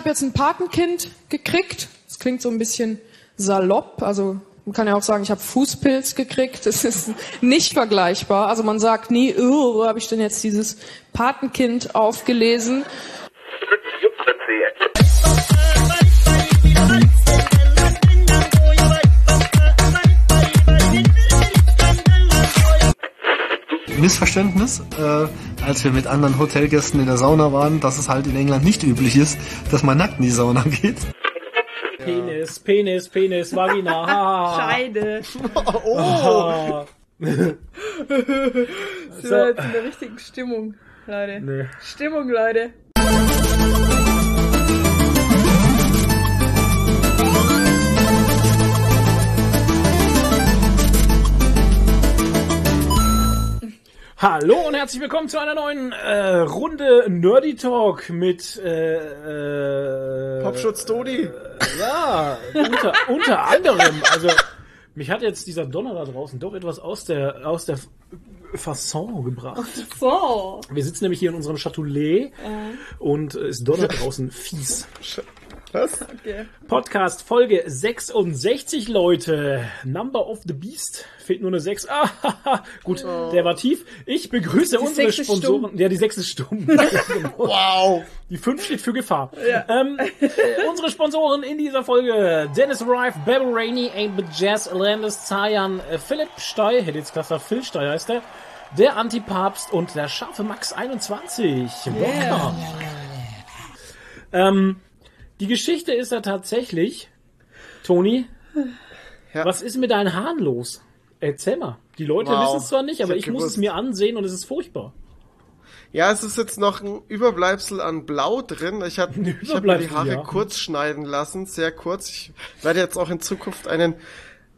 habe jetzt ein Patenkind gekriegt. Das klingt so ein bisschen salopp, also man kann ja auch sagen, ich habe Fußpilz gekriegt. Das ist nicht vergleichbar. Also man sagt nie, oh, wo habe ich denn jetzt dieses Patenkind aufgelesen? Missverständnis, äh, als wir mit anderen Hotelgästen in der Sauna waren, dass es halt in England nicht üblich ist, dass man nackt in die Sauna geht. Penis, Penis, Penis, Vagina. Ha. Scheide. Oh. Sind So. wir jetzt in der richtigen Stimmung, Leute. Nee. Stimmung, Leute. Hallo und herzlich willkommen zu einer neuen äh, Runde Nerdy Talk mit äh, äh, Popschutz Dodi. Ja, unter, unter anderem. Also mich hat jetzt dieser Donner da draußen doch etwas aus der aus der Fasson gebracht. So. Wir sitzen nämlich hier in unserem Châteaulet und äh, es donnert draußen fies. Was? Okay. Podcast Folge 66, Leute. Number of the Beast. Fehlt nur eine 6. Ah, gut, der war tief. Ich begrüße unsere sechs ist Sponsoren. Ja, die 6 ist stumm. Wow. Die 5 steht für Gefahr. Ähm, äh, unsere Sponsoren in dieser Folge. Dennis Rife, Bebel Rainey, Abel Jazz, Landis, Zayan, äh, Philipp Stey, hätte jetzt gesagt, Phil Stey heißt er. Der Antipapst und der scharfe Max 21. Boah. Ähm, die Geschichte ist ja tatsächlich, Toni, Ja. was ist mit deinen Haaren los? Erzähl mal. Die Leute Wow. wissen es zwar nicht, aber Ich ich, muss es mir ansehen und es ist furchtbar. Ja, es ist jetzt noch ein Überbleibsel an Blau drin. Ich habe hab mir die Haare ja. kurz schneiden lassen, sehr kurz. Ich werde jetzt auch in Zukunft einen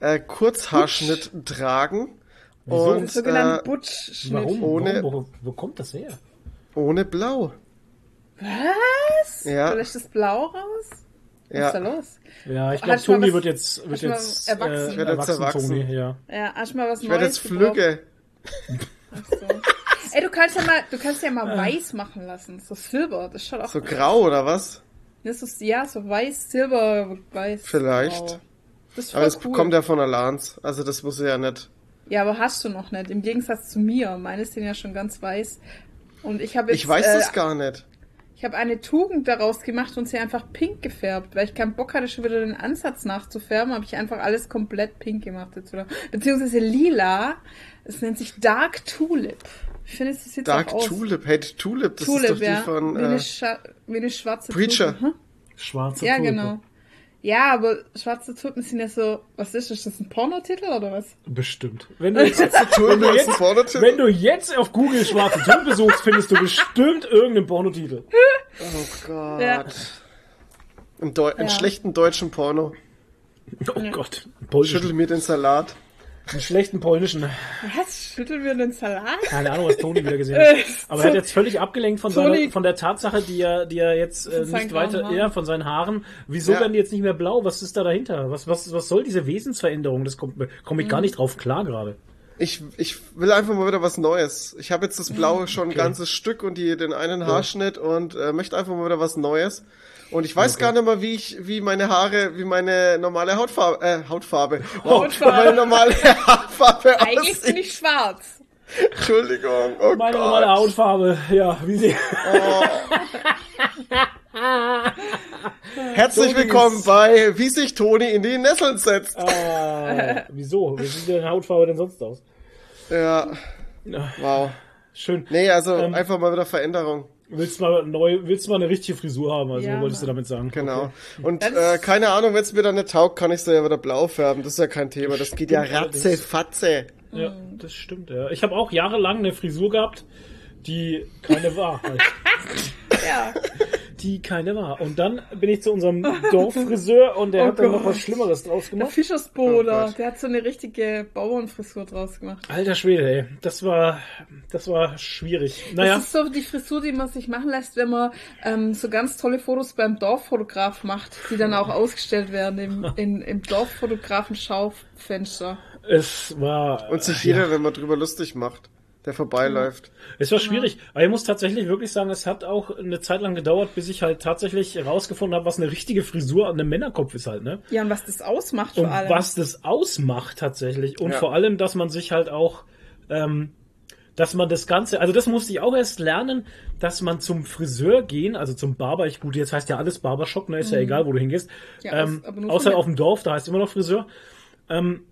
äh, Kurzhaarschnitt tragen. Den Und sogenannten äh, Butch-Schnitt. Warum? ohne- Warum? Wo, wo kommt das her? ohne Blau. Was? Ja. Du lässt das Blau raus? Was ist da Ja, los? Ja, ich glaube, Toni was- wird jetzt, wird hast du mal jetzt erwachsen? äh, Ich werd jetzt erwachsen. Toni, ja. Ja, hast du mal was ich Neues werde jetzt? Flügge. So. Ey, du kannst ja mal, du kannst ja mal weiß machen lassen. So Silber, das schaut auch So grau oder was? Das ist, ja, so weiß, Silber, weiß. Vielleicht. Grau. Das ist Aber es cool. kommt ja von Alans. Also das muss ja nicht. Ja, aber hast du noch nicht. Im Gegensatz zu mir. Meine sind ja schon ganz weiß. Und ich habe jetzt, Ich weiß äh, das gar nicht. Ich habe eine Tugend daraus gemacht und sie einfach pink gefärbt, weil ich keinen Bock hatte, schon wieder den Ansatz nachzufärben, habe ich einfach alles komplett pink gemacht jetzt wieder. Beziehungsweise lila. Es nennt sich Dark Tulip. Ich finde, es sieht Dark auch aus. Tulip. Hey, Tulip, das Tulip, ist doch die ja. von wie, eine äh, Scha wie eine schwarze Preacher. Tulpe. Hm? Schwarze Ja, Tulpe. genau. Ja, aber schwarze Tulpen sind ja so, was ist das? Ist das ein Pornotitel oder was? Bestimmt. Wenn du jetzt, Tulpe du jetzt, wenn du jetzt auf Google schwarze Tulpe suchst, findest du bestimmt irgendeinen Pornotitel. Oh Gott. Ja. Ein, Deu einen Ja. schlechten deutschen Porno. Oh Gott. Polnischen. Schüttel mir den Salat. Einen schlechten polnischen. Was? Schütteln wir den Salat? Keine Ahnung, was Toni wieder gesehen hat. Aber er hat jetzt völlig abgelenkt von, seiner, von der Tatsache, die er, die er jetzt äh, nicht weiter, ja, von seinen Haaren. Wieso Ja. werden die jetzt nicht mehr blau? Was ist da dahinter? Was, was, was soll diese Wesensveränderung? Das komme ich Mhm. gar nicht drauf klar gerade. Ich, ich will einfach mal wieder was Neues. Ich habe jetzt das Blaue schon ein ganzes Stück und die, den einen Haarschnitt und äh, möchte einfach mal wieder was Neues. Und ich weiß gar nicht mal, wie ich, wie meine Haare, wie meine normale Hautfarbe, äh, Hautfarbe, wow, Hautfarbe. meine normale Haarfarbe Eigentlich aussieht. bin ich schwarz. Entschuldigung, oh Meine Gott. normale Hautfarbe, ja, wie sie. Herzlich Tonis. willkommen bei Wie sich Toni in die Nesseln setzt. Ah, wieso? Wie sieht deine Hautfarbe denn sonst aus? Ja, Ja, wow. Schön. Nee, also Ähm, einfach mal wieder Veränderung. Willst du mal neu, willst du mal eine richtige Frisur haben? Also Ja, wolltest du damit sagen? Genau. Okay. Und äh, keine Ahnung, wenn es mir dann nicht taugt, kann ich sie ja wieder blau färben. Das ist ja kein Thema. Das geht ja allerdings. ratze-fatze. Ja, das stimmt, ja. Ich habe auch jahrelang eine Frisur gehabt, die keine war. Halt. Ja. Die keine war. Und dann bin ich zu unserem Dorffriseur und der Oh hat dann noch was Schlimmeres draus Der gemacht. Oh Fischersboder, Gott. der hat so eine richtige Bauernfrisur draus gemacht. Alter Schwede, ey. Das war, das war schwierig. Naja, Das ist so die Frisur, die man sich machen lässt, wenn man ähm, so ganz tolle Fotos beim Dorffotograf macht, die dann auch ausgestellt werden im, in, im Dorffotografen-Schaufenster. es war. Und sich jeder, wenn man drüber lustig macht. Der vorbeiläuft. Es war schwierig, aber ich muss tatsächlich wirklich sagen, es hat auch eine Zeit lang gedauert, bis ich halt tatsächlich herausgefunden habe, was eine richtige Frisur an einem Männerkopf ist halt, ne? Ja, und was das ausmacht Und vor allem. was das ausmacht tatsächlich. Und Ja. vor allem, dass man sich halt auch, ähm, dass man das Ganze, also das musste ich auch erst lernen, dass man zum Friseur gehen, also zum Barber, ich gut, jetzt heißt ja alles Barbershop, ne, ist ja egal, wo du hingehst. Mhm. Ja, ähm, außer auf dem Dorf, da heißt immer noch Friseur. Ähm,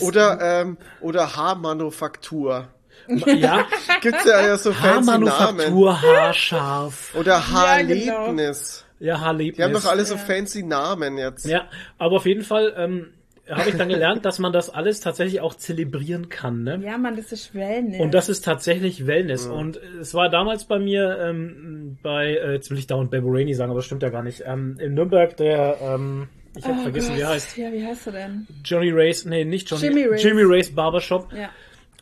Oder, ähm, oder Haarmanufaktur. Ja, Gibt's ja ja so fancy Namen. Haarmanufaktur, haarscharf, Oder Ja, genau. Haarlebnis. ja, Haarlebnis. Die haben doch alle so fancy Namen jetzt. Ja, aber auf jeden Fall ähm, habe ich dann gelernt, dass man das alles tatsächlich auch zelebrieren kann. Ne? ja, man, das ist Wellness. Und das ist tatsächlich Wellness. Und es war damals bei mir ähm, bei, äh, jetzt will ich dauernd Babu sagen, aber das stimmt ja gar nicht. Ähm, in Nürnberg der, ähm, ich habe Oh vergessen, Gott. wie er heißt. Ja, wie heißt er denn? Johnny Race, nee, nicht Johnny. Jimmy Race. Jimmy Race Barbershop. Ja.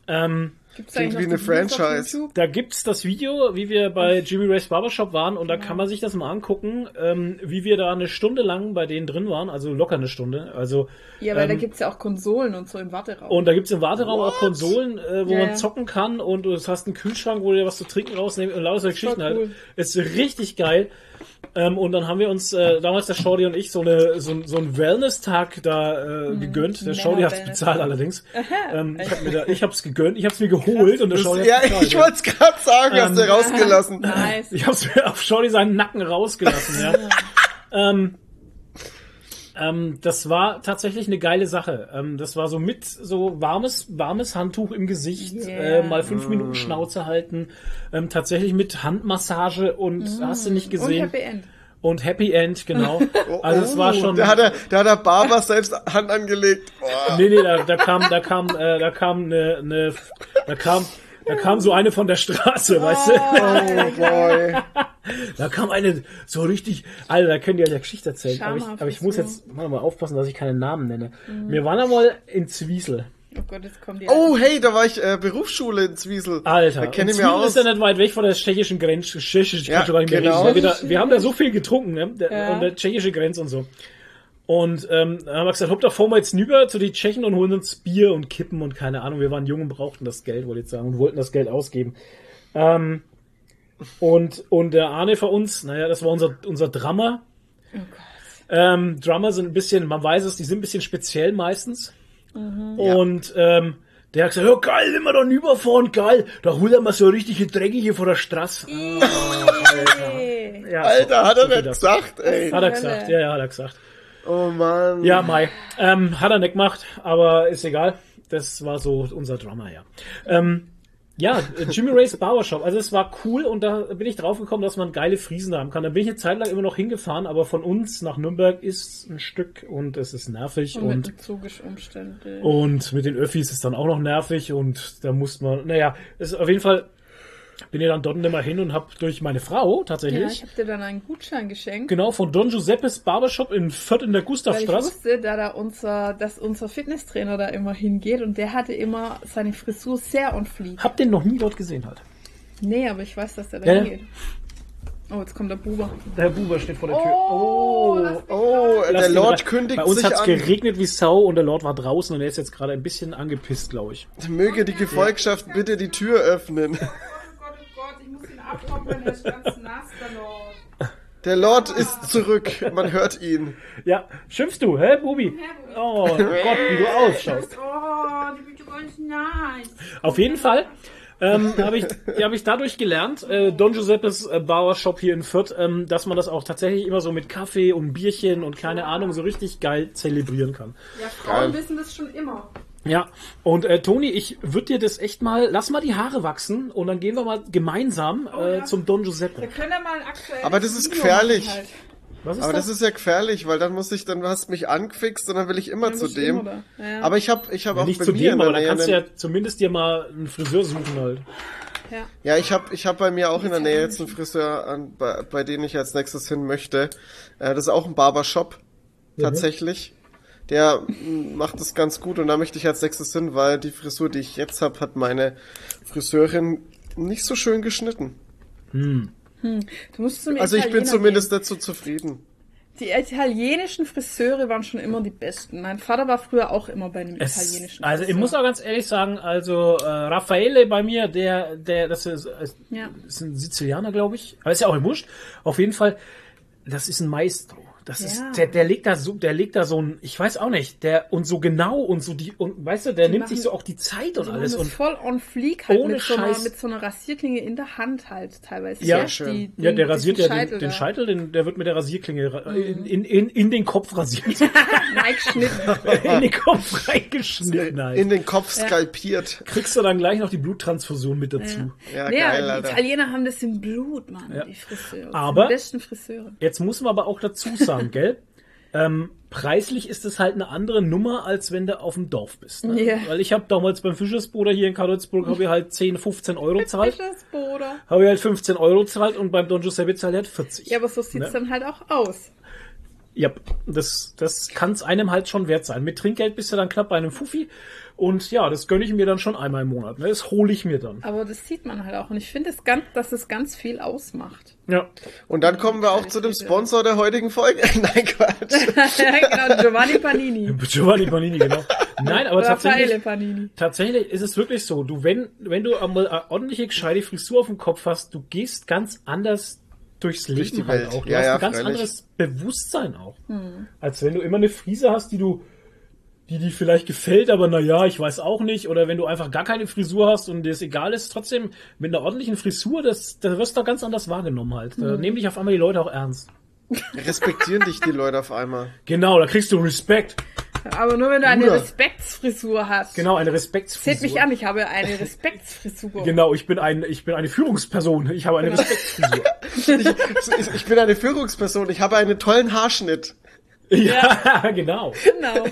Ähm, Gibt's Klingt wie eine Franchise. Da gibt's das Video, wie wir bei Jimmy Race Barbershop waren und da kann man sich das mal angucken, ähm, wie wir da eine Stunde lang bei denen drin waren, also locker eine Stunde. Also Ja, weil da ähm, gibt's ja auch Konsolen und so im Warteraum. Und da gibt's im Warteraum auch Konsolen, äh, wo Ja, man zocken kann und du hast einen Kühlschrank, wo du dir was zu trinken rausnehmen und lauter Geschichten halt. cool. Ist richtig geil. Ähm, und dann haben wir uns, äh, damals der Shorty und ich, so, eine, so, ein- so einen Wellness-Tag da äh, gegönnt. Der Shorty hat's bezahlt allerdings. ähm, ich, hab mir da, ich hab's gegönnt, ich hab's mir geholt und der Shorty ja, hat's bezahlt. ich wollte es gerade sagen, hast Ähm, du rausgelassen. nice. Ich hab's mir auf Shorty seinen Nacken rausgelassen, ja. ähm, ähm, das war tatsächlich eine geile Sache. Ähm, das war so mit so warmes, warmes Handtuch im Gesicht, Yeah. äh, mal fünf Minuten Schnauze halten, ähm, tatsächlich mit Handmassage und hast du nicht und gesehen. Happy End. Und Happy End, genau. Also es war schon. Da hat der, da hat der Barber selbst Hand angelegt. Boah. Nee, nee, da, da kam, da kam, äh, da kam eine, eine, da kam, da kam so eine von der Straße, weißt du? Oh boy. Da kam eine so richtig, Alter, da können die ja Geschichte erzählen. Aber ich, Schamhaft aber ich ist muss jetzt mal, mal aufpassen, dass ich keine Namen nenne. Wir waren einmal in Zwiesel. Oh Gott, jetzt kommt die. Oh, hey, da war ich äh, Berufsschule in Zwiesel. Alter, Da kenne ich mir Zwiesel ist aus. ja nicht weit weg von der tschechischen Grenze. Tschechische, ich Ja, genau. reden. Wir, da, wir haben da so viel getrunken, ne? Der, Ja. Und der tschechische Grenze und so. Und ähm, dann haben wir gesagt, hopp, da fahren wir jetzt hinüber zu die Tschechen und holen uns Bier und Kippen und keine Ahnung. Wir waren jung und brauchten das Geld, wollte ich sagen, und wollten das Geld ausgeben. Ähm, und, und der Arne für uns, naja, das war unser, unser Drummer. Oh Ähm, Drummer sind ein bisschen, man weiß es, die sind ein bisschen speziell meistens. Mhm. Und ähm, der hat gesagt, ja geil, wenn wir da rüberfahren, geil, da holen wir so richtige Drecke hier vor der Straße. Hey. Ja, Alter, hat er so dazu. gesagt, ey. Hat er gesagt, ja, ja, hat er gesagt. Oh Mann. Ja, Mai. Ähm, hat er nicht gemacht, aber ist egal. Das war so unser Drummer, ja. Ähm, ja, Jimmy Ray's Barbershop. Also es war cool und da bin ich drauf gekommen, dass man geile Friesen haben kann. Da bin ich eine Zeit lang immer noch hingefahren, aber von uns nach Nürnberg ist ein Stück und es ist nervig Und mit und dem Zug ist umständlich. und mit den Öffis ist dann auch noch nervig und da muss man, naja, es ist auf jeden Fall bin ich dann dort nicht mehr hin und habe durch meine Frau ja, tatsächlich ich habe dir dann einen Gutschein geschenkt. genau von Don Giuseppes Barbershop in Fürth in der Weil ich Gustavstraße. wusste, da, da unser, dass unser Fitnesstrainer da immer hingeht und der hatte immer seine Frisur sehr on fleek. Hab den noch nie dort gesehen halt. Nee, aber ich weiß, dass der da Ja, ja. hingeht. Oh, jetzt kommt der Buber. Der Herr Buber steht vor der Tür. Oh, Oh, Lass der Lord rein. kündigt Bei uns sich hat's an. geregnet wie Sau und der Lord war draußen und er ist jetzt gerade ein bisschen angepisst, glaube ich. Möge die Gefolgschaft bitte die Tür öffnen. Oh Gott, oh Gott, ich muss ihn abtrocknen, der ist ganz nass, der Lord. Der Lord ist zurück. Man hört ihn. Ja, schimpfst du, hä, Bubi? Oh Gott, wie du ausschaust. Oh, die bin ganz nice. Auf jeden Fall ähm, habe ich, hab ich dadurch gelernt, äh, Don Giuseppes äh, Barbershop hier in Fürth, ähm, dass man das auch tatsächlich immer so mit Kaffee und Bierchen und keine Ahnung so richtig geil zelebrieren kann. Ja, Frauen wissen das schon immer. Ja, und äh, Toni, ich würde dir das echt mal, lass mal die Haare wachsen und dann gehen wir mal gemeinsam äh, ja. zum Don Wir Giuseppe. können ja mal ein aktuelles Aber das ist Video gefährlich. halt. Was ist Aber das? das ist ja gefährlich, weil dann muss ich, dann hast du mich angefixt und dann will ich immer Ja, zu dem. Ja. Aber ich habe ich hab auch Nicht bei zu mir dem, in aber dann kannst du ja zumindest dir mal einen Friseur suchen halt. Ja. Ja, ich habe ich hab bei mir auch in der Nähe jetzt einen Friseur, an, bei, bei dem ich als nächstes hin möchte. Äh, das ist auch ein Barbershop, tatsächlich. Der mm, macht das ganz gut und da möchte ich als nächstes hin, weil die Frisur, die ich jetzt habe, hat meine Friseurin nicht so schön geschnitten. Du musst zum Also ich bin zumindest dazu zufrieden. Gehen. Die italienischen Friseure waren schon immer die besten. Mein Vater war früher auch immer bei einem Es, italienischen also ich Friseur. muss auch ganz ehrlich sagen, also äh, Raffaele bei mir, der, der, das ist, ist Ja. ist ein Sizilianer, glaube ich, aber ist ja auch im Wurscht. Auf jeden Fall, das ist ein Maestro. Das Ja. ist, der, der legt da so, der legt da so ein, ich weiß auch nicht, der und so genau und so die und weißt du, der nimmt sich machen- so auch die Zeit und Die alles und voll on fleek halt ohne mit so, einer, Scheiß. mit so einer Rasierklinge in der Hand halt teilweise. Ja, Ja, schön. die, ja, der den- rasiert ja diesen den, den. Scheitel, den, der wird mit der Rasierklinge ra- in, in, in, in den Kopf rasiert, Nein, in den Kopf reingeschnitten halt. In den Kopf skalpiert. Kriegst du dann gleich noch die Bluttransfusion mit dazu. Ja, Ja, geil, die Alter. Italiener haben das im Blut, Mann, Ja. die Friseure. Aber- die besten Friseure. Jetzt muss man aber auch dazu sagen, gell? Ähm, preislich ist es halt eine andere Nummer, als wenn du auf dem Dorf bist. Ne? Ja. Weil ich habe damals beim Fischersbruder hier in Karlsburg habe ich halt 10, 15 Euro gezahlt. Fischersbruder. Habe ich halt 15 Euro gezahlt und beim Don Giuseppe zahlt er halt 40. Ja, aber so sieht's Ne? dann halt auch aus. Ja, das, das kann es einem halt schon wert sein. Mit Trinkgeld bist du dann knapp bei einem Fuffi. Und ja, das gönne ich mir dann schon einmal im Monat. Ne? Das hole ich mir dann. Aber das sieht man halt auch. Und ich finde, es ganz, dass es ganz viel ausmacht. Ja. Und dann kommen wir auch zu dem Sponsor der heutigen Folge. Nein, Quatsch. genau, Giovanni Panini. Giovanni Panini, genau. Nein, aber Raffaele tatsächlich, Panini. tatsächlich ist es wirklich so. Du, wenn, wenn du einmal eine ordentliche, gescheite Frisur auf dem Kopf hast, du gehst ganz anders durchs Leben die halt auch. Du Ja, hast ja, ein ganz freilich. anderes Bewusstsein auch. Hm. Als wenn du immer eine Frise hast, die du, die dir vielleicht gefällt, aber na ja, ich weiß auch nicht. Oder wenn du einfach gar keine Frisur hast und dir es egal ist, trotzdem mit einer ordentlichen Frisur, das, da wirst du doch ganz anders wahrgenommen halt. Da nehmen dich auf einmal die Leute auch ernst. Respektieren dich die Leute auf einmal. Genau, da kriegst du Respekt. Aber nur wenn du eine Bruder. Respektsfrisur hast. Genau, eine Respektsfrisur. Seht mich an, ich habe eine Respektsfrisur. Genau, ich bin ein, ich bin eine Führungsperson. Ich habe eine Genau. Respektsfrisur. Ich, ich bin eine Führungsperson. Ich habe einen tollen Haarschnitt. Ja, genau. Genau.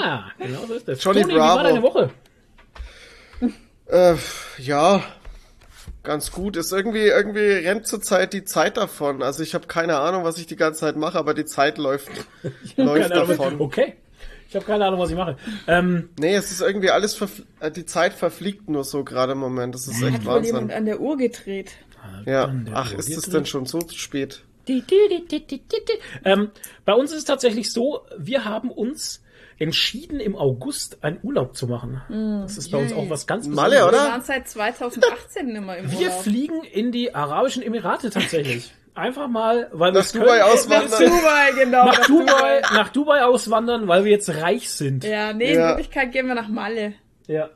Ah, genau so ist das. Johnny Toni, wie war Bravo. deine Woche? Äh, ja, ganz gut. Ist irgendwie, irgendwie rennt zurzeit die Zeit davon. Also ich habe keine Ahnung, was ich die ganze Zeit mache, aber die Zeit läuft, läuft Keine Ahnung, davon. Okay. Ich habe keine Ahnung, was ich mache. Ähm, Nee, es ist irgendwie alles, äh, die Zeit verfliegt nur so gerade im Moment. Das ist echt Hat wohl jemand Wahnsinn. an der Uhr gedreht. Ja, ach, ist es denn schon so spät? Ähm, bei uns ist es tatsächlich so, wir haben uns entschieden, im August einen Urlaub zu machen. Das ist bei uns auch was ganz Malle, Besonderes. oder? Wir waren seit 2018 immer im Wir Urlaub. fliegen in die Arabischen Emirate tatsächlich. Einfach mal, weil wir Nach Dubai können. auswandern. Nach Dubai, genau. Nach Dubai, nach Dubai auswandern, weil wir jetzt reich sind. Ja, nee, Ja. in Wirklichkeit gehen wir nach Malle. Ja.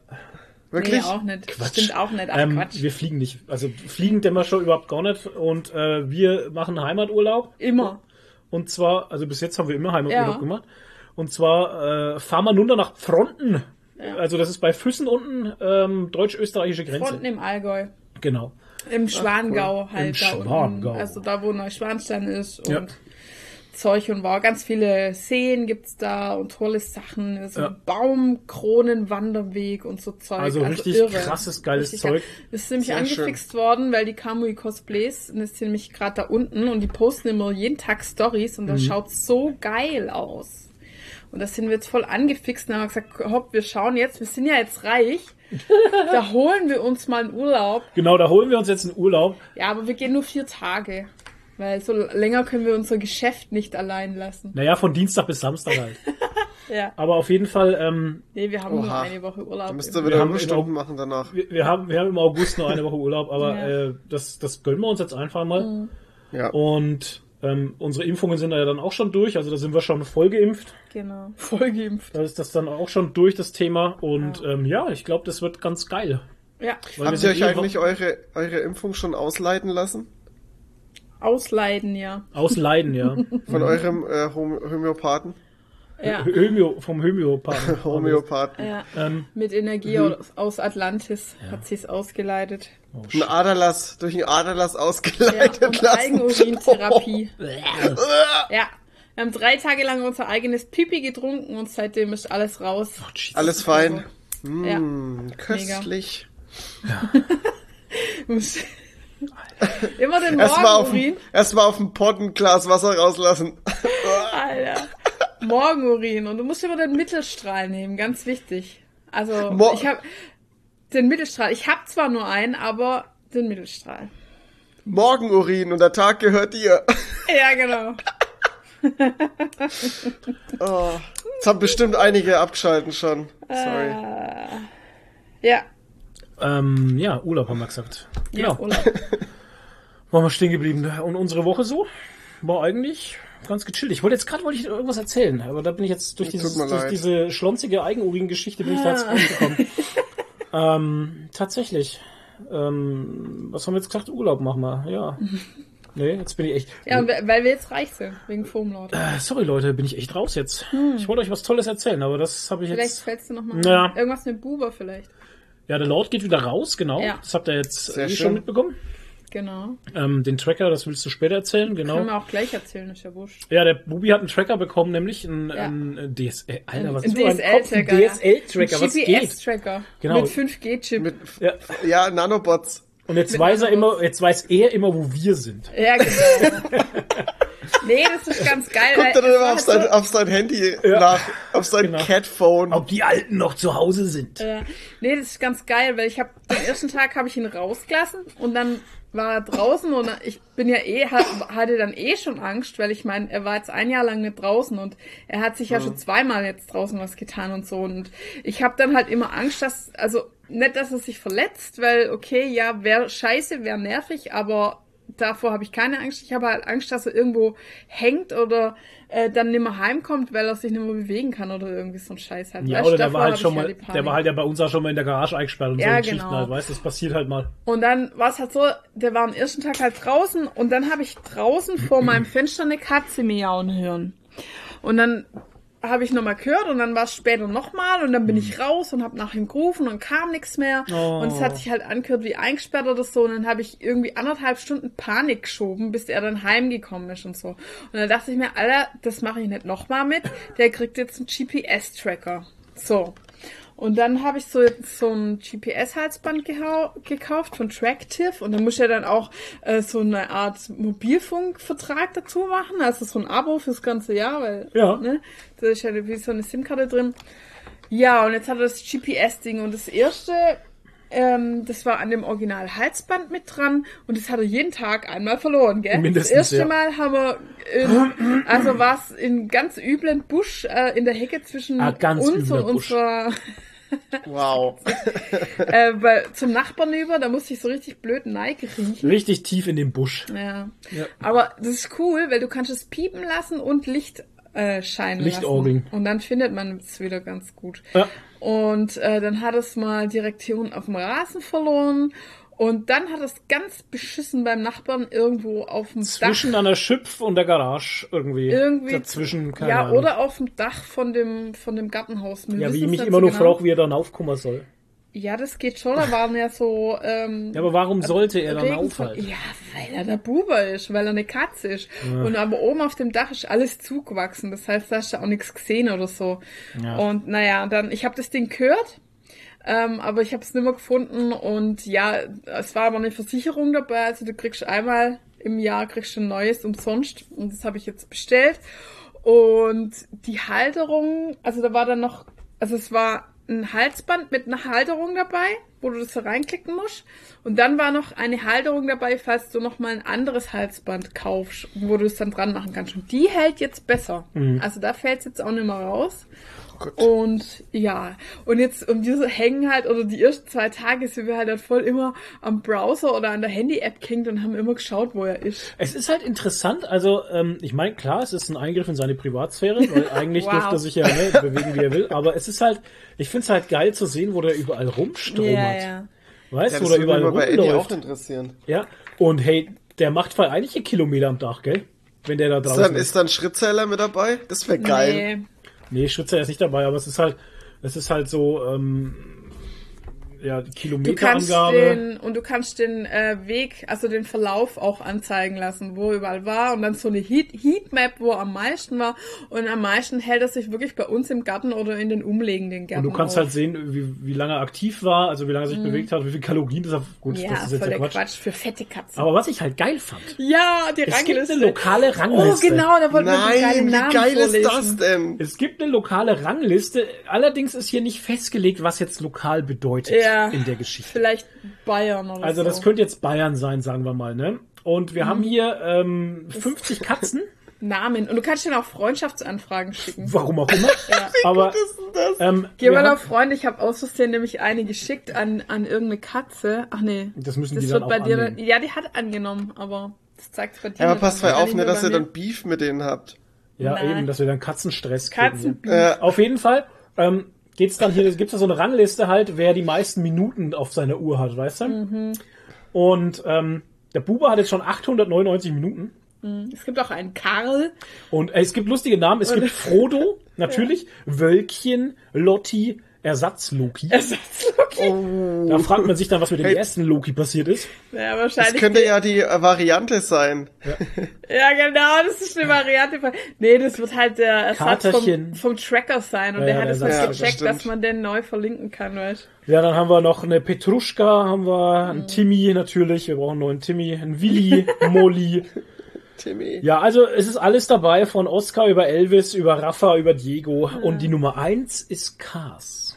Wirklich? Nee, auch nicht. Quatsch. Stimmt auch nicht. Ach, Ähm, Quatsch. wir fliegen nicht. Also fliegen denn wir schon überhaupt gar nicht. Und äh, wir machen Heimaturlaub. Immer. Und zwar, also bis jetzt haben wir immer Heimaturlaub Ja. gemacht. Und zwar äh, fahren wir runter nach Fronten. Also das ist bei Füssen unten, ähm, deutsch-österreichische Grenze. Fronten im Allgäu. Genau. Im Schwangau halt Im da Schwangau. unten. Also da, wo Neuschwanstein ist und Ja. Zeug und Wow. Ganz viele Seen gibt's da und tolle Sachen. So Ja. Baumkronenwanderweg und so Zeug. Also richtig irre. krasses, geiles Richtig Zeug. geil. Das ist nämlich Sehr angefixt worden, weil die Kamui Cosplays, und das ist nämlich gerade da unten und die posten immer jeden Tag Stories und Mhm. das schaut so geil aus. Und das sind wir jetzt voll angefixt und haben gesagt, hopp, wir schauen jetzt, wir sind ja jetzt reich. da holen wir uns mal einen Urlaub. Genau, da holen wir uns jetzt einen Urlaub. Ja, aber wir gehen nur vier Tage. Weil so länger können wir unser Geschäft nicht allein lassen. Naja, von Dienstag bis Samstag halt. Ja. Aber auf jeden Fall, ähm, Nee, wir haben nur Oha. eine Woche Urlaub. Da müsst ihr wieder Überstunden immer- machen danach. wir, wir, haben, wir haben im August noch eine Woche Urlaub, aber Ja. äh, das, das gönnen wir uns jetzt einfach mal. Ja. Und ähm, unsere Impfungen sind da ja dann auch schon durch, also da sind wir schon voll geimpft. Genau. Voll geimpft. Da ist das dann auch schon durch, das Thema. Und ja, ähm, ja ich glaube, das wird ganz geil. Ja. Weil wir Habt ihr euch eh eigentlich eure, eure Impfung schon ausleiten lassen? Ausleiden, ja. Ausleiden, ja. Von eurem äh, Hom Homöopathen? Ja. Homö vom Homöopathen. Homöopathen. ja. Ähm, Mit Energie aus, aus Atlantis hat sie es ausgeleitet. Ein Aderlass, durch einen Aderlass Ja, ausgeleitet und lassen. Eigenurintherapie. ja. Wir haben drei Tage lang unser eigenes Pipi getrunken und seitdem ist alles raus. Alles fein. Ja. Mm, köstlich. Muss- Immer den Erstmal Morgenurin. erst auf dem Pott ein Glas Wasser rauslassen. Alter. Morgenurin. Und du musst immer den Mittelstrahl nehmen, ganz wichtig. Also, Mo- ich habe den Mittelstrahl. Ich habe zwar nur einen, aber den Mittelstrahl. Morgenurin und der Tag gehört dir. Ja, genau. Oh, jetzt haben bestimmt einige abgeschalten schon. Sorry. Ja, Ähm, ja, Urlaub haben wir gesagt. ja, Genau. Urlaub. Waren wir stehen geblieben. Und unsere Woche so war eigentlich ganz gechillt. Ich wollte jetzt gerade wollte ich irgendwas erzählen, aber da bin ich jetzt durch, dieses, durch diese schlonzige Eigenurin-Geschichte bin ich da jetzt rausgekommen. ähm, tatsächlich. Ähm, was haben wir jetzt gesagt? Urlaub machen wir. Ja. Nee, jetzt bin ich echt. Ja, weil wir jetzt reich sind, wegen Foamlord. Äh, sorry Leute, bin ich echt raus jetzt. Ich wollte euch was Tolles erzählen, aber das habe ich Vielleicht jetzt. fällst du noch mal Ja. an. Irgendwas mit Buber vielleicht. Ja, der Lord geht wieder raus, genau. Ja. Das habt ihr jetzt Sehr eh schön. schon mitbekommen. Genau. Ähm, den Tracker, das willst du später erzählen, genau. Können wir auch gleich erzählen, ist ja wurscht. Ja, der Bubi hat einen Tracker bekommen, nämlich einen, Ja. einen DSL. Alter, was Ein ist DSL-Tracker. DSL-Tracker, was geht? GPS-Tracker. Genau. Mit 5G-Chip. Mit, Ja. ja, Nanobots. Und jetzt weiß er immer, jetzt weiß er immer, wo wir sind. Ja, genau. nee, das ist ganz geil. Guckt er dann immer auf halt sein, auf sein Handy Ja. nach, auf sein Genau. Catphone. Ob die Alten noch zu Hause sind. Ja. Nee, das ist ganz geil, weil ich habe den ersten Tag habe ich ihn rausgelassen und dann war er draußen und ich bin ja eh ha- hatte dann eh schon Angst, weil ich meine, er war jetzt ein Jahr lang nicht draußen und er hat sich ja schon zweimal jetzt draußen was getan und so und ich habe dann halt immer Angst, dass also nicht, dass er sich verletzt, weil okay, ja, wäre scheiße, wäre nervig, aber davor habe ich keine Angst. Ich habe halt Angst, dass er irgendwo hängt oder äh, dann nicht mehr heimkommt, weil er sich nicht mehr bewegen kann oder irgendwie so ein Scheiß halt. Ja, Weißt, oder der war halt schon mal, die der war halt ja bei uns auch schon mal in der Garage eingesperrt und Ja, so eine Geschichten genau. halt, weißt du, das passiert halt mal. Und dann war es halt so, der war am ersten Tag halt draußen und dann habe ich draußen vor meinem Fenster eine Katze miauen hören. Und dann habe ich nochmal gehört und dann war es später nochmal und dann bin ich raus und habe nach ihm gerufen und kam nichts mehr. Oh. Und es hat sich halt angehört wie eingesperrt oder so und dann habe ich irgendwie anderthalb Stunden Panik geschoben, bis er dann heimgekommen ist und so. Und dann dachte ich mir, Alter, das mache ich nicht nochmal mit, der kriegt jetzt einen GPS-Tracker. So. Und dann habe ich so, so ein GPS-Halsband gekauft von Tractive und dann muss ja dann auch äh, so eine Art Mobilfunkvertrag dazu machen, also so ein Abo fürs ganze Jahr, weil Ja. ne, da ist ja wie so eine SIM-Karte drin. Ja, und jetzt hat er das GPS-Ding und das erste, ähm, das war an dem Original-Halsband mit dran und das hat er jeden Tag einmal verloren, gell? Mindestens, das erste ja. Mal haben wir, in, also war es in ganz üblen Busch äh, in der Hecke zwischen Ah, uns und Busch. unserer Wow. äh, weil, zum Nachbarn über, da musste ich so richtig blöd Neige riechen. Richtig tief in den Busch. Ja. Ja. Aber das ist cool, weil du kannst es piepen lassen und Licht äh, scheinen Lichtorgeln. lassen. Und dann findet man es wieder ganz gut. Ja. Und äh, dann hat es mal direkt hier unten auf dem Rasen verloren. Und dann hat es ganz beschissen beim Nachbarn irgendwo auf dem Zwischen Dach. einer Schüpf und der Garage irgendwie. Irgendwie. Dazwischen, keine ja, Ahnung. oder auf dem Dach von dem, von dem Gartenhaus. Wir ja, wie ich mich immer so nur genau. frage, wie er dann aufkommen soll. Ja, das geht schon. Da waren ja so. Ähm, Ja, aber warum sollte er dann aufhalten? Ja, weil er der Buber ist, weil er eine Katze ist. Und aber oben auf dem Dach ist alles zugewachsen. Das heißt, da hast du auch nichts gesehen oder so. Ja. Und naja, dann, ich habe das Ding gehört, ähm, aber ich habe es nicht mehr gefunden. Und ja, es war aber eine Versicherung dabei. Also du kriegst einmal im Jahr kriegst du ein neues umsonst. Und das habe ich jetzt bestellt. Und die Halterung, also da war dann noch, also es war ein Halsband mit einer Halterung dabei, wo du das so reinklicken musst. Und dann war noch eine Halterung dabei, falls du noch mal ein anderes Halsband kaufst, wo du es dann dran machen kannst. Und die hält jetzt besser. Also da fällt es jetzt auch nicht mehr raus. Gott. Und ja, und jetzt, und diese hängen halt, oder die ersten zwei Tage sind wir halt, halt voll immer am Browser oder an der Handy-App gehängt und haben immer geschaut, wo er ist. Es ist halt interessant, also ähm, ich meine, klar, es ist ein Eingriff in seine Privatsphäre, weil eigentlich Wow. dürfte er sich ja ne, bewegen, wie er will, aber es ist halt, ich finde es halt geil zu sehen, wo der überall rumstromert. Weißt Ja, du, das wo der würde überall mich mal bei Eddie auch interessieren. Ja, und hey, der macht voll einige Kilometer am Tag, gell? Wenn der da Ist draußen dann, ist. ist dann Schrittzähler mit dabei? Das wäre geil. Nee. Nee, Schritzer ist nicht dabei, aber es ist halt, es ist halt so, ähm, ja, die Du Kilometerangabe. den, und du kannst den äh, Weg, also den Verlauf auch anzeigen lassen, wo er überall war und dann so eine Heat, Heatmap, wo er am meisten war und am meisten hält er sich wirklich bei uns im Garten oder in den umliegenden Gärten Und du kannst auf. halt sehen, wie, wie lange er aktiv war, also wie lange er sich bewegt hat, wie viel Kalorien das hat. Gut, Mhm. ja, das ist jetzt voll ja der Quatsch. Quatsch. für fette Katzen. Aber was ich halt geil fand, ja, die es gibt Rangliste. eine lokale Rangliste. Oh, genau, da wollten wir Nein, geilen wie Namen geil ist vorlesen. das denn? Es gibt eine lokale Rangliste, allerdings ist hier nicht festgelegt, was jetzt lokal bedeutet Ja. In der Geschichte. Vielleicht Bayern oder Also so. das könnte jetzt Bayern sein, sagen wir mal, ne? Und wir haben hier ähm, 50 Katzen. Namen. Und du kannst dann auch Freundschaftsanfragen schicken. Warum auch immer. Ja. Aber ähm, Geh wir mal auf Freunde, ich habe aus Versehen nämlich eine geschickt an, an irgendeine Katze. Ach nee. Das müssen das die wird dann bei auch dir annehmen. dann, Ja, die hat angenommen, aber das zeigt bei dir. Ja, aber passt mal auf, ne, dass ihr dann Beef mit denen habt. ja Nein. eben, dass wir dann Katzenstress kriegen. Katzenbeef. Ja. Auf jeden Fall ähm, geht's dann hier, gibt's da so eine Rangliste halt, wer die meisten Minuten auf seiner Uhr hat, weißt du? Mhm. Und ähm, der Buber hat jetzt schon 899 Minuten. Es gibt auch einen Karl. Und äh, es gibt lustige Namen. Es gibt Frodo, natürlich, Wölkchen, Lotti, Ersatz-Loki. Ersatzloki. Da fragt man sich dann, was mit dem Hey. ersten Loki passiert ist. Ja, Das wahrscheinlich. könnte ja die äh, Variante sein. Ja, genau, das ist eine Variante. Nee, das wird halt der Ersatz vom, vom Tracker sein und Ja, der ja, hat es halt Ersatz- gecheckt, Ja, das dass man den neu verlinken kann, weißt Ja, dann haben wir noch eine Petruschka, haben wir einen Timmy natürlich. Wir brauchen einen neuen Timmy, einen Willi, Molly. Timmy. Ja, also es ist alles dabei, von Oscar über Elvis, über Rafa, über Diego. Und die Nummer eins ist Cars.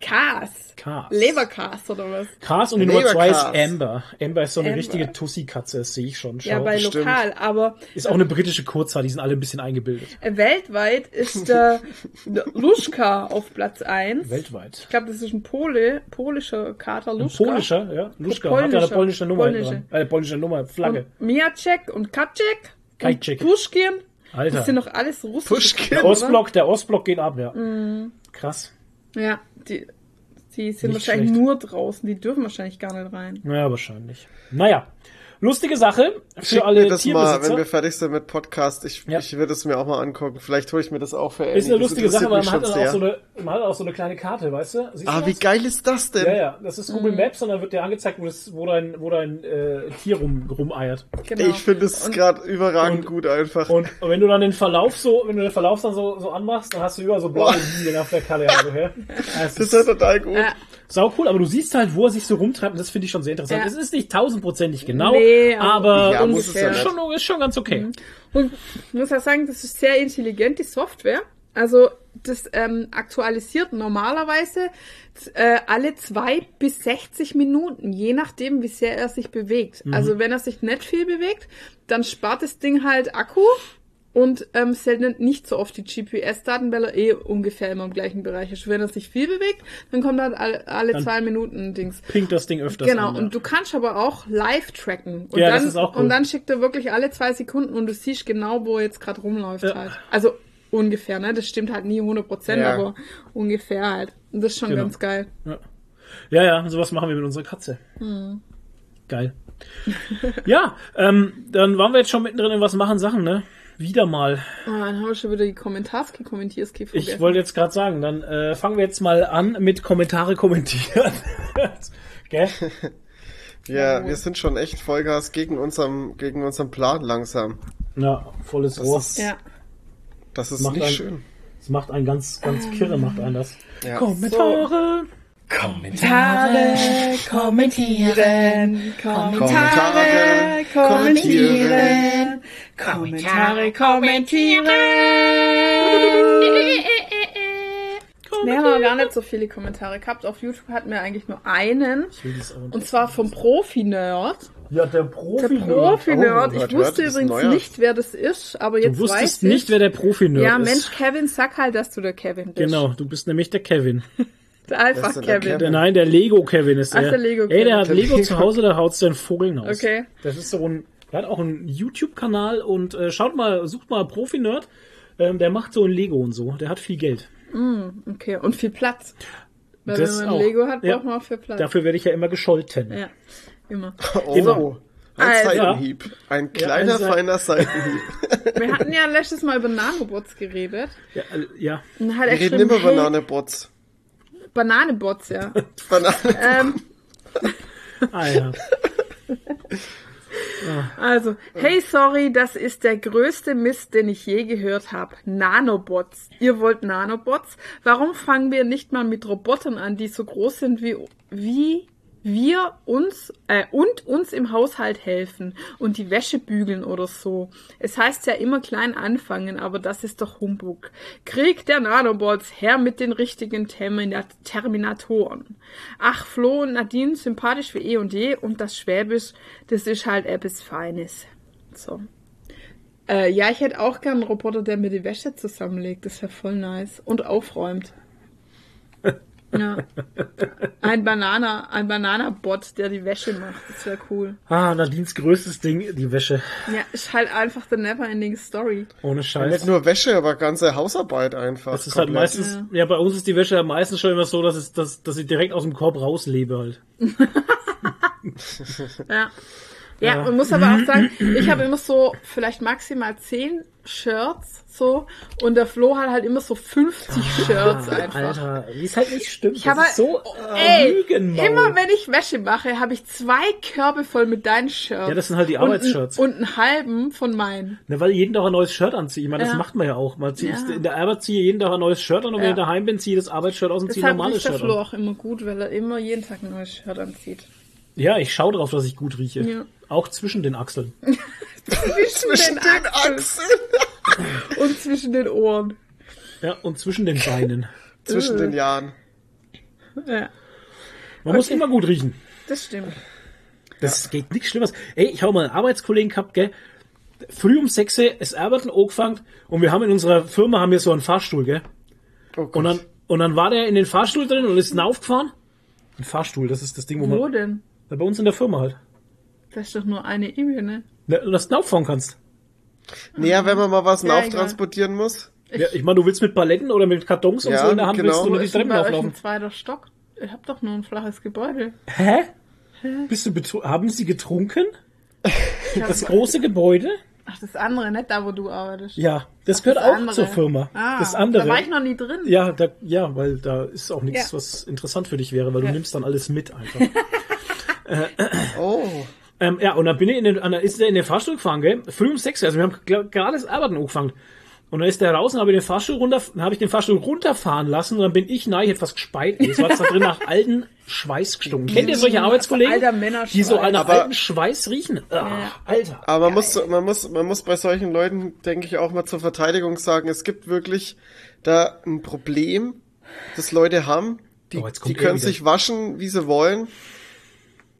Kas. Cars. Leberkas oder was? Cars und die Nummer zwei ist. Amber. Amber ist so eine Amber. richtige Tussi-Katze, das sehe ich schon. Schau. Ja, bei stimmt. lokal, aber ist auch eine britische Kurzhaar, die sind alle ein bisschen eingebildet. äh, weltweit ist der Luschka auf Platz 1. Weltweit. Ich glaube, das ist ein Pole, polischer Kater Ein Luschka. polnischer, ja. Luschka hat ja eine polnischer. polnische Nummer. Polnische. dran. Äh, polnische Nummer, Flagge. Und Miacek und Kacek. Kajcek. Und Pushkin. Alter. Das sind doch alles russische Pushkin. Der Ostblock, der Ostblock geht ab, ja. Mhm. Krass. Ja, die, die sind Nicht wahrscheinlich schlecht. nur draußen. Die dürfen wahrscheinlich gar nicht rein. Ja, wahrscheinlich. Naja. Lustige Sache für Schick alle mir das mal, wenn wir fertig sind mit Podcast. Ich, Ja. ich würde es mir auch mal angucken. Vielleicht hole ich mir das auch für ist eine lustige Sache, weil man hat, auch so eine, man hat auch so eine kleine Karte, weißt du? Siehst Ah, du wie geil ist das denn? Ja, ja, das ist Google Maps und dann wird dir angezeigt, wo, das, wo dein, wo dein äh, Tier rum, rumeiert. Genau. Ich finde es gerade überragend und- gut einfach. Und wenn du dann den Verlauf so, wenn du den Verlauf dann so, so anmachst, dann hast du überall so blaue Linien auf der Karte. Also, ja. Das das ist ja ist total gut. Ja. sau cool, aber du siehst halt, wo er sich so rumtreibt und das finde ich schon sehr interessant. Ja. Es ist nicht tausendprozentig genau, Nee, aber- aber Ja, muss es ja ist, schon, ist schon ganz okay. Und ich muss ja sagen, das ist sehr intelligent, die Software. Also das ähm, aktualisiert normalerweise äh, alle zwei bis 60 Minuten, je nachdem, wie sehr er sich bewegt. Also wenn er sich nicht viel bewegt, dann spart das Ding halt Akku und ähm, sendet nicht so oft die GPS-Daten, weil er eh ungefähr immer im gleichen Bereich ist. Wenn er sich viel bewegt, dann kommt halt alle, alle Dann zwei Minuten ein Dings. Pinkt das Ding öfters Genau, an. ja. und du kannst aber auch live tracken. Und Ja, dann, das ist auch cool. Und dann schickt er wirklich alle zwei Sekunden und du siehst genau, wo er jetzt gerade rumläuft Ja. halt. Also ungefähr, ne? Das stimmt halt nie 100 Prozent, Ja. aber ungefähr halt. Und das ist schon Genau. ganz geil. Ja, ja, sowas machen wir mit unserer Katze. Hm. Geil. ja, ähm, dann waren wir jetzt schon mittendrin in was machen Sachen, ne? Wieder mal. Ah, dann haben wir schon wieder die Kommentarski Kommentierski vergessen. Ich wollte jetzt gerade sagen, dann äh, fangen wir jetzt mal an mit Kommentare kommentieren. Gell? Ja, wir sind schon echt Vollgas gegen unserem, gegen unseren Plan langsam. Ja, volles Rohr. ist- ja. Das ist Macht nicht ein- schön. Das macht einen ganz, ganz kirre, macht einen das. Ja. Kommentare. Kommentare, kommentieren, Kommentare, kommentieren. Kommentare, kommentieren. Wir haben aber gar nicht so viele Kommentare gehabt. Auf YouTube hatten wir eigentlich nur einen. Ich Und zwar vom Profi-Nerd. Ja, der Der Profi. Profi-Nerd. Oh, ich hört, wusste hört, übrigens neuer. nicht, wer das ist, aber jetzt Du wusstest weiß nicht, ich. wer der Profi-Nerd Ja, ist. Mensch, Kevin, sag halt, dass du der Kevin bist. Genau, du bist nämlich der Kevin. Einfach der Kevin. Der, nein, der Lego-Kevin ist der. Ach, der Lego-Kevin. Ey, der hat Der Lego Lego- zu Hause, da haut's den Vogeln aus. Okay. Das ist so ein, der hat auch einen YouTube-Kanal und äh, schaut mal, sucht mal Profi-Nerd. Ähm, der macht so ein Lego und so. Der hat viel Geld. Okay, und viel Platz. Weil Das wenn man auch. Lego hat, Ja. braucht man auch viel Platz. Dafür werde ich ja immer gescholten. Ja, immer. Oh, Immer. ein Also- Seitenhieb. Ein kleiner, ein Seiten- feiner Seitenhieb. Wir hatten ja letztes Mal über Nanobots geredet. Ja, äh, ja. Und Wir reden immer über Bananebots. Bananebots, ja. Banane. ähm, Ah ja. also, hey, sorry, das ist der größte Mist, den ich je gehört habe. Nanobots. Ihr wollt Nanobots? Warum fangen wir nicht mal mit Robotern an, die so groß sind wie, wie wir uns äh, und uns im Haushalt helfen und die Wäsche bügeln oder so. Es heißt ja immer klein anfangen, aber das ist doch Humbug. Krieg der Nanobots, her mit den richtigen Termina Terminatoren. Ach, Flo und Nadine, sympathisch wie eh und je und das Schwäbisch, das ist halt etwas Feines. So. Äh, ja, ich hätte auch gern einen Roboter, der mir die Wäsche zusammenlegt. Das wäre voll nice. Und aufräumt. Ja. Ein Banana, ein Banana-Bot, der die Wäsche macht. Das wäre cool. Ah, Nadines größtes Ding, die Wäsche. Ja, ist halt einfach the never-ending story. Ohne Nicht Scheiß. nur Wäsche, aber ganze Hausarbeit einfach. Das ist halt komplett. meistens, ja. bei uns ist die Wäsche ja meistens schon immer so, dass, es, dass, dass ich direkt aus dem Korb rauslebe halt. Ja. Ja, Ja. man muss aber auch sagen, ich habe immer so vielleicht maximal 10 Shirts so und der Flo hat halt immer so 50 Shirts einfach. Ah, Alter, wie es halt nicht stimmt. Ich habe das ist so ey, Lügenmaul. immer wenn ich Wäsche mache, habe ich zwei Körbe voll mit deinen Shirts. Ja, das sind halt die Und Arbeitsshirts. Und einen halben von meinen. Ne, weil ich jeden Tag ein neues Shirt anziehe. Ich meine, das Ja. macht man ja auch. Man zieht, Ja. In der Arbeit ziehe ich jeden Tag ein neues Shirt an und wenn Ja. ich daheim bin, ziehe ich das Arbeitsshirt aus und ziehe ein normales riecht der Shirt Flo an. auch immer gut, weil er immer jeden Tag ein neues Shirt anzieht. Ja, ich schaue drauf, dass ich gut rieche. Ja. Auch zwischen den Achseln. Zwischen Den Achseln. und zwischen den Ohren. Ja, und zwischen den Beinen. Zwischen den Jahren. Ja, Man muss immer gut riechen. das stimmt. Das geht nichts Schlimmes. Ey, ich habe mal einen Arbeitskollegen gehabt, gell? Früh um 6 Uhr ist Arbeiten angefangen und wir haben in unserer Firma haben wir so einen Fahrstuhl, gell? Oh. Und dann, und dann war der in den Fahrstuhl drin und ist aufgefahren. Ein Fahrstuhl, das ist das Ding, wo Wo man. denn? Na, bei uns in der Firma halt. Das ist doch nur eine Ebene. Na, Dass du auffahren kannst. Naja, wenn man mal was Ja, transportieren muss. Ja, ich meine, du willst mit Paletten oder mit Kartons und Ja, so in der Hand genau. willst du nur die Treppen auflaufen. zweiter Stock? Ihr habt doch nur ein flaches Gebäude. Hä? Bist du betru- haben sie getrunken? Das große Gebäude? Ach, das andere, nicht da, wo du arbeitest. Ja, das gehört das auch andere. zur Firma. Ah, das andere. Da war ich noch nie drin. Ja, da, ja, weil da ist auch nichts, Ja. was interessant für dich wäre, weil du Ja. nimmst dann alles mit einfach. Oh. ähm, ja, und dann bin ich in den, ist der in den Fahrstuhl gefahren, gell? Früh um sechs, also wir haben gerade das Arbeiten angefangen. Und dann ist der raus und habe ich den Fahrstuhl runter, habe ich den Fahrstuhl runterfahren lassen und dann bin ich nein, ich hätte was gespeit. Es war da drin nach alten Schweiß gestunken. Kennt ihr solche Arbeitskollegen? Alter Männerschweiß. Die so nach Aber- alten Schweiß riechen? Ah, Alter. Aber man muss, man muss, man muss bei solchen Leuten, denke ich, auch mal zur Verteidigung sagen, es gibt wirklich da ein Problem, das Leute haben. Die, Oh, jetzt die er können sich waschen, wie sie wollen.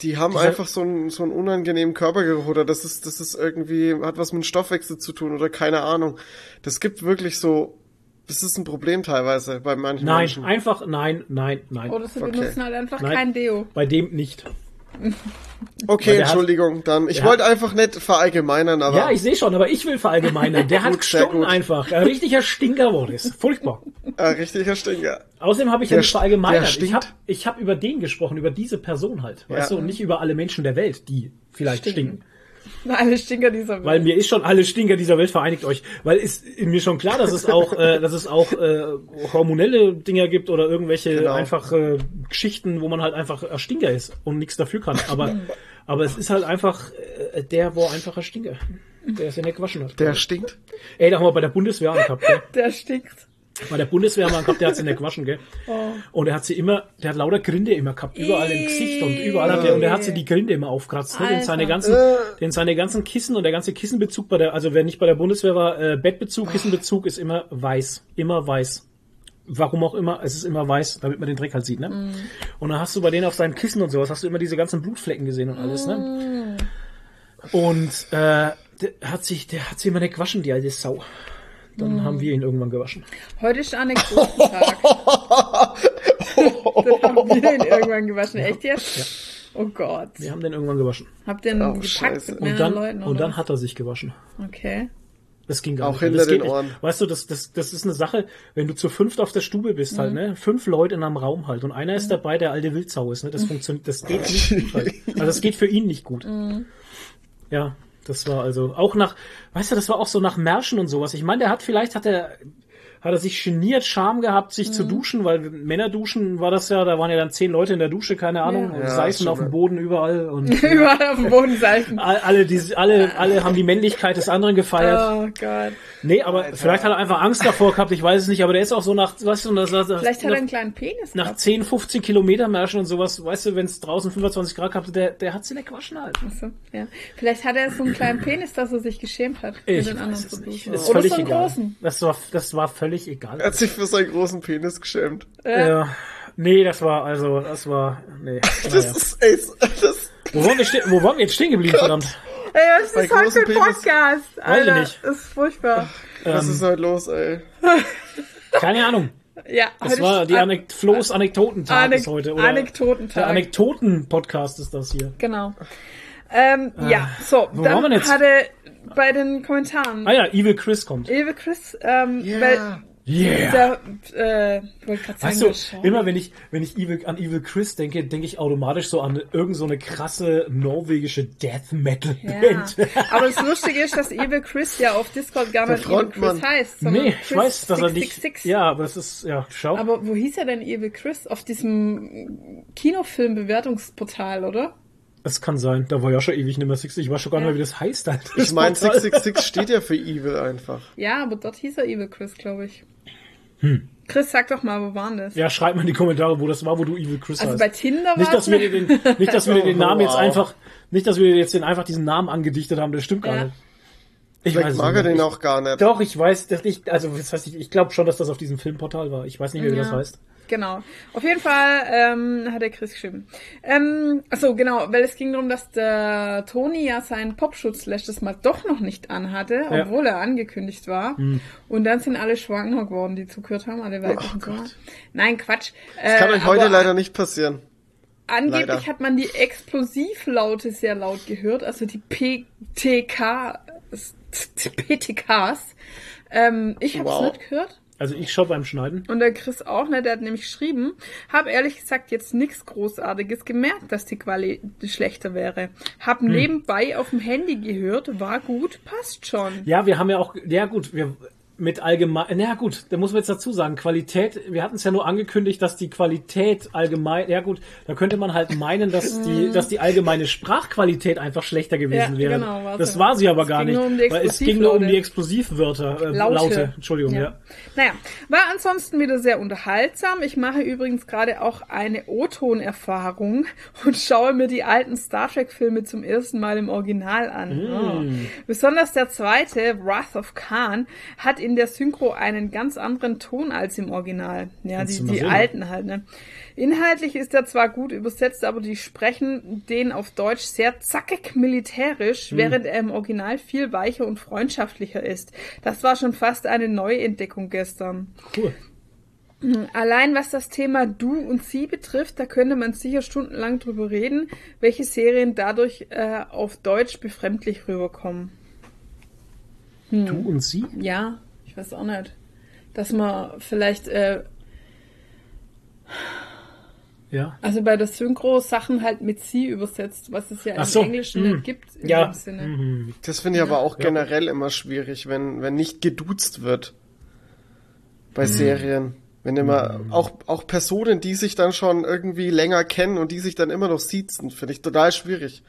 Die haben Dieser- einfach so einen, so einen unangenehmen Körpergeruch oder das ist, das ist irgendwie, hat was mit dem Stoffwechsel zu tun oder keine Ahnung. Das gibt wirklich so, das ist ein Problem teilweise bei manchen Nein, Menschen. einfach nein, nein, nein. Oder sie Okay. benutzen halt einfach Nein. kein Deo. Bei dem nicht. Okay, der hat- Entschuldigung, dann. Ich wollte einfach nicht verallgemeinern, aber Ja, ich sehe schon, aber ich will verallgemeinern. Der hat Gut, sehr gestunken einfach. Ein richtiger Stinker wurde es. Furchtbar. äh, richtiger Stinker. Außerdem habe ich ja Der nicht st- verallgemeinert. Ich habe ich hab über den gesprochen, über diese Person halt. Weißt Ja. du, und nicht über alle Menschen der Welt, die vielleicht stinken. Alle Stinker dieser Welt. Weil mir ist schon alle Stinker dieser Welt vereinigt euch. Weil ist mir schon klar, dass es auch, äh, dass es auch äh, hormonelle Dinger gibt oder irgendwelche Genau. einfach äh, Geschichten, wo man halt einfach ein Stinker ist und nichts dafür kann. Aber, aber es ist halt einfach äh, der, wo einfach ein Stinker, der es ja nicht gewaschen hat. Der stinkt. Ey, da haben wir bei der Bundeswehr angehabt, gell? Der stinkt. Bei der Bundeswehr haben wir einen gehabt, der hat sie nicht gewaschen, gell? Oh. Und er hat sie immer, der hat lauter Grinde immer gehabt, überall im Gesicht und überall hat er, und er hat sie die Grinde immer aufkratzt, ne? Den Alter. seine ganzen, den seine ganzen Kissen und der ganze Kissenbezug bei der, also wer nicht bei der Bundeswehr war, äh, Bettbezug, Kissenbezug ist immer weiß. Immer weiß. Warum auch immer, es ist immer weiß, damit man den Dreck halt sieht, ne? Mm. Und dann hast du bei denen auf seinen Kissen und sowas, hast du immer diese ganzen Blutflecken gesehen und alles, ne? Mm. Und, äh, der hat sich, der hat sie immer nicht gewaschen, die alte Sau. Dann haben wir ihn irgendwann gewaschen. Heute ist Anekdotentag. Dann haben wir ihn irgendwann gewaschen. Echt jetzt? Oh Gott. Wir haben den irgendwann gewaschen. Habt ihr ihn Oh, gepackt Scheiße. mit Und mehreren dann, Leuten? und oder dann was? hat er sich gewaschen. Okay. Das ging gar Auch nicht. hinter das den geht nicht. Ohren. Weißt du, das, das, das ist eine Sache, wenn du zu fünft auf der Stube bist Mhm. halt, ne? Fünf Leute in einem Raum halt und einer ist dabei, der alte Wildsau ist, ne? Das funktioniert, das geht nicht gut halt. Also das geht für ihn nicht gut. Mhm. Ja, das war also auch nach, weißt du, das war auch so nach Märschen und sowas. Ich meine, der hat vielleicht hat er hat er sich geniert, Scham gehabt, sich Mhm. zu duschen, weil Männer duschen war das ja, da waren ja dann zehn Leute in der Dusche, keine Ahnung, und Ja, Seifen auf dem. Boden überall und Überall auf dem Boden Seifen. all- alle, die, alle, alle haben die Männlichkeit des anderen gefeiert. Oh Gott. Nee, aber vielleicht hat er einfach Angst davor gehabt, ich weiß es nicht, aber der ist auch so nach, weißt du, das, das, Vielleicht hat nach, er einen kleinen Penis nach gehabt. 10, 15 Kilometer Märschen und sowas, weißt du, wenn es draußen 25 Grad gehabt hat, der, der hat sie nicht gewaschen halt. Achso, ja. Vielleicht hat er so einen kleinen Penis, dass er sich geschämt hat, für Ich den anderen weiß zu es nicht. ist Oder völlig so einen egal. großen. Das war, das war völlig egal. Er hat sich für seinen großen Penis geschämt. Ja. Nee, das war, also, das war, nee. Das Naja. ist, ey, das, Wo waren wir, ste wo waren wir jetzt stehen geblieben, verdammt? Ey, was Bei ist heute für ein Podcast? Alter, nicht. das ist furchtbar. Was Ähm, ist heute los, ey? keine Ahnung. Ja, Das heute war ist die An- Anek Flo's Anekdotentag Anek ist heute. Oder Anekdotentag. Der Anekdoten-Podcast ist das hier. Genau. Ähm, ja, so, wo dann hatte bei den Kommentaren Ah ja, Evil Chris kommt. Ewe Chris, ähm, Ja. weil Yeah. der, äh, Weißt du, immer wenn ich, wenn ich Evil, an Evil Chris denke, denke ich automatisch so an irgend so eine krasse norwegische Death Metal ja. Band. Aber das Lustige ist, dass Evil Chris ja auf Discord gar nicht Evil. Chris heißt, sondern nee, ich Chris weiß, dass er nicht, 666. ja, aber es ist, ja, schau. Aber wo hieß er denn Evil Chris? Auf diesem Kinofilm-Bewertungsportal, oder? Es kann sein, da war ja schon ewig nicht mehr 60, ich weiß schon gar nicht Ja. mehr, wie das heißt. Halt. Ich meine, 666 steht ja für Evil einfach. Ja, aber dort hieß er Evil Chris, glaube ich. Chris, sag doch mal, wo waren das? Hm. Ja, schreib mal in die Kommentare, wo das war, wo du Evil Chris also heißt. bei Tinder nicht, war dass wir dir den, nicht, dass wir dir den Oh, Namen jetzt wow. einfach, nicht, dass wir dir jetzt den einfach diesen Namen angedichtet haben, das stimmt gar Ja. nicht. Ich Vielleicht es mag er nicht. den auch gar nicht. Doch, ich weiß, dass ich, also das heißt, ich, ich glaube schon, dass das auf diesem Filmportal war. Ich weiß nicht mehr, wie das Ja. heißt. Genau. Auf jeden Fall ähm, hat der Chris geschrieben. Ähm, achso, genau, weil es ging darum, dass der Toni ja seinen Popschutz letztes Mal doch noch nicht anhatte, Ja. obwohl er angekündigt war. Und dann sind alle schwanger geworden, die zugehört haben, alle weiblichen Sommer. Nein, Quatsch. Das kann Äh, euch heute leider nicht passieren. Angeblich leider. hat man die Explosivlaute sehr laut gehört, also die PTK, PTKs. Ähm, ich habe es Wow. nicht gehört. Also ich schaue beim Schneiden. Und der Chris auch, ne, der hat nämlich geschrieben, hab ehrlich gesagt jetzt nichts Großartiges gemerkt, dass die Qualität schlechter wäre. Hab Hm. nebenbei auf dem Handy gehört, war gut, passt schon. Ja, wir haben ja auch, ja gut, wir mit allgemein, na gut, da muss man jetzt dazu sagen, Qualität, wir hatten es ja nur angekündigt, dass die Qualität allgemein, ja gut, da könnte man halt meinen, dass die, dass die allgemeine Sprachqualität einfach schlechter gewesen Mhm. Ja, wäre. genau, war's das ja. war sie aber Es gar nicht, um weil es ging nur um die. Explosivwörter, äh, Laute. Laute. Entschuldigung, ja. Naja, war ansonsten wieder sehr unterhaltsam. Ich mache übrigens gerade auch eine O-Ton-Erfahrung und schaue mir die alten Star Trek-Filme zum ersten Mal im Original an. Mm. Oh. Besonders der zweite, Wrath of Khan, hat in der Synchro einen ganz anderen Ton als im Original. Ja, Kannst die, die sehen. alten halt, ne? Inhaltlich ist er zwar gut übersetzt, aber die sprechen den auf Deutsch sehr zackig militärisch, während er im Original viel weicher und freundschaftlicher ist. Das war schon fast eine Neuentdeckung gestern. Cool. Allein was das Thema Du und Sie betrifft, da könnte man sicher stundenlang drüber reden, welche Serien dadurch äh, auf Deutsch befremdlich rüberkommen. Du und sie? Ja, weiß auch nicht. Dass man vielleicht, äh, Ja. also bei der Synchro Sachen halt mit Sie übersetzt, was es ja Ach im so, Englischen mm. nicht gibt in Ja. dem Sinne. Mhm. Das finde ich aber auch generell immer schwierig, wenn, wenn nicht geduzt wird. Bei Serien. Wenn immer, auch, auch Personen, die sich dann schon irgendwie länger kennen und die sich dann immer noch siezen, finde ich total schwierig.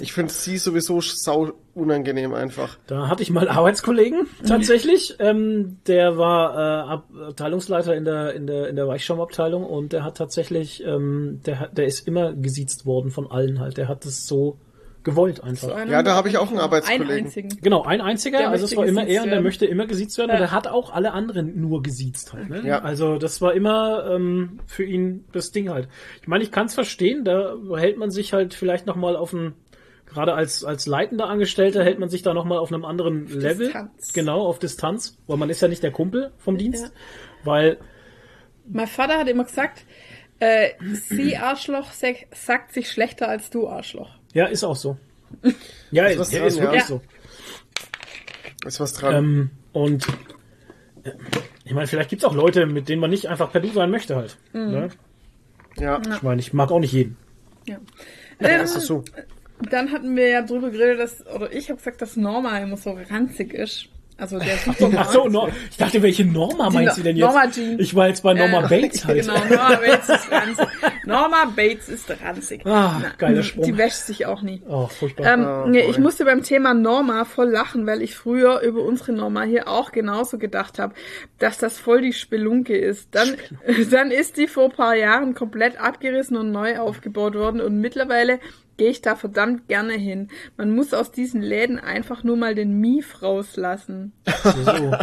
Ich finde sie sowieso sau unangenehm einfach. Da hatte ich mal einen Arbeitskollegen tatsächlich. ähm, der war äh, Ab Abteilungsleiter in der in der in der Weichschaumabteilung und der hat tatsächlich, ähm, der hat, der ist immer gesiezt worden von allen halt. Der hat es so gewollt einfach. Ja, da habe ich auch einen Arbeitskollegen. Einen einzigen. Genau, ein einziger, Der also es war immer er und der möchte immer gesiezt werden Ja. und er hat auch alle anderen nur gesiezt halt. Ne? Ja. Also das war immer ähm, für ihn das Ding halt. Ich meine, ich kann es verstehen, da hält man sich halt vielleicht nochmal auf ein, gerade als, als leitender Angestellter hält man sich da nochmal auf einem anderen Level. Distanz. Genau, auf Distanz, weil man ist ja nicht der Kumpel vom Dienst. Ja. Weil, Mein Vater hat immer gesagt, äh, Sie Arschloch sag- sagt sich schlechter als du Arschloch. ja, ist auch so. Ja, Ist was ist, dran, ist ja. wirklich Ja. so. Ist was dran. Ähm, und äh, ich meine, vielleicht gibt's auch Leute, mit denen man nicht einfach per Du sein möchte halt. Ne? ja. Ich meine, ich mag auch nicht jeden. Ja. ja, Ähm, ist das so. Dann hatten wir ja drüber geredet, dass, oder ich habe gesagt, dass Norma immer so ranzig ist. Also der Supermarkt. Ach so, Nor ich dachte, welche Norma Die meinst No- du denn jetzt? Norma Jean. Ich war jetzt bei Norma Äh, Bates halt. Genau, Norma Bates ist ranzig. Norma Bates ist ranzig. Ah, Na, geiler Sprung. Die wäscht sich auch nie. Oh, furchtbar. Ähm, Oh, nee, ich musste beim Thema Norma voll lachen, weil ich früher über unsere Norma hier auch genauso gedacht habe, dass das voll die Spelunke ist. Dann, dann ist die vor ein paar Jahren komplett abgerissen und neu aufgebaut worden und mittlerweile gehe ich da verdammt gerne hin. Man muss aus diesen Läden einfach nur mal den Mief rauslassen. so.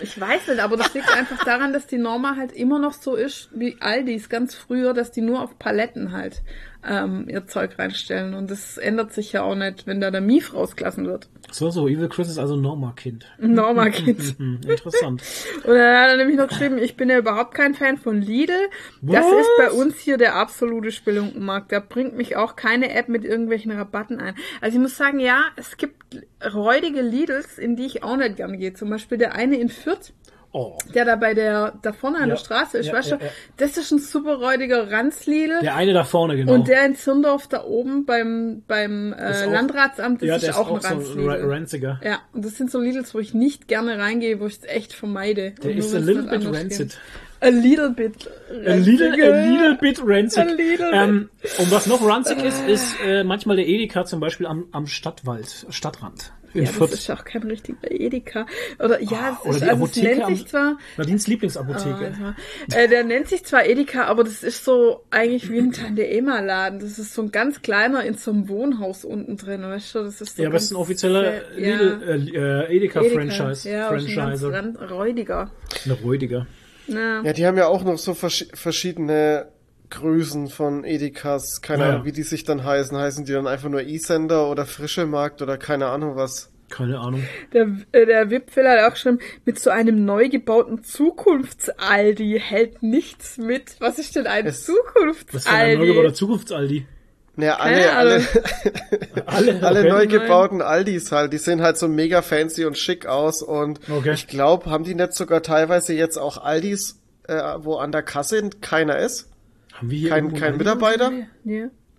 Ich weiß nicht, aber das liegt einfach daran, dass die Norma halt immer noch so ist wie Aldis ganz früher, dass die nur auf Paletten halt ähm, ihr Zeug reinstellen. Und das ändert sich ja auch nicht, wenn da der Mief rausgelassen wird. So, so, Evil Chris ist also Norma-Kind. Norma-Kind. Hm, interessant. Und dann hat er nämlich noch geschrieben, ich bin ja überhaupt kein Fan von Lidl. Das Was? ist bei uns hier der absolute Spelunkenmarkt. Da bringt mich auch keine App mit irgendwelchen Rabatten ein. Also ich muss sagen, ja, es gibt räudige Lidls, in die ich auch nicht gern gehe. Zum Beispiel der eine in Fürth, Oh, der da bei der, da vorne an Ja. der Straße ist, Ja, weißt du? ja. Das ist ein super räudiger Ranz-Lidl. der eine da vorne, genau. Und der in Zündorf da oben beim, beim äh, auch- Landratsamt, das ja, ist der ist auch ein auch so ein Ranziger. Ja, und das sind so Lidls, wo ich nicht gerne reingehe, wo ich es echt vermeide. Der ist a little bit rancid. A little bit. A little, a little bit rancid. A little ähm, und was noch ranzig ist, ist äh, manchmal der Edeka zum Beispiel am, am Stadtwald, Stadtrand. In Ja, das ist auch kein richtiger Edeka. Oder ja, Oder es ist, die also es Apotheke nennt sich zwar, Nadines Lieblingsapotheke. Ah, äh, der nennt sich zwar Edeka, aber das ist so eigentlich wie ein Tante Emma Laden. Das ist so ein ganz kleiner in so einem Wohnhaus unten drin, weißt du? Das ist so ja, aber es ist ein offizieller ja, äh, äh, Edeka-Franchise. Ja, Franchiser. ran- räudiger. Eine räudiger. Ja. Ja, die haben ja auch noch so vers verschiedene Größen von Edekas. Keine Ja. Ahnung, wie die sich dann heißen. Heißen die dann einfach nur E-Sender oder Frische Markt oder keine Ahnung was. Keine Ahnung. Der, äh, der Wipfel hat auch geschrieben, mit so einem neu gebauten Zukunftsaldi hält nichts mit. Was ist denn ein Es- Das ist ja ein neu gebauter Zukunftsaldi? Zukunftsaldi. Naja, alle, alle. Alle, alle okay. neu gebauten Aldis halt, die sehen halt so mega fancy und schick aus und Okay. ich glaube, haben die nicht sogar teilweise jetzt auch Aldis, äh, wo an der Kasse keiner ist? Haben wir hier Kein, irgendwo kein Mitarbeiter?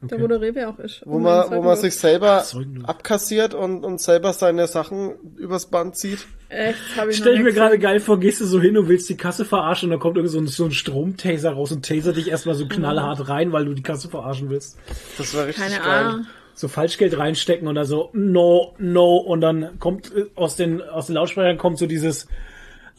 Da Okay. wo der Rewe auch ist. Wo man, wo man sich selber Säugen. abkassiert und, und selber seine Sachen übers Band zieht. Echt, hab ich Stell ich mir gerade geil vor, gehst du so hin und willst die Kasse verarschen und dann kommt irgend so ein, so ein Stromtaser raus und taser dich erstmal so knallhart rein, weil du die Kasse verarschen willst. Das war richtig Keine geil. Ahnung. So Falschgeld reinstecken und dann so, no, no, und dann kommt äh, aus den, aus den Lautsprechern kommt so dieses,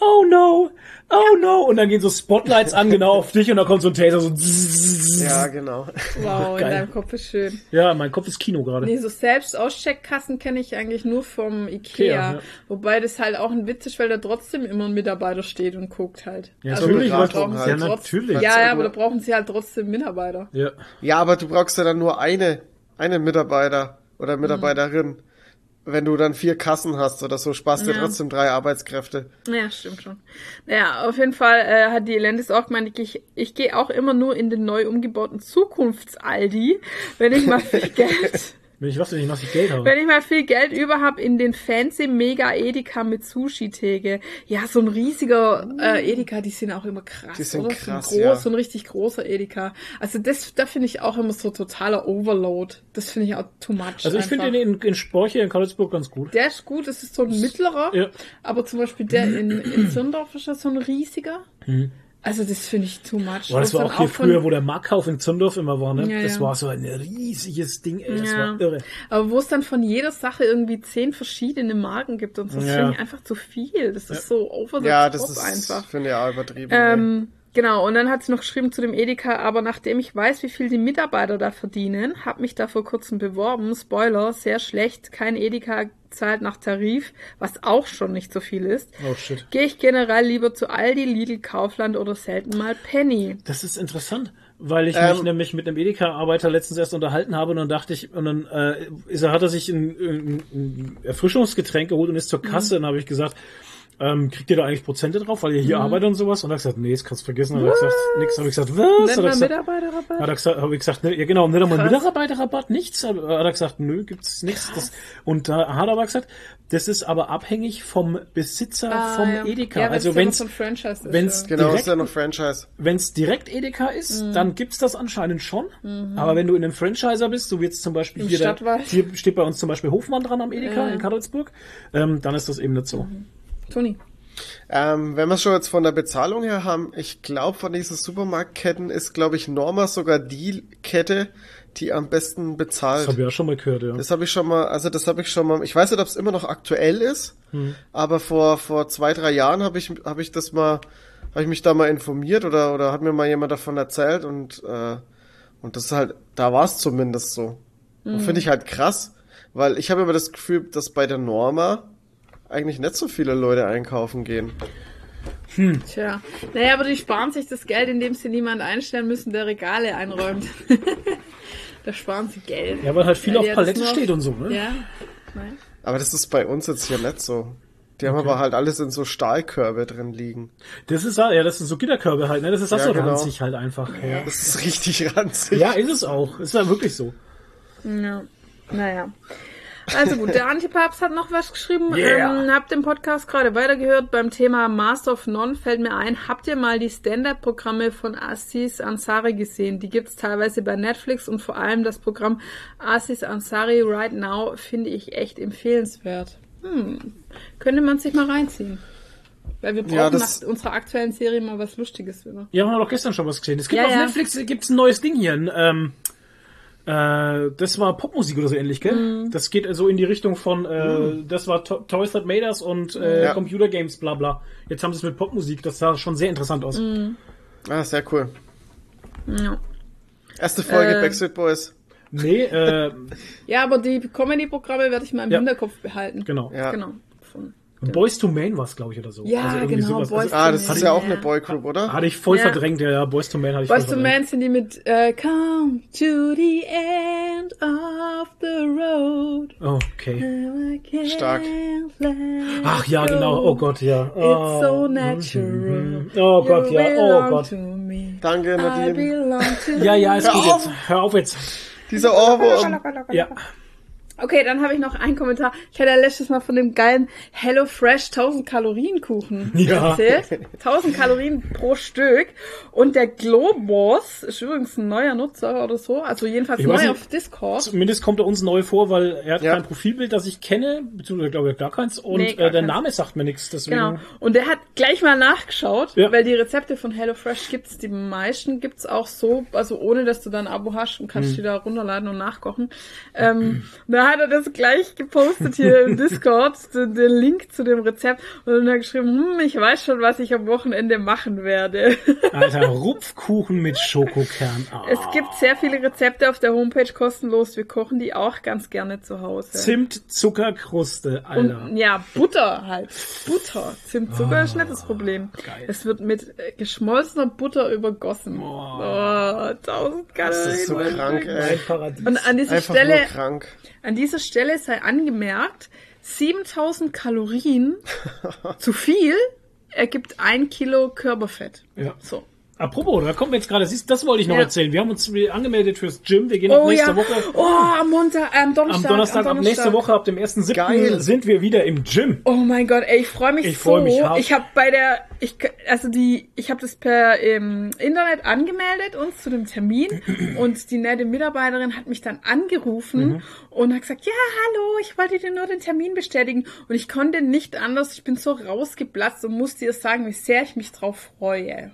oh no, oh no, und dann gehen so Spotlights an genau auf dich und dann kommt so ein Taser so, Ja, genau. Wow, in deinem Kopf ist schön. ja, mein Kopf ist Kino gerade. Nee, so selbst Auscheckkassen kenne ich eigentlich nur vom Ikea. Ikea, ja. Wobei das halt auch ein Witz ist, weil da trotzdem immer ein Mitarbeiter steht und guckt halt. Ja, Also natürlich, brauchen sie ja, halt trotzdem. natürlich. Ja, ja, aber da brauchen sie halt trotzdem Mitarbeiter. Ja. Ja, aber du brauchst ja dann nur eine, einen Mitarbeiter Mhm. oder Mitarbeiterin. Wenn du dann vier Kassen hast oder so, sparst du Ja. trotzdem drei Arbeitskräfte. Ja, stimmt schon. Naja, auf jeden Fall äh, hat die Elandis auch gemeint, ich, ich gehe auch immer nur in den neu umgebauten Zukunftsaldi, wenn ich mal viel Geld, Wenn ich was, wenn ich viel Geld habe. wenn ich mal viel Geld über hab in den fancy Mega Edeka mit Sushi-Theke. Ja, so ein riesiger äh, Edeka, die sind auch immer krass. Die sind oder? krass, so ein groß, ja. so ein richtig großer Edeka. Also das, da finde ich auch immer so totaler Overload. Das finde ich auch too much. Also ich finde den in, in Sporche in Karlsburg ganz gut. Der ist gut, das ist so ein mittlerer. Ja. Aber zum Beispiel der in, in Zirndorf ist ja so ein riesiger. Also das finde ich too much. Boah, das war auch hier von- früher, wo der Marktkauf in Zündorf immer war, ne? Ja, das ja. war so ein riesiges Ding, ey. Das Ja. war irre. Aber wo es dann von jeder Sache irgendwie zehn verschiedene Marken gibt und so, das Ja. finde ich einfach zu viel. Das ist so over the Ja, top das ist, einfach. finde ich auch übertrieben. Ähm, genau, und dann hat sie noch geschrieben zu dem Edeka, aber nachdem ich weiß, wie viel die Mitarbeiter da verdienen, habe mich da vor kurzem beworben. Spoiler, sehr schlecht. Kein Edeka zahlt nach Tarif, was auch schon nicht so viel ist. Oh shit. Gehe ich generell lieber zu Aldi, Lidl, Kaufland oder selten mal Penny. Das ist interessant, weil ich Ähm. mich nämlich mit einem Edeka-Arbeiter letztens erst unterhalten habe und dann dachte ich, und dann äh, ist er, hat er sich ein, ein, ein Erfrischungsgetränk geholt und ist zur Kasse und dann habe ich gesagt, ähm, kriegt ihr da eigentlich Prozente drauf, weil ihr hier arbeitet und sowas? Und er hat gesagt, nee, das kannst du vergessen. Hat er gesagt, nix. Habe ich gesagt, was? Nennt Hat er man gesagt, Mitarbeiterrabatt? hat er gesagt, habe ich gesagt, ne, ja genau, nicht einmal. Mitarbeiterrabatt, nichts. Hat er gesagt, nö, gibt's nichts. Das, und da hat er aber gesagt, das ist aber abhängig vom Besitzer vom Ah, ja. Edeka. Ja, also ja ein Franchise ist, wenn's ja. genau, direkt, ist ja noch Franchise. wenn's direkt Edeka ist, Mhm. dann gibt's das anscheinend schon. Aber wenn du in einem Franchiser bist, so wie jetzt zum Beispiel Im hier, der, hier steht bei uns zum Beispiel Hofmann dran am Edeka Ja. in Kadolsburg, ähm, dann ist das eben nicht so. Toni. Ähm, wenn wir es schon jetzt von der Bezahlung her haben, ich glaube, von diesen Supermarktketten ist, glaube ich, Norma sogar die Kette, die am besten Das bezahlt. habe ich ja schon mal gehört, ja. Das habe ich schon mal, also das habe ich schon mal, ich weiß nicht, ob es immer noch aktuell ist, aber vor, vor zwei, drei Jahren habe ich, habe ich das mal, habe ich mich da mal informiert oder, oder hat mir mal jemand davon erzählt und, äh, und das ist halt, da war es zumindest so. Und finde ich halt krass, weil ich habe immer das Gefühl, dass bei der Norma eigentlich nicht so viele Leute einkaufen gehen. Tja. Naja, aber die sparen sich das Geld, indem sie niemand einstellen müssen, der Regale einräumt. Da sparen sie Geld. Ja, weil halt viel Weil auf ja Palette noch- steht und so, ne? Ja. Nein. Aber das ist bei uns jetzt hier nicht so. Die haben aber halt alles in so Stahlkörbe drin liegen. Das ist ja, das sind so Gitterkörbe halt, ne? Das ist das Ja, so genau. ranzig halt einfach. Ja. Das ist richtig ranzig. ja, ist es auch. Ist ja wirklich so. Ja. Naja. Also gut, der Antipapst hat noch was geschrieben. Yeah. Ähm, hab den Podcast gerade weitergehört. Beim Thema Master of None fällt mir ein, habt ihr mal die Stand-Up-Programme von Aziz Ansari gesehen? Die gibt's teilweise bei Netflix und vor allem das Programm Aziz Ansari Right Now finde ich echt empfehlenswert. Hm. Könnte man sich mal reinziehen. Weil wir brauchen Ja, nach unserer aktuellen Serie mal was Lustiges wieder. Ja, haben wir doch gestern schon was gesehen. Es gibt Ja, auf ja. Netflix gibt's ein neues Ding hier. Ein, ähm, äh, das war Popmusik oder so ähnlich, gell? Mhm. Das geht so in die Richtung von, äh, das war to Toys That Made Us und äh, Ja. Computer Games, bla bla. Jetzt haben sie es mit Popmusik, das sah schon sehr interessant aus. Mhm. Ah, sehr cool. Ja. Erste Folge Äh, Backstreet Boys. Nee, äh, Ja, aber die Comedy-Programme werde ich mal im Ja. Hinterkopf behalten. genau. Ja. Genau. Von, Boys to Man war es, glaube ich, oder so. Ja, also genau, sowas. Boys Also, Ah, das to ist ja auch eine ja. Boygroup, oder? hatte ich voll Ja. verdrängt, ja, ja, Boys to Man hatte ich Boys voll to verdrängt. Man sind die mit äh, Come to the end of the road. Okay. Stark. Ach ja, genau. Oh Gott, ja. It's so Oh. natural. Oh Gott, ja. Oh Gott. Danke, Nadine. Ja, ja, ist Hör gut auf! jetzt. Hör auf jetzt. Dieser Ohrwurm. Ja. Okay, dann habe ich noch einen Kommentar. Ich hatte ja letztes Mal von dem geilen Hello Fresh 1000 Kalorien Kuchen Ja. erzählt. 1000 Kalorien pro Stück. Und der Globos ist übrigens ein neuer Nutzer oder so. Also jedenfalls Ich neu nicht. auf Discord. Zumindest kommt er uns neu vor, weil er hat Ja. kein Profilbild, das ich kenne, beziehungsweise glaube ich gar keins. Und Nee, gar äh, der keins. Name sagt mir nichts. Deswegen. Genau. Und der hat gleich mal nachgeschaut, Ja. weil die Rezepte von HelloFresh gibt's, die meisten gibt's auch so, also ohne dass du dann ein Abo hast und Hm. kannst die da runterladen und nachkochen. Ähm, da hat er das gleich gepostet hier im Discord, den, den Link zu dem Rezept und dann hat er geschrieben, hm, ich weiß schon, was ich am Wochenende machen werde. Alter, Rupfkuchen mit Schokokern. Ah. Es gibt sehr viele Rezepte auf der Homepage kostenlos. Wir kochen die auch ganz gerne zu Hause. Zimt, Zuckerkruste, Alter. Und ja, Butter halt. Butter. Zimt, Zucker ist nicht das Problem. Ah, geil. Es wird mit äh, geschmolzener Butter übergossen. Oh, tausend Kalorien. Das ist so krank, ey. Und an dieser Einfach Stelle, krank. An dieser Stelle sei angemerkt, 7000 Kalorien zu viel ergibt ein Kilo Körperfett. Ja. So. Apropos, da kommen wir jetzt gerade, siehst, das wollte ich noch Ja. erzählen. Wir haben uns angemeldet fürs Gym. Wir gehen ab Oh nächste ja. Woche. Oh, am Montag, äh, am Donnerstag. Am Donnerstag, ab nächste. Woche, ab dem 1.7. Geil. sind wir wieder im Gym. Oh mein Gott, ey, ich freue mich Ich so. freu mich hart. Ich habe bei der, ich also die, ich habe das per ähm, Internet angemeldet uns zu dem Termin und die nette Mitarbeiterin hat mich dann angerufen Mhm. und hat gesagt, ja hallo, ich wollte dir nur den Termin bestätigen und ich konnte nicht anders. Ich bin so rausgeplatzt und musste ihr sagen, wie sehr ich mich drauf freue.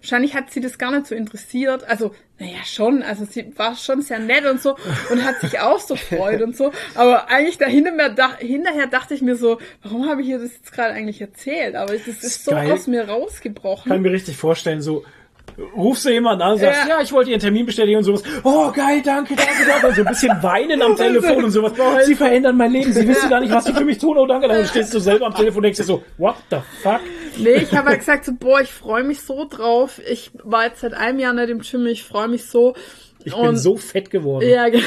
Wahrscheinlich hat sie das gar nicht so interessiert. Also, naja, schon. Also, sie war schon sehr nett und so und hat sich auch so gefreut und so. Aber eigentlich dahinter mehr, da, hinterher dachte ich mir so, warum habe ich ihr das jetzt gerade eigentlich erzählt? Aber das ist so Geil. aus mir rausgebrochen. Kann mir richtig vorstellen, so, rufst du jemanden an und sagst, ja. Ja. ich wollte ihren Termin bestätigen und sowas. Oh, geil, danke, danke, danke. Und so ein bisschen weinen am Telefon und sowas. Sie verändern mein Leben, sie wissen gar nicht, was sie für mich tun. Oh, danke. Dann stehst du selber am Telefon und denkst dir so, what the fuck? Nee, ich habe halt gesagt so, boah, ich freue mich so drauf. Ich war jetzt seit einem Jahr nicht im Gym, ich freue mich so. Ich bin Und- so fett geworden. Ja, genau.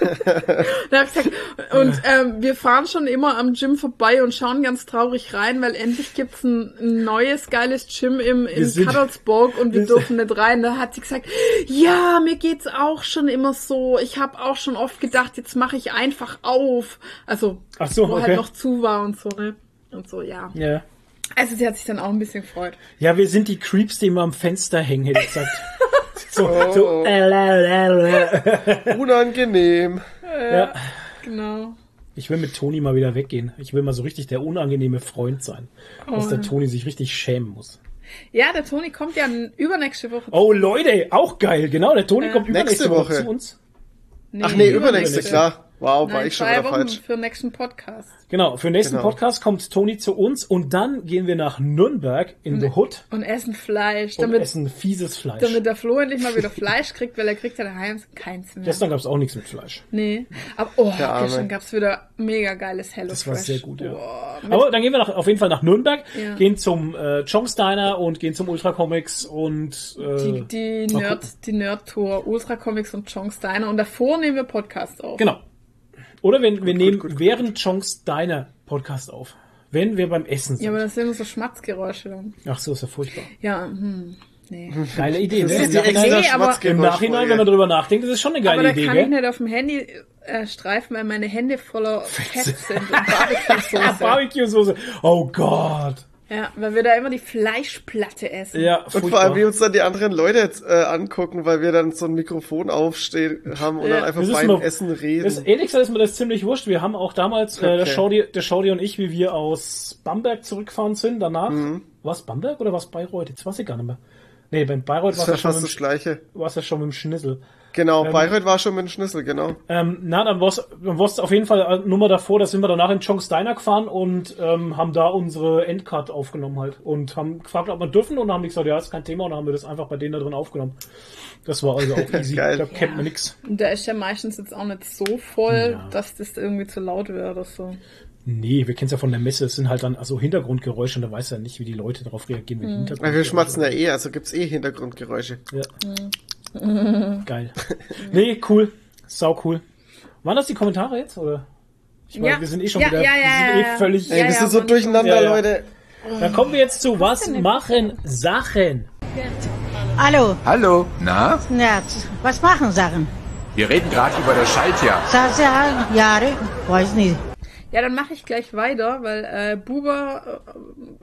und ähm, wir fahren schon immer am Gym vorbei und schauen ganz traurig rein, weil endlich gibt's ein, ein neues geiles Gym im, in Kadolsburg und wir dürfen nicht rein. Da hat sie gesagt, ja, mir geht's auch schon immer so. Ich habe auch schon oft gedacht, jetzt mache ich einfach auf. Also, so, wo okay. halt noch zu war und so, ne? Und so, ja. Ja. Also sie hat sich dann auch ein bisschen gefreut. Ja, wir sind die Creeps, die immer am Fenster hängen, hätte ich gesagt. So, Oh, so, äh, äh, äh, äh. Unangenehm. Ja. Genau. Ich will mit Toni mal wieder weggehen. Ich will mal so richtig der unangenehme Freund sein. Dass Oh. der Toni sich richtig schämen muss. Ja, der Toni kommt ja übernächste Woche. Oh Leute, auch geil, genau. Der Toni kommt übernächste Nächste Woche Woche. zu uns. Ach nee, übernächste, übernächste. klar. Wow, war Nein, ich schon zwei wieder Wochen falsch. für den nächsten Podcast. Genau, für den nächsten Genau. Podcast kommt Toni zu uns und dann gehen wir nach Nürnberg in the Hood Und essen Fleisch, und damit, essen fieses Fleisch. damit der Flo endlich mal wieder Fleisch kriegt, weil er kriegt ja daheim keins mehr. Gestern gab es auch nichts mit Fleisch. nee. Aber oh, gestern gab's wieder mega geiles Hello Das war Fresh. sehr gut, ja. Boah, Aber dann gehen wir nach, auf jeden Fall nach Nürnberg, Ja. gehen zum äh, Chongs Diner und gehen zum Ultra Comics und äh, die, die Nerd, die Nerd-Tour, Ultra Comics und Chongs Diner. Und davor nehmen wir Podcast auf. Genau. Oder wir, wir nehmen gut, gut. während Chongs Diner Podcast auf. Wenn wir beim Essen sind. Ja, aber das sind nur so Schmatzgeräusche dann. Ach so, ist ja furchtbar. Ja, hm, nee. Geile Idee, Das ne? ist Im die Nachhinein, Nee, aber- Im. Nachhinein, wenn man drüber nachdenkt, ist es schon eine geile Aber da Idee, kann ich nicht auf dem Handy äh, streifen, weil meine Hände voller Fett sind und Barbecue-Soße. Barbecue-Soße. Oh Gott. Ja, weil wir da immer die Fleischplatte essen. Ja, Und vor allem, furchtbar. wie uns dann die anderen Leute jetzt äh, angucken, weil wir dann so ein Mikrofon aufstehen haben und Ja. dann einfach beim mir- Essen reden. Das, ehrlich gesagt ist mir das ziemlich wurscht. Wir haben auch damals, äh, der, Okay. Shaudi, der Shaudi und ich, wie wir aus Bamberg zurückgefahren sind, danach, Mhm. war es Bamberg oder war es Bayreuth? Jetzt weiß ich gar nicht mehr. Nee, beim Bayreuth war es ja, schon fast mit das dem Gleiche. War's ja schon mit dem Schnitzel. Genau, Ähm, Bayreuth war schon mit dem Schlüssel, genau. Ähm, na, dann war's, dann war's auf jeden Fall eine Nummer davor, da sind wir danach in Chong's Diner gefahren und ähm, haben da unsere Endcard aufgenommen halt und haben gefragt, ob wir dürfen und dann haben die gesagt, ja, ist kein Thema und dann haben wir das einfach bei denen da drin aufgenommen. Das war also auch easy. Geil. Da kennt man nix. Und der ist ja meistens jetzt auch nicht so voll, Ja. dass das irgendwie zu laut wäre oder so. Nee, wir kennen es ja von der Messe, es sind halt dann also Hintergrundgeräusche und da weiß ja nicht, wie die Leute darauf reagieren, Mhm. wenn Weil Hintergrundgeräusche. wir schmatzen ja eh, also gibt's eh Hintergrundgeräusche. Ja. Geil. Nee, cool. Sau cool. Waren das die Kommentare jetzt, oder? Ich meine, Ja. wir sind eh schon Ja, wieder, ja, wir sind eh ja. völlig, Ey, Ja, wir ja, sind so Mann. durcheinander, Ja, ja. Leute. Dann kommen wir jetzt zu was machen Sachen. Hallo, Hallo, na? ja, was machen Sachen? Wir reden gerade über das Schaltjahr. Sag ja, Jahre, weiß nicht. Ja, dann mache ich gleich weiter, weil äh, Buber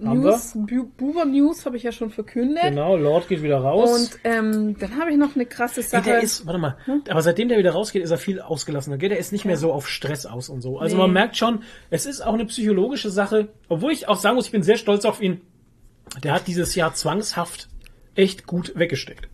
äh, News, Bu Buber News habe ich ja schon verkündet. Genau, Lord geht wieder raus. Und ähm, dann habe ich noch eine krasse Sache. der ist, warte mal, aber seitdem der wieder rausgeht, ist er viel ausgelassener. Gell? Der ist nicht mehr so auf Stress aus und so. Also Nee. man merkt schon, es ist auch eine psychologische Sache, obwohl ich auch sagen muss, ich bin sehr stolz auf ihn. Der hat dieses Jahr zwangshaft echt gut weggesteckt.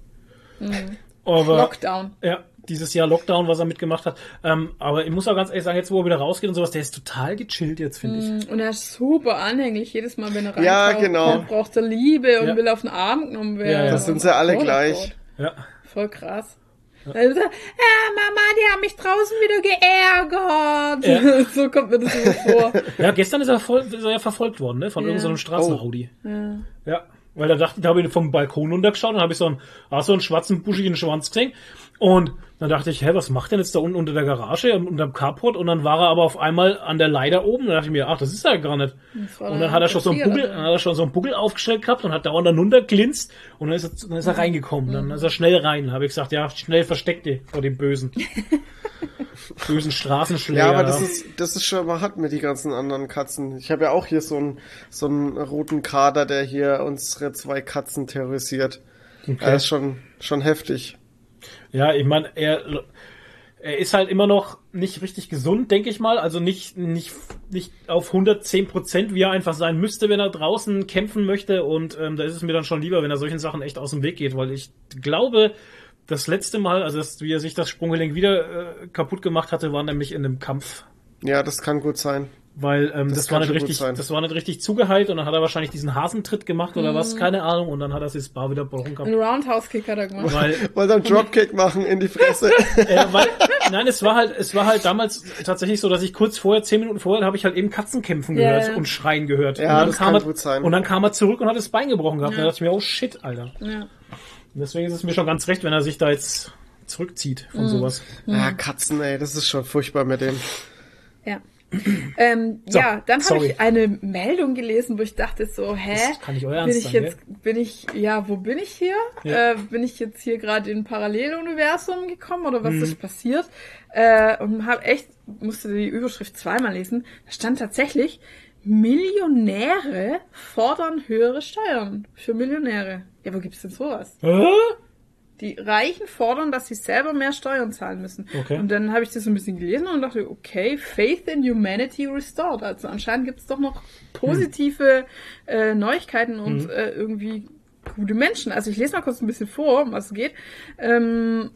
Aber, Lockdown. Ja, dieses Jahr Lockdown, was er mitgemacht hat. Ähm, aber ich muss auch ganz ehrlich sagen, jetzt wo er wieder rausgeht und sowas, der ist total gechillt jetzt, finde ich. Und er ist super anhänglich, jedes Mal, wenn er reinkommt. Ja, genau. Braucht er Liebe und Ja. will auf den Arm genommen werden. Ja, ja. Das sind sie alle Oh gleich. Ja. Voll krass. Ja. ja, Mama, die haben mich draußen wieder geärgert. so kommt mir das immer vor. Ja, gestern ist er, voll, ist er ja verfolgt worden, ne? Von irgendeinem Straßenaudi. Ja. Ja, weil da dachte ich, da habe ich vom Balkon runtergeschaut und habe ich so einen, ah, so einen schwarzen, buschigen Schwanz gesehen. Und dann dachte ich, hä, was macht denn jetzt da unten unter der Garage, unter dem Carport? Und dann war er aber auf einmal an der Leiter oben. Da dachte ich mir, ach, das ist er gar nicht. Und dann hat er schon so einen Buckel, drin. dann hat er schon so einen Buckel aufgestellt gehabt und hat dauernd dann runterglinst. Und dann ist er, dann ist er reingekommen. Dann ist er schnell rein. Dann habe ich gesagt, ja, schnell versteck dich vor dem Bösen. Bösen Straßenschläger. Ja, aber das ist, das ist schon mal hat mit die ganzen anderen Katzen. Ich habe ja auch hier so einen, so einen roten Kader, der hier unsere zwei Katzen terrorisiert. Er ist schon, schon heftig. Ja, ich meine, er, er ist halt immer noch nicht richtig gesund, denke ich mal. Also nicht, nicht, nicht auf 110 Prozent, wie er einfach sein müsste, wenn er draußen kämpfen möchte. Und ähm, da ist es mir dann schon lieber, wenn er solchen Sachen echt aus dem Weg geht, weil ich glaube, das letzte Mal, also das, wie er sich das Sprunggelenk wieder äh, kaputt gemacht hatte, war nämlich in einem Kampf. Ja, das kann gut sein. Weil ähm, das, Das war nicht richtig, sein. das war nicht richtig zugeheilt und dann hat er wahrscheinlich diesen Hasentritt gemacht oder was, keine Ahnung, und dann hat er sich das Bar wieder gebrochen gehabt. Ein Roundhouse-Kick hat er gemacht. Weil Wollt ihr einen Dropkick machen in die Fresse? äh, weil, nein, es war halt, es war halt damals tatsächlich so, dass ich kurz vorher, zehn Minuten vorher, habe ich halt eben Katzenkämpfen gehört und Schreien gehört. Ja, und dann das kam kann er, gut sein. Und dann kam er zurück und hat das Bein gebrochen gehabt. Ja. Da dachte ich mir, oh shit, Alter. Ja. Und deswegen ist es mir schon ganz recht, wenn er sich da jetzt zurückzieht Mhm. von sowas. ja, Katzen, ey, das ist schon furchtbar mit dem. Ja. Ähm, So, ja, dann habe ich eine Meldung gelesen, wo ich dachte so, hä? Das kann euer bin ich sein, jetzt, bin ich, ja, wo bin ich hier? Ja. Äh, bin ich jetzt hier gerade in ein Paralleluniversum gekommen oder was Mhm. ist passiert? Äh, und habe echt, musste die Überschrift zweimal lesen. Da stand tatsächlich, Millionäre fordern höhere Steuern für Millionäre. Ja, wo gibt's denn sowas? Hä? Die Reichen fordern, dass sie selber mehr Steuern zahlen müssen. Okay. Und dann habe ich das so ein bisschen gelesen und dachte, okay, Faith in Humanity restored. Also anscheinend gibt es doch noch positive äh, Neuigkeiten und äh, irgendwie gute Menschen. Also ich lese mal kurz ein bisschen vor, um was es geht. Ähm,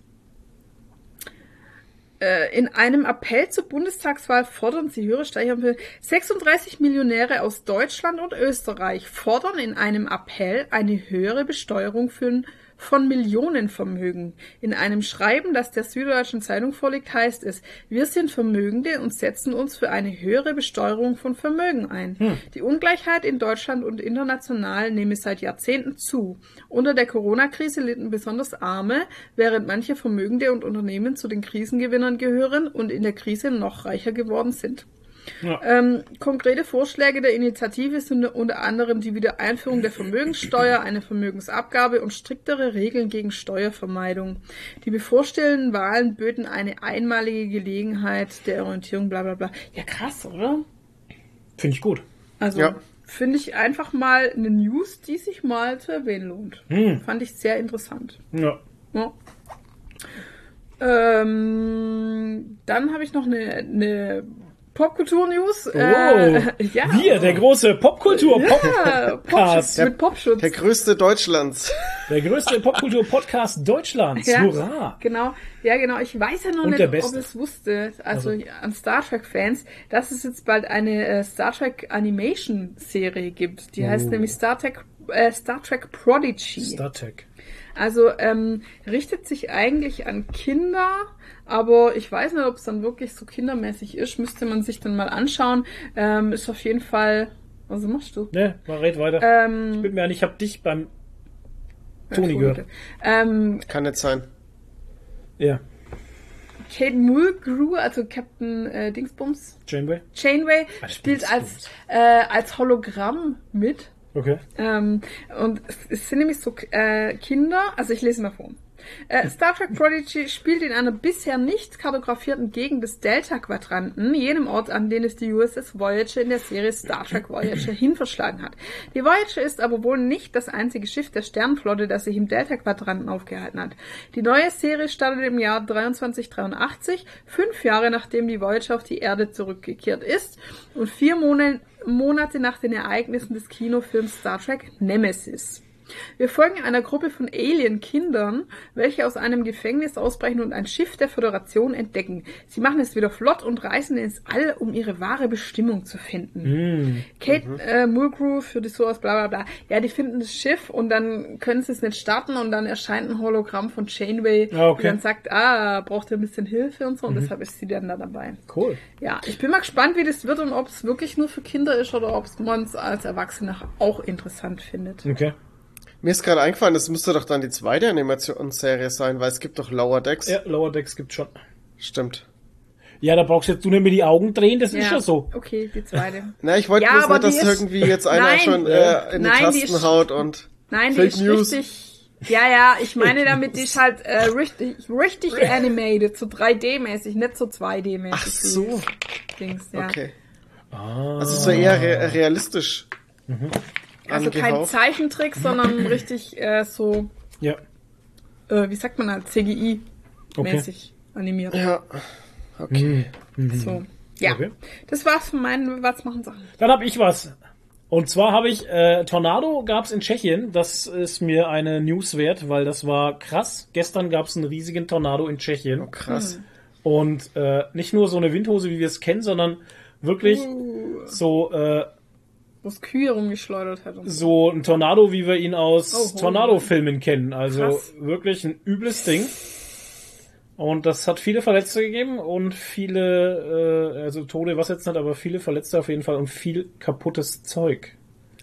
äh, in einem Appell zur Bundestagswahl fordern sie höhere Steuern für 36 Millionäre aus Deutschland und Österreich fordern in einem Appell eine höhere Besteuerung für von Millionenvermögen. In einem Schreiben, das der Süddeutschen Zeitung vorliegt, heißt es, wir sind Vermögende und setzen uns für eine höhere Besteuerung von Vermögen ein. Hm. Die Ungleichheit in Deutschland und international nehme seit Jahrzehnten zu. Unter der Corona-Krise litten besonders Arme, während manche Vermögende und Unternehmen zu den Krisengewinnern gehören und in der Krise noch reicher geworden sind. Ja. Ähm, konkrete Vorschläge der Initiative sind unter anderem die Wiedereinführung der Vermögenssteuer, eine Vermögensabgabe und striktere Regeln gegen Steuervermeidung. Die bevorstehenden Wahlen böten eine einmalige Gelegenheit der Orientierung, bla bla bla. Ja, krass, oder? Finde ich gut. Also ja. finde ich einfach mal eine News, die sich mal zu erwähnen lohnt. Hm. Fand ich sehr interessant. Ja. ja. Ähm, dann habe ich noch eine, eine Popkultur-News. Oh, äh, ja. Wir, der große Popkultur-Podcast. Ja, mit Popschutz. Der größte Deutschlands. Der größte Popkultur-Podcast Deutschlands. Ja, Hurra. Genau. Ja, genau. Ich weiß ja noch Und nicht, ob es wusste, also, also. an Star Trek-Fans, dass es jetzt bald eine äh, Star Trek Animation-Serie gibt. Die oh. heißt nämlich Star Trek, äh, Star Trek Prodigy. Star Trek. Also ähm, richtet sich eigentlich an Kinder, aber ich weiß nicht, ob es dann wirklich so kindermäßig ist. Müsste man sich dann mal anschauen. Ähm, ist auf jeden Fall. Was machst du? Ne, mal red weiter. Ähm, ich bin mir an, ich habe dich beim Toni gehört. Ähm, Kann nicht sein. Ja. Kate Mulgrew, also Captain äh, Dingsbums. Chainway. Chainway ah, spielt als, äh, als Hologramm mit. Okay. Ähm, und es sind nämlich so äh, Kinder, also ich lese mal vor. Äh, Star Trek Prodigy spielt in einer bisher nicht kartografierten Gegend des Delta-Quadranten, jenem Ort, an den es die USS Voyager in der Serie Star Trek Voyager hinverschlagen hat. Die Voyager ist aber wohl nicht das einzige Schiff der Sternflotte, das sich im Delta-Quadranten aufgehalten hat. Die neue Serie startet im Jahr 2383, fünf Jahre nachdem die Voyager auf die Erde zurückgekehrt ist und vier Monate Monate nach den Ereignissen des Kinofilms Star Trek Nemesis. Wir folgen einer Gruppe von Alien-Kindern, welche aus einem Gefängnis ausbrechen und ein Schiff der Föderation entdecken. Sie machen es wieder flott und reisen ins All, um ihre wahre Bestimmung zu finden. Mm. Kate mhm. äh, Mulgrew für die Source, bla bla bla. Ja, die finden das Schiff und dann können sie es nicht starten und dann erscheint ein Hologramm von Chainway, ah, okay. die dann sagt, ah, braucht ihr ein bisschen Hilfe und so und mhm. deshalb ist sie dann da dabei. Cool. Ja, ich bin mal gespannt, wie das wird und ob es wirklich nur für Kinder ist oder ob man es als Erwachsener auch interessant findet. Okay. Mir ist gerade eingefallen, das müsste doch dann die zweite Animationsserie sein, weil es gibt doch Lower Decks. Ja, Lower Decks gibt schon. Stimmt. Ja, da brauchst jetzt du nicht mehr die Augen drehen, das ja. ist ja so. Okay, die zweite. Na, ich wollte ja, bloß nicht, dass ist... irgendwie jetzt einer nein, schon äh, in die Tasten ist... haut und Nein, Fake die ist News. richtig. Ja, ja, ich meine damit, die ist halt äh, richtig, richtig animated, so 3D-mäßig, nicht so 2D-mäßig. Ach so. Dings, ja. Okay. Ah. Also so eher re realistisch. Mhm. Also kein Zeichentrick, sondern richtig äh, so, ja. Äh, wie sagt man halt, CGI-mäßig okay. animiert. Ja. Okay. Mhm. So. Ja. Okay. Das war's von meinen Was machen Sachen. Dann habe ich was. Und zwar habe ich äh, Tornado gab's in Tschechien. Das ist mir eine News wert, weil das war krass. Gestern gab's einen riesigen Tornado in Tschechien. Oh, krass. Mhm. Und äh, nicht nur so eine Windhose, wie wir es kennen, sondern wirklich uh. so äh, was Kühe rumgeschleudert hat. So ein Tornado, wie wir ihn aus oh, Tornado-Filmen kennen. Also Krass. wirklich ein übles Ding. Und das hat viele Verletzte gegeben und viele, äh, also Tode, was jetzt nicht, aber viele Verletzte auf jeden Fall und viel kaputtes Zeug.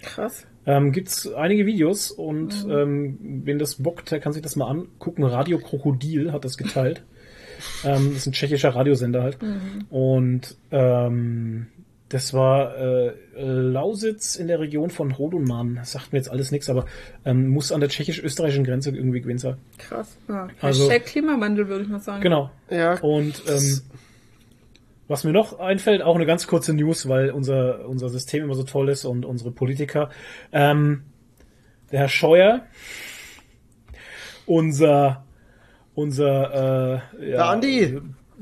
Krass. Ähm, gibt's einige Videos und mhm. ähm, wen das bockt, der kann sich das mal angucken. Radio Krokodil hat das geteilt. ähm, das ist ein tschechischer Radiosender halt. Mhm. Und ähm, das war äh, Lausitz in der Region von Hodunman. Das sagt mir jetzt alles nichts, aber ähm, muss an der tschechisch-österreichischen Grenze irgendwie gewesen sein. Krass. Ja. Also, Hashtag Klimawandel, würde ich mal sagen. Genau. Ja. Und ähm, was mir noch einfällt, auch eine ganz kurze News, weil unser, unser System immer so toll ist und unsere Politiker. Ähm, der Herr Scheuer, unser unser äh, ja, der Andi.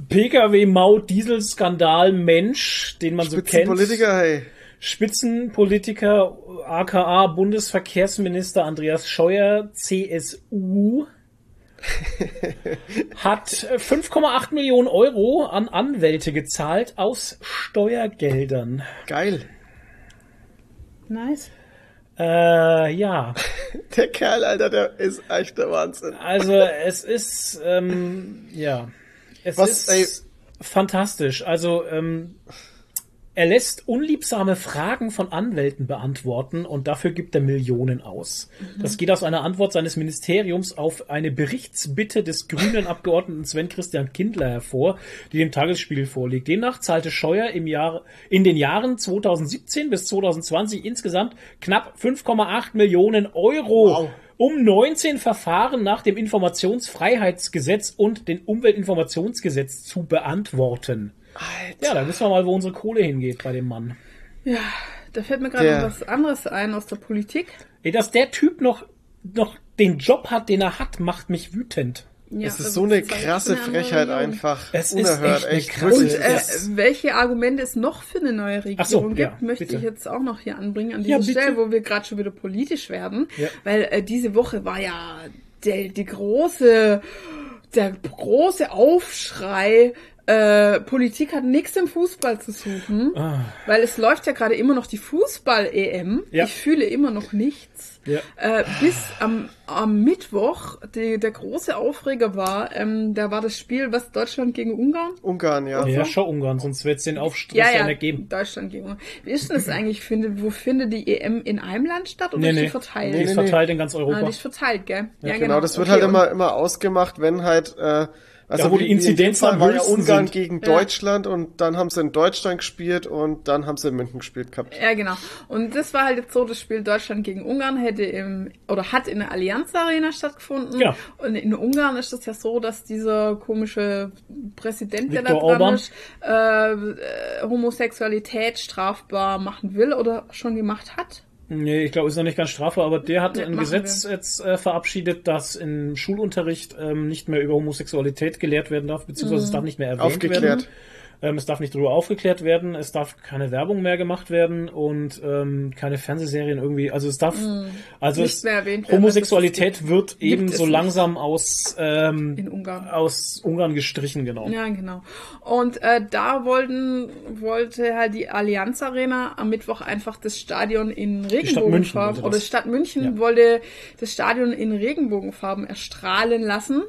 Pkw-Maut, Dieselskandal, Mensch, den man so kennt. Spitzenpolitiker, hey. Spitzenpolitiker, aka Bundesverkehrsminister Andreas Scheuer, CSU. hat äh, 5,8 Millionen Euro an Anwälte gezahlt aus Steuergeldern. Geil. Nice. Äh, ja. Der Kerl, Alter, der ist echt der Wahnsinn. Also es ist, ähm, ja, es Was, ist fantastisch. Also ähm, er lässt unliebsame Fragen von Anwälten beantworten und dafür gibt er Millionen aus. Das geht aus einer Antwort seines Ministeriums auf eine Berichtsbitte des grünen Abgeordneten Sven Christian Kindler hervor, die dem Tagesspiegel vorliegt. Demnach zahlte Scheuer im Jahr, in den Jahren 2017 bis 2020 insgesamt knapp 5,8 Millionen Euro. Wow. Um 19 Verfahren nach dem Informationsfreiheitsgesetz und dem Umweltinformationsgesetz zu beantworten. Ja, da wissen wir mal, wo unsere Kohle hingeht bei dem Mann. Ja, da fällt mir gerade was anderes ein aus der Politik. Ey, dass der Typ noch, noch den Job hat, den er hat, macht mich wütend. Ja, Es ist also so eine ist krasse Frechheit Regierung. einfach. Es ist Unerhört, echt eine echt. krasse- Und äh, welche Argumente es noch für eine neue Regierung so, gibt, ja, möchte bitte. ich jetzt auch noch hier anbringen an Ja, dieser bitte. Stelle, wo wir gerade schon wieder politisch werden. Ja. Weil äh, diese Woche war ja der, die große, der große Aufschrei, äh, Politik hat nichts im Fußball zu suchen, Ah. weil es läuft ja gerade immer noch die Fußball-EM. Ja. Ich fühle immer noch nichts. Ja. Äh, bis am, am Mittwoch die, der große Aufreger war, ähm, da war das Spiel, was Deutschland gegen Ungarn? Ungarn, ja. Ja, schau Ungarn, sonst wird es den Aufstress Ja, ja, geben. Deutschland gegen Ungarn. Wie ist denn das eigentlich? Finde, wo findet die EM in einem Land statt oder Nee, ist die nee. verteilt? Die ist Nee, nee, verteilt in ganz Ah, Europa. die ist verteilt, gell? Ja, Genau, das wird Okay, halt immer, immer ausgemacht, wenn halt, äh, also Da, wo die wie in am war ja höchsten Ungarn sind. gegen Ja. Deutschland und dann haben sie in Deutschland gespielt und dann haben sie in München gespielt gehabt. Ja, genau. Und das war halt jetzt so, das Spiel Deutschland gegen Ungarn hätte im, oder hat in der Allianz Arena stattgefunden. Ja. Und in Ungarn ist es ja so, dass dieser komische Präsident, der da dran Orban. ist, äh, äh, Homosexualität strafbar machen will oder schon gemacht hat. Nee, ich glaube, ist noch nicht ganz strafbar, aber der hat Nee, ein Gesetz jetzt äh, verabschiedet, dass im Schulunterricht ähm, nicht mehr über Homosexualität gelehrt werden darf, beziehungsweise Mhm. es darf nicht mehr erwähnt Aufgeklärt. werden. Ähm, es darf nicht darüber aufgeklärt werden, es darf keine Werbung mehr gemacht werden und ähm, keine Fernsehserien irgendwie. Also es darf, also Mhm. Nicht es, Homosexualität wird eben so nicht. langsam aus ähm, Ungarn. aus Ungarn gestrichen, genau. Ja, genau. Und äh, da wollten, wollte halt die Allianz Arena am Mittwoch einfach das Stadion in Regenbogenfarben, oder Stadt München Ja. wollte das Stadion in Regenbogenfarben erstrahlen lassen.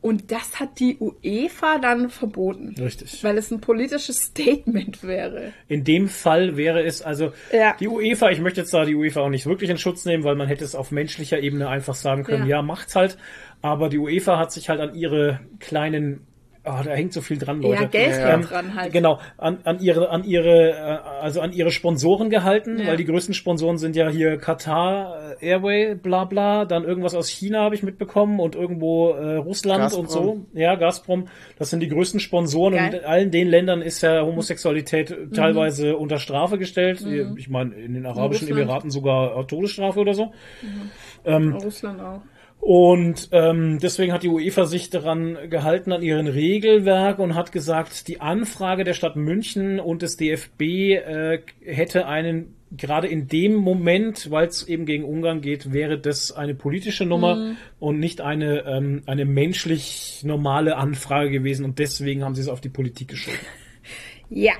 Und das hat die UEFA dann verboten. Richtig. Weil es ein politisches Statement wäre. In dem Fall wäre es also Ja. die UEFA, ich möchte jetzt da die UEFA auch nicht wirklich in Schutz nehmen, weil man hätte es auf menschlicher Ebene einfach sagen können, Ja. ja, macht's halt. Aber die UEFA hat sich halt an ihre kleinen, oh, da hängt so viel dran, Leute. Ja, Geld Ja, dran halt. Genau, an, an ihre, an ihre, äh, also an ihre Sponsoren gehalten, Ja. weil die größten Sponsoren sind ja hier Katar, äh, Airway, bla bla, dann irgendwas aus China habe ich mitbekommen und irgendwo äh, Russland Gazprom. und so. Ja, Gazprom, das sind die größten Sponsoren und Geil. in allen den Ländern ist ja Homosexualität teilweise unter Strafe gestellt. Ich meine, in den Arabischen Russland. Emiraten sogar Todesstrafe oder so. Russland auch. Und ähm, deswegen hat die UEFA sich daran gehalten, an ihren Regelwerk und hat gesagt, die Anfrage der Stadt München und des DFB äh, hätte einen, gerade in dem Moment, weil es eben gegen Ungarn geht, wäre das eine politische Nummer und nicht eine, ähm, eine menschlich normale Anfrage gewesen. Und deswegen haben sie es auf die Politik geschoben. Ja.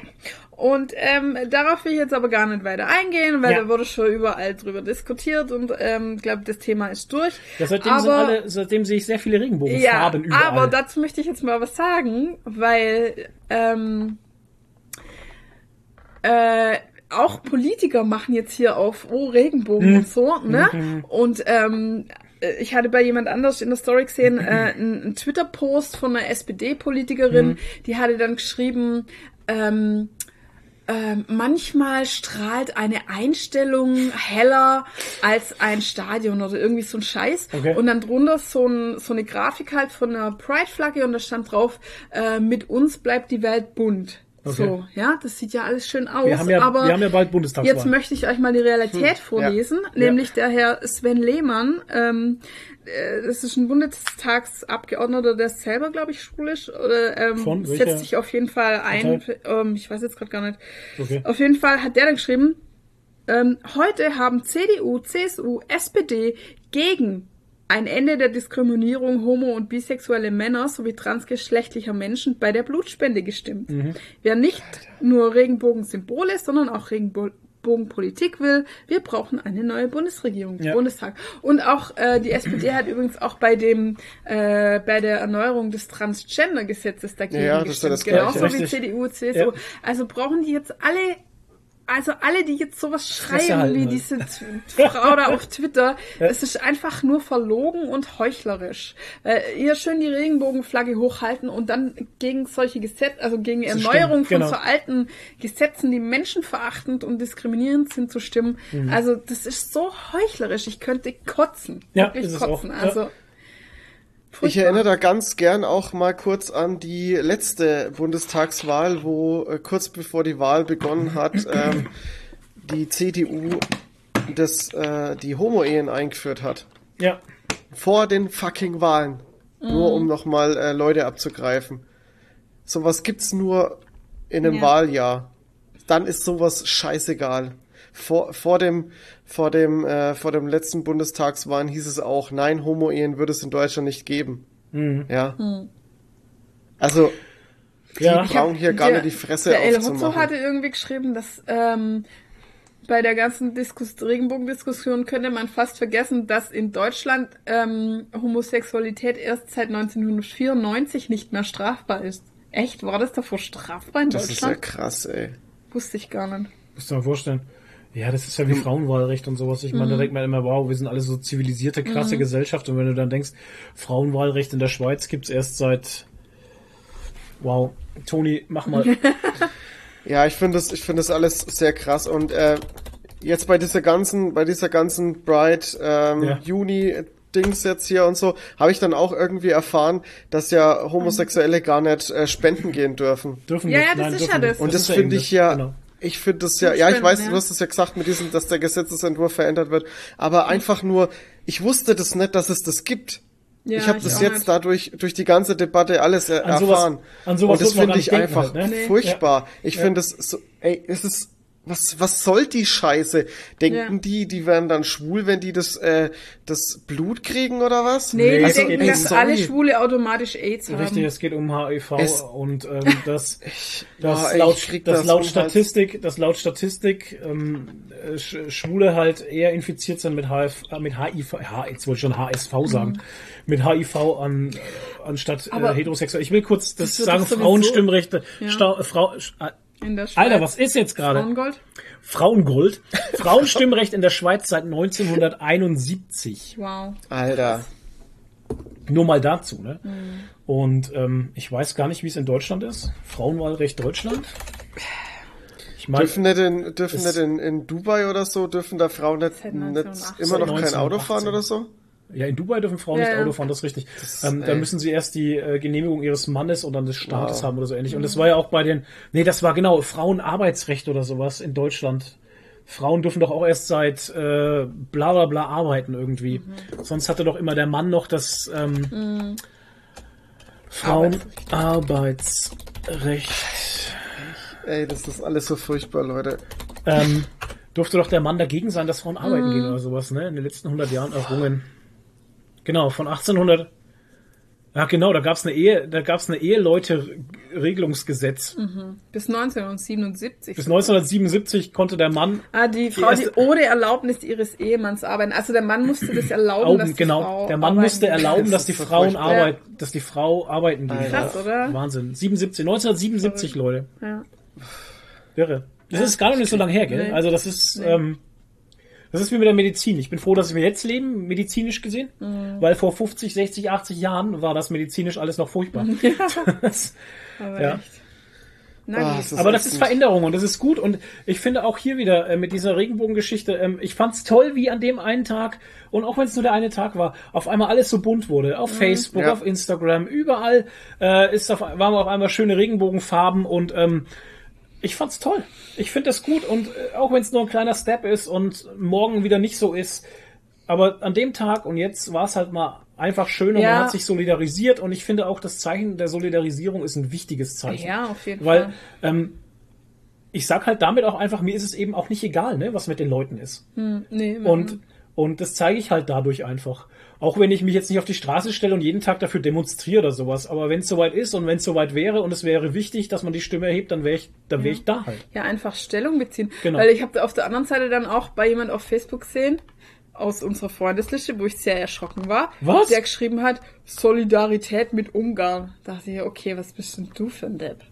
Und ähm, darauf will ich jetzt aber gar nicht weiter eingehen, weil Ja. da wurde schon überall drüber diskutiert und ähm, ich glaube, das Thema ist durch. Ja, seitdem, aber, sind alle, seitdem sehe ich sehr viele Regenbogenfarben ja, überall. aber dazu möchte ich jetzt mal was sagen, weil ähm, äh, auch Politiker machen jetzt hier auf oh Regenbogen Hm. und so, ne? Und ähm, äh, ich hatte bei jemand anders in der Story gesehen, äh, einen, einen Twitter-Post von einer SPD-Politikerin, Hm. die hatte dann geschrieben, ähm, ähm, manchmal strahlt eine Einstellung heller als ein Stadion oder irgendwie so ein Scheiß. Okay. Und dann drunter so, ein, so eine Grafik halt von einer Pride-Flagge und da stand drauf, äh, mit uns bleibt die Welt bunt. Okay. So, ja, das sieht ja alles schön aus. wir haben ja, aber wir haben ja bald Bundestagswahl. Jetzt möchte ich euch mal die Realität vorlesen, nämlich der Herr Sven Lehmann. Ähm, äh, das ist ein Bundestagsabgeordneter, der ist selber, glaube ich, schulisch oder ähm, Von welcher setzt sich auf jeden Fall ein. Ähm, ich weiß jetzt gerade gar nicht. Okay. Auf jeden Fall hat der dann geschrieben, ähm, heute haben CDU, CSU, SPD gegen ein Ende der Diskriminierung homo- und bisexuelle Männer sowie transgeschlechtlicher Menschen bei der Blutspende gestimmt. Wer nicht nur Regenbogensymbole, sondern auch Regenbogenpolitik will, wir brauchen eine neue Bundesregierung, Ja. Bundestag. Und auch äh, die SPD hat übrigens auch bei dem äh, bei der Erneuerung des Transgender-Gesetzes dagegen Ja, das ist ja gestimmt. das Gleiche. Genauso wie. CDU, CSU. Ja. Also brauchen die jetzt alle also alle, die jetzt sowas schreiben wie halt. diese Frau da auf Twitter, Ja. es ist einfach nur verlogen und heuchlerisch. Äh, ihr schön die Regenbogenflagge hochhalten und dann gegen solche Gesetze, also gegen Erneuerung stimmen, von genau. so alten Gesetzen, die menschenverachtend und diskriminierend sind, zu stimmen. Mhm. Also das ist so heuchlerisch. Ich könnte kotzen. Ja, Wirklich kotzen. auch. Ja. Also Ich furchtbar. erinnere da ganz gern auch mal kurz an die letzte Bundestagswahl, wo äh, kurz bevor die Wahl begonnen hat, ähm, die CDU das, äh, die Homo-Ehen eingeführt hat. Ja. Vor den fucking Wahlen. Nur um nochmal äh, Leute abzugreifen. Sowas gibt's nur in einem Ja. Wahljahr. Dann ist sowas scheißegal. Vor, vor dem, vor dem, äh, vor dem letzten Bundestagswahlen hieß es auch, nein, Homo-Ehen würde es in Deutschland nicht geben. Ja. Also, die Ja. brauchen hier gar Der- nicht die Fresse Der aufzumachen. hatte irgendwie geschrieben, dass ähm, bei der ganzen Diskus Regenbogendiskussion könnte man fast vergessen, dass in Deutschland ähm, Homosexualität erst seit 1994 nicht mehr strafbar ist. Echt? War das davor strafbar in Das ist ja Deutschland? krass, ey. Wusste ich gar nicht. Musst du dir mal vorstellen. Ja, das ist ja wie Frauenwahlrecht und sowas. Ich meine, da denkt man immer, wow, wir sind alle so zivilisierte, krasse Gesellschaft. Und wenn du dann denkst, Frauenwahlrecht in der Schweiz gibt's erst seit, wow, Toni, mach mal. Ja, ich finde das, ich finde das alles sehr krass und äh, jetzt bei dieser ganzen, bei dieser ganzen Bright ähm, Ja. Juni Dings jetzt hier und so, habe ich dann auch irgendwie erfahren, dass ja Homosexuelle gar nicht äh, spenden gehen dürfen. Dürfen Ja, nicht. ja, das Nein, ist dürfen ja das. Und das, ja finde ich ja, Genau. Ich finde das ja, ja, ich weiß, ja. du hast es ja gesagt mit diesem, dass der Gesetzesentwurf verändert wird, aber einfach nur, ich wusste das nicht, dass es das gibt. Ja, ich habe das jetzt nicht. dadurch durch die ganze Debatte alles er An sowas- erfahren. an sowas und das finde ich einfach halt, ne? Nee. furchtbar. Ich finde es so, ey, es ist was was soll die Scheiße? Denken Ja. die, die werden dann schwul, wenn die das äh, das Blut kriegen oder was? Nee, die es denken, geht- dass sorry. alle Schwule automatisch AIDS haben. Richtig, es geht um HIV Es- und ähm, das, das, boah, ey, laut, ich das das laut. Statistik, das laut Statistik ähm, äh, Sch- Schwule halt eher infiziert sind mit HIV, äh, mit HIV, H, jetzt wollte ich schon HSV sagen, mit HIV an anstatt äh, heterosexuell. Ich will kurz das, das sagen, Frauenstimmrechte. Ja. Sta Frau, äh, In der Schweiz. Alter, was ist jetzt gerade? Frauengold? Frauengold. Frauenstimmrecht in der Schweiz seit 1971. Wow. Alter. Nur mal dazu, ne? Mhm. Und ähm, ich weiß gar nicht, wie es in Deutschland ist. Frauenwahlrecht Deutschland. Ich meine, Dürfen nicht in, dürfen nicht in, in Dubai oder so, dürfen da Frauen nicht, nicht 1918. immer noch kein Auto 1918. fahren oder so? Ja, in Dubai dürfen Frauen Ja, nicht. Auto fahren, das ist richtig. ähm, da müssen sie erst die äh, Genehmigung ihres Mannes oder des Staates Wow. haben oder so ähnlich. Und das war ja auch bei den, nee, das war genau Frauenarbeitsrecht oder sowas in Deutschland. Frauen dürfen doch auch erst seit äh, bla bla bla arbeiten irgendwie. Mhm. Sonst hatte doch immer der Mann noch das ähm, Frauenarbeitsrecht. Ey, das ist alles so furchtbar, Leute. ähm, durfte doch der Mann dagegen sein, dass Frauen arbeiten Mhm. gehen oder sowas, ne? In den letzten 100 Jahren errungen. Genau, von 1800. Ja, genau, da gab's eine Ehe, da gab's eine Eheleute-Regelungsgesetz. Bis 1977. Bis 1977 konnte der Mann Ah, die Frau, die erste- ohne Erlaubnis ihres Ehemanns arbeiten. Also der Mann musste das erlauben, dass Augen, die genau, Frau der Mann arbeiten musste erlauben, Das dass ist die so Frauen furchtbar. arbeit, dass die Frau arbeiten geht. Krass, oder? Wahnsinn. 77, 1977, Leute. Ja. Irre. Das ist gar nicht so lange her, gell? Nee. Also das ist, ähm, das ist wie mit der Medizin. Ich bin froh, dass wir jetzt leben, medizinisch gesehen, Mhm. weil vor 50, 60, 80 Jahren war das medizinisch alles noch furchtbar. Das, Aber Ja. echt. Na Ah, gut. ist aber das ist nicht- Veränderung und das ist gut und ich finde auch hier wieder äh, mit dieser Regenbogengeschichte, ähm, ich fand's toll, wie an dem einen Tag und auch wenn es nur der eine Tag war, auf einmal alles so bunt wurde. Auf Facebook, Ja. auf Instagram, überall äh, ist auf, waren auf einmal schöne Regenbogenfarben und ähm, ich fand's toll. Ich finde das gut und äh, auch wenn es nur ein kleiner Step ist und morgen wieder nicht so ist, aber an dem Tag und jetzt war es halt mal einfach schön und Ja. man hat sich solidarisiert und ich finde auch das Zeichen der Solidarisierung ist ein wichtiges Zeichen. Ja, auf jeden Weil Fall. ähm, ich sag halt damit auch einfach, mir ist es eben auch nicht egal, ne, was mit den Leuten ist. Hm, nee, Und, und das zeige ich halt dadurch einfach. Auch wenn ich mich jetzt nicht auf die Straße stelle und jeden Tag dafür demonstriere oder sowas. Aber wenn es soweit ist und wenn es soweit wäre und es wäre wichtig, dass man die Stimme erhebt, dann wäre ich, dann wäre ich da halt. Ja, einfach Stellung beziehen. Genau. Weil ich habe auf der anderen Seite dann auch bei jemand auf Facebook gesehen, aus unserer Freundesliste, wo ich sehr erschrocken war, Was? der geschrieben hat, Solidarität mit Ungarn. Da dachte ich, okay, was bist denn du für ein Depp?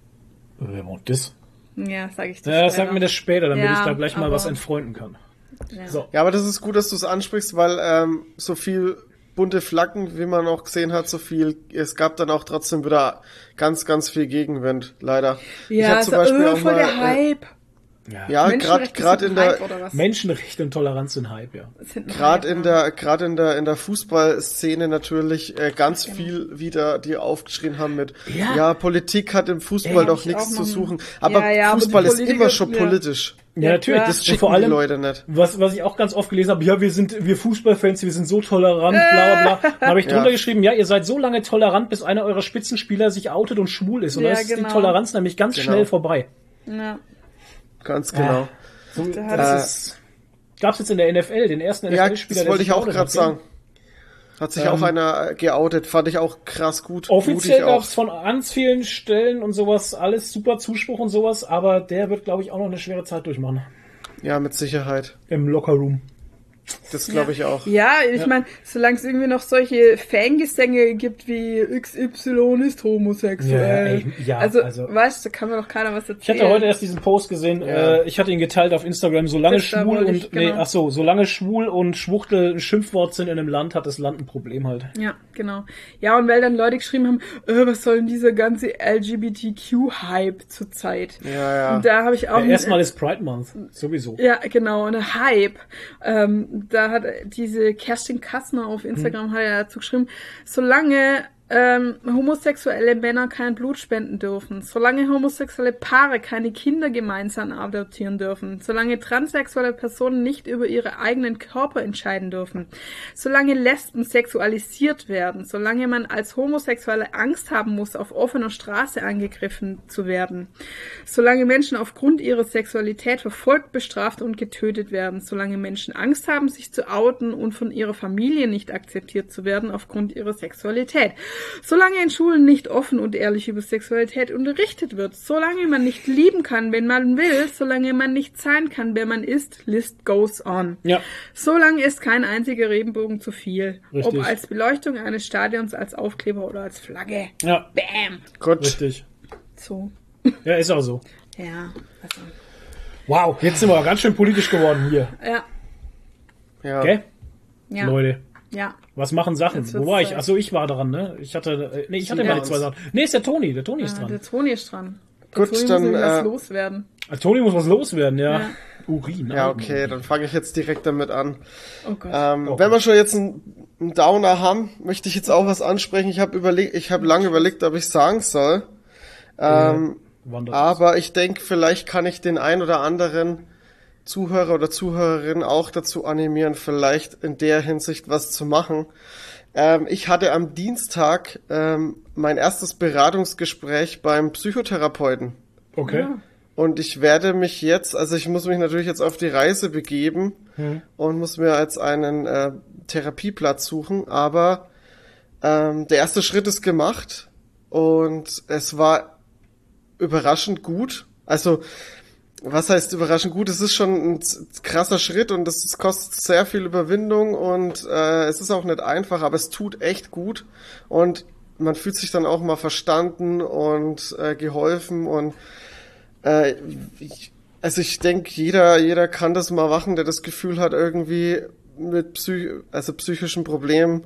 Wer macht das? Ja, sag ich dir Ja, später. sag mir das später, damit Ja, ich da gleich mal aber- was entfreunden kann. Ja. So. Ja, aber das ist gut, dass du es ansprichst, weil ähm, so viel bunte Flaggen, wie man auch gesehen hat, so viel, es gab dann auch trotzdem wieder ganz, ganz viel Gegenwind, leider. ich Ja, hab so, äh, voll der äh, Hype. Ja. ja, gerade gerade in der? Menschenrechte und Toleranz sind Hype, ja. Gerade in ja. der gerade in der in der Fußballszene natürlich äh, ganz viel wieder die aufgeschrien haben mit Ja. ja, Politik hat im Fußball Ja, doch ich nichts auch zu suchen, aber Ja, ja, aber Fußball ist immer schon ja. politisch. Ja, Ja, natürlich. Das schicken vor allem, die Leute nicht. Was, was ich auch ganz oft gelesen habe, ja, wir sind, wir Fußballfans, wir sind so tolerant, bla bla bla. Dann habe ich drunter Ja. geschrieben, ja, ihr seid so lange tolerant, bis einer eurer Spitzenspieler sich outet und schwul ist. Und Ja, dann ist die genau. Toleranz nämlich ganz Genau. schnell vorbei. Ja. Ganz genau. So, Da das hat- ist, gab's jetzt in der NFL, den ersten Ja, NFL-Spieler, das wollte ich auch gerade sagen. Hat sich Ähm, auch einer äh, geoutet, fand ich auch krass gut. Offiziell auch. gab's von ganz vielen Stellen und sowas alles super Zuspruch und sowas, aber der wird, glaube ich, auch noch eine schwere Zeit durchmachen. Ja, mit Sicherheit. Im Lockerroom. Das glaube ich auch. Ja, ich Ja. meine, solange es irgendwie noch solche Fangesänge gibt wie XY ist homosexuell. Ja, ja, also, also- weißt du, da kann mir doch keiner was Ich erzählen. hatte heute erst diesen Post gesehen, Ja. äh, ich hatte ihn geteilt auf Instagram, solange schwul und, ich, nee, genau. ach so, solange schwul und Schwuchtel ein Schimpfwort sind in einem Land, hat das Land ein Problem halt. Ja, genau. Ja, und weil dann Leute geschrieben haben, äh, was soll denn dieser ganze LGBTQ-Hype zurzeit? Ja, ja. Und da habe ich auch... Ja, erstmal ist Pride Month, sowieso. Ja, genau, eine Hype. Ähm, da hat diese Kerstin Kassner auf Instagram hat ja dazu geschrieben, solange ähm, homosexuelle Männer kein Blut spenden dürfen, solange homosexuelle Paare keine Kinder gemeinsam adoptieren dürfen, solange transsexuelle Personen nicht über ihre eigenen Körper entscheiden dürfen, solange Lesben sexualisiert werden, solange man als Homosexuelle Angst haben muss, auf offener Straße angegriffen zu werden, solange Menschen aufgrund ihrer Sexualität verfolgt, bestraft und getötet werden, solange Menschen Angst haben, sich zu outen und von ihrer Familie nicht akzeptiert zu werden aufgrund ihrer Sexualität, solange in Schulen nicht offen und ehrlich über Sexualität unterrichtet wird, solange man nicht lieben kann, wenn man will, solange man nicht sein kann, wer man ist, list goes on. Ja. Solange ist kein einziger Regenbogen zu viel. Richtig. Ob als Beleuchtung eines Stadions, als Aufkleber oder als Flagge. Ja, Bam! Gut. richtig. So. Ja, ist auch so. Ja. Also, Wow, jetzt sind wir ganz schön politisch geworden hier. ja. Ja. Okay? Ja. Leute, Ja. was machen Sachen? Jetzt Wo war ich? Achso, ich war dran, ne? Ich hatte, äh, nee, ich hatte Sie meine zwei Sachen. Nee, ist der Toni, der Toni ist ja dran. der Toni ist dran. Der Gut, Toni dann, muss äh, loswerden. Ah, Toni muss was loswerden, ja. Ja. Urin. Ja, okay, dann fange ich jetzt direkt damit an. Oh Gott. Ähm, Okay. Wenn wir schon jetzt einen, einen Downer haben, möchte ich jetzt auch was ansprechen. Ich habe überlegt, ich habe lange überlegt, ob ich sagen soll. Ähm, Wandert aber ich denke, vielleicht kann ich den ein oder anderen Zuhörer oder Zuhörerin auch dazu animieren, vielleicht in der Hinsicht was zu machen. Ähm, ich hatte am Dienstag ähm, mein erstes Beratungsgespräch beim Psychotherapeuten. Okay. Und ich werde mich jetzt, also ich muss mich natürlich jetzt auf die Reise begeben und muss mir jetzt einen äh, Therapieplatz suchen, aber ähm, der erste Schritt ist gemacht und es war überraschend gut. Also, was heißt überraschend gut? Es ist schon ein krasser Schritt und es es kostet sehr viel Überwindung und äh, es ist auch nicht einfach, aber es tut echt gut und man fühlt sich dann auch mal verstanden und äh, geholfen und äh, ich, also ich denke, jeder, jeder kann das mal machen, der das Gefühl hat, irgendwie mit Psych also psychischen Problemen,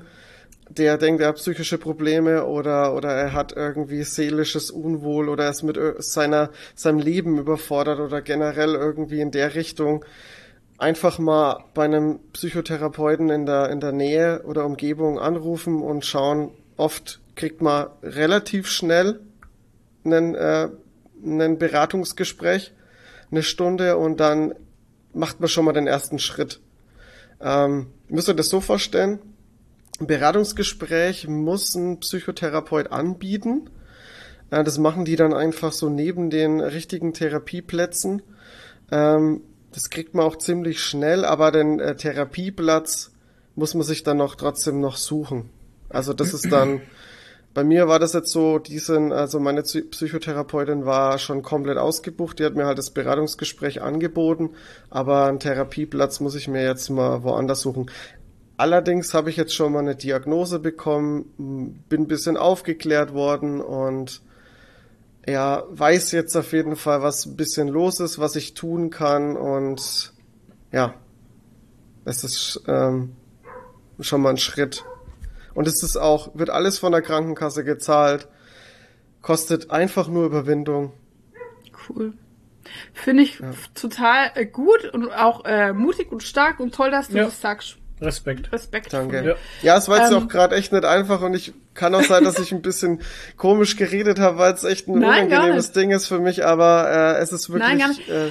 der denkt, er hat psychische Probleme oder, oder er hat irgendwie seelisches Unwohl oder er ist mit seiner, seinem Leben überfordert oder generell irgendwie in der Richtung. Einfach mal bei einem Psychotherapeuten in der, in der Nähe oder Umgebung anrufen und schauen. Oft kriegt man relativ schnell einen, äh, ein Beratungsgespräch, eine Stunde und dann macht man schon mal den ersten Schritt. Ähm, müsst ihr das so vorstellen? Beratungsgespräch muss ein Psychotherapeut anbieten. Äh, das machen die dann einfach so neben den richtigen Therapieplätzen. Ähm, das kriegt man auch ziemlich schnell, aber den äh, Therapieplatz muss man sich dann noch trotzdem noch suchen. Also das ist dann, bei mir war das jetzt so, die sind, also meine Psychotherapeutin war schon komplett ausgebucht, die hat mir halt das Beratungsgespräch angeboten, aber einen Therapieplatz muss ich mir jetzt mal woanders suchen. Allerdings habe ich jetzt schon mal eine Diagnose bekommen, bin ein bisschen aufgeklärt worden und ja, weiß jetzt auf jeden Fall, was ein bisschen los ist, was ich tun kann und ja, es ist ähm, schon mal ein Schritt. Und es ist auch, wird alles von der Krankenkasse gezahlt, kostet einfach nur Überwindung. Cool. Finde ich ja. total äh, gut und auch äh, mutig und stark und toll, dass du ja. das sagst. Respekt. Respekt. Danke. Ja, ja es war jetzt ähm, auch gerade echt nicht einfach und ich kann auch sein, dass ich ein bisschen komisch geredet habe, weil es echt ein Nein, unangenehmes Ding ist für mich, aber äh, es ist wirklich. Nein, gar nicht. Äh,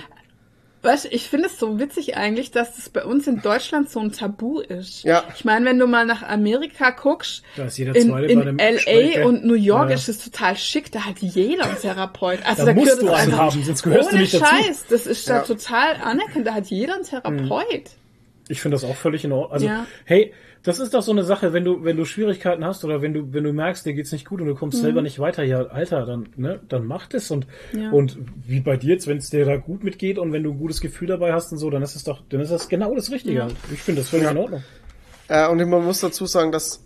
Weißt ich finde es so witzig eigentlich, dass das bei uns in Deutschland so ein Tabu ist. Ja. Ich meine, wenn du mal nach Amerika guckst, da ist jeder in, in LA Gespräch, und New York ja. ist es total schick, da hat jeder einen Therapeut. Also da, da musst du einen haben, sonst gehörst ohne du nicht Scheiß, dazu. das ist ja. da total anerkannt, da hat jeder einen Therapeut. Ich finde das auch völlig in Ordnung. Also, ja. hey, das ist doch so eine Sache, wenn du, wenn du Schwierigkeiten hast oder wenn du, wenn du merkst, dir geht's nicht gut und du kommst mhm. selber nicht weiter, ja, Alter, dann, ne, dann mach das und, ja. und wie bei dir jetzt, wenn es dir da gut mitgeht und wenn du ein gutes Gefühl dabei hast und so, dann ist es doch, dann ist das genau das Richtige. Ja. Ich finde das völlig ja. in Ordnung. Äh, und man muss dazu sagen, dass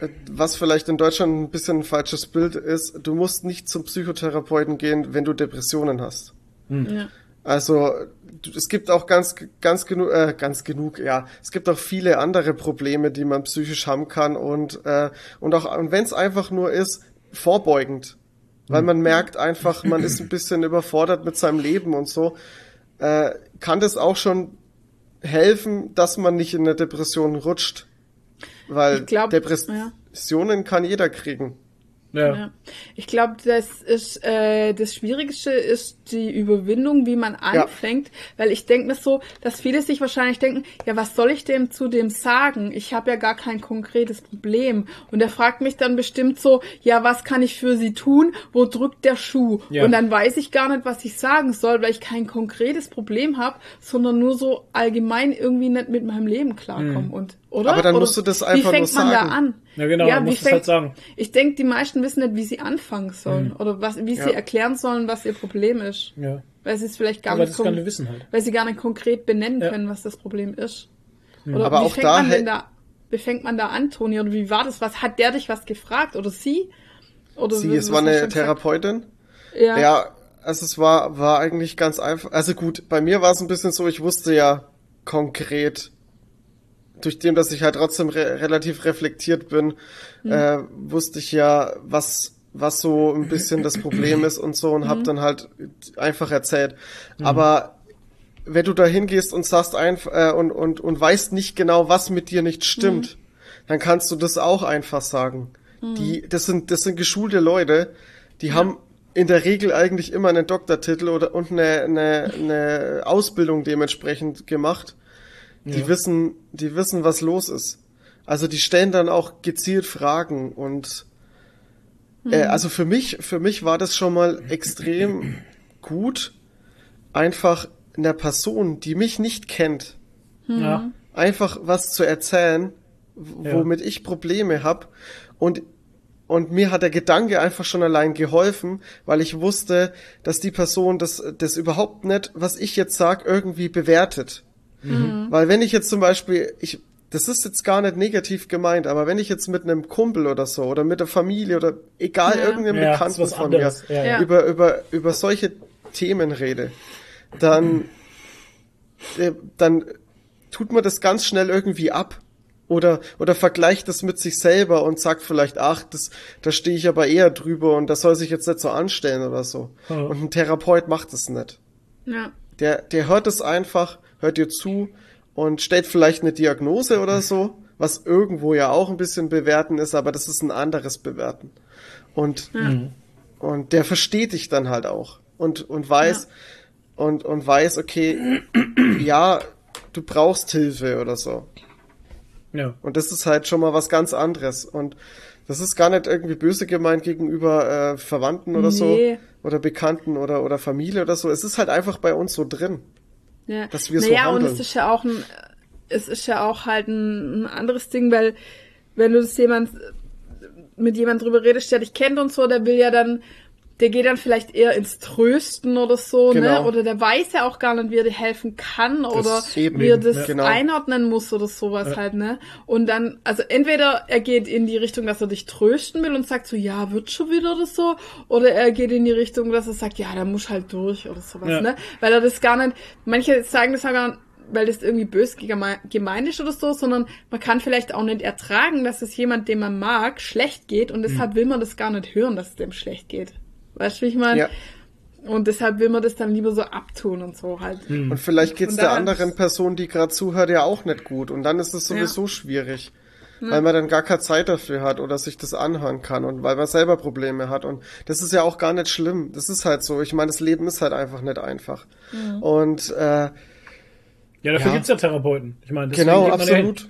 äh, was vielleicht in Deutschland ein bisschen ein falsches Bild ist, du musst nicht zum Psychotherapeuten gehen, wenn du Depressionen hast. Mhm. Ja. Also es gibt auch ganz ganz genug äh, ganz genug ja es gibt auch viele andere Probleme die man psychisch haben kann und äh, und auch und wenn es einfach nur ist vorbeugend weil man merkt einfach man ist ein bisschen überfordert mit seinem Leben und so äh, kann das auch schon helfen dass man nicht in eine Depression rutscht weil glaub, Depressionen ja. kann jeder kriegen ja. ja. Ich glaube, das ist äh, das Schwierigste ist die Überwindung, wie man anfängt, ja. weil ich denke mir so, dass viele sich wahrscheinlich denken, ja, was soll ich dem zu dem sagen? Ich habe ja gar kein konkretes Problem. Und er fragt mich dann bestimmt so, ja, was kann ich für sie tun? Wo drückt der Schuh? Ja. Und dann weiß ich gar nicht, was ich sagen soll, weil ich kein konkretes Problem habe, sondern nur so allgemein irgendwie nicht mit meinem Leben klarkomme. Mhm. Und oder? Aber dann oder musst du das einfach nur sagen. Wie fängt man da an? Ja, genau, ja, wie fängt, halt sagen. Ich denke, die meisten wissen nicht, wie sie anfangen sollen mhm. oder was, wie ja. sie erklären sollen, was ihr Problem ist. Ja. Weil sie es vielleicht gar Aber nicht, das kann wissen halt. weil sie gar nicht konkret benennen können, was das Problem ist. Mhm. Oder Aber wie auch fängt da man denn da, wie fängt man da an, Toni? Oder wie war das? Was hat der dich was gefragt? Oder sie? Oder sie, es war eine Therapeutin. Ja. Ja, also es war, war eigentlich ganz einfach. Also gut, bei mir war es ein bisschen so, ich wusste ja konkret, durch dem, dass ich halt trotzdem re relativ reflektiert bin, mhm. äh, wusste ich ja, was was so ein bisschen das Problem ist und so und mhm. hab dann halt einfach erzählt. Mhm. Aber wenn du da hingehst und sagst einfach äh, und, und, und weißt nicht genau, was mit dir nicht stimmt, mhm. dann kannst du das auch einfach sagen. Mhm. Die, das sind, das sind geschulte Leute, die ja. haben in der Regel eigentlich immer einen Doktortitel oder und eine, eine, eine Ausbildung dementsprechend gemacht. Die ja. wissen, die wissen, was los ist. Also die stellen dann auch gezielt Fragen und äh, mhm. also für mich, für mich war das schon mal extrem gut, einfach einer Person, die mich nicht kennt, mhm. ja. einfach was zu erzählen, womit ja. ich Probleme habe und und mir hat der Gedanke einfach schon allein geholfen, weil ich wusste, dass die Person das, das überhaupt nicht, was ich jetzt sag, irgendwie bewertet. Mhm. Weil wenn ich jetzt zum Beispiel, ich, das ist jetzt gar nicht negativ gemeint, aber wenn ich jetzt mit einem Kumpel oder so oder mit der Familie oder egal ja. irgendeinem ja, Bekannten von anderes. mir ja. über, über, über solche Themen rede, dann, äh, dann tut man das ganz schnell irgendwie ab. Oder, oder vergleicht das mit sich selber und sagt vielleicht, ach, das, da stehe ich aber eher drüber und das soll sich jetzt nicht so anstellen oder so. Mhm. Und ein Therapeut macht das nicht. Ja. Der, der hört es einfach, hört dir zu und stellt vielleicht eine Diagnose oder so, was irgendwo ja auch ein bisschen bewerten ist, aber das ist ein anderes Bewerten. Und, ja. Mhm. und der versteht dich dann halt auch und, und weiß, ja. und, und weiß, okay, ja, du brauchst Hilfe oder so. Ja. Und das ist halt schon mal was ganz anderes. Und das ist gar nicht irgendwie böse gemeint gegenüber äh, Verwandten oder nee. so oder Bekannten oder, oder Familie oder so. Es ist halt einfach bei uns so drin. Ja. Dass wir naja, so und es ist ja auch ein, es ist ja auch halt ein, ein anderes Ding, weil wenn du das jemand mit jemand drüber redest, der dich kennt und so, der will ja dann der geht dann vielleicht eher ins Trösten oder so, ne? Genau. Oder der weiß ja auch gar nicht, wie er dir helfen kann oder eben, wie er das ja. Genau. einordnen muss oder sowas halt, ne? Und dann, also entweder er geht in die Richtung, dass er dich trösten will und sagt so, ja, wird schon wieder oder so, oder er geht in die Richtung, dass er sagt, ja, da muss halt durch oder sowas, Ja. ne? Weil er das gar nicht, manche sagen das sogar, weil das irgendwie bös geme- gemeint ist oder so, sondern man kann vielleicht auch nicht ertragen, dass es jemand, den man mag, schlecht geht und deshalb will man das gar nicht hören, dass es dem schlecht geht. Weißt du, wie ich meine? Ja. Und deshalb will man das dann lieber so abtun und so halt. Und vielleicht geht's Und der anderen Person, die gerade zuhört, ja auch nicht gut. Und dann ist es sowieso schwierig. Weil man dann gar keine Zeit dafür hat oder sich das anhören kann und weil man selber Probleme hat. Und das ist ja auch gar nicht schlimm. Das ist halt so. Ich meine, das Leben ist halt einfach nicht einfach. Und äh, Ja, dafür Ja. gibt's ja Therapeuten. Ich meine, genau, geht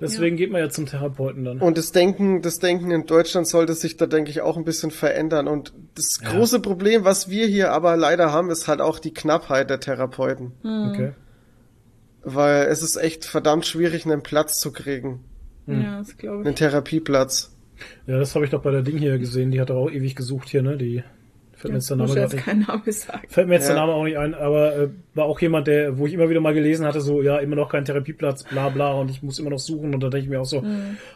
man ja. Deswegen geht man ja zum Therapeuten dann. Und das Denken, das Denken in Deutschland sollte sich da, denke ich, auch ein bisschen verändern. Und das Ja. große Problem, was wir hier aber leider haben, ist halt auch die Knappheit der Therapeuten. Okay. Weil es ist echt verdammt schwierig, einen Platz zu kriegen. Ja, das glaube Einen ich. Therapieplatz. Ja, das habe ich doch bei der Ding hier gesehen. Die hat doch auch ewig gesucht hier, ne? Die fällt mir jetzt der Name jetzt nicht. kein Name sagen. Fällt mir jetzt der Ja. Name auch nicht ein, aber äh, war auch jemand, der, wo ich immer wieder mal gelesen hatte, so, ja, immer noch kein Therapieplatz, bla bla, und ich muss immer noch suchen. Und da denke ich mir auch so,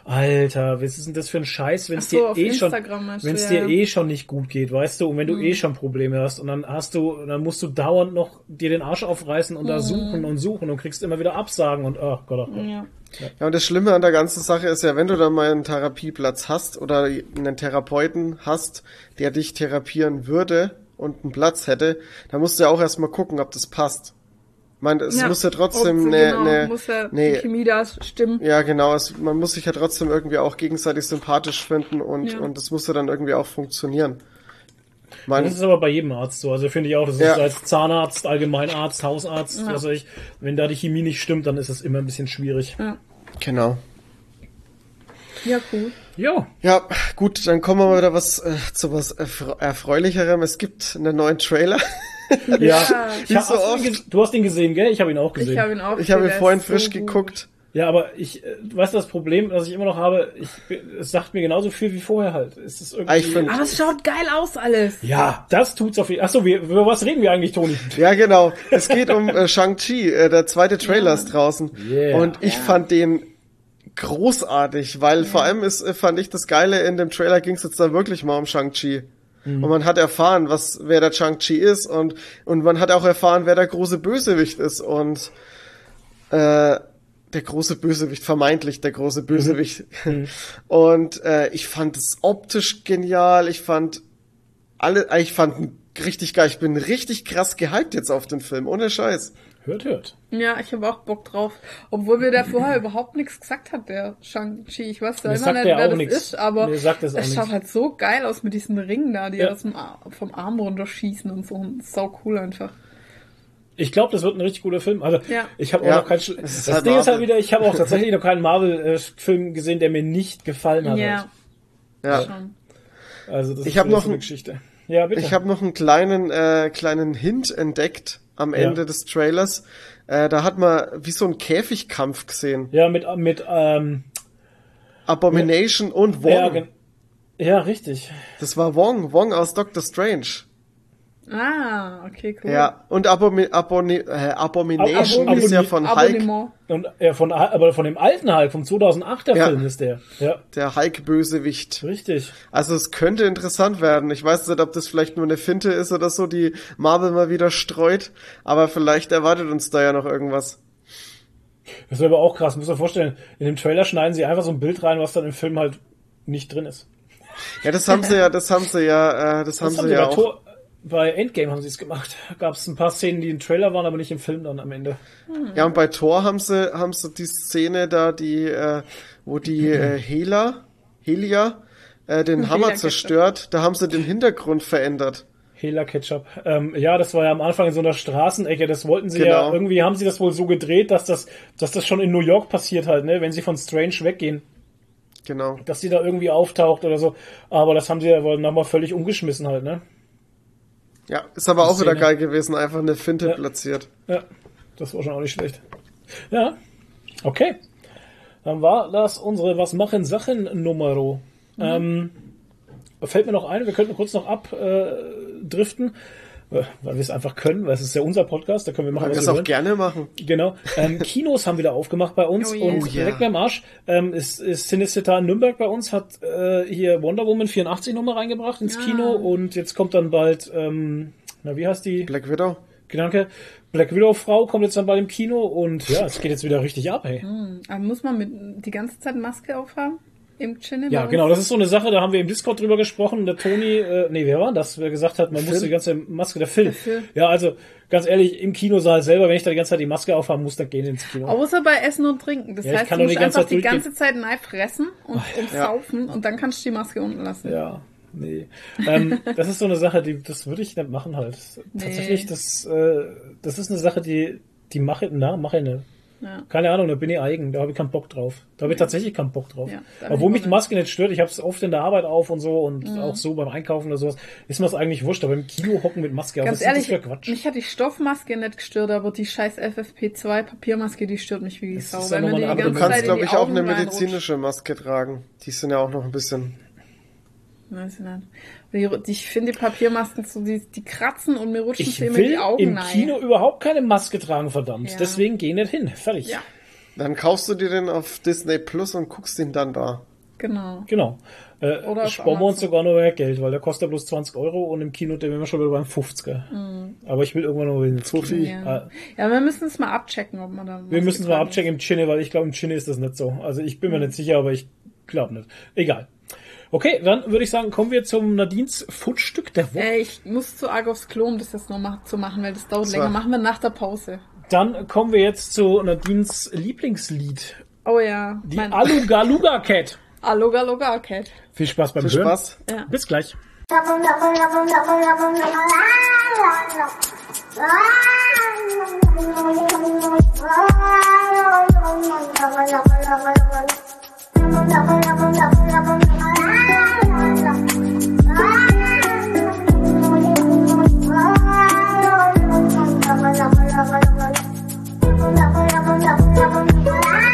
Alter, was ist denn das für ein Scheiß, wenn es so, dir eh schon, Instagram meinst du, wenn es ja, dir ja. eh schon nicht gut geht, weißt du, und wenn du eh schon Probleme hast und dann hast du, dann musst du dauernd noch dir den Arsch aufreißen und da suchen und suchen und kriegst immer wieder Absagen und ach Gott, ach Gott. Ja. Ja, und das Schlimme an der ganzen Sache ist ja, wenn du dann mal einen Therapieplatz hast oder einen Therapeuten hast, der dich therapieren würde und einen Platz hätte, dann musst du ja auch erstmal gucken, ob das passt. Ich meine, es Ja. muss ja trotzdem eine, genau, muss ja die eine Chemie da stimmen. Ja, genau. Es, man muss sich ja trotzdem irgendwie auch gegenseitig sympathisch finden und Ja. und es muss ja dann irgendwie auch funktionieren. Man, Das ist aber bei jedem Arzt so. Also finde ich auch, das Ja. ist als Zahnarzt, Allgemeinarzt, Hausarzt, was weiß ich, wenn da die Chemie nicht stimmt, dann ist es immer ein bisschen schwierig. Ja. genau. ja, cool. Ja, Ja, gut, dann kommen wir mal wieder was äh, zu was erfre erfreulicherem. Es gibt einen neuen Trailer. ja. Ich hab, so oft. du hast ihn gesehen, gell? Ich habe ihn auch gesehen. Ich habe ihn auch Ich habe ihn gesehen, vorhin frisch so gut. geguckt. Ja, aber ich, äh, weißt du, das Problem, das ich immer noch habe, ich, es sagt mir genauso viel wie vorher halt. Es ist irgendwie, Ah, ich find- Aber es schaut geil aus alles. ja, das tut's auf jeden Fall. Achso, wir, über was reden wir eigentlich, Toni? Ja, genau. Es geht um äh, Shang-Chi. Äh, der zweite Trailer ist draußen. Yeah. Und ich fand den großartig, weil vor allem ist, äh, fand ich das Geile, in dem Trailer ging es jetzt da wirklich mal um Shang-Chi. Und man hat erfahren, was, wer der Shang-Chi ist und, und man hat auch erfahren, wer der große Bösewicht ist und, äh, der große Bösewicht, vermeintlich der große Bösewicht. Und äh, ich fand es optisch genial, ich fand alle, äh, ich fand ihn richtig geil, ich bin richtig krass gehypt jetzt auf den Film, ohne Scheiß. Hört, hört. Ja, ich habe auch Bock drauf. Obwohl mir der vorher überhaupt nichts gesagt hat, der Shang-Chi. Ich weiß ja immer sagt nicht, wer auch das nix. ist, aber Mir sagt das auch es schaut nix. halt so geil aus mit diesen Ringen da, die Ja. aus dem Ar vom Arm runterschießen und so. Und sau cool einfach. Ich glaube, das wird ein richtig guter Film. Also, Ja. ich habe auch Ja, noch keinen. Das halt Ding ist halt Marvel. wieder, ich habe auch tatsächlich noch keinen Marvel-Film gesehen, der mir nicht gefallen hat. Ja, Ja. Also, das Ich ist noch eine ein- Geschichte. Ja, bitte. Ich habe noch einen kleinen, äh, kleinen Hint entdeckt am Ende Ja. des Trailers. Äh, da hat man wie so einen Käfigkampf gesehen. ja, mit, mit, ähm, Abomination und Wong. ja, ja, richtig. das war Wong, Wong aus Doctor Strange. Ah, okay, cool. Ja, und Abomi Aboni äh, Abomination Ab- ist ja von Hulk. Und äh, von, aber von dem alten Hulk, vom 2008 der Ja. Film ist der. Ja, der Hulk-Bösewicht. richtig. Also es könnte interessant werden. Ich weiß nicht, ob das vielleicht nur eine Finte ist oder so, die Marvel mal wieder streut, aber vielleicht erwartet uns da ja noch irgendwas. Das ist aber auch krass. Muss man vorstellen, in dem Trailer schneiden sie einfach so ein Bild rein, was dann im Film halt nicht drin ist. Ja, das haben sie ja, das haben sie ja, äh, das, haben Das haben sie ja auch. Tor, bei Endgame haben sie es gemacht. Gab es ein paar Szenen, die im Trailer waren, aber nicht im Film dann am Ende. Ja, und bei Thor haben sie, haben sie die Szene da, die, äh, wo die äh, Hela, Helia, äh, den Hammer zerstört, da haben sie den Hintergrund verändert. Hela Ketchup. Ähm, ja, das war ja am Anfang in so einer Straßenecke. Das wollten sie ja, Genau. irgendwie haben sie das wohl so gedreht, dass das, dass das schon in New York passiert halt, ne, wenn sie von Strange weggehen, Genau. dass sie da irgendwie auftaucht oder so. Aber das haben sie ja wohl nochmal völlig umgeschmissen halt, ne. Ja, ist aber auch wieder Szene. geil gewesen, einfach eine Finte Ja. platziert. Ja, das war schon auch nicht schlecht. Ja, Okay. Dann war das unsere Was machen Sachen Numero. Ähm, fällt mir noch ein, wir könnten kurz noch abdriften, äh, weil wir es einfach können, weil es ist ja unser Podcast, da können wir machen, was das wir auch wollen. gerne machen. Genau. Ähm, Kinos haben wieder aufgemacht bei uns Oh yeah. und Oh yeah. direkt beim Arsch ähm, ist, ist Cinecittà in Nürnberg bei uns, hat äh, hier Wonder Woman 84 nochmal reingebracht ins Ah. Kino und jetzt kommt dann bald, ähm, na wie heißt die? Black Widow. Gedanke, Black Widow Frau kommt jetzt dann bald im Kino und ja, es geht jetzt wieder richtig ab, hey. Aber muss man mit die ganze Zeit Maske aufhaben? Im Chinne? Ja, genau, das ist so eine Sache, da haben wir im Discord drüber gesprochen. Der Toni, äh, nee, wer war das, wer gesagt hat, man muss die ganze Maske, der. Phil. Ja, also ganz ehrlich, im Kinosaal selber, wenn ich da die ganze Zeit die Maske aufhaben muss, dann gehen ins Kino. Außer bei Essen und Trinken. Das Ja, ich heißt, kann du doch die musst ganze einfach Zeit die ganze Zeit Nein fressen und, und saufen und dann kannst du die Maske unten lassen. Ja, nee. ähm, das ist so eine Sache, die, das würde ich nicht machen halt. Tatsächlich, das, äh, das ist eine Sache, die, die mache, na, mache ich nicht. Ja. Keine Ahnung, da bin ich eigen, da habe ich keinen Bock drauf. Da habe ich tatsächlich keinen Bock drauf. Ja, Obwohl ich mich die Maske nicht stört, ich habe es oft in der Arbeit auf und so und Mhm. auch so beim Einkaufen oder sowas, ist mir das eigentlich wurscht, aber im Kino hocken mit Maske Ganz was ehrlich, ist das für Quatsch? mich hat die Stoffmaske nicht gestört, aber die scheiß FFP2 Papiermaske, die stört mich wie die Das Sau. ja mir die Du kannst, glaube ich, auch eine medizinische Maske tragen. Die sind ja auch noch ein bisschen. Weiß ich nicht. Ich finde die Papiermasken so, die, die kratzen und mir rutschen Ich sie immer in will die Augen im rein. Kino überhaupt keine Maske tragen, verdammt. Ja. Deswegen geh nicht hin. Fertig. Ja. Dann kaufst du dir den auf Disney Plus und guckst ihn dann da. Genau. Genau. Äh, Oder sparen wir uns sogar noch mehr Geld, weil der kostet bloß 20 Euro und im Kino, der wären wir schon wieder beim 50er. Aber ich will irgendwann noch ins Kino. Ja. Äh, ja, wir müssen es mal abchecken, ob man da. wir müssen es mal abchecken im Chinne, weil ich glaube, im Chinne ist das nicht so. Also ich bin Mhm. mir nicht sicher, aber ich glaube nicht. Egal. Okay, dann würde ich sagen, kommen wir zum Nadines Fundstück der Woche. Äh, ich muss zu arg aufs Klo, um das jetzt noch mal zu machen, weil das dauert So. länger. Machen wir nach der Pause. Dann kommen wir jetzt zu Nadines Lieblingslied. Oh ja. Die mein Alugaluga Cat. Aloga Loga Cat. Viel Spaß beim Viel Hören. Spaß. Ja. Bis gleich. 老公老公你来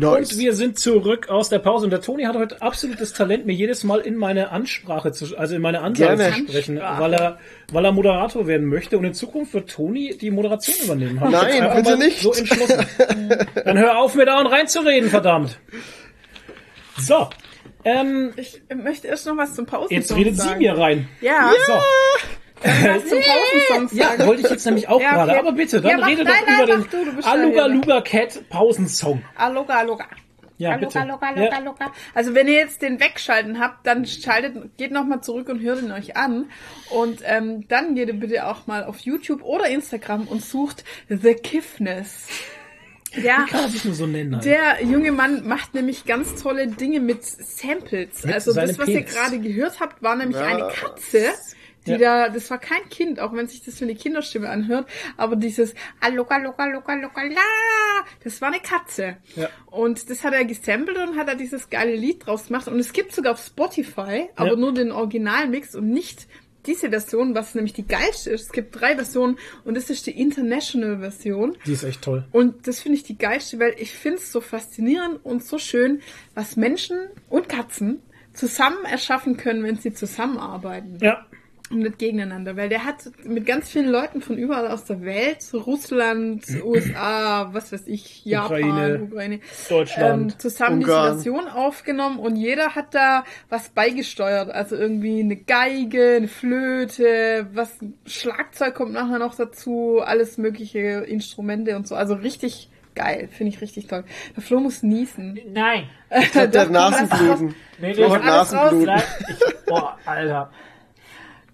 Nice. Und wir sind zurück aus der Pause. Und der Toni hat heute absolutes Talent, mir jedes Mal in meine Ansprache zu, also in meine Ansage Gerne. zu sprechen, weil er, weil er Moderator werden möchte. Und in Zukunft wird Toni die Moderation übernehmen. Hab Nein, bitte nicht. So entschlossen. Dann hör auf, mir da und reinzureden, verdammt. So. Ähm, Ich möchte erst noch was zum Pausensong jetzt redet sagen. sie mir rein. Ja, So. Was zum Pausensong Ja, sagen. wollte ich jetzt nämlich auch Ja, gerade. okay. Aber bitte, dann Ja, mach- rede nein, doch nein, über mach den du, du ja Aluga. Luga Cat Pausensong. Aloga, aloga. Ja, bitte. aloga, Ja. aloga, aloga. Also wenn ihr jetzt den wegschalten habt, dann schaltet, geht nochmal zurück und hört ihn euch an. Und ähm, dann geht ihr bitte auch mal auf YouTube oder Instagram und sucht The Kiffness. Ja, Kann man sich nur so nennen. Halt. der junge Mann macht nämlich ganz tolle Dinge mit Samples. Mit also das, was ihr Penis. gerade gehört habt, war nämlich Ja. eine Katze, die Ja. da, das war kein Kind, auch wenn sich das für eine Kinderstimme anhört, aber dieses Aloka, loka, loka, loka, la, das war eine Katze. Ja. Und das hat er gesampelt und hat er dieses geile Lied draus gemacht. Und es gibt sogar auf Spotify, aber Ja. nur den Originalmix und nicht diese Version, was nämlich die geilste ist. Es gibt drei Versionen und das ist die International-Version. Die ist echt toll. Und das finde ich die geilste, weil ich finde es so faszinierend und so schön, was Menschen und Katzen zusammen erschaffen können, wenn sie zusammenarbeiten Ja. Und nicht gegeneinander. Weil der hat mit ganz vielen Leuten von überall aus der Welt, Russland, USA, was weiß ich, Japan, Ukraine, Ukraine, Deutschland, ähm, zusammen Ungarn. diese Version aufgenommen und jeder hat da was beigesteuert. Also irgendwie eine Geige, eine Flöte, was Schlagzeug kommt nachher noch dazu, alles mögliche Instrumente und so. Also richtig geil, finde ich richtig toll. Der Flo muss niesen. Nein. Ich hab der Nasenbluten. Nee, Ich hab alles Nasenbluten. Boah, Alter.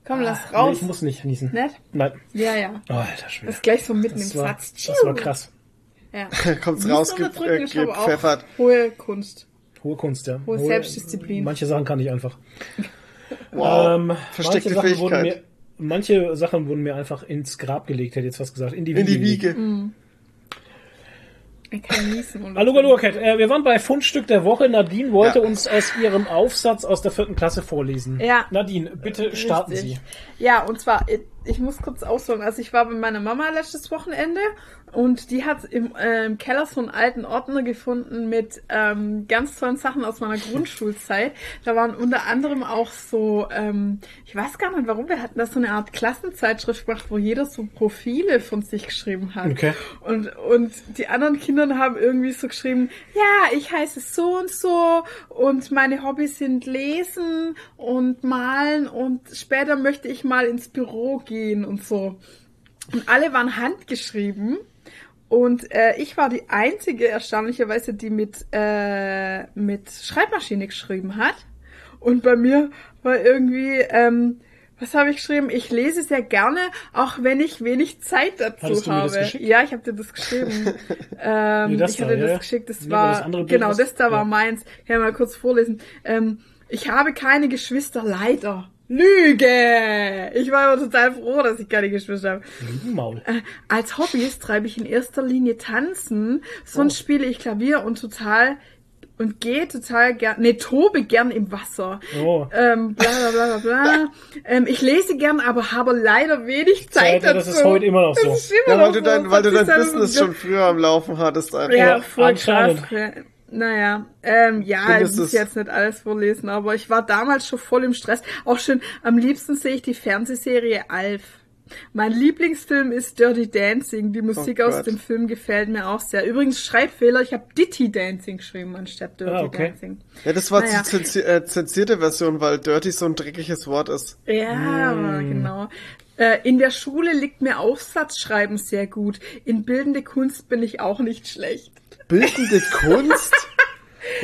Komm, lass Nee, raus. ich muss nicht niesen. Nett? Nein. Ja, ja. Oh, alter Schwede. Das ist gleich so mitten Das im war, Satz. das war krass. Ja. Kommt's Niesen raus, ge äh, gepfeffert. Hohe Kunst. Hohe Kunst, ja. Hohe Selbstdisziplin. Manche Sachen kann ich einfach. Wow. Ähm, Versteckte manche Sachen, wurden mir, Fähigkeit. manche Sachen wurden mir einfach ins Grab gelegt, hätte ich jetzt was gesagt. In die Wiege. In die Wiege. Mhm. Er kann niesen. Hallo, hallo, Cat. Äh, wir waren bei Fundstück der Woche. Nadine wollte Ja. uns aus ihrem Aufsatz aus der vierten Klasse vorlesen. Ja. Nadine, bitte starten Richtig. Sie. Ja, und zwar, ich, ich muss kurz ausholen. Also ich war bei meiner Mama letztes Wochenende und die hat im, äh, im Keller so einen alten Ordner gefunden mit ähm, ganz tollen Sachen aus meiner Grundschulzeit. Da waren unter anderem auch so, ähm, ich weiß gar nicht warum, wir hatten da so eine Art Klassenzeitschrift gemacht, wo jeder so Profile von sich geschrieben hat. Okay. Und, und die anderen Kinder haben irgendwie so geschrieben, ja, ich heiße so und so und meine Hobbys sind Lesen und Malen und später möchte ich mal ins Büro gehen und so. Und alle waren handgeschrieben. Und äh, ich war die einzige, erstaunlicherweise, die mit, äh, mit Schreibmaschine geschrieben hat. Und bei mir war irgendwie, ähm, was habe ich geschrieben? Ich lese sehr gerne, auch wenn ich wenig Zeit dazu Hattest du mir das habe. geschickt? ja, ich habe dir das geschrieben. ähm, Nee, das ich da, hatte ja, das geschickt. Das Nee, war das genau, das da war ja. meins. Ich kann mal kurz vorlesen. Ähm, ich habe keine Geschwister, leider. Lüge! Ich war aber total froh, dass ich keine Geschwister habe. Maul. Äh, als Hobbys treibe ich in erster Linie Tanzen, sonst Oh. spiele ich Klavier und total und gehe total gern, ne, tobe gern im Wasser. Oh. Ähm, bla bla bla bla bla. ähm, ich lese gern, aber habe leider wenig Zeit Zeit, dazu. das ist heute immer noch so. Das ist immer Ja, weil noch du so. dein, weil du dein Business schon früher am Laufen hattest. Einfach. ja, Ja, voll krass. Naja, ähm, ja, ich muss jetzt nicht alles vorlesen, aber ich war damals schon voll im Stress. Auch schon, am liebsten sehe ich die Fernsehserie Alf. Mein Lieblingsfilm ist Dirty Dancing. Die Musik Oh aus dem Film gefällt mir auch sehr. Übrigens, Schreibfehler, ich habe Ditty Dancing geschrieben anstatt Dirty Ah, okay. Dancing. Ja, das war Naja. die zensi äh, zensierte Version, weil Dirty so ein dreckiges Wort ist. Ja, Mm. genau. Äh, in der Schule liegt mir Aufsatzschreiben sehr gut. In bildende Kunst bin ich auch nicht schlecht. Bildende Kunst?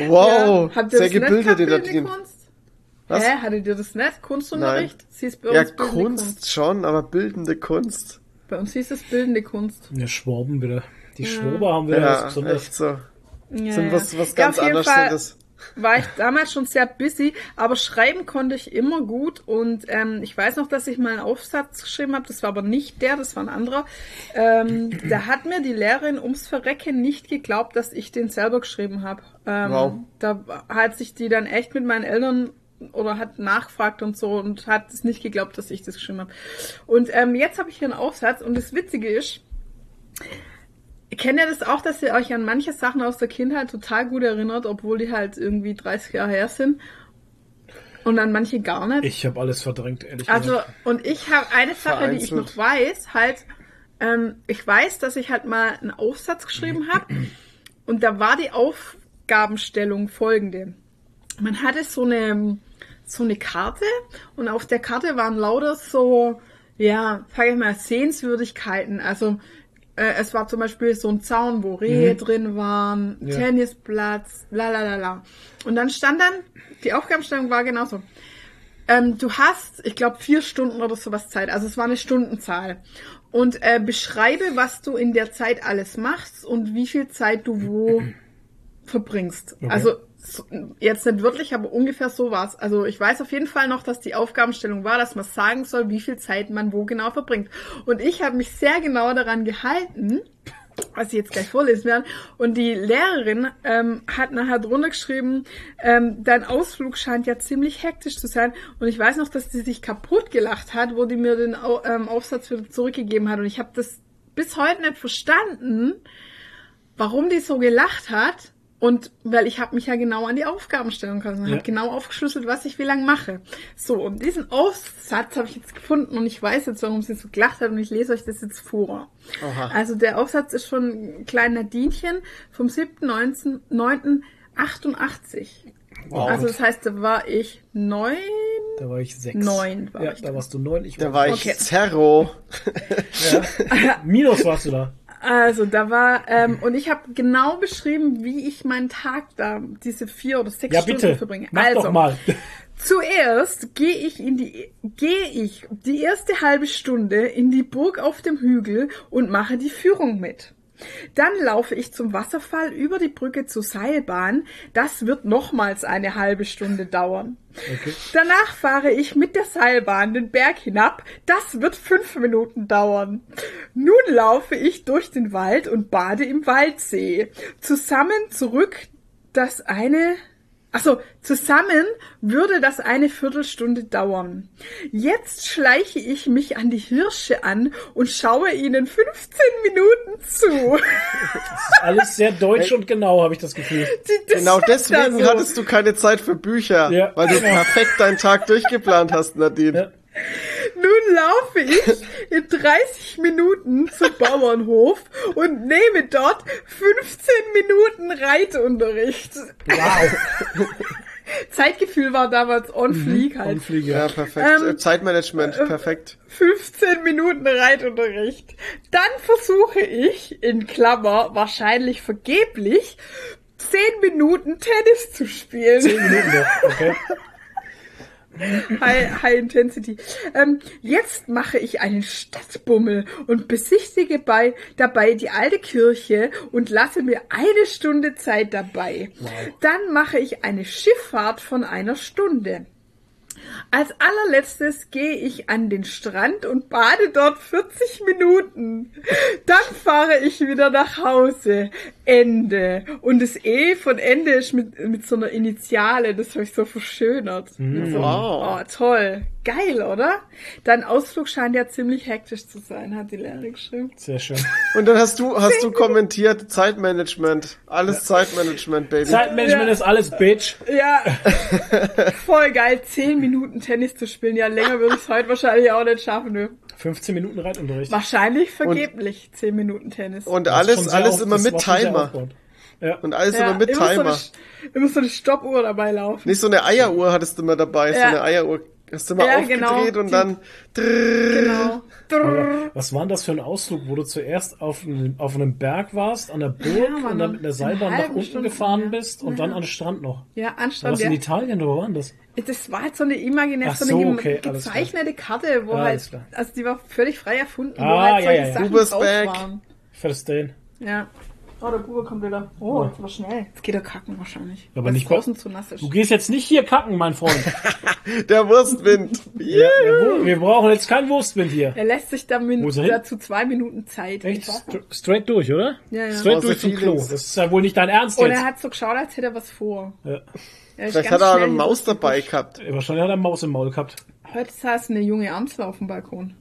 Wow, Ja, habt ihr sehr gebildet in der Team. Kunst? Was? Hä, hattet ihr das nicht? Kunstunterricht? Sie ist bei uns Ja, bildende Kunst schon, aber bildende Kunst. Bei uns hieß es bildende Kunst. Ja, Schwaben wieder. Die Schwaber haben wir Ja, besonders. echt so. Ja, Sind ja. was, was Ja, ganz jeden anderes. War ich damals schon sehr busy, aber schreiben konnte ich immer gut und ähm, ich weiß noch, dass ich mal einen Aufsatz geschrieben habe, das war aber nicht der, das war ein anderer. Ähm, da hat mir die Lehrerin ums Verrecken nicht geglaubt, dass ich den selber geschrieben habe. Ähm, Wow. Da hat sich die dann echt mit meinen Eltern oder hat nachgefragt und so und hat es nicht geglaubt, dass ich das geschrieben habe. Und ähm, jetzt habe ich hier einen Aufsatz und das Witzige ist, kennt ihr das auch, dass ihr euch an manche Sachen aus der Kindheit total gut erinnert, obwohl die halt irgendwie 30 Jahre her sind? Und an manche gar nicht? Ich habe alles verdrängt, ehrlich Also, gesagt. und ich habe eine Sache, die ich noch weiß, halt, ähm, ich weiß, dass ich halt mal einen Aufsatz geschrieben habe und da war die Aufgabenstellung folgende. Man hatte so eine, so eine Karte und auf der Karte waren lauter so, ja, sag ich mal, Sehenswürdigkeiten. Also, äh, es war zum Beispiel so ein Zaun, wo Rehe drin waren, Ja. Tennisplatz, la la la la. Und dann stand dann, die Aufgabenstellung war genauso. Ähm, du hast, ich glaube, vier Stunden oder sowas Zeit. Also es war eine Stundenzahl. Und äh, beschreibe, was du in der Zeit alles machst und wie viel Zeit du wo verbringst. Also so, jetzt nicht wirklich, aber ungefähr so war's. Also ich weiß auf jeden Fall noch, dass die Aufgabenstellung war, dass man sagen soll, wie viel Zeit man wo genau verbringt. Und ich habe mich sehr genau daran gehalten, was ich jetzt gleich vorlesen werde. Und die Lehrerin ähm, hat nachher drunter geschrieben, ähm, dein Ausflug scheint ja ziemlich hektisch zu sein. Und ich weiß noch, dass die sich kaputt gelacht hat, wo die mir den Au ähm, Aufsatz wieder zurückgegeben hat. Und ich habe das bis heute nicht verstanden, warum die so gelacht hat. Und weil ich habe mich ja genau an die Aufgabenstellung gehalten und Ja. habe genau aufgeschlüsselt, was ich wie lang mache. So, und diesen Aufsatz habe ich jetzt gefunden und ich weiß jetzt, warum sie so gelacht hat und ich lese euch das jetzt vor. Oha. Also der Aufsatz ist von ein kleiner Dienchen vom 7.9.88. Wow. Also das heißt, da war ich neun. Da war ich sechs. Neun war ja, ich da da. warst du neun. Ich Da war ich Okay. Zerro. Minus warst du da. Also da war, ähm, und ich habe genau beschrieben, wie ich meinen Tag da, diese vier oder sechs Ja, Stunden bitte. verbringe. Mach also, doch mal. Zuerst gehe ich in die gehe ich die erste halbe Stunde in die Burg auf dem Hügel und mache die Führung mit. Dann laufe ich zum Wasserfall über die Brücke zur Seilbahn. Das wird nochmals eine halbe Stunde dauern. Danach fahre ich mit der Seilbahn den Berg hinab. Das wird fünf Minuten dauern. Nun laufe ich durch den Wald und bade im Waldsee. Zusammen zurück das eine Achso, zusammen würde das eine Viertelstunde dauern. Jetzt schleiche ich mich an die Hirsche an und schaue ihnen 15 Minuten zu. Alles sehr deutsch und genau, habe ich das Gefühl. Das Genau deswegen so. hattest du keine Zeit für Bücher, Ja. weil du perfekt deinen Tag durchgeplant hast, Nadine. Ja. Nun laufe ich in 30 Minuten zum Bauernhof und nehme dort 15 Minuten Reitunterricht. Wow. Zeitgefühl war damals on fleek halt. Und Fliege. Ja, perfekt. Ähm, Äh, Zeitmanagement, perfekt. 15 Minuten Reitunterricht. Dann versuche ich, in Klammer, wahrscheinlich vergeblich, 10 Minuten Tennis zu spielen. Zehn Minuten noch, okay. High, High Intensity. Ähm, jetzt mache ich einen Stadtbummel und besichtige bei, dabei die alte Kirche und lasse mir eine Stunde Zeit dabei. Dann mache ich eine Schifffahrt von einer Stunde. Als allerletztes gehe ich an den Strand und bade dort 40 Minuten. Dann fahre ich wieder nach Hause. Ende. Und das E von Ende ist mit, mit so einer Initiale. Das habe ich so verschönert. Mit so, Wow. Oh, toll. Geil, oder? Dein Ausflug scheint ja ziemlich hektisch zu sein, hat die Lehrerin geschrieben. Sehr schön. Und dann hast du, hast du kommentiert, Zeitmanagement. Alles Zeitmanagement, Baby. Zeitmanagement Ja. ist alles, Bitch. Ja, voll geil, 10 Minuten Tennis zu spielen. Ja, länger würde ich es heute wahrscheinlich auch nicht schaffen. Ne? 15 Minuten Reitunterricht. Wahrscheinlich vergeblich 10 Minuten Tennis. Und alles, alles auf- immer mit Timer. Ja. Und alles Ja, immer mit So eine, Timer. immer so eine Stoppuhr dabei laufen. Nicht so eine Eieruhr hattest du immer dabei, so Ja. eine Eieruhr. Hast du mal Ja, aufgedreht genau. und Die- dann Genau. Drrrr. Was war denn das für ein Ausflug, wo du zuerst auf, einem- auf einem Berg warst, an der Burg Ja, und dann mit der Seilbahn nach unten Stunde, gefahren ja. bist und dann an den Strand noch? Ja, War Anstand. das in Ja. Italien oder wo war denn das? Das war halt so eine imaginäre, so so, eine okay, gezeichnete Karte, wo Ja, halt, also die war völlig frei erfunden, wo Ah, halt ja, solche ja, ja. Sachen drauf back. waren. Dane. Ja. Oh, der Bube kommt wieder. Oh, jetzt war schnell. Jetzt geht er kacken wahrscheinlich. Aber Weil es nicht draußen zu nass ist. Du gehst jetzt nicht hier kacken, mein Freund. der Wurstwind. Ja, der Wur- wir brauchen jetzt keinen Wurstwind hier. Er lässt sich er hin? dazu zwei Minuten Zeit. Echt? Straight durch, oder? Ja, ja. Straight Außer durch zum Klo. Das ist ja wohl nicht dein Ernst Und jetzt. er hat so geschaut, als hätte er was vor. Ja. Er Vielleicht hat er eine Maus dabei gehabt. Wahrscheinlich hat er eine Maus im Maul gehabt. Heute saß eine junge Amsel auf dem Balkon.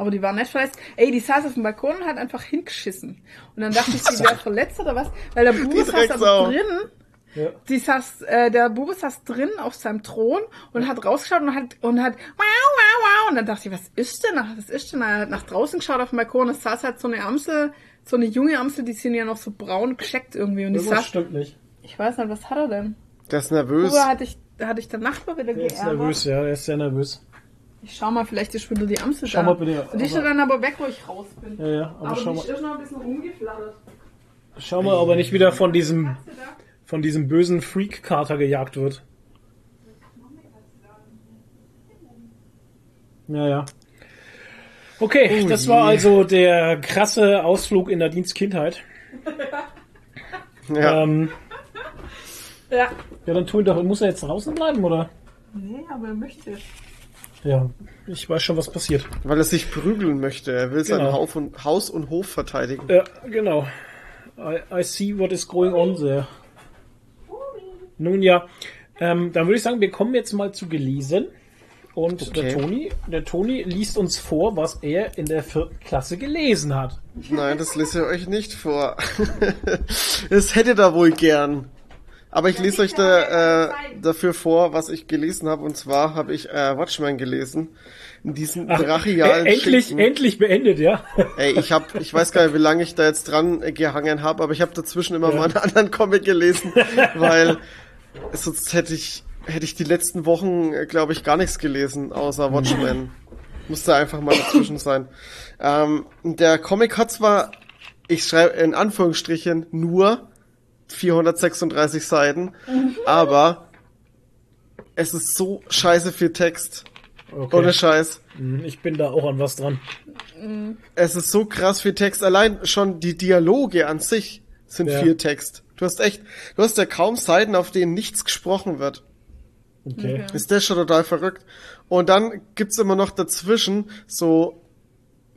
Aber die war nicht verletzt. Ey, die saß auf dem Balkon und hat einfach hingeschissen. Und dann dachte ich, die wäre verletzt oder was? Weil der Bube saß aber drin. Ja. Die saß, äh, der Bube saß drin auf seinem Thron und hat rausgeschaut und hat, und hat, wow, wow, wow. Und dann dachte ich, was ist denn? Was ist denn? Er hat nach draußen geschaut auf dem Balkon. Es saß halt so eine Amsel, so eine junge Amsel, die sind ja noch so braun gescheckt irgendwie. Und die saß, stimmt nicht. ich weiß nicht, was hat er denn? Der ist nervös. Früher hatte ich, hatte ich der Nachbar wieder Er ist geärgert. nervös, ja, er ist sehr nervös. Ich schau mal, vielleicht ist wieder die Amsel Schau mal bitte, Und ich aber- dann aber weg, wo ich raus bin. Ja, ja, aber, Aber, schau die mal, ist noch ein bisschen rumgeflattert. schau mal, ob er nicht wieder von diesem, von diesem bösen Freak-Kater gejagt wird. Ja, ja. Okay, Oh das je. war also der krasse Ausflug in der Dienstkindheit. Ja. Ähm, Ja. ja, dann tu ihn doch, muss er jetzt draußen bleiben, oder? Nee, aber er möchte. Ja, ich weiß schon, was passiert. Weil er sich prügeln möchte. Er will sein Genau. Haus und, Haus und Hof verteidigen. Ja, genau. I, I see what is going on there. Nun ja, ähm, dann würde ich sagen, wir kommen jetzt mal zu gelesen. Und der Okay. Toni, der Toni liest uns vor, was er in der vierten Klasse gelesen hat. Nein, das lese ich euch nicht vor. das hätte da wohl gern. Aber ich lese euch da, äh, dafür vor, was ich gelesen habe. Und zwar habe ich äh, Watchmen gelesen. In diesen brachialen Äh, endlich, Schinken. endlich beendet, ja. Ey, ich hab, ich weiß gar nicht, wie lange ich da jetzt dran äh, gehangen habe, aber ich habe dazwischen immer mal einen anderen Comic gelesen, weil sonst hätte ich, hätte ich die letzten Wochen, glaube ich, gar nichts gelesen, außer Watchmen. Musste einfach mal dazwischen sein. Ähm, der Comic hat zwar, ich schreibe in Anführungsstrichen, nur 436 Seiten, aber es ist so scheiße viel Text. Okay. Ohne Scheiß. Hm, Ich bin da auch an was dran. Es ist so krass viel Text. Allein schon die Dialoge an sich sind Ja. viel Text. Du hast echt, du hast ja kaum Seiten, auf denen nichts gesprochen wird. Okay. Ist das schon total verrückt. Und dann gibt's immer noch dazwischen so,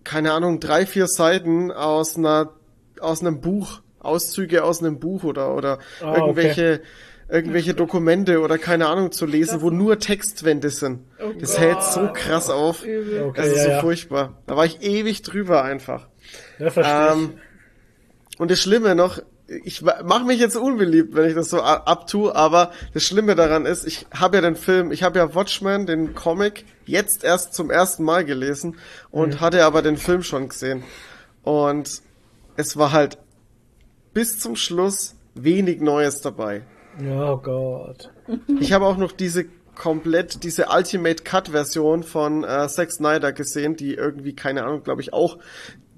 keine Ahnung, drei, vier Seiten aus einer, aus einem Buch, Auszüge aus einem Buch oder, oder Ah, irgendwelche, irgendwelche Dokumente oder keine Ahnung zu lesen, wo nur Textwände sind. das hält so krass auf. Okay, Das ist ja, so ja. furchtbar. Da war ich ewig drüber einfach. Ja, verstehe Ähm, und das Schlimme noch, ich mache mich jetzt unbeliebt, wenn ich das so abtue, aber das Schlimme daran ist, ich habe ja den Film, ich habe ja Watchmen, den Comic, jetzt erst zum ersten Mal gelesen und hatte aber den Film schon gesehen. Und es war halt bis zum Schluss wenig Neues dabei. Oh Gott. Ich habe auch noch diese komplett, diese Ultimate Cut Version von äh, Zack Snyder gesehen, die irgendwie, keine Ahnung, glaube ich, auch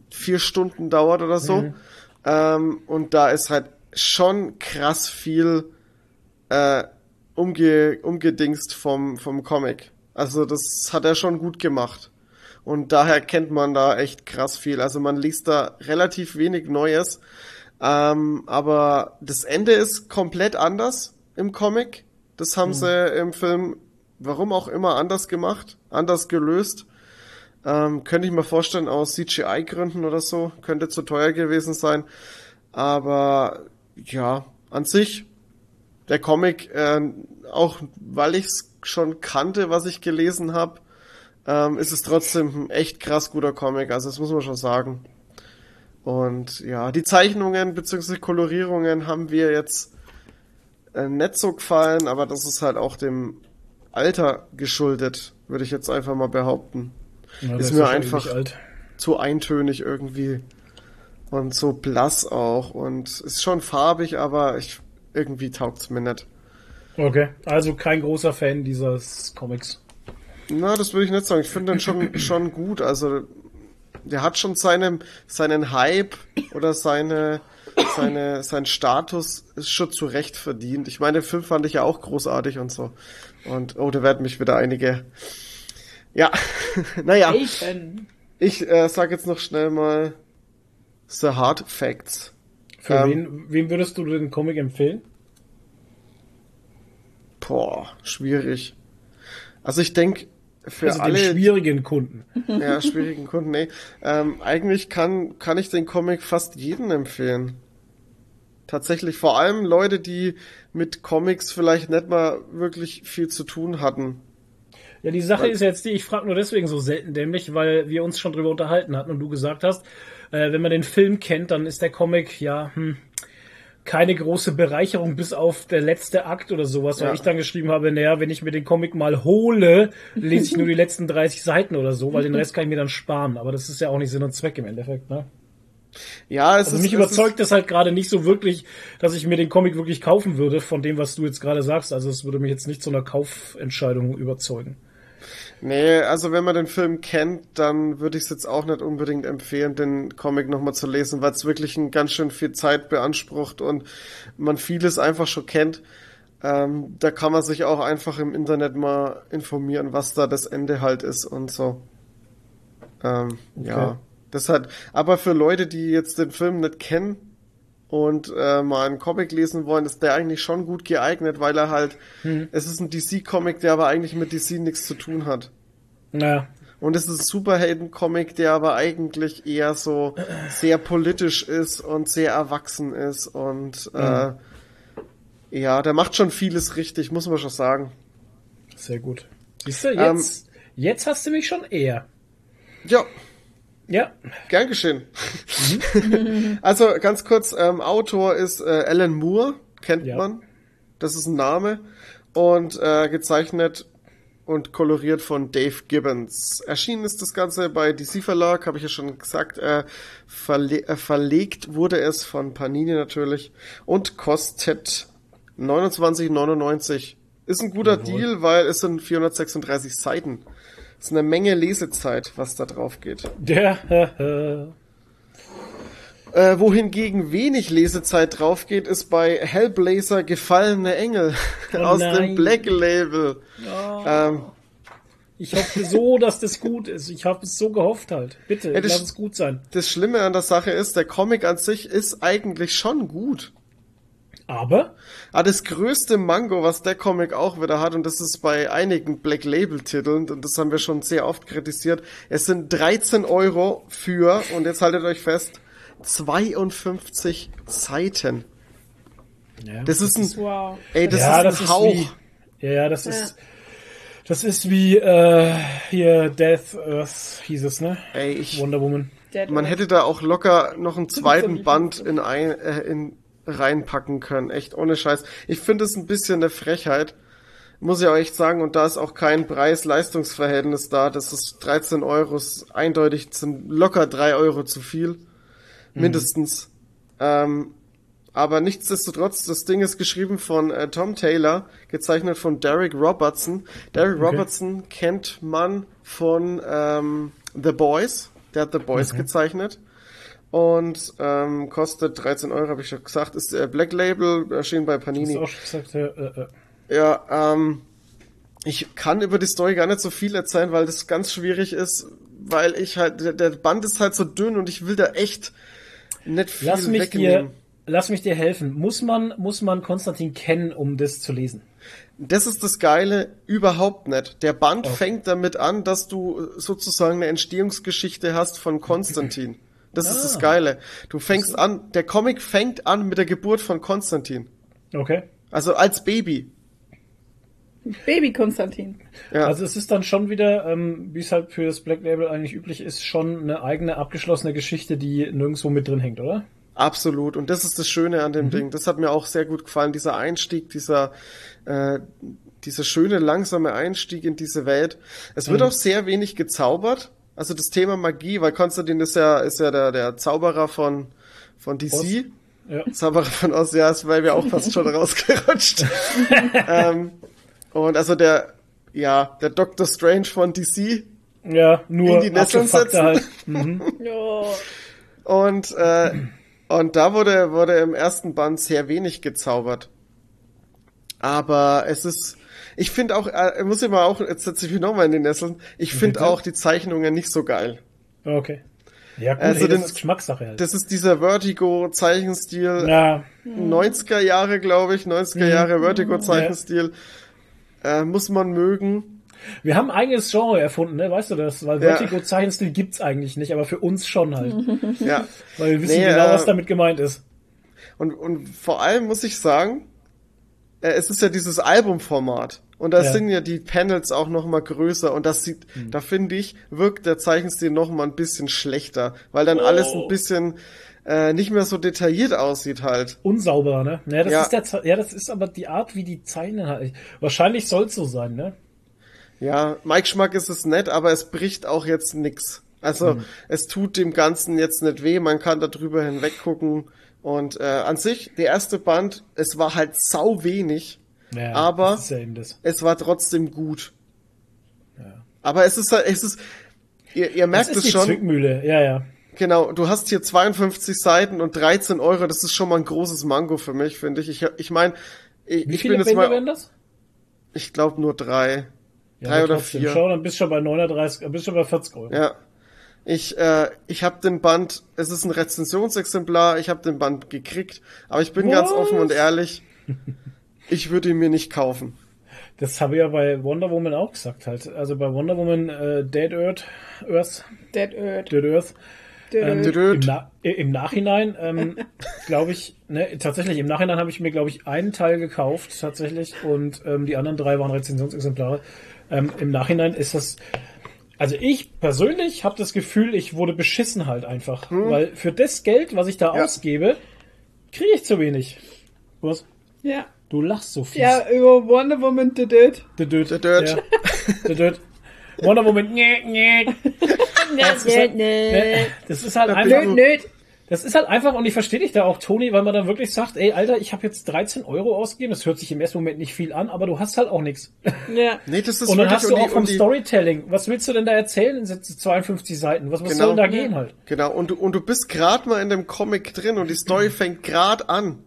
vier Stunden dauert oder so. Ähm, und da ist halt schon krass viel äh, umge umgedingst vom, vom Comic. Also das hat er schon gut gemacht. Und daher kennt man da echt krass viel. Also man liest da relativ wenig Neues. Ähm, aber das Ende ist komplett anders im Comic. Das haben sie im Film, warum auch immer, anders gemacht, anders gelöst. Ähm, könnte ich mir vorstellen, aus CGI-Gründen oder so. Könnte zu teuer gewesen sein. Aber ja, an sich, der Comic, äh, auch weil ich es schon kannte, was ich gelesen habe, ähm, ist es trotzdem ein echt krass guter Comic. Also das muss man schon sagen. Und ja, die Zeichnungen bzw. Kolorierungen haben wir jetzt äh, nicht so gefallen, aber das ist halt auch dem Alter geschuldet, würde ich jetzt einfach mal behaupten. Ja, Ist mir einfach-. Zu eintönig irgendwie und so blass auch und ist schon farbig, aber ich irgendwie taugt's mir nicht. Okay, also kein großer Fan dieses Comics. Na, das würde ich nicht sagen. Ich finde den schon, schon gut. Also, der hat schon seinen, seinen Hype oder seine, seine, sein Status ist schon zu Recht verdient. Ich meine, den Film fand ich ja auch großartig und so. Und, oh, da werden mich wieder einige, ja, naja, Bacon. ich äh, sag jetzt noch schnell mal The Hard Facts. Für Ähm, wen, wem würdest du den Comic empfehlen? Boah, schwierig. Also ich denke, für Also alle, schwierigen Kunden. ja, schwierigen Kunden, nee. Ähm, eigentlich kann, kann ich den Comic fast jedem empfehlen. Tatsächlich, vor allem Leute, die mit Comics vielleicht nicht mal wirklich viel zu tun hatten. Ja, die Sache ist jetzt die, ich frage nur deswegen so selten dämlich, weil wir uns schon drüber unterhalten hatten und du gesagt hast, äh, wenn man den Film kennt, dann ist der Comic ja hm, keine große Bereicherung bis auf der letzte Akt oder sowas, weil Ja. ich dann geschrieben habe, naja, wenn ich mir den Comic mal hole, lese ich nur die letzten 30 Seiten oder so, weil den Rest kann ich mir dann sparen. Aber das ist ja auch nicht Sinn und Zweck im Endeffekt, ne? Ja, es Also ist, mich es überzeugt das halt gerade nicht so wirklich, dass ich mir den Comic wirklich kaufen würde, von dem, was du jetzt gerade sagst. Also es würde mich jetzt nicht zu einer Kaufentscheidung überzeugen. Nee, also wenn man den Film kennt, dann würde ich es jetzt auch nicht unbedingt empfehlen, den Comic nochmal zu lesen, weil es wirklich ein ganz schön viel Zeit beansprucht und man vieles einfach schon kennt. Ähm, da kann man sich auch einfach im Internet mal informieren, was da das Ende halt ist und so. Ähm, Ja, das hat, aber für Leute, die jetzt den Film nicht kennen und äh, mal einen Comic lesen wollen, ist der eigentlich schon gut geeignet, weil er halt, es ist ein DC-Comic, der aber eigentlich mit DC nichts zu tun hat. Naja, Und es ist ein Superhelden-Comic, der aber eigentlich eher so sehr politisch ist und sehr erwachsen ist und äh, ja, der macht schon vieles richtig, muss man schon sagen. sehr gut. Siehst du, jetzt, jetzt hast du mich schon eher. Ja, Ja, Gern geschehen. also ganz kurz, ähm, Autor ist äh, Alan Moore, kennt Ja. man. Das ist ein Name. Und äh, gezeichnet und koloriert von Dave Gibbons. Erschienen ist das Ganze bei DC Verlag, habe ich ja schon gesagt. Äh, verle äh, verlegt wurde es von Panini natürlich und kostet 29,99. Ist ein guter Deal, weil es sind 436 Seiten. Ist eine Menge Lesezeit, was da drauf geht. der, äh, wohingegen wenig Lesezeit drauf geht, ist bei Hellblazer Gefallene Engel Oh aus nein. dem Black Label. Ähm, ich hoffe so, dass das gut ist. Ich habe es so gehofft halt. Bitte, Ja, das- lass es gut sein. das Schlimme an der Sache ist, der Comic an sich ist eigentlich schon gut. Aber, Aber das größte Mango, was der Comic auch wieder hat, und das ist bei einigen Black Label Titeln, und das haben wir schon sehr oft kritisiert, es sind 13 Euro für, und jetzt haltet euch fest, 52 Seiten. ja, Das ist ein, Wow. ey, das ja, ist das ein ist Hauch. wie, ja, ja, das ist, das ist wie, äh, hier Death Earth hieß es, ne? Ey, ich, Wonder Woman. Dead Man Earth. hätte da auch locker noch einen zweiten Band in ein, äh, in reinpacken können. Echt ohne Scheiß. Ich finde es ein bisschen eine Frechheit. Muss ich auch echt sagen. Und da ist auch kein Preis-Leistungsverhältnis da. Das ist 13 Euro. Ist eindeutig sind locker 3 Euro zu viel. Mindestens. Ähm, aber nichtsdestotrotz, das Ding ist geschrieben von äh, Tom Taylor, gezeichnet von Derek Robertson. Derek Robertson kennt man von ähm, The Boys. Der hat The Boys gezeichnet. Und ähm, kostet 13 Euro, habe ich schon gesagt. Ist äh, Black Label, erschien bei Hast Panini. du auch gesagt, ja, äh, äh. Ja, ähm, ich kann über die Story gar nicht so viel erzählen, weil das ganz schwierig ist, weil ich halt, der, der Band ist halt so dünn und ich will da echt nicht viel Lass mich wegnehmen. dir, lass mich dir helfen. Muss man, muss man Konstantin kennen, um das zu lesen? Das ist das Geile, überhaupt nicht. Der Band fängt damit an, dass du sozusagen eine Entstehungsgeschichte hast von Konstantin. Das ist das Ah. Geile. Du fängst an, der Comic fängt an mit der Geburt von Konstantin. Okay. Also als Baby. Baby Konstantin. Ja. Also es ist dann schon wieder, ähm, wie es halt für das Black Label eigentlich üblich ist, schon eine eigene abgeschlossene Geschichte, die nirgendwo mit drin hängt, oder? Absolut. Und das ist das Schöne an dem Ding. Das hat mir auch sehr gut gefallen. Dieser Einstieg, dieser, äh, dieser schöne, langsame Einstieg in diese Welt. Es wird auch sehr wenig gezaubert. Also das Thema Magie, weil Konstantin ist ja, ist ja der, der Zauberer von, von DC. Oz. Ja. Zauberer von Oz, ja, ist, weil wir auch fast schon rausgerutscht. ähm, und also der, ja, der Doctor Strange von DC. Ja, nur In die Nesseln setzen. halt. Mhm. Ja. Und, äh, und da wurde, wurde im ersten Band sehr wenig gezaubert. Aber es ist, ich finde auch, äh, muss ich mal auch, jetzt setze ich mich nochmal in die Nesseln, ich finde auch die Zeichnungen nicht so geil. Okay. Ja, gut, Also ey, das den- ist Geschmackssache halt. Das ist dieser Vertigo-Zeichenstil, ja, 90er Jahre, glaube ich, 90er Jahre Vertigo-Zeichenstil. Äh, muss man mögen. wir haben ein eigenes Genre erfunden, ne? Weißt du das? Weil Ja. Vertigo Zeichenstil gibt's eigentlich nicht, aber für uns schon halt. Ja. Weil wir wissen Nee, genau, äh, was damit gemeint ist. Und, und vor allem muss ich sagen, äh, es ist ja dieses Albumformat. Und da Ja. sind ja die Panels auch noch mal größer und das sieht, Hm. da finde ich, wirkt der Zeichenstil noch mal ein bisschen schlechter, weil dann alles Oh. ein bisschen äh, nicht mehr so detailliert aussieht halt. Unsauberer, ne? Ja, das Ja. ist der, Ze- ja, das ist aber die Art, wie die zeichnen halt. Wahrscheinlich soll es so sein, ne? Ja, Mike Schmack ist es nett, aber es bricht auch jetzt nix. Also Hm. es tut dem Ganzen jetzt nicht weh, man kann da drüber hinweg gucken. Und äh, an sich, der erste Band, es war halt sau wenig, Ja, Aber- ja es war trotzdem gut. Aber es ist halt, es ist, ihr, ihr merkt ist es die schon, Zwickmühle, ja, ja. genau, du hast hier 52 Seiten und 13 Euro, das ist schon mal ein großes Mango für mich, finde ich. Ich, ich meine, ich, Wie ich viele bin jetzt Bände mal, werden das? ich glaube nur drei. Ja, drei oder trotzdem. vier. Schau, dann bist du schon bei 39, bist du schon bei 40 Euro. Ja. Ich, äh, ich habe den Band, es ist ein Rezensionsexemplar, ich habe den Band gekriegt, aber ich bin ganz Was? offen und ehrlich, ich würde ihn mir nicht kaufen. Das habe ich ja bei Wonder Woman auch gesagt halt. Also bei Wonder Woman äh, Dead Earth, Earth, Dead Earth. Dead Earth, ähm, Dead im, Earth. Na im Nachhinein, ähm, glaube ich, ne, tatsächlich, im Nachhinein habe ich mir, glaube ich, einen Teil gekauft, tatsächlich, und ähm, die anderen drei waren Rezensionsexemplare. Ähm, Im Nachhinein ist das, also ich persönlich habe das Gefühl, ich wurde beschissen halt einfach, weil für das Geld, was ich da Hm. Ja. ausgebe, kriege ich zu wenig. Was? Ja. Du lachst so viel. Ja, über Wonder Woman Dead Earth. The Dirt. The Dirt. Ja. The Dirt. Wonder Woman. Nee, nee. Das ist halt, nee. das ist halt einfach. nöd. Das ist halt einfach, und ich verstehe dich da auch, Toni, weil man dann wirklich sagt, ey, Alter, ich habe jetzt 13 Euro ausgegeben, das hört sich im ersten Moment nicht viel an, aber du hast halt auch nichts. Ja. Nee, das ist Und dann hast du auch vom die- Storytelling, was willst du denn da erzählen in 52 Seiten? Was, was Genau. soll da gehen halt? Genau, und du, und du bist gerade mal in dem Comic drin und die Story fängt gerade an.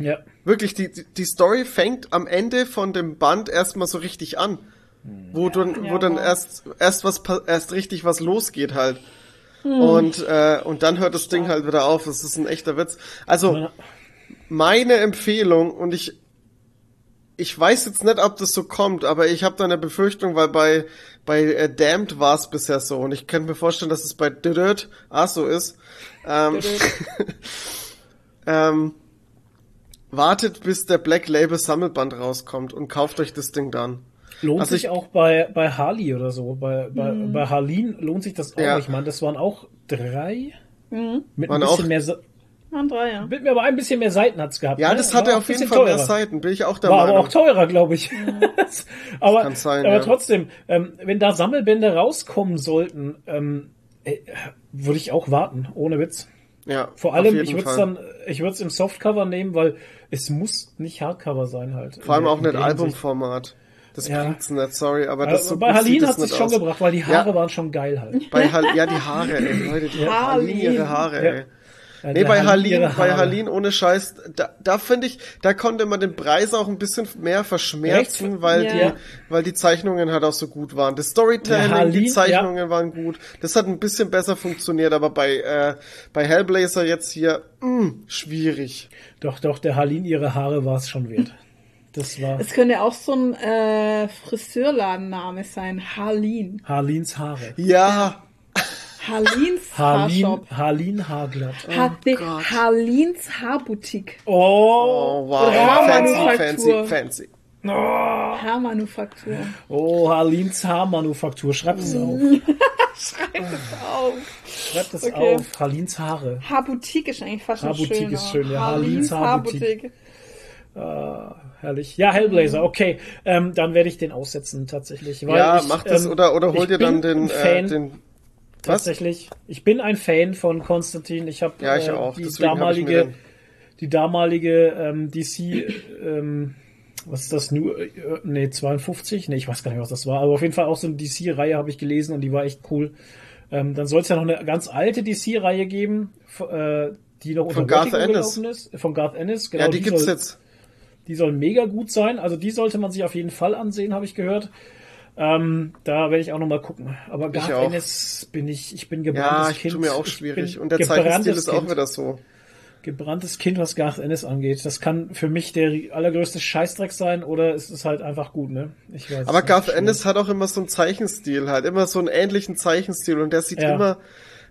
Ja. Wirklich, die, die- die Story fängt am Ende von dem Band erstmal so richtig an. Wo dann, wo dann erst, erst was, erst richtig was losgeht halt. Und, äh, und dann hört das Ding halt wieder auf. Das ist ein echter Witz. Also, meine Empfehlung, und ich, ich weiß jetzt nicht, ob das so kommt, aber ich habe da eine Befürchtung, weil bei, bei äh, Damned war es bisher so. Und ich kann mir vorstellen, dass es bei Dirt auch so ist. Ähm, ähm, wartet, bis der Black Label Sammelband rauskommt und kauft euch das Ding dann. Lohnt Also sich ich- auch bei, bei Harley oder so. Bei, bei, bei Harleen lohnt sich das auch. Ja. Ich meine, das waren auch drei. Mit Waren ein bisschen auch- mehr, Se- Waren drei, ja. mit mir aber ein bisschen mehr Seiten hat's gehabt. Ja, ne? das War hatte auf jeden Fall mehr teurer. Seiten, bin ich auch der War Meinung. aber auch teurer, glaube ich. aber kann sein, aber ja. trotzdem, ähm, wenn da Sammelbände rauskommen sollten, ähm, äh, würde ich auch warten, ohne Witz. Ja, Vor allem, ich würde es dann, ich würde es im Softcover nehmen, weil es muss nicht Hardcover sein halt. Vor allem auch in nicht. Albumformat. Das Ja. bringt's nicht, sorry, aber das Also so bei sieht hat es schon aus. gebracht, weil die Haare Ja. waren schon geil halt. Bei Hal ja, die Haare, ey, Leute, die Harleen ihre Haare, Ja. ey. Ja, Nee, bei ihre bei. Harleen ohne Scheiß, da, da finde ich, da konnte man den Preis auch ein bisschen mehr verschmerzen, Recht? weil Ja. die, weil die Zeichnungen halt auch so gut waren. Das Storytelling, Ja, Harleen, die Zeichnungen waren gut. Das hat ein bisschen besser funktioniert, aber bei, äh, bei Hellblazer jetzt hier, mh, schwierig. Doch, doch, der Harleen ihre Haare war es schon wert. Das war Es könnte auch so ein äh, Friseurladenname sein. Harleen. Harleens Haare. Ja, Harleens Harleen, Haarshop. Harleen Haarglatt. Har Harleens Haarboutique. Oh, oh wow, Oder fancy, fancy, fancy. Haarmanufaktur. oh, Harleens Haarmanufaktur. Schreib es auf. Schreib es auf. Schreib das Okay. auf. Harleens Haare. Haarboutique ist eigentlich fast Haarboutique schöner. ist schön, ja. Harleens Harleens Haarboutique. Haarboutique. Herrlich. Ja, Hellblazer, okay. Ähm, dann werde ich den aussetzen tatsächlich. Weil Ja, ich, mach das ähm, oder, oder hol dir dann den, äh, den, was? tatsächlich. Ich bin ein Fan von Konstantin. Ich habe Ja, ich äh, die hab ich damalige, den- die damalige ähm, DC, ähm, was ist das, New, äh, nee, 52? Nee, ich weiß gar nicht, was das war. Aber auf jeden Fall auch so eine DC-Reihe habe ich gelesen und die war echt cool. Ähm, dann soll es ja noch eine ganz alte DC-Reihe geben, äh, die noch Von unter Garth Vertigo Ennis. gelaufen ist. Von Garth Ennis, genau. Ja, die gibt's soll, jetzt. Die soll mega gut sein. Also die sollte man sich auf jeden Fall ansehen, habe ich gehört. Ähm, da werde ich auch noch mal gucken. Aber Garth. Ennis bin ich, ich bin gebranntes Ja, ich Kind. tue mir auch schwierig. Und der Zeichenstil ist auch wieder so. Gebranntes Kind, was Garth Ennis angeht. Das kann für mich der allergrößte Scheißdreck sein oder es ist halt einfach gut, ne? Ich weiß. Aber Garth. Ennis hat auch immer so einen Zeichenstil halt, immer so einen ähnlichen Zeichenstil und der sieht Ja. immer,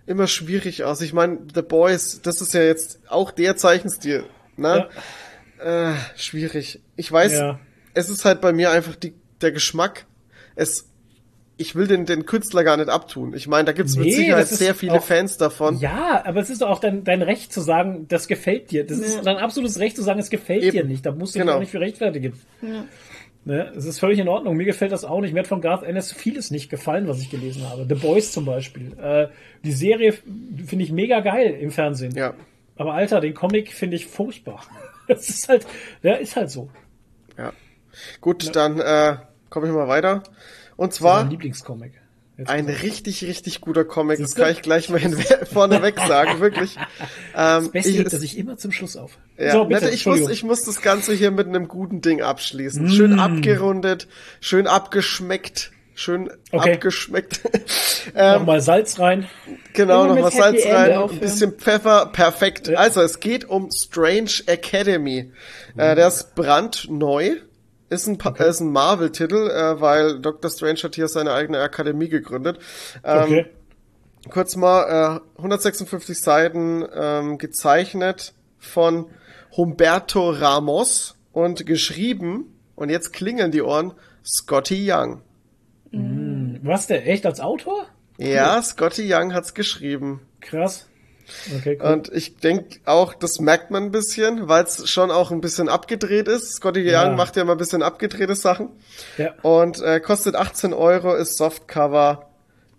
immer schwierig aus. Ich meine, The Boys, das ist ja jetzt auch der Zeichenstil, ne? Äh, schwierig. Ich weiß, Ja. es ist halt bei mir einfach die, der Geschmack. Es, ich will den, den Künstler gar nicht abtun. Ich meine, da gibt's mit Nee, Sicherheit das ist sehr viele auch- Fans davon. Ja, aber es ist doch auch dein, dein Recht zu sagen, das gefällt dir. Das ist dein absolutes Recht zu sagen, es gefällt Eben. dir nicht. Da musst du dich Genau. auch nicht für rechtfertigen. Ne? Es ist völlig in Ordnung. Mir gefällt das auch nicht. Mir hat von Garth Ennis vieles nicht gefallen, was ich gelesen habe. The Boys zum Beispiel. Äh, die Serie finde ich mega geil im Fernsehen. Ja. Aber Alter, den Comic finde ich furchtbar. Das ist halt, der ist halt so. ja. Gut, dann äh, komme ich mal weiter. Und Mein zwar Lieblingscomic. Jetzt ein richtig, richtig guter Comic. Das du? kann ich gleich mal vorneweg sagen, wirklich. Ähm, Das Beste ich- hebt er sich immer zum Schluss auf. Ja, so, bitte, nette, ich, muss, ich muss das Ganze hier mit einem guten Ding abschließen. Mm. Schön abgerundet, schön abgeschmeckt, schön Okay. abgeschmeckt. ähm, Nochmal Salz rein. genau, Immer noch mit was Salz rein, ein bisschen Pfeffer, perfekt. Ja. Also, es geht um Strange Academy. Äh, der ist brandneu. Ist ein, ist ein Marvel-Titel, äh, weil Dr. Strange hat hier seine eigene Akademie gegründet. Ähm, Okay. kurz mal, äh, 156 Seiten ähm, gezeichnet von Humberto Ramos und geschrieben, und jetzt klingeln die Ohren, Scotty Young. Was, der echt als Autor? Ja, Scotty Young hat's geschrieben. Krass. Okay, cool. Und ich denke auch, das merkt man ein bisschen, weil es schon auch ein bisschen abgedreht ist. Scotty Ja. Young macht ja immer ein bisschen abgedrehte Sachen. ja. Und äh, kostet 18 Euro, ist Softcover.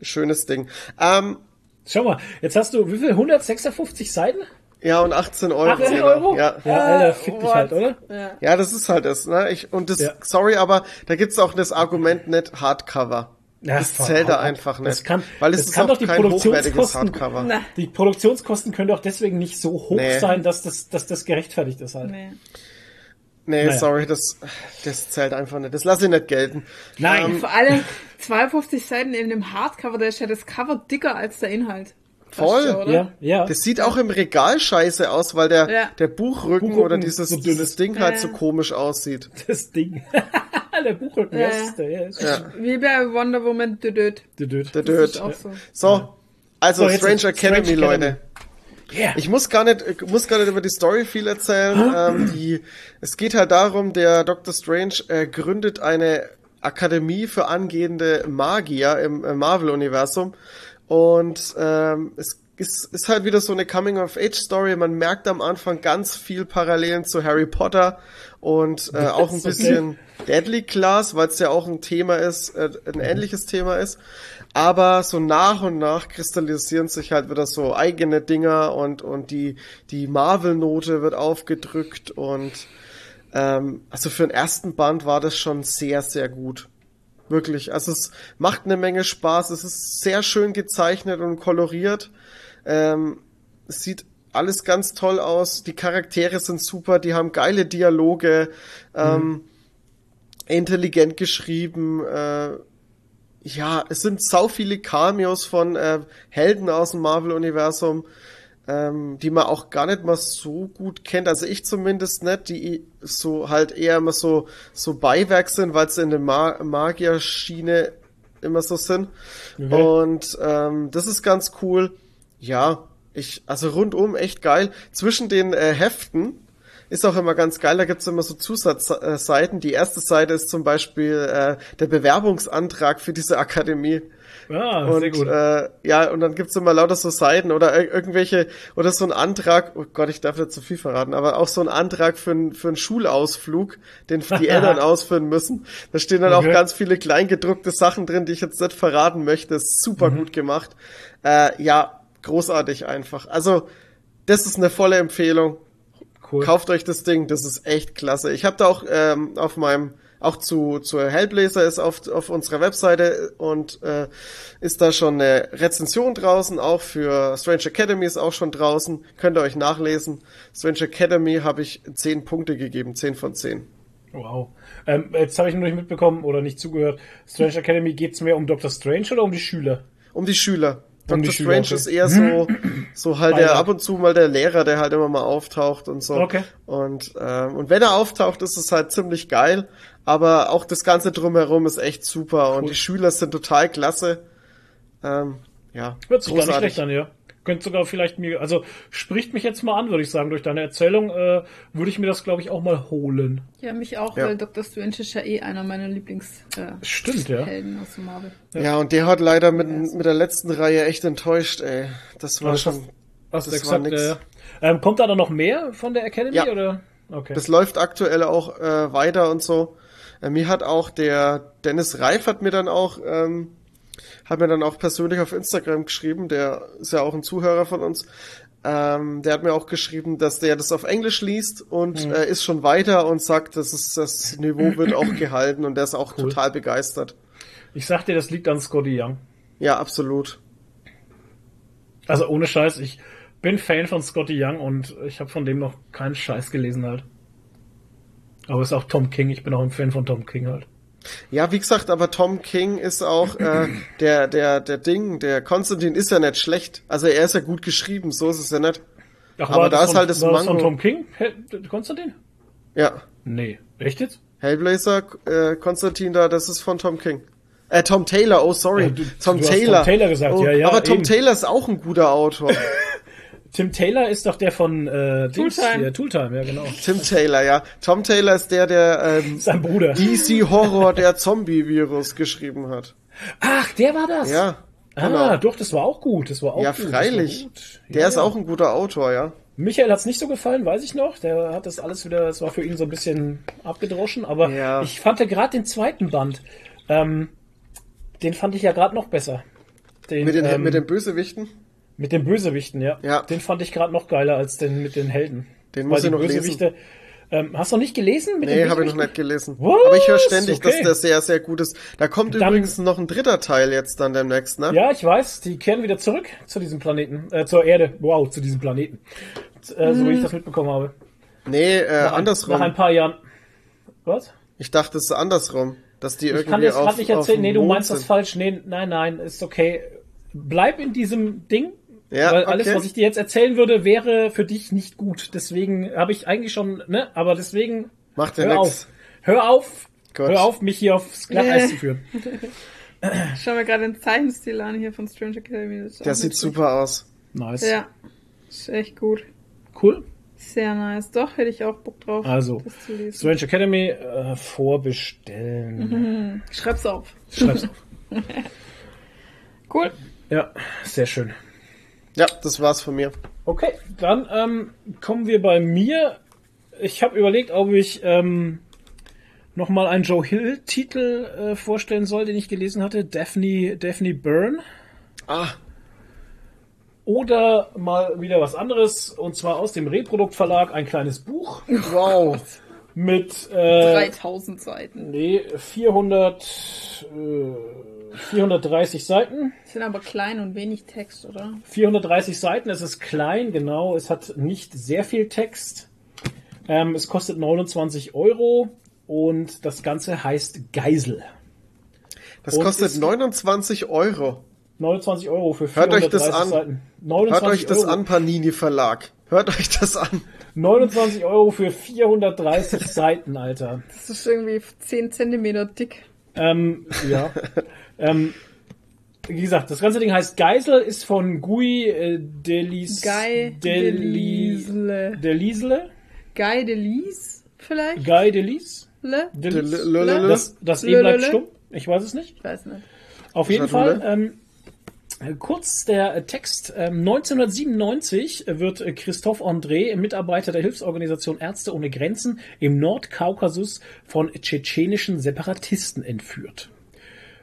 Schönes Ding. Ähm, Schau mal, jetzt hast du, wie viel? 156 Seiten? ja, und 18 Euro. 18 genau. Euro? Ja. Ja, Alter, fick dich what? halt, oder? Ja. Ja, das ist halt das, ne? Ich, und das, Ja. sorry, aber da gibt's auch das Argument nicht Hardcover. Ja, das zählt da einfach nicht. Das kann- weil es das ist kann auch doch die kein hochwertiges Produktionskosten- Die Produktionskosten können doch deswegen nicht so hoch Nee. sein, dass das, dass das gerechtfertigt ist halt. nee. Nee, Naja. sorry, das, das zählt einfach nicht. Das lasse ich nicht gelten. Nein. Vor allem 52 Seiten in dem Hardcover, da ist ja das Cover dicker als der Inhalt. Voll. Ja, ja. Das sieht auch im Regal scheiße aus, weil der, Ja. der Buchrücken, Buchrücken oder dieses, so dieses. Ding halt Ja, so komisch aussieht. Das Ding. der Buchrücken, Ja, ist der, ja. Wie bei Wonder Woman Dödöd. der Död. Der Das Dirt. ist auch so. So. Also So, Strange Academy, Strange Leute. Academy. Yeah. Ich muss gar nicht, ich muss gar nicht über die Story viel erzählen. ähm, die, es geht halt darum, der Dr. Strange äh, gründet eine Akademie für angehende Magier im äh, Marvel-Universum. Und ähm, es ist, ist halt wieder so eine Coming-of-Age-Story. Man merkt am Anfang ganz viel Parallelen zu Harry Potter und äh, auch ein Okay. bisschen Deadly Class, weil es ja auch ein Thema ist, äh, ein ähnliches Thema ist. Aber so nach und nach kristallisieren sich halt wieder so eigene Dinger und, und die, die Marvel-Note wird aufgedrückt und ähm, also für den ersten Band war das schon sehr, sehr gut. Wirklich. Also es macht eine Menge Spaß. Es ist sehr schön gezeichnet und koloriert. Ähm, es sieht alles ganz toll aus. Die Charaktere sind super. Die haben geile Dialoge. Ähm, intelligent geschrieben. Äh, ja, es sind sau viele Cameos von äh, Helden aus dem Marvel-Universum, ähm, die man auch gar nicht mal so gut kennt. Also ich zumindest nicht, die so halt eher immer so so Beiwerk sind, weil sie in der Ma Magier-Schiene immer so sind. Okay. Und ähm, das ist ganz cool. Ja, ich also rundum echt geil. Zwischen den äh, Heften ist auch immer ganz geil, da gibt's immer so Zusatzseiten. Die erste Seite ist zum Beispiel äh, der Bewerbungsantrag für diese Akademie. Ah, Und sehr gut. Äh, ja, und dann gibt's immer lauter so Seiten oder ir- irgendwelche, oder so ein Antrag, oh Gott, ich darf nicht zu viel verraten, aber auch so ein Antrag für, ein, für einen Schulausflug, den die Eltern ausführen müssen. Da stehen dann Okay. auch ganz viele kleingedruckte Sachen drin, die ich jetzt nicht verraten möchte. Ist super Mhm. gut gemacht. Äh, ja, großartig einfach. Also, das ist eine volle Empfehlung. cool. Kauft euch das Ding, das ist echt klasse. Ich habe da auch ähm, auf meinem, auch zu, zu Hellblazer ist auf, auf unserer Webseite und äh, ist da schon eine Rezension draußen, auch für Strange Academy ist auch schon draußen. Könnt ihr euch nachlesen. Strange Academy habe ich 10 Punkte gegeben, 10 von 10. Wow. Ähm, jetzt habe ich nur nicht mitbekommen oder nicht zugehört. Strange Academy geht's mehr um Dr. Strange oder um die Schüler? Um die Schüler. Um Dr. Strange okay. ist eher so, so halt der ab und zu mal der Lehrer, der halt immer mal auftaucht und so. Okay. Und, ähm, und wenn er auftaucht, ist es halt ziemlich geil. Aber auch das Ganze drumherum ist echt super und Cool. die Schüler sind total klasse. Ähm, ja, Hört sich gar nicht schlecht an, ja. Könnte sogar vielleicht mir, also spricht mich jetzt mal an, würde ich sagen, durch deine Erzählung, äh, würde ich mir das, glaube ich, auch mal holen. Ja, mich auch, Ja. weil Dr. Strange ist ja eh einer meiner Lieblingshelden äh, Stimmt, ja. Helden aus dem Marvel. Ja, und der hat leider mit, mit der letzten Reihe echt enttäuscht, ey. Das war das schon. Hast Das exakt, war nix. äh, ja. ähm, kommt da dann noch mehr von der Academy Ja. oder? Okay. Das läuft aktuell auch äh, weiter und so. Äh, mir hat auch der Dennis Reif hat mir dann auch ähm, hat mir dann auch persönlich auf Instagram geschrieben. Der ist ja auch ein Zuhörer von uns. Ähm, der hat mir auch geschrieben, dass der das auf Englisch liest und Mhm. äh, ist schon weiter und sagt, dass es, das Niveau wird auch gehalten und der ist auch total begeistert. Ich sag dir, das liegt an Scotty Young. Ja, absolut. Also ohne Scheiß, ich bin Fan von Scotty Young und ich habe von dem noch keinen Scheiß gelesen halt. Aber ist auch Tom King, ich bin auch ein Fan von Tom King halt. Ja, wie gesagt, aber Tom King ist auch äh, der der der Ding, der Konstantin ist ja nicht schlecht. Also er ist ja gut geschrieben, so ist es ja nicht. Ach, Aber da ist von, halt das war das von Mango. Tom King? Konstantin? Ja. Nee. Echt jetzt? Hellblazer, äh, Konstantin da, das ist von Tom King. Äh, Tom Taylor, oh sorry. Ja, du- Tom du hast Taylor. Tom Taylor gesagt, oh, ja, ja, Aber Tom eben. Taylor ist auch ein guter Autor. Tim Taylor ist doch der von äh, Tooltime. Ja, Tooltime, ja genau. Tim Taylor, ja. Tom Taylor ist der, der ähm, Sein Bruder. DC Horror der Zombie-Virus geschrieben hat. Ach, der war das. Ja. Ah, genau. doch, das war auch gut. Das war auch Ja, gut. freilich. Das war gut. Der Ja, ist ja. auch ein guter Autor, ja. Michael hat's nicht so gefallen, weiß ich noch. Der hat das alles wieder, das war für ihn so ein bisschen abgedroschen. Aber Ja. ich fand ja gerade den zweiten Band, ähm, den fand ich ja gerade noch besser. Den, Mit den, ähm, mit den Bösewichten. Mit den Bösewichten, ja. Ja. Den fand ich gerade noch geiler als den mit den Helden. Den muss ich noch lesen. Bösewichte. Ähm, hast du noch nicht gelesen? Mit Nee, habe ich noch nicht gelesen. Was? Aber ich höre ständig, dass Okay. der sehr, sehr gut ist. Da kommt Dann- übrigens noch ein dritter Teil jetzt dann demnächst, ne? Ja, ich weiß, die kehren wieder zurück zu diesem Planeten, äh, zur Erde. Wow, zu diesem Planeten. Äh, so wie ich das mitbekommen habe. Nee, äh, Nach ein- andersrum. Nach ein paar Jahren. Was? Ich dachte, es ist andersrum. Dass die Ich irgendwie kann dir das auf, gerade nicht erzählen. Nee, du meinst das sind. falsch. Nee, nein, nein, ist okay. Bleib in diesem Ding. Ja, weil alles, okay. was ich dir jetzt erzählen würde, wäre für dich nicht gut. Deswegen habe ich eigentlich schon, ne, aber deswegen Macht ja hör nix. auf. Hör auf. Gut. Hör auf, mich hier aufs Glatteis Nee. zu führen. Ich schau mir gerade den Zeichenstil an hier von Strange Academy. Das Der sieht super aus. Nice. Ja, ist echt gut. Cool. Sehr nice. Doch, hätte ich auch Bock drauf, Also, das zu lesen. Strange Academy äh, vorbestellen. Schreib's auf. Schreib's auf. Cool. Ja, sehr schön. Ja, das war's von mir. Okay, dann ähm, kommen wir bei mir. Ich habe überlegt, ob ich ähm, nochmal einen Joe Hill-Titel äh, vorstellen soll, den ich gelesen hatte. Daphne, Daphne Byrne. Ah, Oder mal wieder was anderes, und zwar aus dem Reprodukt Verlag, ein kleines Buch wow. mit äh, 3000 Seiten. nee, 400, äh, 430 Seiten. Sind aber klein und wenig Text, oder? 430 Seiten, es ist klein, genau, es hat nicht sehr viel Text. Ähm, es kostet 29 Euro und das Ganze heißt Geisel. Das Und kostet ist- 29 Euro. 29 Euro für Hört 430 euch das an. Seiten. 29 Hört euch das Euro. an, Panini Verlag. Hört euch das an. 29 Euro für 430 Seiten, Alter. Das ist irgendwie 10 Zentimeter dick. Ähm, ja. ähm, wie gesagt, das ganze Ding heißt Geisel, ist von Guy äh, Delis, Guy Deli- Delisle. Delisle? Guy Delis vielleicht? Guy Delis? Le? Delis? L- l- l- Das, das E bleibt stumm. Ich weiß es nicht. Ich weiß nicht. Auf jeden. Fall, ähm, äh, kurz der Text. Ähm, 1997 wird äh, Christophe André, Mitarbeiter der Hilfsorganisation Ärzte ohne Grenzen, im Nordkaukasus von tschetschenischen Separatisten entführt.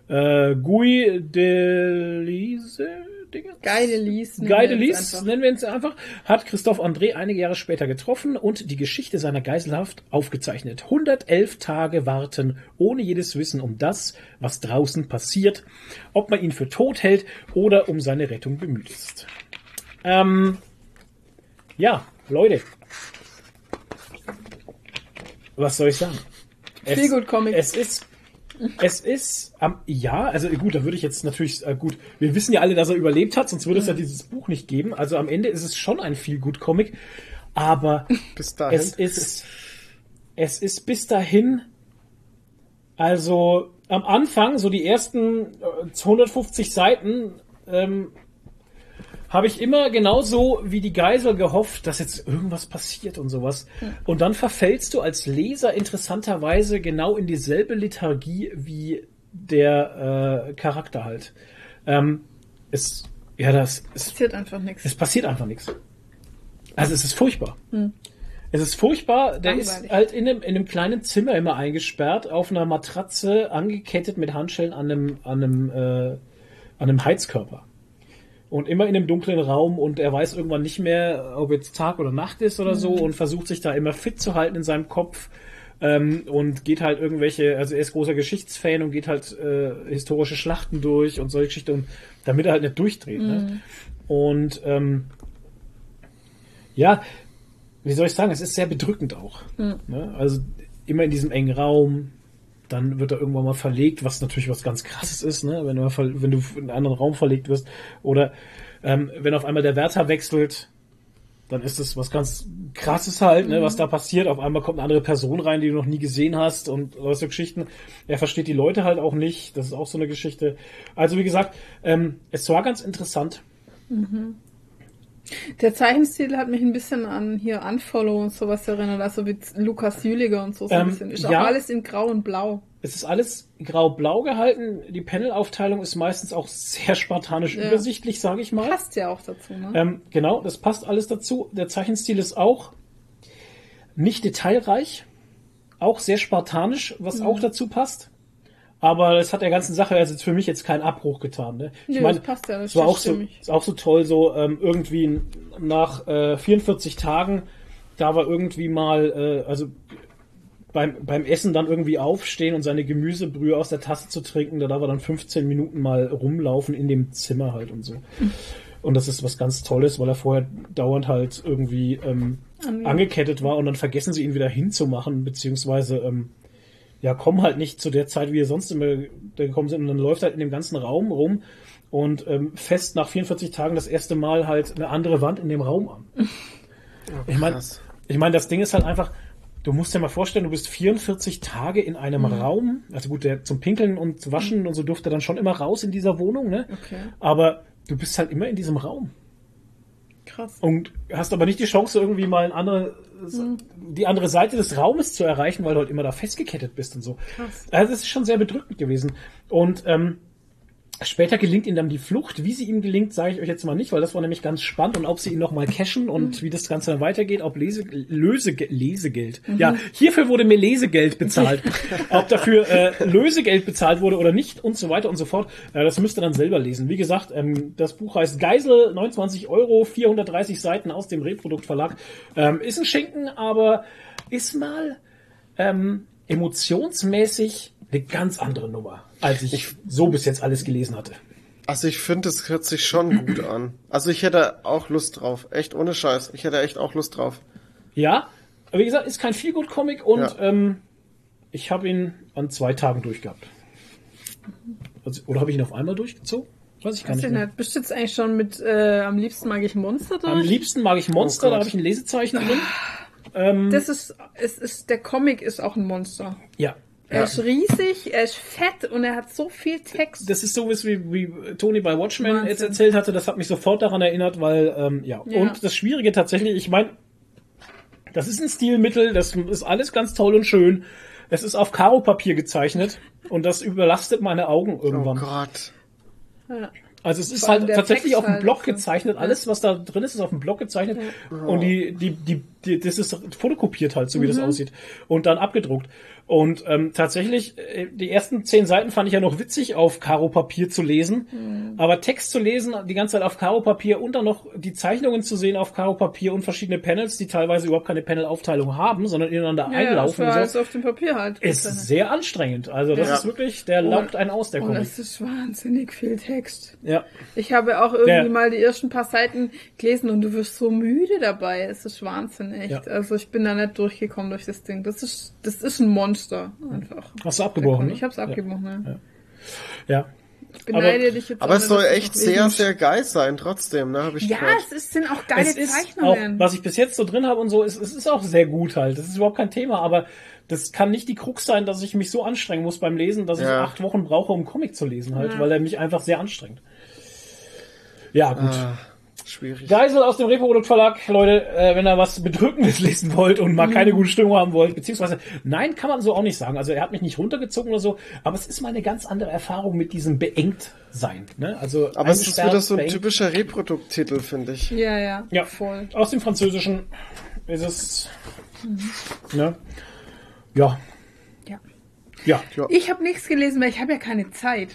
Äh, Guy Delise? Guy Delis. nennen wir ihn einfach, hat Christoph André einige Jahre später getroffen und die Geschichte seiner Geiselhaft aufgezeichnet. 111 Tage warten, ohne jedes Wissen um das, was draußen passiert, ob man ihn für tot hält oder um seine Rettung bemüht ist. Ähm, ja, Leute. Was soll ich sagen? Es- Feel good Comic. Es ist es ist am ja, also gut, da würde ich jetzt natürlich äh, gut. Wir wissen ja alle, dass er überlebt hat, sonst würde es ja dieses Buch nicht geben. Also am Ende ist es schon ein viel gut Comic, aber Bis dahin. es ist es ist bis dahin also am Anfang so die ersten äh, 150 Seiten ähm, habe ich immer genauso wie die Geisel gehofft, dass jetzt irgendwas passiert und sowas. Und dann verfällst du als Leser interessanterweise genau in dieselbe Lethargie wie der äh, Charakter halt. Ähm, es, ja, das, es, Passiert einfach nichts. es passiert einfach nichts. Also es ist furchtbar. Es ist furchtbar. Der ist Langweilig. halt in einem, in einem kleinen Zimmer immer eingesperrt, auf einer Matratze, angekettet mit Handschellen an einem, an einem, äh, an einem Heizkörper. Und immer in einem dunklen Raum und er weiß irgendwann nicht mehr, ob jetzt Tag oder Nacht ist oder so und versucht sich da immer fit zu halten in seinem Kopf. Ähm, und geht halt irgendwelche, also er ist großer Geschichtsfan und geht halt äh, historische Schlachten durch und solche Geschichten, und, damit er halt nicht durchdreht. Ne? Und ähm, ja, wie soll ich sagen, es ist sehr bedrückend auch. Ne? Also immer in diesem engen Raum, dann wird er irgendwann mal verlegt, was natürlich was ganz krasses ist, ne? wenn, du wenn du in einen anderen Raum verlegt wirst. Oder ähm, wenn auf einmal der Wärter wechselt, dann ist das was ganz krasses halt, ne, was da passiert. Auf einmal kommt eine andere Person rein, die du noch nie gesehen hast und solche Geschichten. Er versteht die Leute halt auch nicht. Das ist auch so eine Geschichte. Also wie gesagt, ähm, es war ganz interessant. Der Zeichenstil hat mich ein bisschen an hier Unfollow und sowas erinnert, also wie Lukas Jüliger und so, so ein Ähm, bisschen. Ist ja. auch alles in Grau und Blau. Es ist alles grau-blau gehalten. Die Panelaufteilung ist meistens auch sehr spartanisch Ja. übersichtlich, sage ich mal. Passt ja auch dazu, ne? Ähm, genau, das passt alles dazu. Der Zeichenstil ist auch nicht detailreich, auch sehr spartanisch, was Mhm. auch dazu passt. Aber es hat der ganzen Sache also für mich jetzt keinen Abbruch getan. Ne? Ich Nö, meine, das passt ja, das es war auch so, ist auch so toll, so ähm, irgendwie nach äh, 44 Tagen, da war irgendwie mal, äh, also beim, beim Essen dann irgendwie aufstehen und seine Gemüsebrühe aus der Tasse zu trinken, da darf er dann 15 Minuten mal rumlaufen in dem Zimmer halt und so. Und das ist was ganz Tolles, weil er vorher dauernd halt irgendwie ähm, Ange- angekettet war und dann vergessen sie ihn wieder hinzumachen, beziehungsweise ähm, ja, kommen halt nicht zu der Zeit, wie er sonst immer gekommen sind und dann läuft halt in dem ganzen Raum rum und ähm, fest nach 44 Tagen das erste Mal halt eine andere Wand in dem Raum an. Ich meine, ich meine, das Ding ist halt einfach, du musst dir mal vorstellen, du bist 44 Tage in einem Raum, also gut, der zum Pinkeln und Waschen und so durfte dann schon immer raus in dieser Wohnung, ne? Okay. Aber du bist halt immer in diesem Raum Krass. und hast aber nicht die Chance, irgendwie mal eine andere, die andere Seite des Raumes zu erreichen, weil du halt immer da festgekettet bist und so. Krass. Also das ist schon sehr bedrückend gewesen. Und ähm, später gelingt ihm dann die Flucht. Wie sie ihm gelingt, sage ich euch jetzt mal nicht, weil das war nämlich ganz spannend und ob sie ihn noch mal cashen und wie das Ganze dann weitergeht, ob Lese, Lösege, Lesegeld. Ja, hierfür wurde mir Lesegeld bezahlt. ob dafür äh, Lösegeld bezahlt wurde oder nicht und so weiter und so fort. Äh, das müsst ihr dann selber lesen. Wie gesagt, ähm, das Buch heißt Geisel, 29 Euro, 430 Seiten aus dem Reproduktverlag. Ähm, ist ein Schinken, aber ist mal ähm, emotionsmäßig eine ganz andere Nummer, als ich so bis jetzt alles gelesen hatte. Also ich finde, es hört sich schon gut an. Also ich hätte auch Lust drauf. Echt ohne Scheiß. Ich hätte echt auch Lust drauf. Ja, aber wie gesagt, ist kein Feelgood-Comic und Ja. ähm, ich habe ihn an zwei Tagen durchgehabt. Also, oder habe ich ihn auf einmal durchgezogen? Weiß ich gar Weiß nicht ich mehr. Bist du jetzt eigentlich schon mit äh, am liebsten mag ich Monster durch? Am liebsten mag ich Monster, Oh da habe ich ein Lesezeichen drin. Ähm, das ist, es ist, der Comic ist auch ein Monster. ja. Er ist riesig, er ist fett und er hat so viel Text. Das ist so wie, wie Tony bei Watchmen Wahnsinn. jetzt erzählt hatte, das hat mich sofort daran erinnert, weil, ähm, ja. Ja. Und das Schwierige tatsächlich, ich meine, das ist ein Stilmittel, das ist alles ganz toll und schön. Es ist auf Karo-Papier gezeichnet und das überlastet meine Augen Oh irgendwann. Gott. Ja. Also es ist halt tatsächlich Text auf dem halt Block gezeichnet. Alles, was da drin ist, ist auf dem Block gezeichnet. Und die, die, die, die, das ist fotokopiert halt, so wie Mhm. das aussieht. Und dann abgedruckt. Und ähm, tatsächlich, äh, die ersten zehn Seiten fand ich ja noch witzig, auf Karo-Papier zu lesen. Mhm. Aber Text zu lesen, die ganze Zeit auf Karo-Papier und dann noch die Zeichnungen zu sehen auf Karo-Papier und verschiedene Panels, die teilweise überhaupt keine Panel-Aufteilung haben, sondern ineinander Ja, ja, das einlaufen. und alles so. auf dem Papier halt. Ist sehr anstrengend. Also das Ja. ist wirklich, der laugt einen aus, der Comic. es ist wahnsinnig viel Text. Ja. Ich habe auch irgendwie Der- mal die ersten paar Seiten gelesen und du wirst so müde dabei. Es ist Wahnsinn, echt. Ja. Also ich bin da nicht durchgekommen durch das Ding. Das ist, das ist ein Monster, einfach. Hast du abgebrochen? ne? Ich hab's abgebrochen, ja. Ja. Ich beneide dich jetzt Aber es soll echt sehr, sehr geil sein, trotzdem, ne? Hab ich Ja, gehört. es ist, sind auch geile es ist auch, Zeichnungen. was ich bis jetzt so drin habe und so, es, es ist auch sehr gut halt. Das ist überhaupt kein Thema, aber das kann nicht die Krux sein, dass ich mich so anstrengen muss beim Lesen, dass ich Ja. acht Wochen brauche, um einen Comic zu lesen halt, Ja. weil er mich einfach sehr anstrengt. Ja, gut. Ah, schwierig. Geisel aus dem Reprodukt Verlag, Leute, äh, wenn ihr was Bedrückendes lesen wollt und mal Mhm. keine gute Stimmung haben wollt, beziehungsweise, nein, kann man so auch nicht sagen. Also er hat mich nicht runtergezogen oder so, aber es ist mal eine ganz andere Erfahrung mit diesem beengt sein. Ne? Also Aber es ist wieder so ein beengt. typischer Reprodukttitel, finde ich. Ja, ja. Ja, Voll. Aus dem Französischen ist es. Ne? Ja. Ja. Ja. Ich habe nichts gelesen, weil ich habe ja keine Zeit.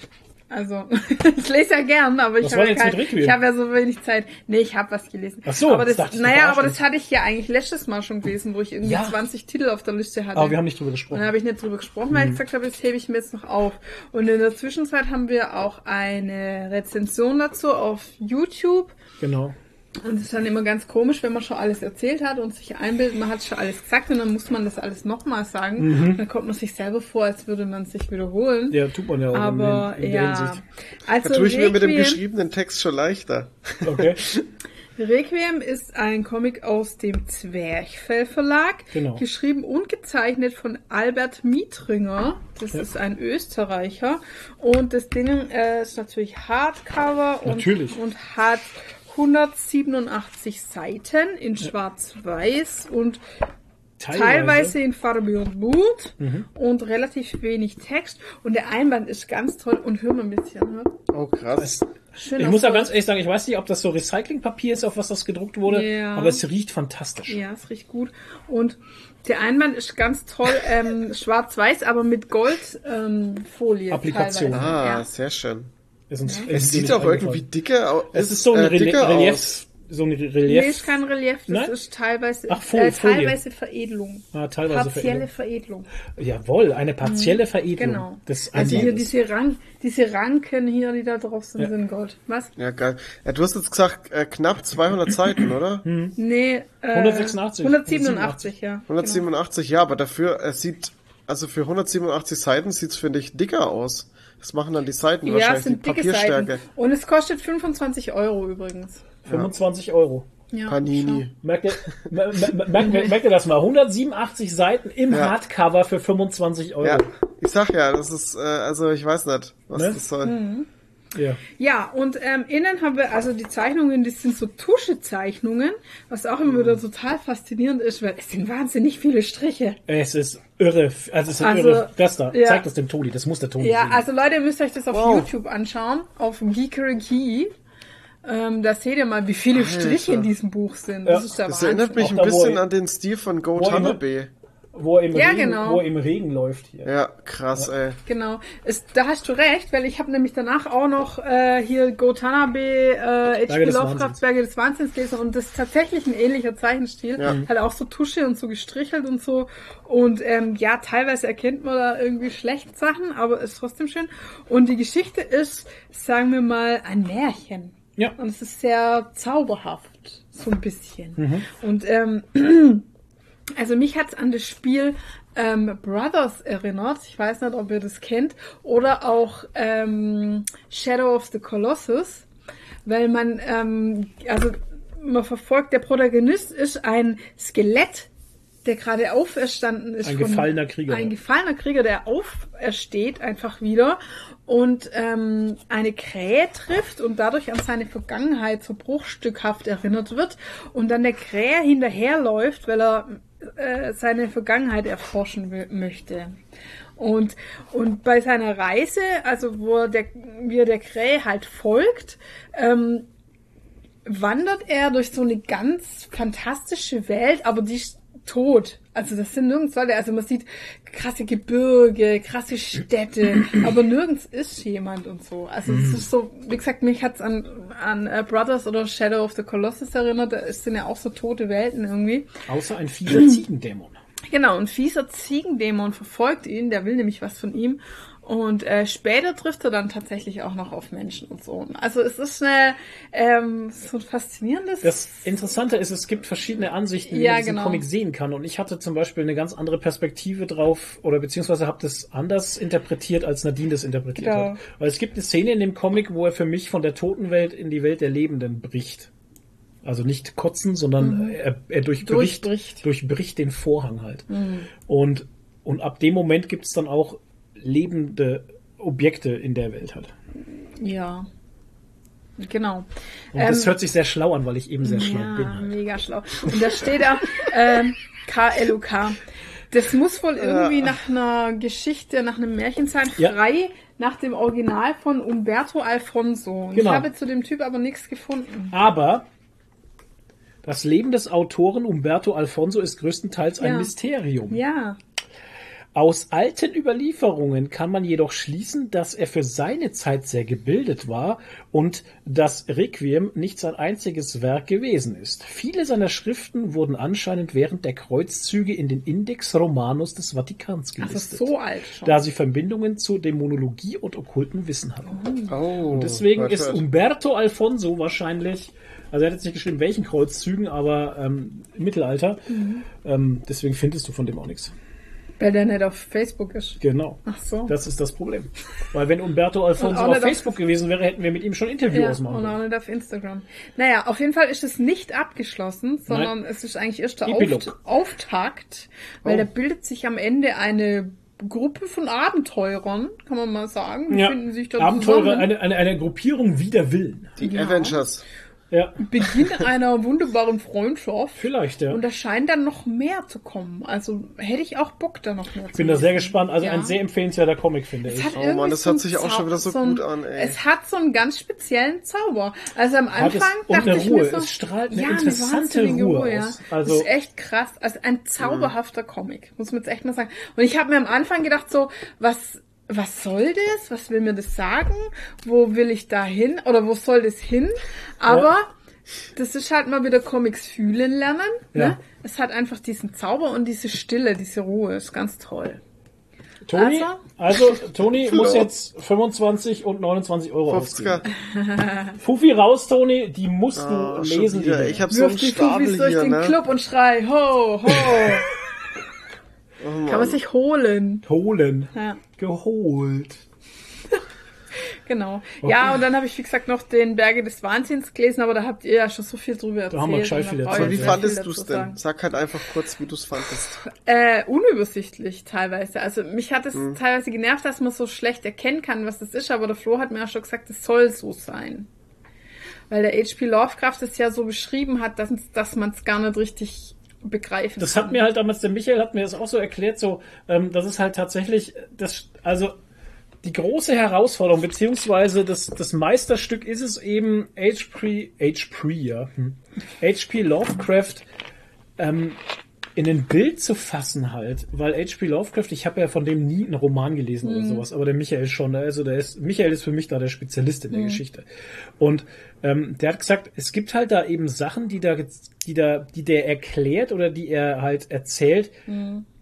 Also, ich lese ja gern, aber ich habe ja, kein, ich hab ja so wenig Zeit. Nee, ich habe was gelesen. Ach so, aber das, ich, naja, aber das hatte ich ja eigentlich letztes Mal schon gelesen, wo ich irgendwie Ja. 20 Titel auf der Liste hatte. Aber wir haben nicht drüber gesprochen. dann habe ich nicht drüber gesprochen, weil ich gesagt habe, das hebe ich mir jetzt noch auf. Und in der Zwischenzeit haben wir auch eine Rezension dazu auf YouTube. Genau. Und es ist dann immer ganz komisch, wenn man schon alles erzählt hat und sich einbildet, man hat schon alles gesagt und dann muss man das alles nochmal sagen. Dann kommt man sich selber vor, als würde man sich wiederholen. Mhm. Ja, tut man ja auch Aber in, in der ja, Hinsicht. also Da tue ich mir mit dem geschriebenen Text schon leichter. Okay. Requiem ist ein Comic aus dem Zwerchfell Verlag, Genau. geschrieben und gezeichnet von Albert Mietringer. Das Ja. ist ein Österreicher. Und das Ding äh, ist natürlich Hardcover und, Natürlich. und hat 187 Seiten in Schwarz-Weiß und teilweise in Farbe und Blut Mhm. und relativ wenig Text. Und der Einband ist ganz toll und hör mal ein bisschen. Ne? Oh, krass. Schön Ich muss ja Holz. ganz ehrlich sagen, ich weiß nicht, ob das so Recyclingpapier ist, auf was das gedruckt wurde, Ja. aber es riecht fantastisch. Ja, es riecht gut. Und der Einband ist ganz toll, ähm, schwarz-weiß, aber mit Goldfolie. Ähm, Folie Applikation. teilweise. Ah, Ja. sehr schön. Es dir sieht auch irgendwie dicker aus. Es ist so ein äh, Relief, aus. so ein Nee, Relief. ist kein Relief, das Nein? ist teilweise, Ach, äh, Folie. teilweise Veredelung. Ah, teilweise Partielle Veredelung. Jawohl, eine partielle Veredelung Genau. des Also hier diese, Rank, diese Ranken hier, die da drauf sind, Ja. sind Gold. Was? Ja, geil. Ja, du hast jetzt gesagt, äh, knapp 200 Seiten, oder? Nee, äh, 186. 187, ja. 187, ja, aber dafür, es sieht, also für 187 Seiten sieht's, finde ich, dicker aus. Das machen dann die Seiten. Ja, wahrscheinlich, es sind die dicke Papierstärke. Seiten. Und es kostet 25 Euro übrigens. 25 Euro. Ja, Panini. Merkt, ihr- merkt ihr das mal? 187 Seiten im Ja. Hardcover für 25 Euro. Ja, ich sag ja, das ist, äh, also ich weiß nicht, was Ne? das soll. Mhm. Ja. Ja, und ähm, innen haben wir also die Zeichnungen, das sind so Tuschezeichnungen, was auch immer wieder total faszinierend ist, weil es sind wahnsinnig viele Striche. Es ist irre. Also es ist Also, irre. Das da. ja. Zeig das dem Toni. Das muss der Toni Ja, sehen. also Leute, ihr müsst euch das auf Wow. YouTube anschauen, auf Geekery Key. Ähm, da seht ihr mal, wie viele Alter. Striche in diesem Buch sind. Ja. Das ist der Das Wahnsinn. erinnert mich Auch ein bisschen an den Stil von Go immer- Tanabe. Wo, er im Ja, Regen, genau. wo er im Regen läuft hier. Ja, krass, ey. Genau, ist, da hast du recht, weil ich habe nämlich danach auch noch äh, hier Gotanabe, äh, H.P. des Lovecraft, Wahnsinns. Berge des Wahnsinns gelesen und das ist tatsächlich ein ähnlicher Zeichenstil. Ja. Halt auch so Tusche und so gestrichelt und so. Und ähm, ja, teilweise erkennt man da irgendwie schlecht Sachen, aber ist trotzdem schön. Und die Geschichte ist, sagen wir mal, ein Märchen. Ja. Und es ist sehr zauberhaft, so ein bisschen. Mhm. Und ähm, also mich hat's an das Spiel ähm, Brothers erinnert. Ich weiß nicht, ob ihr das kennt. Oder auch ähm, Shadow of the Colossus. Weil man, ähm, also man verfolgt, der Protagonist ist ein Skelett, der gerade auferstanden ist. Ein gefallener Krieger. Ein gefallener Krieger, der aufersteht einfach wieder und ähm, eine Krähe trifft und dadurch an seine Vergangenheit so bruchstückhaft erinnert wird und dann der Krähe hinterherläuft, weil er äh, seine Vergangenheit erforschen möchte. Und, und bei seiner Reise, also wo er der, wie er der Krähe halt folgt, ähm, wandert er durch so eine ganz fantastische Welt, aber die ist tot. Also das sind nirgends Leute, also man sieht krasse Gebirge, krasse Städte, aber nirgends ist jemand und so. Also es ist so, wie gesagt, mich hat's an, an äh, Brothers oder Shadow of the Colossus erinnert, da sind ja auch so tote Welten irgendwie. Außer ein fieser Ziegendämon. Genau, ein fieser Ziegendämon verfolgt ihn, der will nämlich was von ihm. Und äh, später trifft er dann tatsächlich auch noch auf Menschen und so. Also es ist eine, ähm, so ein faszinierendes. Das Interessante ist, es gibt verschiedene Ansichten, wie Ja, man diesen genau. Comic sehen kann. Und ich hatte zum Beispiel eine ganz andere Perspektive drauf, oder beziehungsweise habe das anders interpretiert, als Nadine das interpretiert Genau. hat. Weil es gibt eine Szene in dem Comic, wo er für mich von der Totenwelt in die Welt der Lebenden bricht. Also nicht kotzen, sondern er, er durchbricht, Mhm. Durchbricht. durchbricht den Vorhang halt. Mhm. Und, und ab dem Moment gibt es dann auch lebende Objekte in der Welt halt. ja. Genau. Und das hört sich sehr schlau an, weil ich eben sehr schlau ja, bin. Halt. mega schlau. Und da steht da ähm, KLUK. Das muss wohl irgendwie nach einer Geschichte, nach einem Märchen sein, Ja. frei nach dem Original von Umberto Alfonso. Genau. Ich habe zu dem Typ aber nichts gefunden. Aber das Leben des Autoren Umberto Alfonso ist größtenteils ein Ja. Mysterium. Ja. Aus alten Überlieferungen kann man jedoch schließen, dass er für seine Zeit sehr gebildet war und das Requiem nicht sein einziges Werk gewesen ist. Viele seiner Schriften wurden anscheinend während der Kreuzzüge in den Index Romanus des Vatikans gelistet, so alt schon. da sie Verbindungen zu Dämonologie und okkulten Wissen hatten. Oh, Und deswegen hört, ist hört. Umberto Alfonso wahrscheinlich, also er hat jetzt nicht geschrieben, welchen Kreuzzügen, aber ähm, im Mittelalter. Mhm. Ähm, deswegen findest du von dem auch nichts. Weil der nicht auf Facebook ist. Genau. Ach so. Das ist das Problem. Weil wenn Umberto Alfonso auf nicht auf- Facebook gewesen wäre, hätten wir mit ihm schon ein Interview Ja, ausmachen und auch können. nicht auf Instagram. Naja, auf jeden Fall ist es nicht abgeschlossen, sondern es ist eigentlich erst der. Auft Auftakt, weil Oh. da bildet sich am Ende eine Gruppe von Abenteurern, kann man mal sagen. Die Ja. finden sich da Abenteurer, eine, eine, eine Gruppierung wider Willen. Die Avengers. Ja, Beginn einer wunderbaren Freundschaft. vielleicht, ja. Und da scheint dann noch mehr zu kommen. Also hätte ich auch Bock, da noch mehr Ich bin da sehr gespannt. Also Ja. ein sehr empfehlenswerter Comic, finde Es ich. hat Oh Mann, das so hört sich auch schon wieder so ein, gut an, ey. Es hat so einen ganz speziellen Zauber. Also am Anfang dachte eine ich Ruhe. mir so, Es strahlt eine ja, interessante wahnsinnige Ruhe ja. aus. Also- das ist echt krass. Also ein zauberhafter Comic, muss man jetzt echt mal sagen. Und ich habe mir am Anfang gedacht so, was was soll das? Was will mir das sagen? Wo will ich da hin? Oder wo soll das hin? Aber das ist halt mal wieder Comics fühlen lernen. Ja. Ne? Es hat einfach diesen Zauber und diese Stille, diese Ruhe. Ist ganz toll. Toni, Also? also Toni muss jetzt 25 und 29 Euro 50er. ausgeben. Fuffi raus, Toni, die musst du Ah, schon lesen. Ich habe so einen Stapel Fufis durch hier, den ne? Club und schrei, ho, ho. Oh. Kann man sich holen. Holen. Ja, Geholt. genau. Ja, und dann habe ich, wie gesagt, noch den Berge des Wahnsinns gelesen, aber da habt ihr ja schon so viel drüber erzählt. haben wir gescheit viel da erzählt, ich Wie fandest du es denn? sagen. Sag halt einfach kurz, wie du es fandest. Äh, unübersichtlich teilweise. Also mich hat es Mhm. teilweise genervt, dass man so schlecht erkennen kann, was das ist, aber der Flo hat mir auch schon gesagt, es soll so sein. Weil der H.P. Lovecraft es ja so beschrieben hat, dass, dass man es gar nicht richtig begreifen Das kann. hat mir halt damals, der Michael hat mir das auch so erklärt, so, ähm, das ist halt tatsächlich, das, also, die große Herausforderung, beziehungsweise das, das Meisterstück ist es eben, H.P., H.P., ja, hm, H.P. Lovecraft, ähm, in ein Bild zu fassen halt, weil H.P. Lovecraft, ich habe ja von dem nie einen Roman gelesen oder sowas, aber der Michael schon, also der ist, Michael ist für mich da der Spezialist in der Geschichte. Und ähm, der hat gesagt, es gibt halt da eben Sachen, die da, die da, die der erklärt oder die er halt erzählt,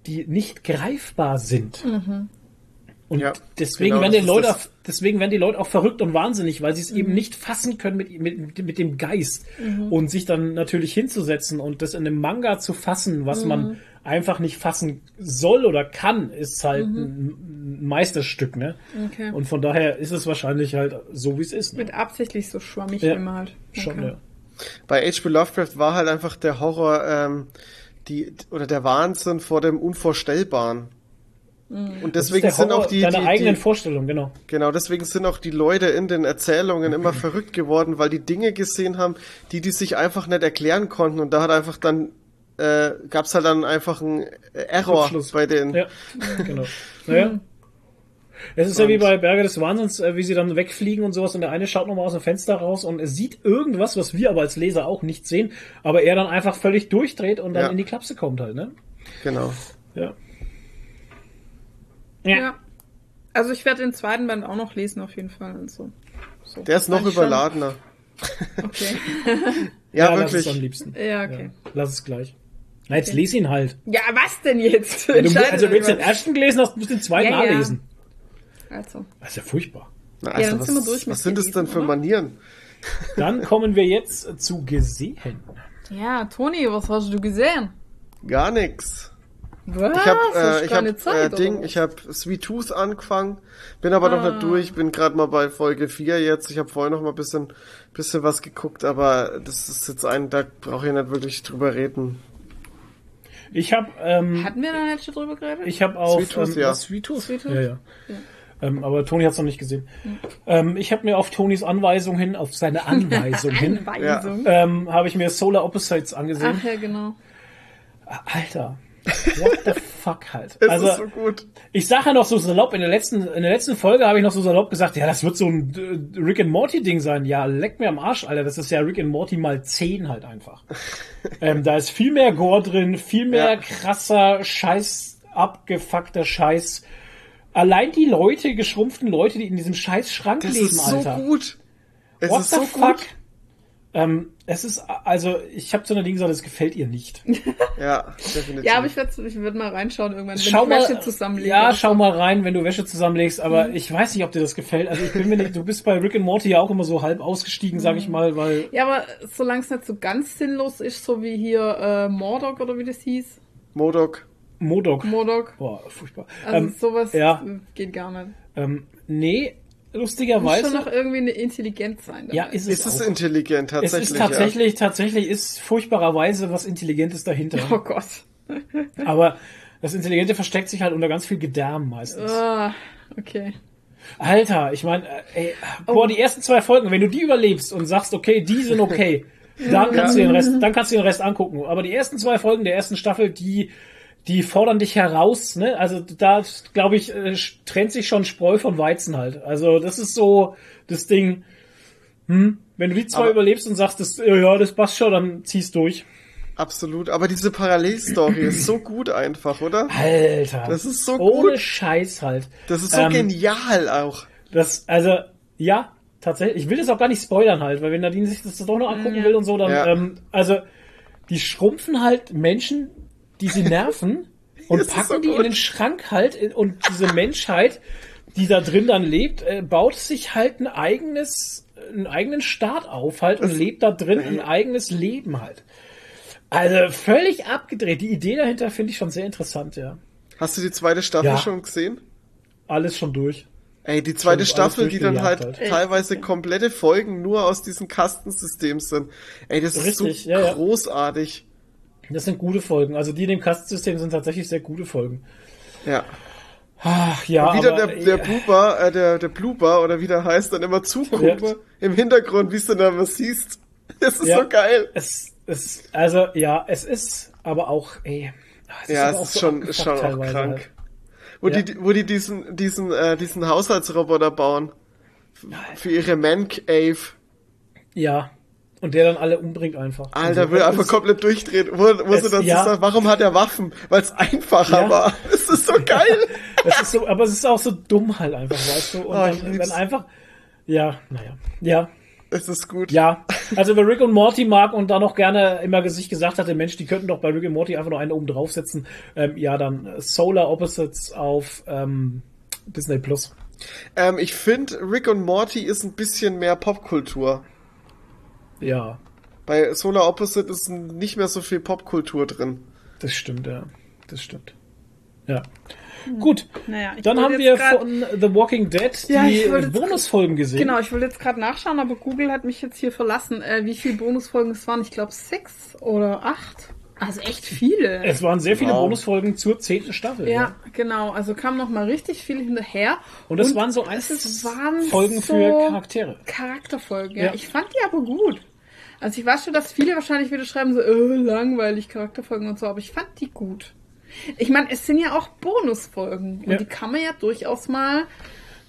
die nicht greifbar sind. Und Ja, deswegen genau, werden die Leute auch, deswegen werden die Leute auch verrückt und wahnsinnig, weil sie es eben nicht fassen können mit, mit, mit dem Geist. Und sich dann natürlich hinzusetzen und das in einem Manga zu fassen, was man einfach nicht fassen soll oder kann, ist halt ein ein Meisterstück, ne? Okay. Und von daher ist es wahrscheinlich halt so, wie es ist. Ne? Mit absichtlich so schwammig Ja. gemalt. Schon, Okay. ja. Bei H.P. Lovecraft war halt einfach der Horror, ähm, die, oder der Wahnsinn vor dem Unvorstellbaren. Und deswegen Der sind auch die, deiner die, eigenen die Vorstellungen, genau. genau, deswegen sind auch die Leute in den Erzählungen immer verrückt geworden, weil die Dinge gesehen haben, die die sich einfach nicht erklären konnten. Und da hat einfach dann, äh, gab's halt dann einfach einen Error bei den, Ja, genau. Naja. Es ist ja wie bei Berge des Wahnsinns, äh, wie sie dann wegfliegen und sowas und der eine schaut nochmal aus dem Fenster raus und er sieht irgendwas, was wir aber als Leser auch nicht sehen, aber er dann einfach völlig durchdreht und dann Ja. in die Klapse kommt halt, ne? genau. Ja. Ja. Also ich werde den zweiten Band auch noch lesen auf jeden Fall. Und so. So. Der ist noch schon- überladener. Okay. Ja, lass es wirklich. am liebsten. Ja, okay. Lass es gleich. Na, jetzt lies ihn halt. Ja, was denn jetzt? Wenn du, also wenn du den ersten gelesen hast, musst du den zweiten Ja, auch ja. lesen. Also. Das ist ja furchtbar. Na, Ja, also dann sind wir was, durch mit was sind das denn für oder? Manieren? Dann kommen wir jetzt zu gesehen. Ja, Toni, was hast du gesehen? Gar nix. Was? Ich habe äh, ich hab, äh, Zeit, Ding, ich habe Sweet Tooth angefangen, bin aber noch Ah. nicht durch, bin gerade mal bei Folge 4 jetzt. Ich habe vorher noch mal ein bisschen bisschen was geguckt, aber das ist jetzt ein, da brauche ich nicht wirklich drüber reden. Ich habe ähm, Hatten wir da nicht schon drüber geredet? Ich habe auf Sweet Tooth, ähm, ja. was, Sweet Tooth? Sweet Tooth? Ja, ja. Ähm, aber Toni hat es noch nicht gesehen. Ähm, ich habe mir auf Tonis Anweisung hin, auf seine Anweisung hin, Anweisung. ähm, habe ich mir Solar Opposites angesehen. Ach ja, genau. Alter. What the fuck halt. Es also, ist so gut. ich sage ja noch so salopp, in der letzten, in der letzten Folge habe ich noch so salopp gesagt, ja, das wird so ein äh, Rick and Morty Ding sein. Ja, leck mir am Arsch, Alter. Das ist ja Rick and Morty mal 10 halt einfach. ähm, da ist viel mehr Gore drin, viel mehr Ja. krasser Scheiß, abgefuckter Scheiß. Allein die Leute, geschrumpften Leute, die in diesem scheiß Schrank Das leben, ist so Alter. gut. Es What ist the so fuck? gut. Ähm, es ist, also, ich habe zu einer Ding gesagt, es gefällt ihr nicht. Ja, definitiv. Ja, aber ich werde ich werd mal reinschauen irgendwann, wenn schau ich Wäsche mal, zusammenlege. ja, schau mal rein, wenn du Wäsche zusammenlegst, aber Mhm. ich weiß nicht, ob dir das gefällt. Also ich bin mir nicht, du bist bei Rick and Morty ja auch immer so halb ausgestiegen, sag Mhm. ich mal, weil Ja, aber solange es nicht so ganz sinnlos ist, so wie hier äh, Mordok oder wie das hieß. Modok. Modok. Mordok. Boah, furchtbar. Also ähm, sowas ja. äh, geht gar nicht. ähm, nee, Muss lustigerweise. schon noch irgendwie eine Intelligenz sein. ja, dabei. ist es, Ist es auch. intelligent, es tatsächlich. ist tatsächlich, tatsächlich ist furchtbarerweise was Intelligentes dahinter. Oh Gott. Aber das Intelligente versteckt sich halt unter ganz viel Gedärm meistens. Ah, okay. Alter, ich meine, ey, Oh. boah, die ersten zwei Folgen, wenn du die überlebst und sagst, okay, die sind okay, dann kannst du den Rest, dann kannst du den Rest angucken. Aber die ersten zwei Folgen der ersten Staffel, die, die fordern dich heraus, ne? Also da, glaube ich, äh, trennt sich schon Spreu von Weizen halt. Also das ist so das Ding. Hm, wenn du die zwei Aber- überlebst und sagst, das, ja, ja, das passt schon, dann ziehst durch. Absolut. Aber diese Parallelstory ist so gut einfach, oder? Alter, Das ist so ohne gut. Scheiß halt. Das ist so Ähm, genial auch. Das, also, ja, tatsächlich. Ich will das auch gar nicht spoilern halt, weil wenn Nadine sich das doch noch angucken Ja. will und so, dann, Ja. ähm, also, die schrumpfen halt Menschen, die sie nerven und Das ist packen so die in den Schrank halt und diese Menschheit, die da drin dann lebt, äh, baut sich halt ein eigenes, einen eigenen Staat auf halt und lebt da drin ein eigenes Leben halt. Also völlig abgedreht. Die Idee dahinter finde ich schon sehr interessant, ja. Hast du die zweite Staffel Ja. schon gesehen? Alles schon durch. Ey, die zweite Staffel, die dann halt, halt. teilweise komplette Folgen nur aus diesem Kastensystem sind. Ey, das ist Richtig, so ja, ja. Das sind gute Folgen. Also die in dem Kastensystem sind tatsächlich sehr gute Folgen. Ja. Ach ja, Wieder aber, der, der Blooper, äh, der, der Blooper, oder wie der heißt, dann immer zuguckt Ja. im Hintergrund, wie du dann was siehst. Das ist Ja. so geil. es, es, also ja, es ist aber auch, ey, es Ja, aber es ist so schon, ist schon auch teilweise krank. halt. Wo Ja. die, wo die diesen, diesen, äh, diesen Haushaltsroboter bauen. Für ihre Man-Cave. Ja. Und der dann alle umbringt einfach. Alter, Also, will einfach komplett durchdrehen. Wo, wo Es- dann ja. sagt, warum hat er Waffen? Weil es einfacher Ja. war. Das ist so geil. Das ist so, aber es ist auch so dumm halt einfach, weißt du? Und Oh, dann, dann einfach, ja, naja, ja, Es ist gut. ja. Also wer Rick und Morty mag und da noch gerne immer sich gesagt hatte, Mensch, die könnten doch bei Rick und Morty einfach noch eine oben draufsetzen, ähm, ja, dann Solar Opposites auf ähm, Disney Plus. Ähm, ich finde, Rick und Morty ist ein bisschen mehr Popkultur. Ja, Bei Solar Opposite ist nicht mehr so viel Popkultur drin. das stimmt, ja. Das stimmt. Ja. Gut. Naja, ich Dann haben wir grad- von The Walking Dead Ja, die Bonusfolgen gesehen. Genau, ich wollte jetzt gerade nachschauen, aber Google hat mich jetzt hier verlassen, äh, wie viele Bonusfolgen es waren. Ich glaube sechs oder acht. Also echt viele. Es waren sehr viele Wow. Bonusfolgen zur zehnten Staffel. ja, genau. Also kam noch mal richtig viel hinterher. Und das waren so einzelne es Folgen so für Charaktere. Charakterfolgen, ja. Ja. Ich fand die aber gut. Also ich weiß schon, dass viele wahrscheinlich wieder schreiben so, äh, langweilig Charakterfolgen und so, aber ich fand die gut. Ich meine, es sind ja auch Bonusfolgen und Ja. die kann man ja durchaus mal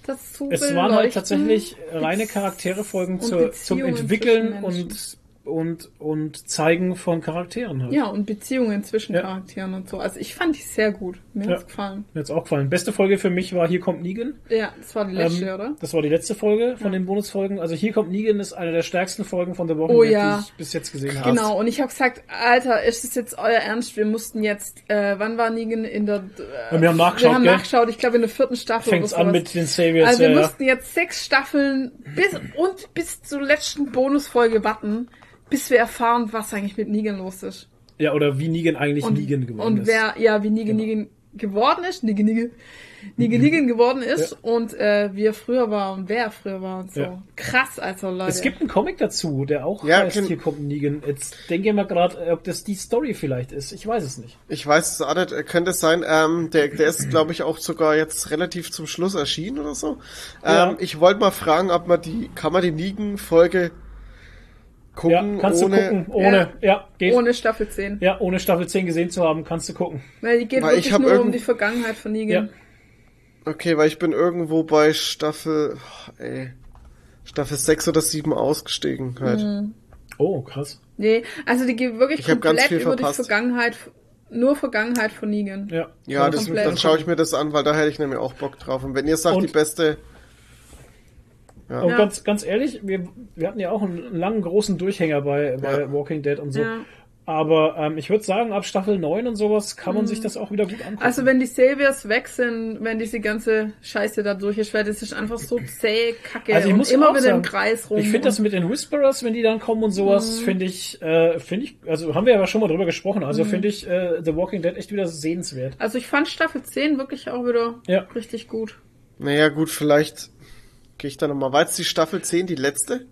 dazu Es waren halt tatsächlich reine Charakterefolgen und zur, zum Entwickeln und, und, und Zeigen von Charakteren halt. Ja, und Beziehungen zwischen Ja. Charakteren und so. Also ich fand die sehr gut. Mir Ja. hat's gefallen. Mir hat's auch gefallen. Beste Folge für mich war Hier kommt Negan. Ja, das war die letzte, Ähm, oder? Das war die letzte Folge von den Bonusfolgen. Also Hier kommt Negan ist eine der stärksten Folgen von The Walking Oh Dead, ja. die ich bis jetzt gesehen habe. Genau, und ich habe gesagt, Alter, ist das jetzt euer Ernst? Wir mussten jetzt, äh, wann war Negan in der... Äh, Ja, wir haben nachgeschaut, Wir haben nachgeschaut, ich glaube in der vierten Staffel Fängt's an mit den Saviors. Also wir ja, ja. mussten jetzt sechs Staffeln bis und bis zur letzten Bonusfolge warten, bis wir erfahren, was eigentlich mit Negan los ist. ja, oder wie Negan eigentlich Und, Negan geworden und ist. wer, ja, wie Negan Genau. Negan geworden ist, Nigge Nigge, Nigge Niggen geworden ist und äh, wie er früher war und wer er früher war und so. Ja. Krass, also Leute. Es gibt einen Comic dazu, der auch Ja, heißt, hier kommt Negan. Jetzt denke ich mal gerade, ob das die Story vielleicht ist. Ich weiß es nicht. Ich weiß es auch nicht, äh, könnte es sein. Ähm, der, der ist, glaube ich, auch sogar jetzt relativ zum Schluss erschienen oder so. Ja. Ähm, ich wollte mal fragen, ob man die, kann man die Negan-Folge gucken ja, kannst ohne. du gucken, ohne, ja, geht. ohne Staffel 10. Ja, ohne Staffel 10 gesehen zu haben, kannst du gucken. Weil die geht Weil ich wirklich nur um die Vergangenheit von Negan. Ja. Okay, weil ich bin irgendwo bei Staffel, oh, ey, Staffel 6 oder 7 ausgestiegen halt. Mhm. Oh, krass. Nee, also die geht wirklich Ich komplett über die verpasst. Vergangenheit, nur Vergangenheit von Negan. Ja. Ja, das, komplett. dann schaue ich mir das an, weil da hätte ich nämlich auch Bock drauf. Und wenn ihr sagt, Und- die beste, Und Ja. ganz, ganz ehrlich, wir, wir hatten ja auch einen langen, großen Durchhänger bei, bei Ja. Walking Dead und so. Ja. Aber ähm, ich würde sagen, ab Staffel 9 und sowas kann man sich das auch wieder gut angucken. Mhm. Also wenn die Saviors weg sind, wenn diese ganze Scheiße da durch ist, weil das ist einfach so zäh, kacke Also ich und muss immer auch wieder sagen, im Kreis rum. Ich finde das und- mit den Whisperers, wenn die dann kommen und sowas, Mhm. finde ich, äh, finde ich, also haben wir ja schon mal drüber gesprochen, also finde ich äh, The Walking Dead echt wieder sehenswert. also ich fand Staffel 10 wirklich auch wieder Ja. richtig gut. naja gut, vielleicht gehe ich da nochmal. War jetzt die Staffel 10 die letzte?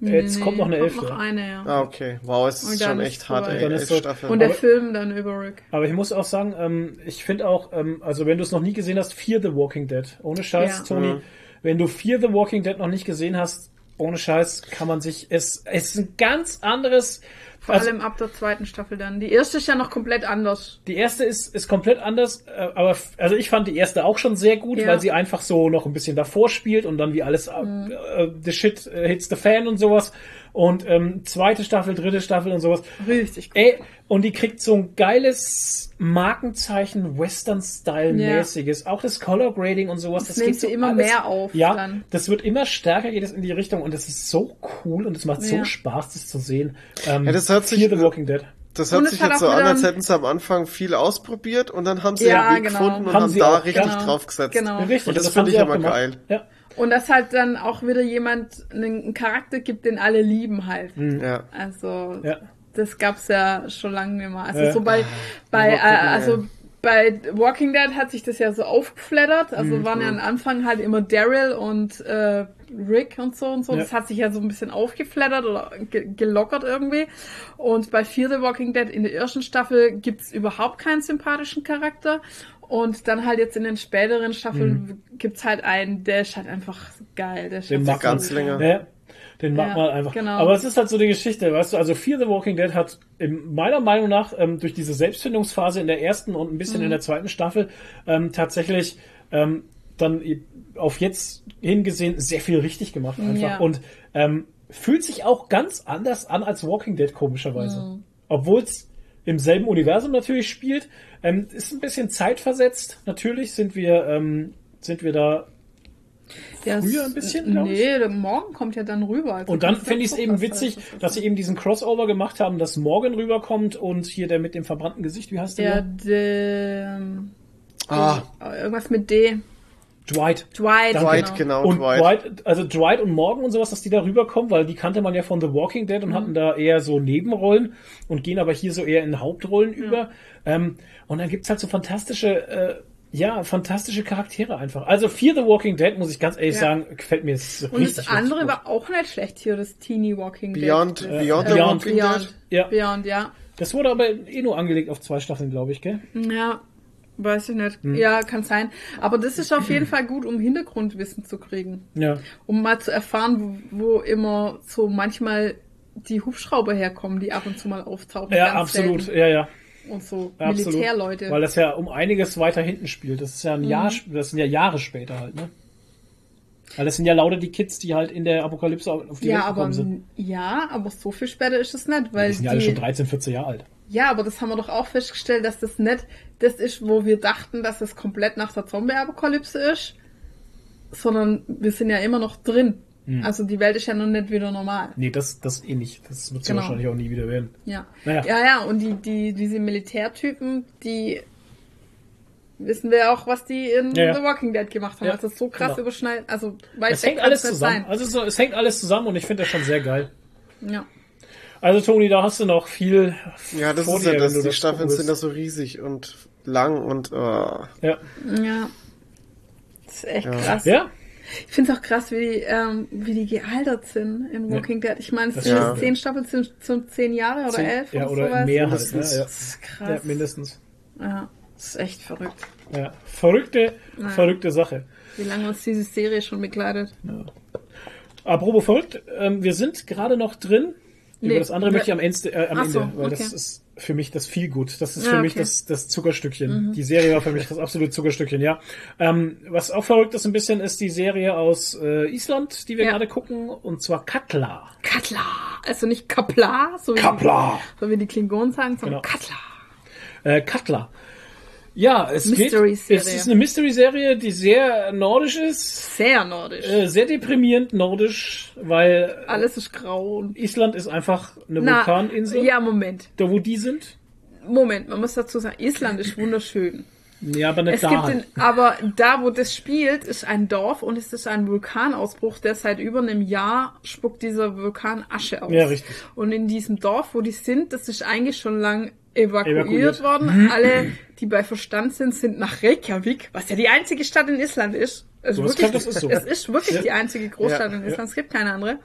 Jetzt kommt noch eine kommt Elfte. noch eine, ja. Ah, okay. Wow, es ist schon ist echt hart, ey. Dann ist elf so- Staffeln. Und der Aber- Film dann über Rick. Aber ich muss auch sagen, ähm, ich finde auch, ähm, also wenn du es noch nie gesehen hast, Fear the Walking Dead. Ohne Scheiß, Ja. Toni. Wenn du Fear the Walking Dead noch nicht gesehen hast, ohne Scheiß kann man sich, es, es ist ein ganz anderes, Vor also allem ab der zweiten Staffel dann. Die erste ist ja noch komplett anders. die erste ist, ist komplett anders, äh, aber also ich fand die erste auch schon sehr gut, Ja. weil sie einfach so noch ein bisschen davor spielt und dann wie alles, äh, Mhm. äh, the shit hits the fan und sowas. Und ähm, zweite Staffel, dritte Staffel und sowas. Richtig gut. Ey, und die kriegt so ein geiles Markenzeichen, Western-Style-mäßiges. Auch das Color Grading und sowas. Das nimmt sie so immer alles- mehr auf Ja, dann. das wird immer stärker, geht es in die Richtung und das ist so cool und es macht so Ja. Spaß, das zu sehen. Ähm, Ja, das hört sich- the Walking Dead. Das hört sich hat jetzt so an, als hätten sie am Anfang viel ausprobiert und dann haben sie Ja, einen Weg genau. gefunden und Haben haben, da auch, richtig genau. drauf gesetzt. Genau. Richtig, Und das haben finde ich immer gemacht. geil. Ja. Und dass halt dann auch wieder jemand einen Charakter gibt, den alle lieben halt. Ja. Also Ja. das gab's ja schon lange nicht mehr. Also Ja. so bei bei äh, also bei Walking Dead hat sich das ja so aufgeflattert. Also Mhm. waren ja am Anfang halt immer Daryl und äh, Rick und so und so. Ja. Das hat sich ja so ein bisschen aufgeflattert oder ge gelockert irgendwie. Und bei Fear the Walking Dead in der ersten Staffel gibt's überhaupt keinen sympathischen Charakter. Und dann halt jetzt in den späteren Staffeln gibt's halt einen, der ist halt einfach geil. Der ist Den halt so ganz länger. Ja, den mag Ja, man einfach. genau. Aber es ist halt so die Geschichte, weißt du, also Fear the Walking Dead hat in meiner Meinung nach ähm, durch diese Selbstfindungsphase in der ersten und ein bisschen Mhm. in der zweiten Staffel ähm, tatsächlich ähm, dann auf jetzt hingesehen sehr viel richtig gemacht einfach. Ja. Und ähm, fühlt sich auch ganz anders an als Walking Dead komischerweise. Mhm. Obwohl es im selben Universum natürlich spielt, ähm, ist ein bisschen zeitversetzt. Natürlich sind wir ähm, sind wir da Ja, früher ein bisschen, glaub ich. Nee, der Morgen kommt ja dann rüber. Also Und dann finde ich es eben witzig, das dass sie eben diesen Crossover gemacht haben, dass Morgan rüberkommt und hier der mit dem verbrannten Gesicht, wie heißt Der, der? der, Ah, irgendwas mit D. Dwight. Dwight, Danke. Dwight, genau, Und Dwight. Dwight, also Dwight und Morgan und sowas, dass die da rüberkommen, weil die kannte man ja von The Walking Dead und Mhm. hatten da eher so Nebenrollen und gehen aber hier so eher in Hauptrollen über. Ähm, und dann gibt's halt so fantastische, äh, ja, fantastische Charaktere einfach. Also Fear the Walking Dead, muss ich ganz ehrlich Ja. sagen, gefällt mir jetzt Und richtig, das andere richtig gut. war auch nicht schlecht hier, das Teeny Walking Beyond, Dead. Beyond, Äh, the Beyond. Walking Beyond. Dead. Ja. Beyond, ja. Das wurde aber eh nur angelegt auf zwei Staffeln, glaube ich, gell? Ja, weiß ich nicht. Hm. Ja, kann sein. Aber das ist auf jeden Fall gut, um Hintergrundwissen zu kriegen. Ja. Um mal zu erfahren, wo, wo immer so manchmal die Hubschrauber herkommen, die ab und zu mal auftauchen. Ja, absolut, selten. ja, ja. Und so Ja. Militärleute. Weil das ja um einiges weiter hinten spielt. Das ist ja Mhm. ein Jahr, sp- das sind ja Jahre später halt, ne? Weil das sind ja lauter die Kids, die halt in der Apokalypse auf die ja, Welt aber gekommen sind. ja, aber so viel später ist es nicht, weil Die sind ja alle schon 13, 14 Jahre alt. Ja, aber das haben wir doch auch festgestellt, dass das nicht das ist, wo wir dachten, dass es komplett nach der Zombie-Apokalypse ist, sondern wir sind ja immer noch drin. Hm. Also die Welt ist ja noch nicht wieder normal. Nee, das, das eh nicht. Das wird sie Genau. wahrscheinlich auch nie wieder werden. Ja. Naja. Ja, ja, und die, die, diese Militärtypen, die wissen wir auch, was die in Ja, ja. The Walking Dead gemacht haben. Ja, Also so krass genau. überschneiden. Also weit Es hängt alles zusammen. sein. Also so, es hängt alles zusammen und ich finde das schon sehr geil. Ja. Also Toni, da hast du noch viel Ja, das vor ist ja das. Die Staffeln sind da so riesig und lang und oh. Ja. Ja. Das ist echt krass. ja? Ich finde es auch krass, wie die, ähm, wie die gealtert sind in Walking Dead. Ich meine, es Das sind jetzt zehn Staffeln, sind so zehn Jahre oder Zehn- elf ja, oder oder sowas. mehr halt. Ne? Mindestens. Ja, Das ist ja. krass. ja, mindestens. Ja, das ist echt verrückt, Ja. Verrückte, verrückte Sache. wie lange uns diese Serie schon begleitet. Apropos verrückt, ähm, wir sind gerade noch drin. Über Nee. das andere möchte ich am Ende, äh, am Ach so, Ende weil das okay. ist für mich das viel gut. Das ist Ja, für mich okay. Mhm. das, das Zuckerstückchen. Die Serie war für mich das absolute Zuckerstückchen, ja. Ähm, was auch verrückt ist ein bisschen, ist die Serie aus äh, Island, die wir Ja. gerade gucken, und zwar Katla. Katla. Also nicht Kapla, so wie, Kapla. so wie die Klingonen sagen, sondern Genau. Katla. Äh, Katla. Ja, es geht, Mystery-Serie. es ist eine Mystery-Serie, die sehr nordisch ist, Sehr nordisch. äh, sehr deprimierend nordisch, weil Alles ist grau und Island ist einfach eine Na, Vulkaninsel, Ja, Moment. da wo die sind. Moment, man muss dazu sagen, Island ist wunderschön. Ja, aber nicht Es da gibt in, aber da, wo das spielt, ist ein Dorf und es ist ein Vulkanausbruch, der seit über einem Jahr spuckt dieser Vulkan Asche aus. Ja, richtig. Und in diesem Dorf, wo die sind, das ist eigentlich schon lang evakuiert, Evakuiert. Mhm. worden. Alle, die bei Verstand sind, sind nach Reykjavik, was ja die einzige Stadt in Island ist. Also So, wirklich, das ist so. Es ist wirklich Ja. die einzige Großstadt Ja. in Island. Es gibt keine andere.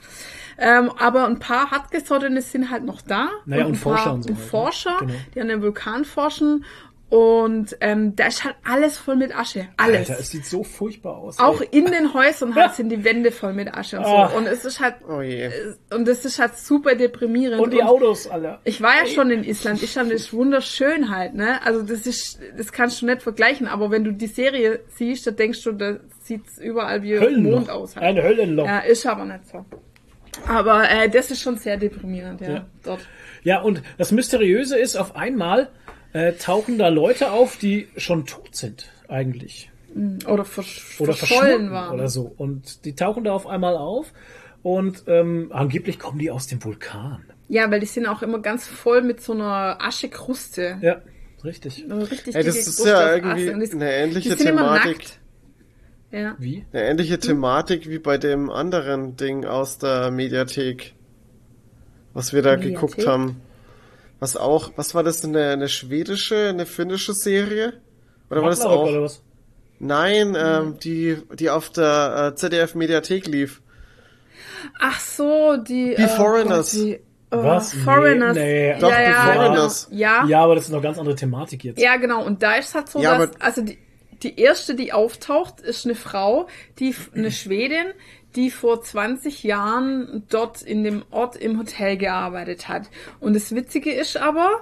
Ähm, aber ein paar Hartgesottene sind halt noch da. Naja, und ein Forscher paar, und so und halt, ne? Forscher, Genau. die an dem Vulkan forschen. Und ähm, da ist halt alles voll mit Asche. Alles. Alter, es sieht so furchtbar aus. auch ey. in den Häusern halt sind die Wände voll mit Asche und so. Ach. Und es ist halt, Oh je. und das ist halt super deprimierend. Und die Autos, alle. ich war ja schon in Island. Island ist wunderschön halt, ne? Also das ist, das kannst du nicht vergleichen. Aber wenn du die Serie siehst, da denkst du, da sieht's überall wie Höllenloch. Mond aus halt. Ein Höllenloch. Ja, ist aber nicht so. Aber äh, das ist schon sehr deprimierend, ja. Ja. Dort. Ja, und das Mysteriöse ist, auf einmal äh, tauchen da Leute auf, die schon tot sind, eigentlich. Oder, versch Oder verschollen verschwunden waren. oder so. Und die tauchen da auf einmal auf und ähm, angeblich kommen die aus dem Vulkan. Ja, weil die sind auch immer ganz voll mit so einer Aschekruste. Ja, richtig. Richtig Ey, das ist Kruste ja irgendwie die- eine ähnliche die sind immer Thematik. nackt. Ja. Wie? Eine ähnliche Thematik wie bei dem anderen Ding aus der Mediathek, was wir da Mediathek? geguckt haben. Was auch, was war das, eine, eine schwedische, eine finnische Serie? Oder war das auch? Oder was? Nein, ähm, die, die auf der äh, ZDF Mediathek lief. Ach so, die. Be Foreigners. Gott, die, oh, Was? Nee, Foreigners. nee. Doch, ja, Be ja, Foreigners. Genau. Ja, ja. Ja, aber das ist eine ganz andere Thematik jetzt. ja, genau. Und da ist halt so, Ja, also die, die erste, die auftaucht, ist eine Frau, die, eine Schwedin, die vor 20 Jahren dort in dem Ort im Hotel gearbeitet hat. Und das Witzige ist aber,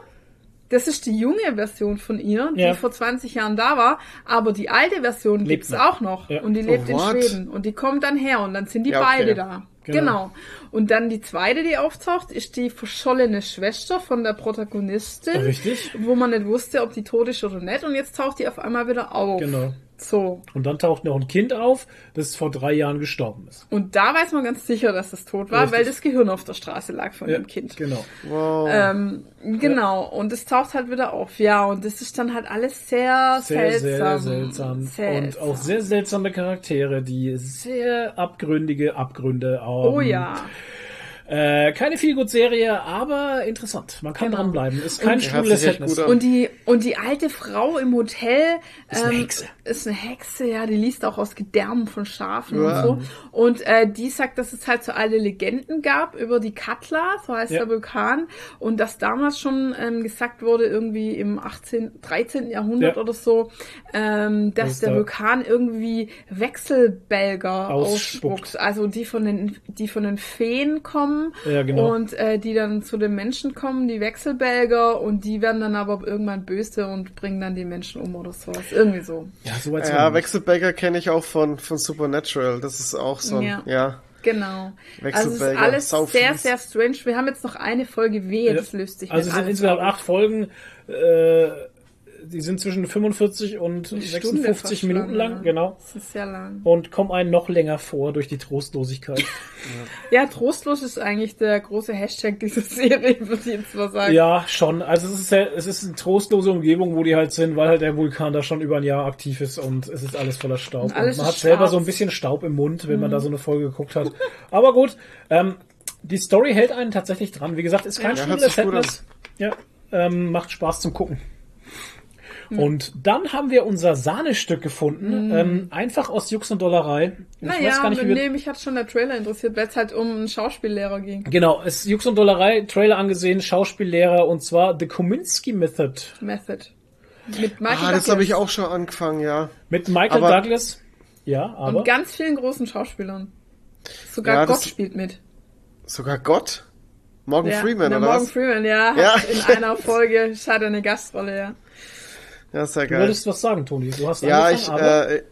das ist die junge Version von ihr, die Ja. vor 20 Jahren da war, aber die alte Version Lebt gibt's noch. auch noch. Ja. Und die lebt Oh, in what? Schweden. Und die kommt dann her und dann sind die Ja, okay. beide da. Genau. Genau. Und dann die zweite, die auftaucht, ist die verschollene Schwester von der Protagonistin. Richtig. Wo man nicht wusste, ob die tot ist oder nicht. Und jetzt taucht die auf einmal wieder auf. Genau. So. Und dann taucht noch ein Kind auf, das vor drei Jahren gestorben ist. Und da weiß man ganz sicher, dass es tot war, Richtig. weil das Gehirn auf der Straße lag von dem Kind. Genau. Wow. Ähm, genau. Und es taucht halt wieder auf. Ja, und das ist dann halt alles sehr, Sehr, seltsam. sehr seltsam. Seltsam. Und auch sehr seltsame Charaktere, die sehr abgründige Abgründe haben. Oh ja. Äh, keine Feelgood-Serie, aber interessant. Man kann Genau. dranbleiben. Ist kein gut an. Und die, und die alte Frau im Hotel Ist eine ähm, Hexe. Ist eine Hexe, ja, die liest auch aus Gedärmen von Schafen Ja. und so. Und äh, die sagt, dass es halt so alte Legenden gab über die Katla, so heißt Ja. der Vulkan, und dass damals schon ähm, gesagt wurde, irgendwie im 18., 13. Jahrhundert Ja. oder so, ähm, dass Dass der da- Vulkan irgendwie Wechselbälger Ausspuckt. ausspuckt. Also die von den, die von den Feen kommen Ja, genau. und äh, die dann zu den Menschen kommen, die Wechselbälger, und die werden dann aber irgendwann böse und bringen dann die Menschen um oder sowas. Irgendwie so. Ja, so weit ja, Wechselbäcker kenne ich auch von, von Supernatural. Das ist auch so ein, Ja. ja. Genau. Also es ist Wechselbälger, alles sau sehr, fies. sehr strange. Wir haben jetzt noch eine Folge Wehe, das löst sich Also es sind insgesamt acht Folgen. Äh, die sind zwischen 45 und Stunde 56 fast Minuten lang, lang, ja. genau. Das ist sehr lang. Und kommen einen noch länger vor durch die Trostlosigkeit. Ja, trostlos ist eigentlich der große Hashtag dieser Serie, würde ich jetzt mal sagen. ja, schon. Also es ist ja, es ist eine trostlose Umgebung, wo die halt sind, weil halt der Vulkan da schon über ein Jahr aktiv ist und es ist alles voller Staub. Und alles man hat selber. Mhm. so ein bisschen Staub im Mund, wenn man da so eine Folge geguckt hat. Aber gut, ähm, die Story hält einen tatsächlich dran. Wie gesagt, ist kein Ja, Sadness. Ja, ähm, macht Spaß zum Gucken. Und dann haben wir unser Sahnestück gefunden, ähm, einfach aus Jux und Dollerei. Ich weiß Naja, gar nicht, wie nee, mich hat schon der Trailer interessiert, weil es halt um einen Schauspiellehrer ging. Genau, es ist Jux und Dollerei, Trailer angesehen, Schauspiellehrer und zwar The Kominsky Method Method. Mit Michael Ah, das Douglas. habe ich auch schon angefangen, ja. mit Michael Aber- Douglas. Ja, aber Und ganz vielen großen Schauspielern. Sogar Ja, das- Gott spielt mit. Sogar Gott? Morgan Ja, Freeman, der oder Morgan was? Freeman, ja, Ja. hat in einer Folge hat er eine Gastrolle, ja. Ja, ist ja du geil. wolltest was sagen, Toni. Du hast Ja, ich, aber äh,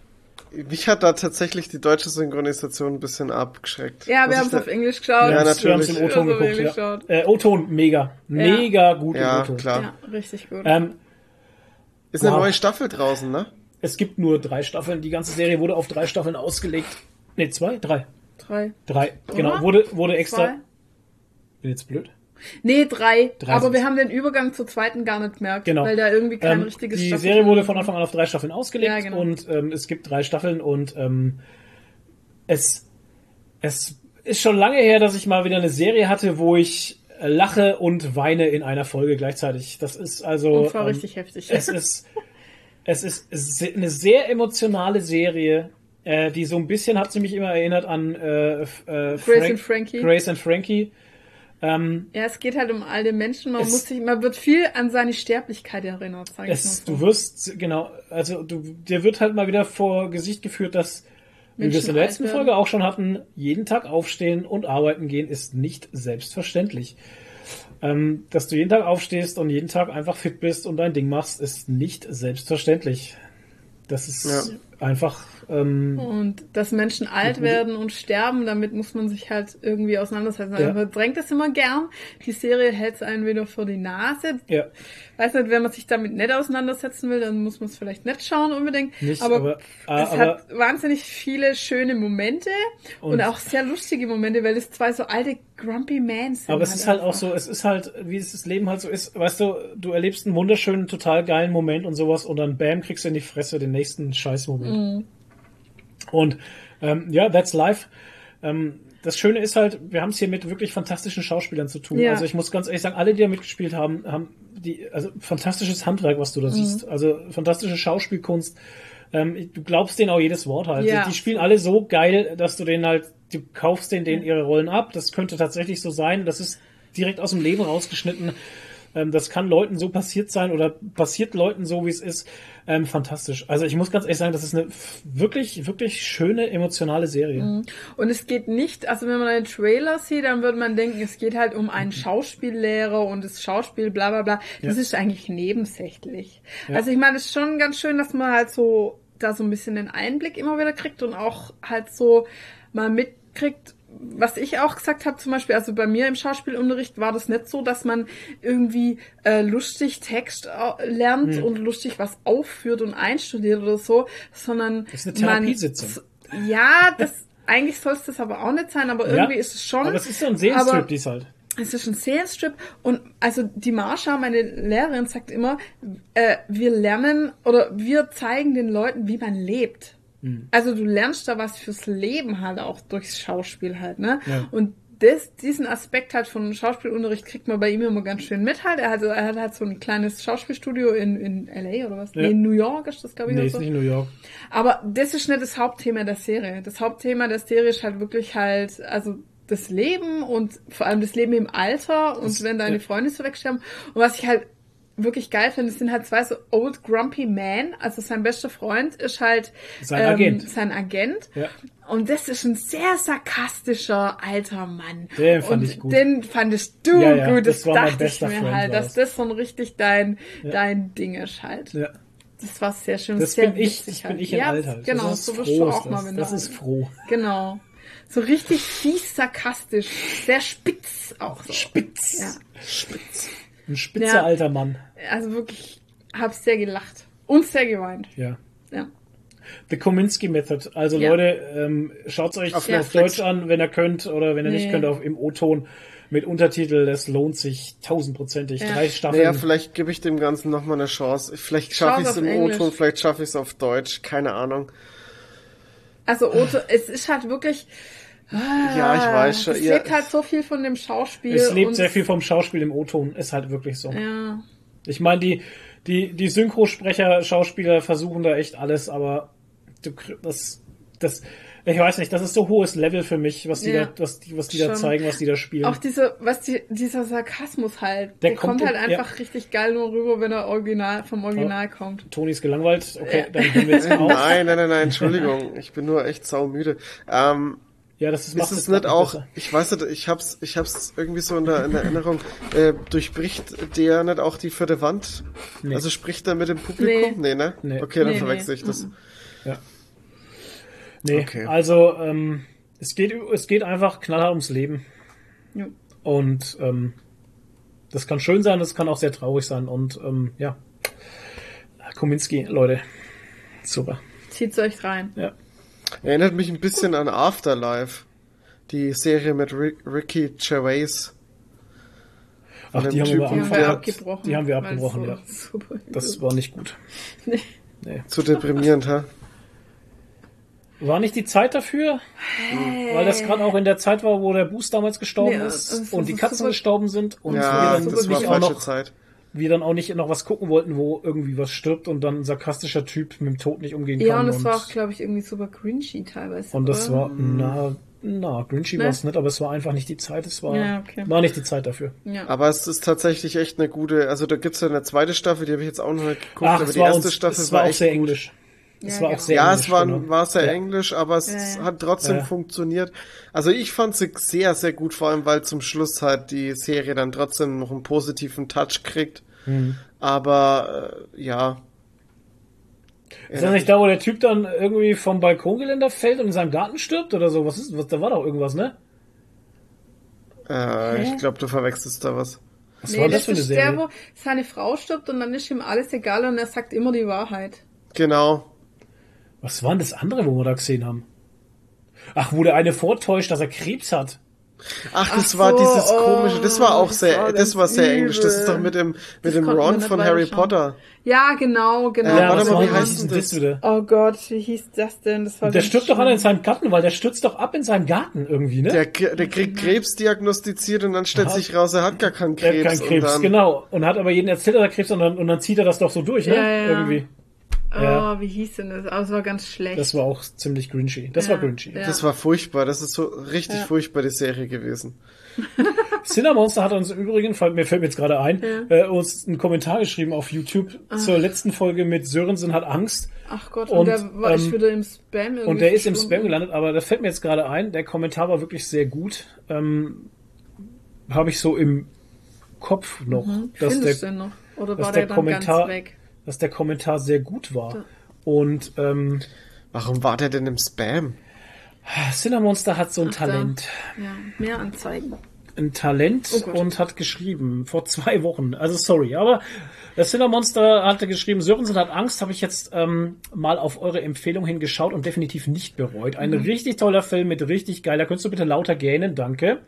mich hat da tatsächlich die deutsche Synchronisation ein bisschen abgeschreckt. Ja, wir haben es da- auf Englisch geschaut. Ja, haben's- wir haben es natürlich. im O-Ton Also, geguckt. Ja. geschaut. Äh, O-Ton, mega. Mega gut im Ja, O-Ton. klar. Ja, richtig gut. Ähm, Ist eine Wow. neue Staffel draußen, ne? es gibt nur drei Staffeln. Die ganze Serie wurde auf drei Staffeln ausgelegt. Ne, zwei? Drei. Drei. Drei. Genau, wurde, wurde extra. Zwei? Bin jetzt blöd. Nee, drei. Drei aber wir haben den Übergang zur zweiten gar nicht gemerkt, Genau. weil da irgendwie kein Ähm, richtiges die Staffel- Serie wurde von Anfang an auf drei Staffeln ausgelegt Ja, genau. und ähm, es gibt drei Staffeln und ähm, es, es ist schon lange her, dass ich mal wieder eine Serie hatte, wo ich lache und weine in einer Folge gleichzeitig. Das ist also Und zwar ähm, richtig heftig. es ist es ist eine sehr emotionale Serie, äh, die so ein bisschen hat sie mich immer erinnert an äh, äh, Grace and Frankie. Grace and Frankie. Ähm, Ja, es geht halt um alte Menschen. Man Es- muss sich, man wird viel an seine Sterblichkeit erinnert, sag ich Es, mal du so. wirst, genau, also du, dir wird halt mal wieder vor Gesicht geführt, dass, wie wir es Menschen in der letzten werden. Folge auch schon hatten, jeden Tag aufstehen und arbeiten gehen ist nicht selbstverständlich. Ähm, dass du jeden Tag aufstehst und jeden Tag einfach fit bist und dein Ding machst, ist nicht selbstverständlich. Das ist Ja. einfach, ähm, Und dass Menschen alt werden und sterben, damit muss man sich halt irgendwie auseinandersetzen. Ja. Man verdrängt das immer gern. Die Serie hält es einen wieder vor die Nase. ja, Weiß nicht, wenn man sich damit nicht auseinandersetzen will, dann muss man es vielleicht nicht schauen unbedingt. nicht, aber, aber, es aber, hat wahnsinnig viele schöne Momente und, Und- auch sehr lustige Momente, weil es zwei so alte Grumpy Mans sind. Aber es ist halt auch einfach. so, es ist halt, wie es das Leben halt so ist, weißt du, du erlebst einen wunderschönen, total geilen Moment und sowas und dann bam, kriegst du in die Fresse den nächsten Scheißmoment. Mhm. Und ähm, ja, that's life. Ähm, das Schöne ist halt, wir haben es hier mit wirklich fantastischen Schauspielern zu tun. Ja. Also ich muss ganz ehrlich sagen, alle, die da mitgespielt haben, haben die, also fantastisches Handwerk, was du Mhm. da siehst. Also fantastische Schauspielkunst. Ähm, du glaubst denen auch jedes Wort halt. Ja. Die, die spielen alle so geil, dass du denen halt, du kaufst denen, denen ihre Rollen ab. Das könnte tatsächlich so sein. Das ist direkt aus dem Leben rausgeschnitten. Ähm, das kann Leuten so passiert sein oder passiert Leuten so, wie es ist. Ähm, fantastisch. Also ich muss ganz ehrlich sagen, das ist eine wirklich, wirklich schöne, emotionale Serie. Und es geht nicht, also wenn man einen Trailer sieht, dann würde man denken, es geht halt um einen Schauspiellehrer und das Schauspiel, bla bla bla. Das Ja. ist eigentlich nebensächlich. Ja. Also ich meine, es ist schon ganz schön, dass man halt so da so ein bisschen den Einblick immer wieder kriegt und auch halt so mal mitkriegt, was ich auch gesagt habe, zum Beispiel, also bei mir im Schauspielunterricht war das nicht so, dass man irgendwie äh, lustig Text äh, lernt Hm. und lustig was aufführt und einstudiert oder so, sondern Das ist eine man- Therapiesitzung. ja, das eigentlich soll es das aber auch nicht sein, aber irgendwie Ja, ist es schon. Aber es ist so ein Seelenstrip, dies halt. es ist ein Serienstrip und also die Marsha, meine Lehrerin, sagt immer, äh, wir lernen oder wir zeigen den Leuten, wie man lebt. Hm. Also du lernst da was fürs Leben halt auch durchs Schauspiel halt, ne? Ja. Und das, diesen Aspekt halt von Schauspielunterricht kriegt man bei ihm immer ganz schön mit halt. Er hat, er hat halt so ein kleines Schauspielstudio in, in LA oder was? Ja. Nee, in New York ist das, glaube ich. Nee, ist so. nicht New York. Aber das ist nicht das Hauptthema der Serie. Das Hauptthema der Serie ist halt wirklich halt, also das Leben und vor allem das Leben im Alter und Das- wenn deine ja. Freunde so wegsterben. Und was ich halt wirklich geil finde, es sind halt zwei so old grumpy men. Also sein bester Freund ist halt Sein Agent. sein Agent. Ja. Und das ist ein sehr sarkastischer alter Mann. Den fand und ich gut. Den fandest du Ja, ja, gut. Das, das war mein dachte ich mir Freund, halt, dass das. das so ein richtig dein, dein Ding ist halt. Ja. Das war sehr schön. Das sehr bin ich, das bin halt. ich in ja, alt halt. Genau, das so wirst du auch mal, das, wenn das du ist froh. Genau. So richtig fies sarkastisch. Sehr spitz auch so. Spitz. Ja. Ein spitzer Ja. alter Mann. Also wirklich, hab sehr gelacht. Und sehr geweint. Ja. Ja. The Kominsky Method. Also Ja. Leute, ähm, schaut euch Auf auf. Deutsch an, wenn ihr könnt, oder wenn ihr nicht Nee. könnt, auf im O-Ton mit Untertitel. Das lohnt sich tausendprozentig. Ja. Drei Staffeln. Naja, vielleicht gebe ich dem Ganzen nochmal eine Chance. Vielleicht schaffe ich es im. O-Ton, vielleicht schaffe ich es auf Deutsch. Keine Ahnung. Also Otto, es ist halt wirklich, Ja, ich weiß schon. Es lebt halt so viel von dem Schauspiel. Es lebt und- sehr viel vom Schauspiel im O-Ton, ist halt wirklich so. Ja. Ich meine, die, die, die Synchrosprecher, Schauspieler versuchen da echt alles, aber du, das, das, ich weiß nicht, das ist so hohes Level für mich, was die Ja, da, was die, was die da zeigen, was die da spielen. Auch diese, was die, dieser Sarkasmus halt, der, Der kommt, kommt halt in- einfach richtig geil nur rüber, wenn er original, vom Original kommt. Toni ist gelangweilt, okay, Ja. dann hören wir jetzt auf. nein, nein, nein, nein, Entschuldigung. Ich bin nur echt saumüde. Ähm, Ja, das ist, macht ist es nicht auch, besser. ich weiß nicht, ich hab's, ich hab's irgendwie so in der, in der Erinnerung, äh, durchbricht der nicht auch die vierte Wand? Nee. Also spricht er mit dem Publikum? Nee, ne? Nee. Okay, dann Nee, verwechsel nee. ich das. Nee, Okay. also ähm, es geht es geht einfach knallhart ums Leben. Ja. Und ähm, das kann schön sein, das kann auch sehr traurig sein. Und ähm, ja, Kominski, Leute, super. Zieht's euch rein. Ja. Erinnert mich ein bisschen an Afterlife. Die Serie mit Rick, Ricky Gervais. Ach, die haben wir Typen, Die haben abgebrochen. wir Ja. abgebrochen. Die haben wir abgebrochen, ja. Das war nicht gut. Nee. Nee. Zu deprimierend, ha? War nicht die Zeit dafür? Weil das gerade auch in der Zeit war, wo der Boost damals gestorben Nee, ist ist und die Katzen gestorben sind und Ja, wir dann das war nicht auch falsche noch Zeit. Wir dann auch nicht noch was gucken wollten, wo irgendwie was stirbt und dann ein sarkastischer Typ mit dem Tod nicht umgehen Ja, kann. und es war auch, glaube ich, irgendwie super cringy teilweise. und das oder? war, na, na, Grinchy Ne? war es nicht, aber es war einfach nicht die Zeit, es war, Ja, okay. war nicht die Zeit dafür. Ja. Aber es ist tatsächlich echt eine gute, also da gibt's ja eine zweite Staffel, die habe ich jetzt auch noch nicht geguckt, Ach, aber es die war, erste uns, Staffel es war auch echt sehr gut. englisch. Es Ja, war auch sehr Ja, englisch. es war, genau. war sehr Ja. englisch, aber es Ja, hat trotzdem Ja. funktioniert. Also ich fand sie sehr, sehr gut, vor allem weil zum Schluss halt die Serie dann trotzdem noch einen positiven Touch kriegt. Mhm. Aber äh, ja. Ist das nicht da, wo der Typ dann irgendwie vom Balkongeländer fällt und in seinem Garten stirbt oder so? Was ist, was, da war doch irgendwas, ne? Äh, ich glaube, du verwechselst da was. Was Nee, war das für eine ist Serie? der, wo seine Frau stirbt und dann ist ihm alles egal und er sagt immer die Wahrheit. Genau. Was war denn das andere, wo wir da gesehen haben? Ach, wo der eine vortäuscht, dass er Krebs hat. Ach, das Ach war so, dieses oh, komische, das war auch das sehr, war das war sehr übel. englisch. Das ist doch mit dem, mit Das dem Ron von Harry weiterschauen. Potter. Ja, genau, genau. Ja, warte was mal, war wie heißt denn das? das wieder? Oh Gott, wie hieß das denn? Das war Der stirbt doch alle in seinem Garten, weil der stürzt doch ab in seinem Garten irgendwie, ne? Der, der kriegt Krebs diagnostiziert und dann stellt Aha. sich raus, er hat gar keinen Krebs. hat keinen Krebs, und dann, genau. Und hat aber jeden erzählt, dass er Krebs hat und dann, und dann zieht er das doch so durch, ne? Ja, ja. Irgendwie. Oh, Ja. wie hieß denn das? Aber es war ganz schlecht. Das war auch ziemlich grinchy. Das Ja, war grinchy. ja. Das war furchtbar, das ist so richtig Ja. furchtbar, die Serie gewesen. Cinnamonster hat uns im Übrigen, fällt- mir fällt mir jetzt gerade ein, äh, uns einen Kommentar geschrieben auf YouTube zur letzten Folge mit Sörensen hat Angst. Ach Gott, Und, und, der war ähm, ich wieder im Spam irgendwie Und der ist im. Spam gelandet, aber da fällt mir jetzt gerade ein, der Kommentar war wirklich sehr gut. Ähm, Habe ich so im Kopf noch, dass, Findest der, du den noch? Oder war der der dann Kommentar- ganz weg? Dass der Kommentar sehr gut war. Und ähm, Warum war der denn im Spam? Cinnamonster hat so ein Ach, da. Talent. Ja, mehr Anzeigen. ein Talent Oh und hat geschrieben vor zwei Wochen. Also sorry, aber das Cinnamonster hatte geschrieben, Sörensen hat Angst, habe ich jetzt ähm, mal auf eure Empfehlung hingeschaut und definitiv nicht bereut. Ein Mhm. richtig toller Film mit richtig geiler. Könntest du bitte lauter gähnen, danke.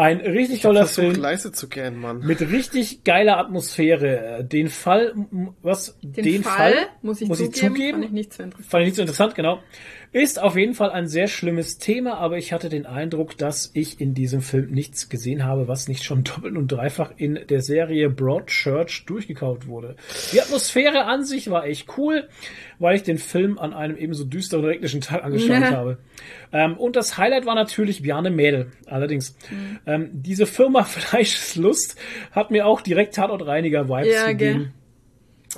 Ein richtig toller Versuch Film leise zu gehen, Mann. mit richtig geiler Atmosphäre. Den Fall, was Den, Fall, muss ich zugeben, fand ich nicht so interessant. Fand ich nicht so interessant, genau. Ist auf jeden Fall ein sehr schlimmes Thema, aber ich hatte den Eindruck, dass ich in diesem Film nichts gesehen habe, was nicht schon doppelt und dreifach in der Serie Broadchurch durchgekaut wurde. Die Atmosphäre an sich war echt cool, weil ich den Film an einem ebenso düsteren regnischen Tag angeschaut Ja. habe. Ähm, und das Highlight war natürlich Bjarne Mädel. Allerdings, Mhm. ähm, diese Firma Fleischeslust hat mir auch direkt Tatortreiniger-Vibes Ja, gegeben.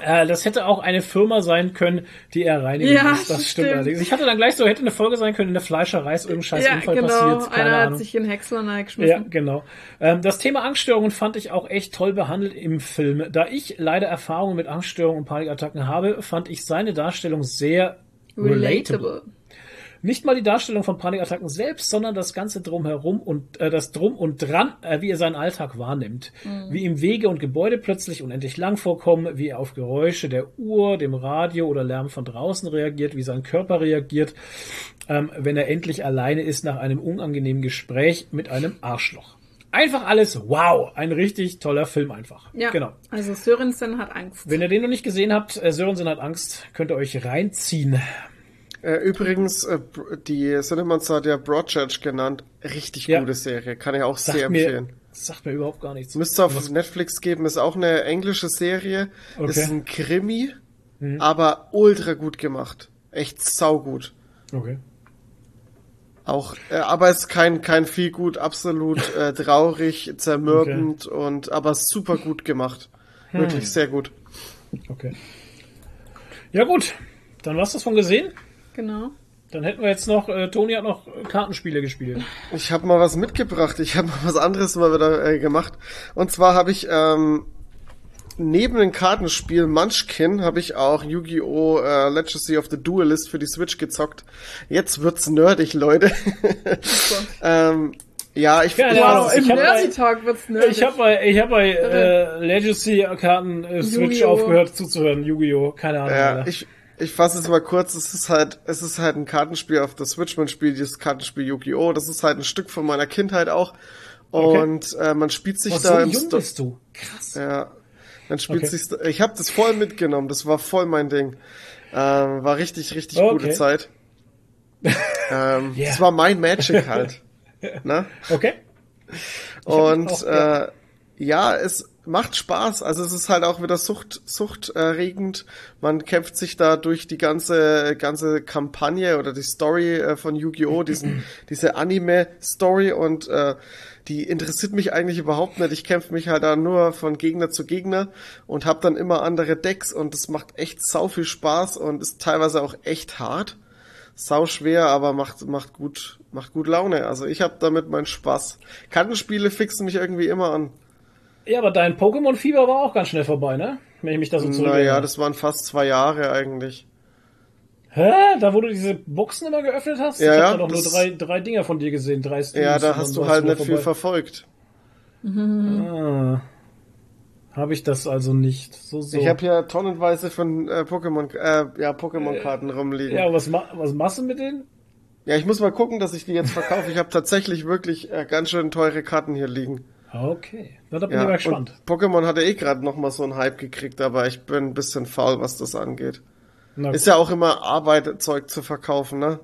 Äh, das hätte auch eine Firma sein können, die er reinigen Ja, muss. Das stimmt allerdings. Ich hatte dann gleich so, hätte eine Folge sein können, in der Fleischerei ist irgendein scheiß Ja, Unfall genau. passiert. Keine Einer Ahnung. hat sich in Häcksler Ja, genau. Ähm, das Thema Angststörungen fand ich auch echt toll behandelt im Film. Da ich leider Erfahrungen mit Angststörungen und Panikattacken habe, fand ich seine Darstellung sehr relatable. Nicht mal die Darstellung von Panikattacken selbst, sondern das Ganze drumherum und äh, das Drum und Dran, äh, wie er seinen Alltag wahrnimmt. Wie ihm Wege und Gebäude plötzlich unendlich lang vorkommen, wie er auf Geräusche der Uhr, dem Radio oder Lärm von draußen reagiert, wie sein Körper reagiert, ähm, wenn er endlich alleine ist nach einem unangenehmen Gespräch mit einem Arschloch. Einfach alles wow, ein richtig toller Film einfach. Ja, Genau. also Sörensen hat Angst. Wenn ihr den noch nicht gesehen habt, äh, Sörensen hat Angst, könnt ihr euch reinziehen. Äh, übrigens, äh, die Cinemonster hat ja Broadchurch genannt. Richtig Ja. gute Serie. Kann ich auch Sagt sehr mir, empfehlen. sagt mir überhaupt gar nichts. Müsste auf Netflix geben, ist auch eine englische Serie. Okay. Ist ein Krimi, aber ultra gut gemacht. Echt saugut. Okay. Auch, äh, aber es ist kein, kein viel gut, absolut äh, traurig, zermürbend und aber super gut gemacht. Wirklich sehr gut. Okay. Ja gut, dann war's das von gesehen. Genau. Dann hätten wir jetzt noch, äh, Toni hat noch Kartenspiele gespielt. Ich habe mal was mitgebracht. Ich habe mal was anderes mal wieder äh, gemacht. Und zwar habe ich ähm, neben dem Kartenspiel Munchkin habe ich auch Yu-Gi-Oh! Äh, Legacy of the Duelist für die Switch gezockt. Jetzt wird's nerdig, Leute. ähm, ja, ich, Im hab bei- Nerdy-Talk wird's nerdig. Ich habe bei, ich hab bei äh, Legacy-Karten äh, Switch Yu-Gi-Oh! aufgehört zuzuhören. Yu-Gi-Oh! Keine Ahnung. Ja, ich, ich fasse es mal kurz. Es ist halt, es ist halt ein Kartenspiel auf der Switch. Man spielt dieses Kartenspiel Yu-Gi-Oh! Das ist halt ein Stück von meiner Kindheit auch. Und äh, man spielt sich Was, da so im jung Sto- bist du. Krass. Ja. Dann spielt Okay. sich. Ich habe das voll mitgenommen. Das war voll mein Ding. Ähm, war richtig, richtig Okay. gute Zeit. ähm, Ja. Das war mein Magic halt. ne? Okay. Und auch, äh, ja, es macht Spaß. Also es ist halt auch wieder Sucht, suchterregend. Man kämpft sich da durch die ganze ganze Kampagne oder die Story äh, von Yu-Gi-Oh, diesen diese Anime-Story und äh, die interessiert mich eigentlich überhaupt nicht. Ich kämpfe mich halt da nur von Gegner zu Gegner und habe dann immer andere Decks und das macht echt sau viel Spaß und ist teilweise auch echt hart. Sau schwer, aber macht macht gut macht gut Laune. Also ich habe damit meinen Spaß. Kartenspiele fixen mich irgendwie immer an. Ja, aber dein Pokémon-Fieber war auch ganz schnell vorbei, ne? Wenn ich mich da so zurück. Naja, das waren fast zwei Jahre eigentlich. Hä? Da, wo du diese Boxen immer geöffnet hast? Ja, ich ja, hab da doch nur drei, drei Dinger von dir gesehen, drei Streams. Ja, da hast du halt nicht viel verfolgt. Ah. Habe ich das also nicht. So, so. Ich habe hier tonnenweise von äh, Pokémon äh, ja Pokémon-Karten rumliegen. ja, was, ma was machst du mit denen? Ja, ich muss mal gucken, dass ich die jetzt verkaufe. Ich habe tatsächlich wirklich äh, ganz schön teure Karten hier liegen. Okay. Na, da bin ich Ja, mal und gespannt. Pokémon hatte eh gerade noch mal so einen Hype gekriegt, aber ich bin ein bisschen faul, was das angeht. Na, Ist ja auch immer Arbeit, Zeug zu verkaufen, ne?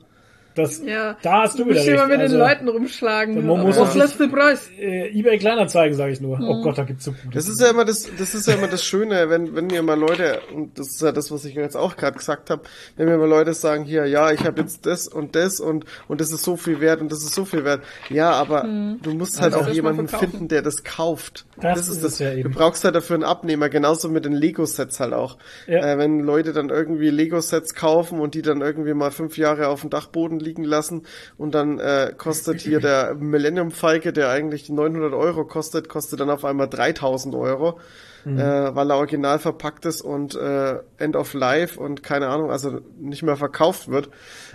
Das, Ja. Da hast du, Du wieder musst recht. immer mit also, den Leuten rumschlagen. man muss Auf auch- letzte Preis. Äh, eBay Kleinanzeigen, sage ich nur. Mhm. Oh Gott, da gibt's so gute. Das ist ja immer das, das ist ja immer das Schöne, wenn wenn mir mal Leute und das ist ja das, was ich jetzt auch gerade gesagt habe, wenn mir mal Leute sagen hier, ja, ich habe jetzt das und das und und das ist so viel wert und das ist so viel wert. Ja, aber du musst halt Also auch das jemanden finden, der das kauft. Das ist es ja eben. Du brauchst halt dafür einen Abnehmer, genauso mit den Lego-Sets halt auch. Ja. Äh, wenn Leute dann irgendwie Lego-Sets kaufen und die dann irgendwie mal fünf Jahre auf dem Dachboden liegen lassen und dann äh, kostet hier der Millennium Falke, der eigentlich 900 Euro kostet, kostet dann auf einmal 3000 Euro, Mhm. äh, weil er original verpackt ist und äh, End of Life und keine Ahnung, also nicht mehr verkauft wird.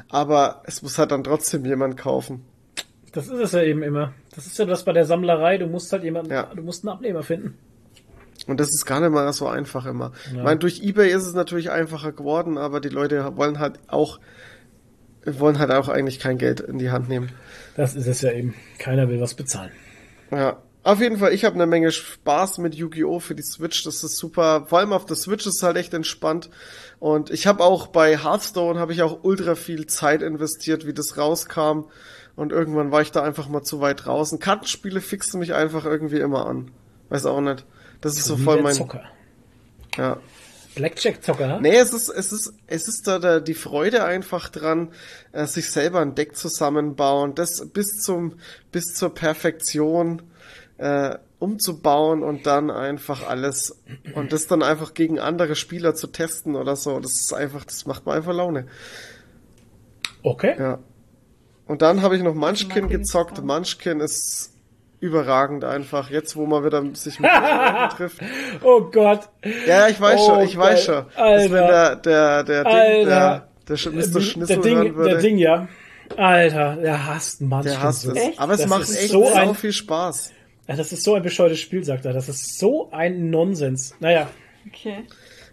Aber es muss halt dann trotzdem jemand kaufen. Das ist es ja eben immer. Das ist ja das bei der Sammlerei. Du musst halt jemanden, Ja. du musst einen Abnehmer finden. Und das ist gar nicht mal so einfach immer. Ich meine, durch Ebay ist es natürlich einfacher geworden, aber die Leute wollen halt auch wollen halt auch eigentlich kein Geld in die Hand nehmen. Das ist es ja eben. Keiner will was bezahlen. Ja. Auf jeden Fall, ich habe eine Menge Spaß mit Yu-Gi-Oh! für die Switch. Das ist super. Vor allem auf der Switch ist es halt echt entspannt. Und ich habe auch bei Hearthstone habe ich auch ultra viel Zeit investiert, wie das rauskam. Und irgendwann war ich da einfach mal zu weit draußen. Kartenspiele fixen mich einfach irgendwie immer an. Weiß auch nicht. Das ist so voll mein. Zocker. Ja. Blackjack-Zocker, ha? Nee, es ist, es ist, es ist da der, die Freude einfach dran, äh, sich selber ein Deck zusammenbauen, das bis zum, bis zur Perfektion äh, umzubauen und dann einfach alles und das dann einfach gegen andere Spieler zu testen oder so. Das ist einfach, das macht mir einfach Laune. Okay. Ja. Und dann habe ich noch Munchkin gezockt. Munchkin ist überragend einfach. Jetzt, wo man wieder sich mit trifft. Oh Gott. Ja, ich weiß Oh, schon, ich weiß geil. schon. Das, wenn Alter. der, der, der, Ding, Alter. der, der Sch- Mr. der Schnitzel Ding, hören würde, der Ding, ja. Alter, der hasst manchmal der hasst so. es. Aber es Das macht echt so so ein- viel Spaß. Ja, das ist so ein bescheuertes Spiel, sagt er. Das ist so ein Nonsens. Naja, Okay.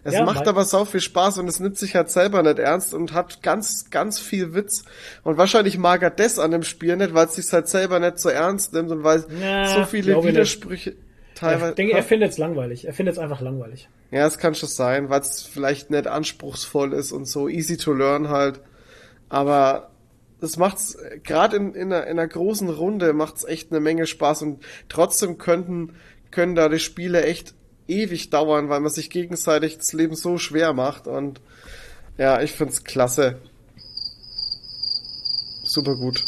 Es Ja, macht aber sau viel Spaß und es nimmt sich halt selber nicht ernst und hat ganz, ganz viel Witz. Und wahrscheinlich mag er das an dem Spiel nicht, weil es sich halt selber nicht so ernst nimmt und weil Na, so viele. Widersprüche teilweise. ich denke, er findet es langweilig. Er findet es einfach langweilig. Ja, es kann schon sein, weil es vielleicht nicht anspruchsvoll ist und so easy to learn halt. Aber das macht's gerade in, in, einer, in einer großen Runde macht's echt eine Menge Spaß und trotzdem könnten können da die Spiele echt ewig dauern, weil man sich gegenseitig das Leben so schwer macht und ja, ich find's klasse. Super gut.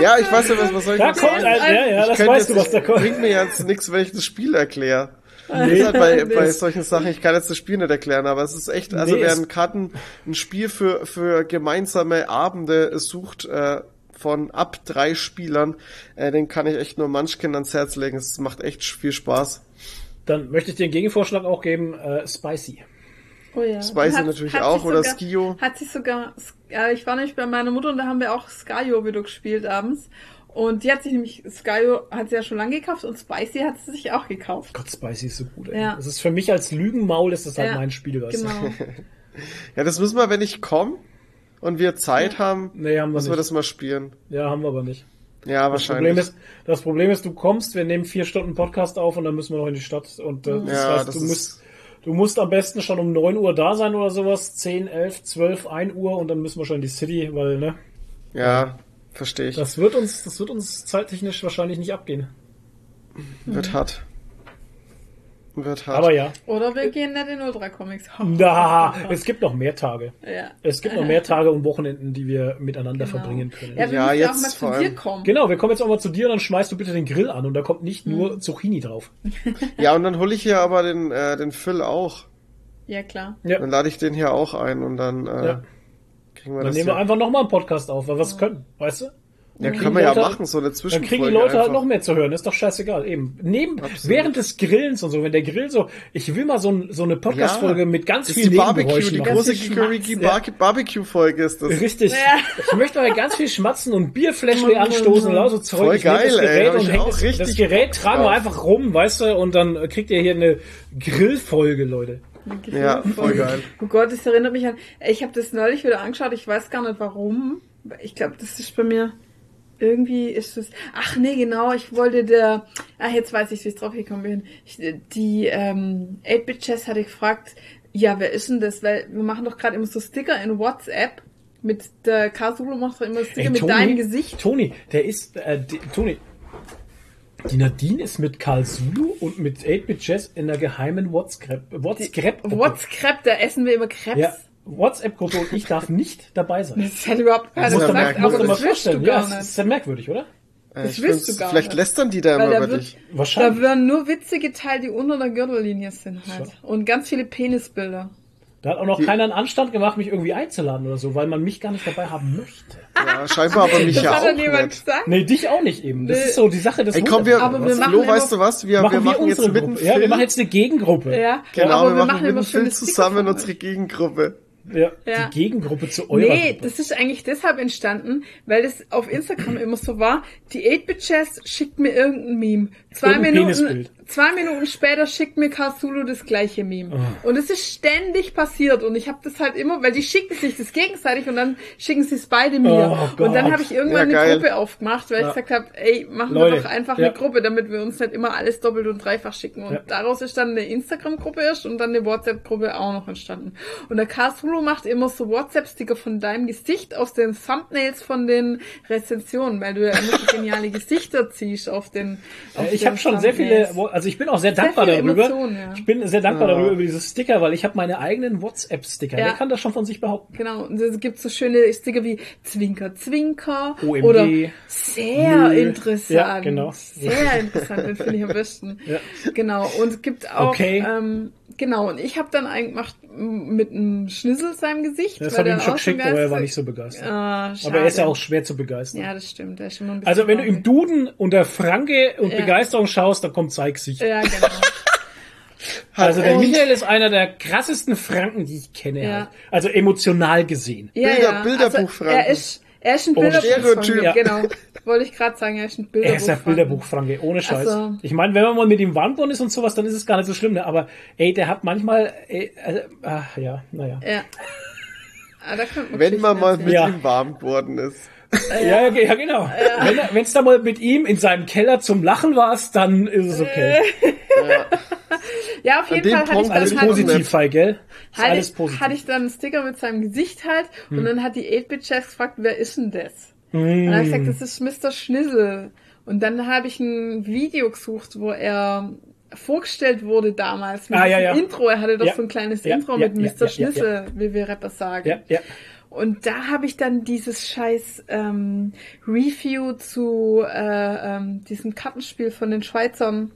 Ja, ich weiß ja, was, was soll ich Da kommt sagen? ein, ja, ja, ich das weißt du, jetzt- was da kommt. Bringt mir jetzt nichts, wenn ich das Spiel erkläre. Ist halt bei, bei solchen Sachen, ich kann jetzt das Spiel nicht erklären, aber es ist echt, also Nee, wer es- ein Karten, ein Spiel für, für gemeinsame Abende sucht, äh, von ab drei Spielern, äh, den kann ich echt nur Munchkin ans Herz legen. Es macht echt viel Spaß. Dann möchte ich dir einen Gegenvorschlag auch geben, äh, Spicy. Oh ja. Spicy Hat- natürlich hat auch, oder sogar, Skio. Hat sich sogar, ja, ich war nämlich bei meiner Mutter und da haben wir auch Skyo wieder gespielt abends. Und die hat sich nämlich, Skyo hat sie ja schon lange gekauft und Spicy hat sie sich auch gekauft. Gott, Spicy ist so gut, ey. Ja. Das ist für mich als Lügenmaul, ist das halt Ja, mein Spiel, weißt. Genau. Ja, das müssen wir, wenn ich komme und wir Zeit haben, Nee, haben wir müssen wir nicht. das mal spielen. Ja, haben wir aber nicht. Ja, Das wahrscheinlich. Problem, ist, das Problem ist, du kommst, wir nehmen vier Stunden Podcast auf und dann müssen wir noch in die Stadt. Und äh, das ja, heißt, das du musst, du musst am besten schon um 9 Uhr da sein oder sowas, 10, 11, 12, 1 Uhr und dann müssen wir schon in die City, weil, ne, ja, verstehe ich. das wird uns, das wird uns zeittechnisch wahrscheinlich nicht abgehen. Wird hart. Wird hart. Aber ja, Oder wir gehen nicht in Ultra Comics. da, es gibt noch mehr Tage. Ja. Es gibt noch mehr Tage und Wochenenden, die wir miteinander Genau. verbringen können. Ja, wir Ja, müssen jetzt auch mal vor zu dir allem. kommen. Genau, wir kommen jetzt auch mal zu dir und dann schmeißt du bitte den Grill an und da kommt nicht Mhm. nur Zucchini drauf. Ja, und dann hole ich hier aber den, äh, den Phil auch. Ja, klar. Ja. Dann lade ich den hier auch ein und dann äh, Ja. kriegen wir Dann das nehmen wir einfach nochmal einen Podcast auf, weil wir es können, weißt du? Ja, können wir ja Leute- machen, so eine Dann Zwischenfolge. kriegen die Leute halt einfach. noch mehr zu hören, ist doch scheißegal. Eben. Neben, Absolut. während des Grillens und so, wenn der Grill so, ich will mal so, ein, so eine Podcast-Folge Ja, mit ganz Das ist vielen die Barbecue, Nebengeräuschen die große viel Kikuriki Bar Barbecue-Folge ist das. Richtig. Ja. Ich möchte aber ganz viel schmatzen und Bierfläschchen anstoßen und lauter Zeug. Voll Ich nehme geil, das ey, Gerät hab und häng das, das Gerät tragen wir einfach rum, weißt du, und dann kriegt ihr hier eine Grillfolge, Leute. Ja, voll geil. Oh Gott, das erinnert mich an. Ich habe das neulich wieder angeschaut. Ich weiß gar nicht warum. Ich glaube, das ist bei mir. Irgendwie ist es. Ach nee, genau. Ich wollte der. Ach, jetzt weiß ich, wie ich drauf gekommen bin. Ich, die ähm, 8-Bit Chess hatte gefragt. Ja, wer ist denn das? Weil wir machen doch gerade immer so Sticker in WhatsApp. Mit der Kasulu macht doch immer Sticker mit deinem Gesicht. Toni, der ist, äh, die, Toni, die Nadine ist mit Karl Sulu und mit 8-Bit Jazz in der geheimen WhatsApp, WhatsApp, WhatsApp, da essen wir immer Krebs. ja, WhatsApp-Gruppe und ich darf nicht dabei sein. Das hat überhaupt keiner gesagt, merken, aber das du vorstellen. Ja, das nicht. ist ja merkwürdig, oder? Äh, Das ich willst du gar Vielleicht nicht. lästern die da Weil immer da über wird- dich. Da Wahrscheinlich. werden nur Witze geteilt, die unter der Gürtellinie sind halt. Und ganz viele Penisbilder. Da hat auch noch keiner einen Anstand gemacht, mich irgendwie einzuladen oder so, weil man mich gar nicht dabei haben möchte. Ja, scheinbar aber mich Das ja hat auch dann jemand nicht. gesagt. Nee, dich auch nicht eben. Das Nee. ist so die Sache des Ey, komm, wir, Aber wir machen Flo, weißt du was? Wir machen wir machen jetzt unsere mit Gruppe. Ja, wir machen jetzt eine Gegengruppe. Ja, genau, aber wir machen mit dem schöne Sticker zusammen unsere. Gegengruppe. Ja, Ja. die Gegengruppe zu eurer Nee, Gruppe. das ist eigentlich deshalb entstanden, weil das auf Instagram immer so war. Die 8-Bit-Jazz schickt mir irgendein Meme. Zwei Minuten, zwei Minuten später schickt mir Cthulhu das gleiche Meme. Ah. Und es ist ständig passiert. Und ich habe das halt immer, weil die schicken sich das gegenseitig und dann schicken sie es beide mir. Oh und dann habe ich irgendwann Ja, eine. Gruppe aufgemacht, weil Ja. ich gesagt habe, ey, machen Leute, wir doch einfach ja. eine Gruppe, damit wir uns nicht immer alles doppelt und dreifach schicken. Und Ja. daraus ist dann eine Instagram-Gruppe erst und dann eine WhatsApp-Gruppe auch noch entstanden. Und der Cthulhu macht immer so WhatsApp-Sticker von deinem Gesicht aus den Thumbnails von den Rezensionen, weil du ja immer so geniale Gesichter ziehst auf den auf Ich habe schon sehr viele, also ich bin auch sehr dankbar viele darüber. Emotionen, ja. Ich bin sehr dankbar Ja. darüber über diese Sticker, weil ich habe meine eigenen WhatsApp-Sticker. Ja. Wer kann das schon von sich behaupten? Genau, und es gibt so schöne Sticker wie Zwinker, Zwinker OMG. oder sehr Nö. interessant. Ja, genau. Sehr interessant, den finde ich am besten. Ja. Genau, und es gibt auch, Okay. ähm, genau, und ich habe dann einen gemacht mit einem Schnissel seinem Gesicht. Das der ihm schon geschickt, aber er war nicht so begeistert. Ah, aber er ist ja auch schwer zu begeistern. Ja, das stimmt. Also wenn du im traurig. Duden unter Franke und Ja. Begeisterung schaust, dann kommt sein Gesicht. Ja, genau. Also der Und- Michael ist einer der krassesten Franken, die ich kenne. Ja. Halt. Also emotional gesehen. Ja, Bilder- ja. Bilderbuchfranken. Also, er ist, er ist ein Oh, Bilderbuchfranke. Stereotyp. Genau. Wollte ich gerade sagen, er ist ein Er ist der Bilderbuchfranke. Ohne Scheiß. Also- ich meine, wenn man mal mit ihm warm geworden ist und sowas, dann ist es gar nicht so schlimm, ne? Aber ey, der hat manchmal, ey, äh, ach ja, naja. Ja. Ah, man Wenn man mal mit Ja. ihm warm geworden ist. Ja, ja, ja genau. Wenn es da mal mit ihm in seinem Keller zum Lachen war, dann ist es okay. Ja, auf An jeden Fall hatte ich dann Alles halt, positiv, Fei, gell? Ist hatte, alles positiv. hatte ich dann einen Sticker mit seinem Gesicht halt Hm. und dann hat die 8-Bit-Chefs gefragt, wer ist denn das? Und dann habe ich Hm. gesagt, das ist Mr. Schnissel. Und dann habe ich ein Video gesucht, wo er vorgestellt wurde damals mit Ah, ja, ja. Intro. Er hatte doch Ja. so ein kleines Ja, Intro ja, mit ja, Mr. ja, ja, Schnissel, wie wir Rapper sagen. ja, ja. Und da habe ich dann dieses scheiß ähm, Review zu äh, ähm, diesem Kartenspiel von den Schweizern,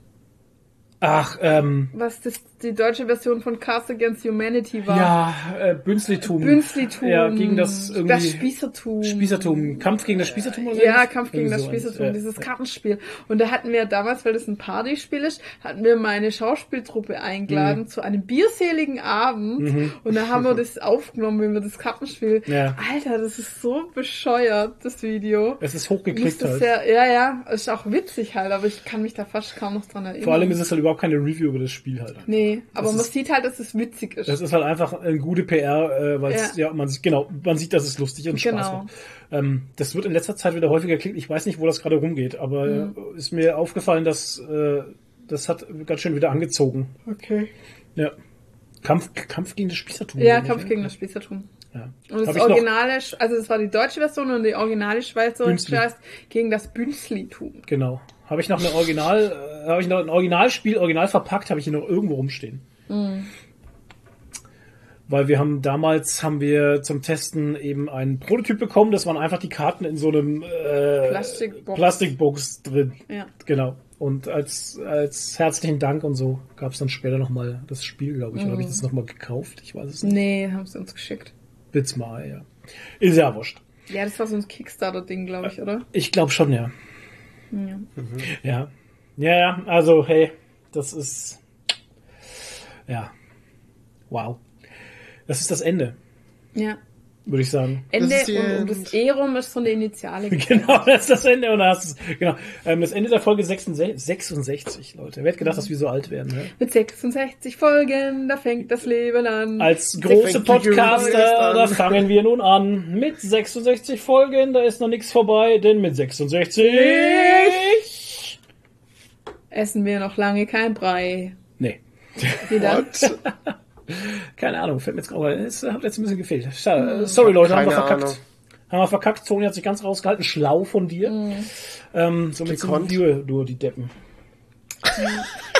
Ach, ähm, was das die deutsche Version von Cast Against Humanity war. ja, äh, Bünzlitum. Bünzlitum. Ja, gegen das irgendwie. Das Spießertum. Spießertum. Kampf gegen das Spießertum oder so? Ja, Kampf gegen das sowas. Spießertum, Ja. dieses Kartenspiel. Und da hatten wir damals, weil das ein Partyspiel ist, hatten wir meine Schauspieltruppe eingeladen Mhm. zu einem bierseligen Abend. Und da haben wir das aufgenommen, wenn wir das Kartenspiel. Ja. Alter, das ist so bescheuert, das Video. Es ist hochgeklickt halt. sehr, ja, ja, ist auch witzig halt, aber ich kann mich da fast kaum noch dran erinnern. Vor allem ist es halt überhaupt keine Review über das Spiel halt. Nee, aber Das man ist- sieht halt, dass es witzig ist. Das ist halt einfach eine gute PR, äh, weil es, ja. man sieht, genau, man sieht, dass es lustig und Spaß Genau. macht. Ähm, das wird in letzter Zeit wieder häufiger geklickt. Ich weiß nicht, wo das gerade rumgeht, aber Mhm. äh, ist mir aufgefallen, dass äh, das hat ganz schön wieder angezogen. okay. Ja. Kampf, Kampf gegen das Spießertum. Ja, oder Kampf nicht? gegen das Spießertum. Ja. Und das Originale, also das war die deutsche Version und die originale Schweizer heißt gegen das Bünzlitum. Genau. Habe ich noch eine Original, äh, habe ich noch ein Originalspiel, original verpackt, habe ich hier noch irgendwo rumstehen. Mhm. Weil wir haben damals haben wir zum Testen eben einen Prototyp bekommen, das waren einfach die Karten in so einem äh, Plastikbox. Plastikbox drin. Ja. Genau. Und als, als herzlichen Dank und so gab es dann später nochmal das Spiel, glaube ich. Oder habe Mhm. ich das nochmal gekauft? Ich weiß es nicht. Nee, haben sie uns geschickt. Bits mal, ja. Ist ja wurscht. Ja, das war so ein Kickstarter-Ding, glaube ich, oder? Ich glaube schon, ja. Ja. Ja. Ja, ja, also, hey, das ist. Ja. Wow. Das ist das Ende, Ja. Würde ich sagen. Ende die und, und das E rum ist so eine Initiale. Genau, das ist das Ende und da hast du es. Genau. Ähm, das Ende der Folge 66, 66 Leute. Wer hätte gedacht, dass wir so alt werden, ne? Mit 66 Folgen, da fängt das Leben an. Als große Podcaster, da fangen wir nun an. Mit 66 Folgen, da ist noch nichts vorbei, denn mit 66. Essen wir noch lange kein Brei. Nee. Wieder. Keine Ahnung, fällt mir jetzt gerade. Es hat jetzt ein bisschen gefehlt. Schade. Sorry, Leute, haben wir Keine verkackt. Ahnung. Haben wir verkackt. Toni hat sich ganz rausgehalten. Schlau von dir. Ähm, somit sind wir nur die Deppen.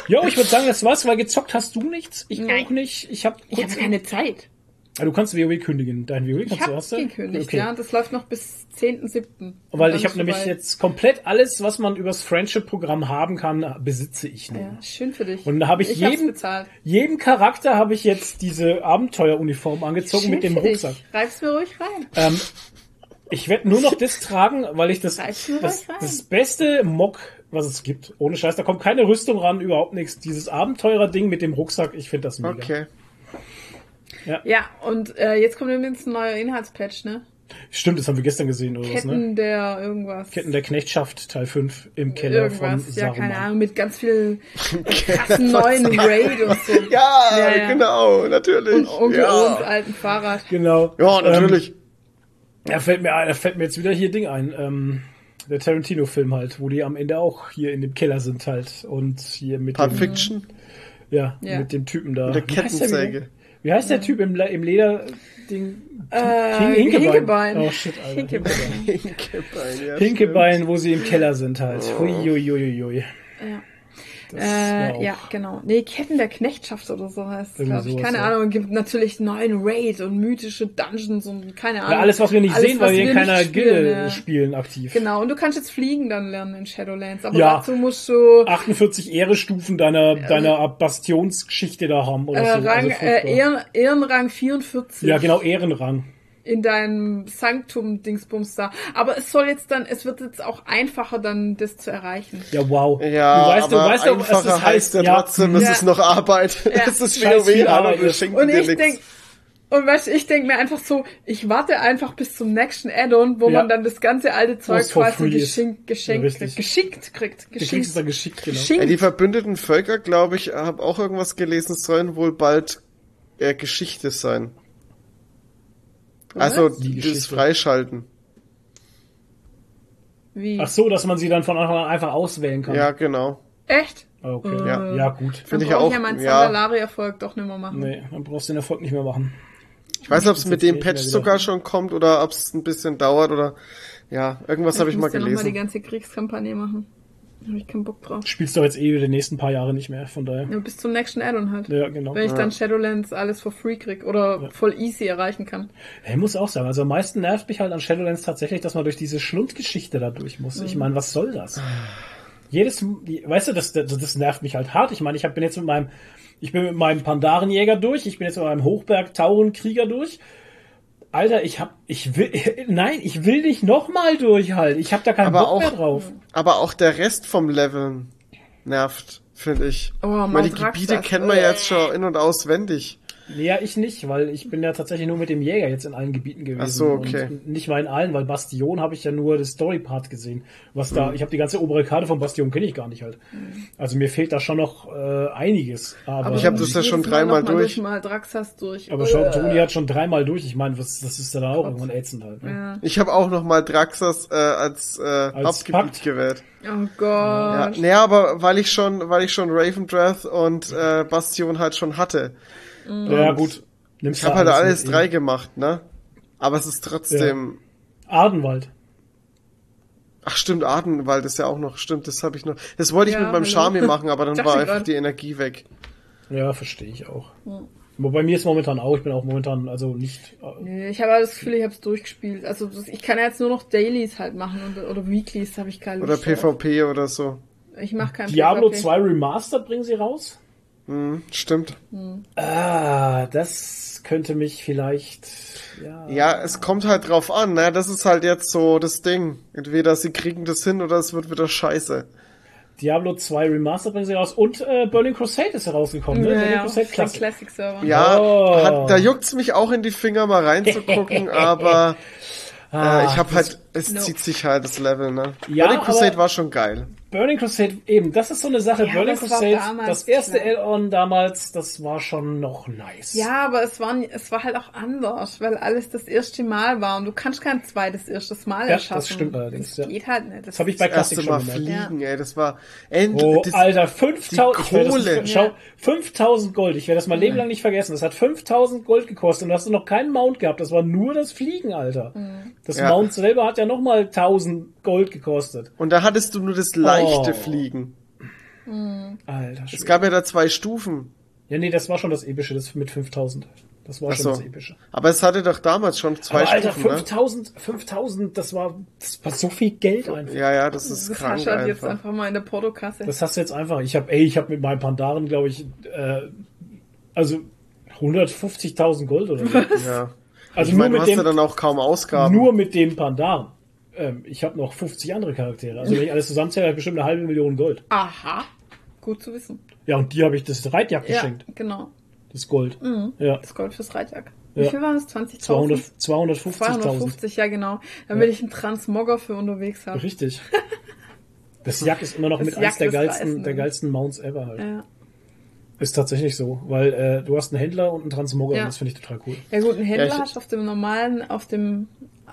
Jo, ich würde sagen, das war's, weil gezockt hast du nichts. Ich Nein. auch nicht. Ich habe Ich habe keine Zeit. Ah, du kannst WoW kündigen. Dein WoW kannst Ich du, habe hast du? gekündigt, Okay. ja. Das läuft noch bis 10.7. Weil ich habe nämlich jetzt komplett alles, was man übers Friendship-Programm haben kann, besitze ich nun. Ja, schön für dich. Und da habe ich, ich jedem, bezahlt. jedem Charakter habe ich jetzt diese Abenteueruniform angezogen Schön mit dem für dich. Rucksack. Reib's mir ruhig rein. Ähm, ich werde nur noch das tragen, weil ich das, das, das beste Mock, was es gibt. Ohne Scheiß, da kommt keine Rüstung ran, überhaupt nichts. Dieses Abenteurer-Ding mit dem Rucksack, ich finde das mega. Okay. Ja, und äh, jetzt kommt übrigens ein neuer Inhaltspatch, ne? Stimmt, das haben wir gestern gesehen oder was, Ketten ne? der irgendwas. Ketten der Knechtschaft, Teil 5 im Keller von irgendwas. Ja, keine Saruman. Ahnung, mit ganz viel krassen neuen Raid und so. Ja, Ja, ja. genau, natürlich. Und Onkel ja. Owens alten Fahrrad. Genau. ja, natürlich. Ähm, da fällt mir ein, da fällt mir jetzt wieder hier Ding ein. Ähm, der Tarantino-Film halt, wo die am Ende auch hier in dem Keller sind halt und hier mit Pulp dem, Fiction. ja, Ja. mit dem Typen da. Mit der Kettensäge. Wie heißt der Typ im, Le- im Leder-Ding? Äh, Hinkebein. Hinkebein. Oh shit, Alter. Hinkebein. Hinkebein, ja, Hinkebein, wo sie im Keller sind halt. Oh. Huiuiuiui. Ja. Das Äh, ja, genau. Nee, Ketten der Knechtschaft oder so heißt es, glaube ich. Keine ja. Ahnung, gibt natürlich neuen Raid und mythische Dungeons und keine Ahnung. Ja, alles, was wir nicht Alles, sehen, weil wir in keiner Gilde ja. spielen aktiv. Genau, und du kannst jetzt fliegen dann lernen in Shadowlands. Aber Ja. dazu musst du 48 Ehrestufen deiner, deiner Bastionsgeschichte da haben oder äh, so. Also Rang, furchtbar. äh, Ehren, Ehrenrang 44 ja, genau, Ehrenrang. In deinem Sanktum-Dingsbums da. Aber es soll jetzt dann, es wird jetzt auch einfacher dann, das zu erreichen. Ja, wow. Ja, du weißt, aber du weißt doch, was einfacher das heißt ja ja, trotzdem, es Ja. ist noch Arbeit. Es ist Scheiß WoW, Arbeit hallo, wir schenken Und dir ich denk, und weißt, du, ich denk mir einfach so, ich warte einfach bis zum nächsten Add-on, wo Ja. man dann das ganze alte Zeug quasi geschenkt, geschenkt kriegt. Geschickt kriegt. Du es Geschenkt. dann geschickt, genau. Ey, die Geschenkt. verbündeten Völker, glaube ich, habe auch irgendwas gelesen, sollen wohl bald äh, Geschichte sein. Also Die das. Freischalten. Wie? Ach so, dass man sie dann von Anfang an einfach auswählen kann. Ja, genau. Echt? Okay. Ja. Ja, gut. Finde Dann ich brauche auch. ich ja meinen Ja, Sandalari-Erfolg doch nicht mehr machen. Nee, dann brauchst du den Erfolg nicht mehr machen. ich weiß nicht, ob es mit dem Patch sogar schon kommt oder ob es ein bisschen dauert oder ja, irgendwas habe ich mal muss ja noch mal die gelesen. ganze Kriegskampagne machen. Habe ich keinen Bock drauf. Spielst du jetzt eh die nächsten paar Jahre nicht mehr, von daher. Ja, bis zum nächsten Addon halt. Ja, genau. Wenn ich dann Shadowlands alles for free krieg oder voll easy erreichen kann. Ja, Ich muss auch sagen, also am meisten nervt mich halt an Shadowlands tatsächlich, dass man durch diese Schlundgeschichte da durch muss. Mhm. Ich meine, was soll das? Jedes, weißt du, das, das, das nervt mich halt hart. Ich meine, ich hab, bin jetzt mit meinem, ich bin mit meinem Pandarenjäger durch, ich bin jetzt mit meinem Hochberg-Taurenkrieger durch. Alter, ich hab, ich will, nein, ich will nicht nochmal durchhalten. Ich hab da keinen Aber Bock mehr auch- drauf. Aber auch der Rest vom Leveln nervt, finde ich. Oh, ich meine, die. Gebiete kennen wir jetzt schon in- und auswendig. Ja, ich nicht, weil ich bin ja tatsächlich nur mit dem Jäger jetzt in allen Gebieten gewesen. Ach so, okay. Und nicht mal in allen, weil Bastion habe ich ja nur das Story-Part gesehen. Was da, Mhm. ich habe die ganze obere Karte von Bastion kenne ich gar nicht halt. Also mir fehlt da schon noch äh, einiges. Aber, Ich hab das ja schon dreimal mal durch. Mal Draxas durch. aber schon, Toni hat schon dreimal durch. Ich meine, was, das ist ja dann auch irgendwann ätzend halt. Ne? Ja. Ich habe auch noch mal Draxas äh, als, äh, Hauptgebiet Pakt? gewählt. Oh Ja, Gott. nee, aber weil ich schon, weil ich schon Ravendrath und äh, Bastion halt schon hatte. Ja, gut. Nimmst Ich habe halt alles drei eben. gemacht, ne? Aber es ist trotzdem. Ardenwald. Ach stimmt, Adenwald ist ja auch noch, stimmt, das habe ich noch. Das wollte ich Ja, mit meinem. Charme machen, aber dann war ich einfach die Energie weg. Ja, verstehe ich auch. Aber bei mir ist momentan auch, ich bin auch momentan, also nicht. Nee, ich habe aber das Gefühl, ich habe es durchgespielt. Also ich kann ja jetzt nur noch Dailies halt machen und, oder Weeklies habe ich keine Oder Lust drauf. PvP oder so. Ich mache kein Diablo PvP. 2 Remastered bringen sie raus? Hm, stimmt. Ah, das könnte mich vielleicht. Ja. Ja, es kommt halt drauf an, ne? Das ist halt jetzt so das Ding. Entweder sie kriegen das hin oder es wird wieder scheiße. Diablo 2 Remastered bringen sie raus und äh, Burning Crusade ist herausgekommen, ne? Ja, Burning ja, Crusade Classic. Classic Server. Ja, Oh. hat, da juckt's mich auch in die Finger mal reinzugucken, aber Ah, äh, ich habe halt, es No. zieht sich halt das Level, ne? Ja, Burning Crusade war schon geil. Burning Crusade, eben, das ist so eine Sache. Ja, Burning das Crusade, damals das erste klar. Add-on damals, das war schon noch nice. Ja, aber es war, es war halt auch anders, weil alles das erste Mal war und du kannst kein zweites erstes Mal Ja, erschaffen. das stimmt allerdings, Das ja. geht halt nicht. Das habe ich bei Das Classic Mal schon gemerkt. fliegen, ey, das war end, Oh, das, Alter, 5000, ich werde Kohle. das, schau, Ja. 5000 Gold, ich werde das mein Leben lang nicht vergessen. Das hat 5000 Gold gekostet und da hast du noch keinen Mount gehabt. Das war nur das Fliegen, Alter. Das Ja. Mount selber hat ja nochmal 1000 Gold gekostet. Und da hattest du nur das leichte Oh. Fliegen. Alter, Es Schwede. gab ja da zwei Stufen. Ja, nee, das war schon das Epische, das mit 5000. Das war Ach schon so. das Epische. Aber es hatte doch damals schon zwei Aber Alter, Stufen, ne? 5000, 5000, das war, das war so viel Geld einfach. Ja, ja, das ist Das krank hast du halt jetzt einfach. mal in der Portokasse. Das hast du jetzt einfach. Ich habe, ey, ich habe mit meinen Pandaren, glaube ich, äh, also 150.000 Gold oder so. Ja. Also Ich meine, du nur hast mit ja dem, dann auch kaum Ausgaben. nur mit dem Pandaren. Ähm, ich habe noch 50 andere Charaktere. Also wenn ich alles zusammenzähle, habe ich bestimmt eine halbe Million Gold. Aha. Gut zu wissen. Ja, und die habe ich das Reitjagd Ja, geschenkt. genau. Das Gold. Ja, Das Gold fürs Reitjagd. Wie Ja. viel waren es? 20.000? 200, 250.000. 250, ja genau. Damit ich einen Transmogger für unterwegs habe. Richtig. Das Jack ist immer noch Das mit eins der geilsten, der geilsten Mounts ever halt. Ja. Ist tatsächlich so, weil äh, du hast einen Händler und einen Transmogger Ja. und das finde ich total cool. ja gut, einen Händler Ja, ich- hast du auf dem normalen, auf dem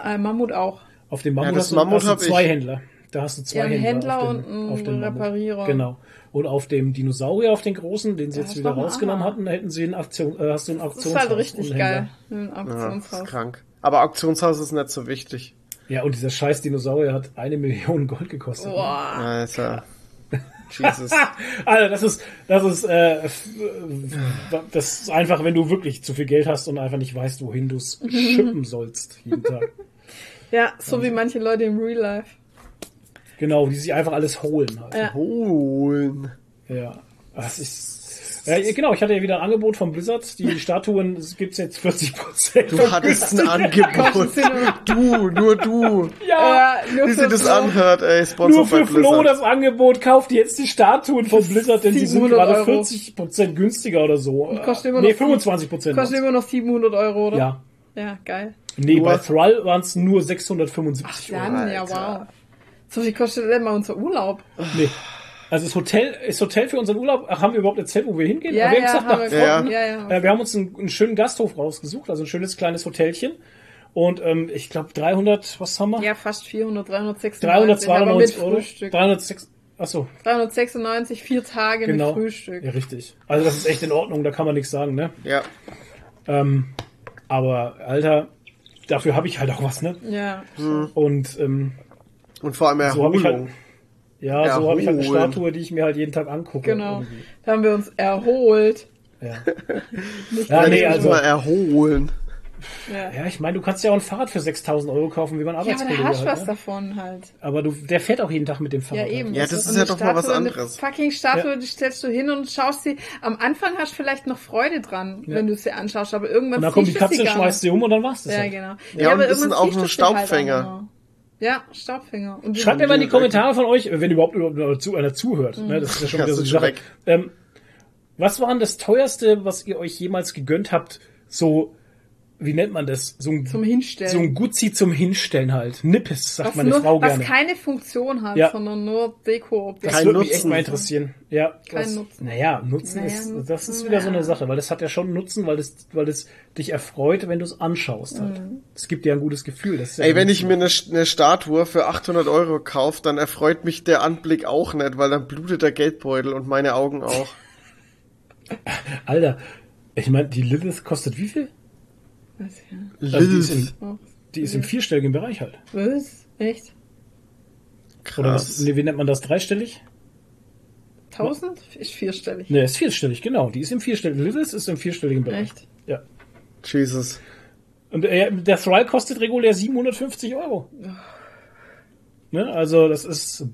äh, Mammut auch. Auf dem Mammut Ja, das hast du, Mammut hast du zwei ich. Händler. Da hast du zwei Ja, einen Händler, Händler auf und dem, einen auf dem. Reparierer. Genau. Und auf dem Dinosaurier, auf den großen, den sie Da jetzt wieder du einen rausgenommen hatten, da hätten sie einen Aktion, äh, hast du ein Das Auktionshaus. ist halt und richtig einen geil. Ein Ja, das Auktionshaus. ist krank. Aber Auktionshaus ist nicht so wichtig. Ja, und dieser scheiß Dinosaurier hat eine Million Gold gekostet. Boah. Alter. Jesus. Also das ist, das ist, äh, äh, das ist einfach, wenn du wirklich zu viel Geld hast und einfach nicht weißt, wohin du es schippen sollst jeden Tag. Ja, so wie manche Leute im Real Life. Genau, die sich einfach alles holen halt. Ja. Holen. Ja. Das ist, ja, genau, ich hatte ja wieder ein Angebot von Blizzard. Die Statuen gibt's jetzt 40 Prozent. Du hattest ein Angebot. Du, nur du. Ja, Ja, nur Wie für sich das so- anhört, ey. nur Sponsor für bei Flo das Angebot, kauft jetzt die Statuen von Blizzard, denn die sind 700 gerade Euro. 40 Prozent günstiger oder so. kostet immer nee, noch 25 Prozent. Kostet immer noch 700 Euro, oder? Ja. Ja, geil. Nee, Nur- bei Thrall waren es nur 675 Euro. Dann, ja, wow. So viel kostet denn mal unser Urlaub? Nee. Also das Hotel, das Hotel für unseren Urlaub, ach, haben wir überhaupt erzählt, wo wir hingehen? Ja, wir ja, haben gesagt, haben nach wir Ja, Freunden, ja, ja. Äh, wir haben uns einen, einen schönen Gasthof rausgesucht, also ein schönes kleines Hotelchen. Und ähm, ich glaube 300, was haben wir? Ja, fast 400, 396. 392 aber mit Euro. Frühstück. 306, Achso, 396, vier Tage genau. mit Frühstück. Ja, richtig. Also das ist echt in Ordnung, da kann man nichts sagen, ne? Ja. Ähm, aber, Alter, dafür habe ich halt auch was, ne? Ja. Und ähm, Und vor allem so habe ich halt, Erholung. ja, so habe ich halt eine Erholen. Statue, die ich mir halt jeden Tag angucke. Genau. irgendwie. Da haben wir uns erholt. Ja. Nicht Ja, nee, nee, also- mal erholen. Ja. ja, ich meine, du kannst ja auch ein Fahrrad für 6000 Euro kaufen, wie man Ja, aber Arbeitskollege hast du halt, was ne? davon halt. Aber du, der fährt auch jeden Tag mit dem Fahrrad. Ja, eben. Ja, das Und ist ja doch mal was anderes. Eine fucking Statue, Ja. die stellst du hin und schaust sie. Am Anfang hast du vielleicht noch Freude dran, wenn du sie anschaust, aber irgendwann Und dann kommt die Katze, schmeißt sie um und dann war's das. Ja, halt. genau. Ja, und aber das sind auch nur halt Staubfänger. Ja, Staubfänger. Und Schreibt mir mal in die Kommentare von euch, wenn überhaupt über- zu einer zuhört. Ne, das ist ja schon Ja, wieder so die Sache. Ähm, was war denn das teuerste, was ihr euch jemals gegönnt habt? So, wie nennt man das? So ein, Zum Hinstellen. So ein Gutzi zum Hinstellen halt. Nippes, sagt was, meine nur, Frau was gerne. keine Funktion hat, Ja. sondern nur deko Das Kein würde mich echt Nutzen. mal interessieren. Ja, Kein was, Nutzen. Naja, Nutzen Naja, ist, Nutzen, das ist wieder so eine ja. Sache, weil das hat ja schon Nutzen, weil es, weil es dich erfreut, wenn du es anschaust halt. Mhm. Es gibt dir ein gutes Gefühl. Das ist ja Ey, wenn ich Nutzen. mir eine, eine Statue für 800 Euro kaufe, dann erfreut mich der Anblick auch nicht, weil dann blutet der Geldbeutel und meine Augen auch. Alter, ich meine, die Lilith kostet wie viel? Was, ja. Also die ist, im, die ist im vierstelligen Bereich halt. Was? Echt? Oder was, Krass. wie nennt man das? Dreistellig? 1000? Ist vierstellig. Ne, ist vierstellig, genau. Die ist im vierstelligen. Lilith ist im vierstelligen Bereich. Echt? Ja. Jesus. Und äh, der Thrall kostet regulär 750 Euro. Ne? Also das ist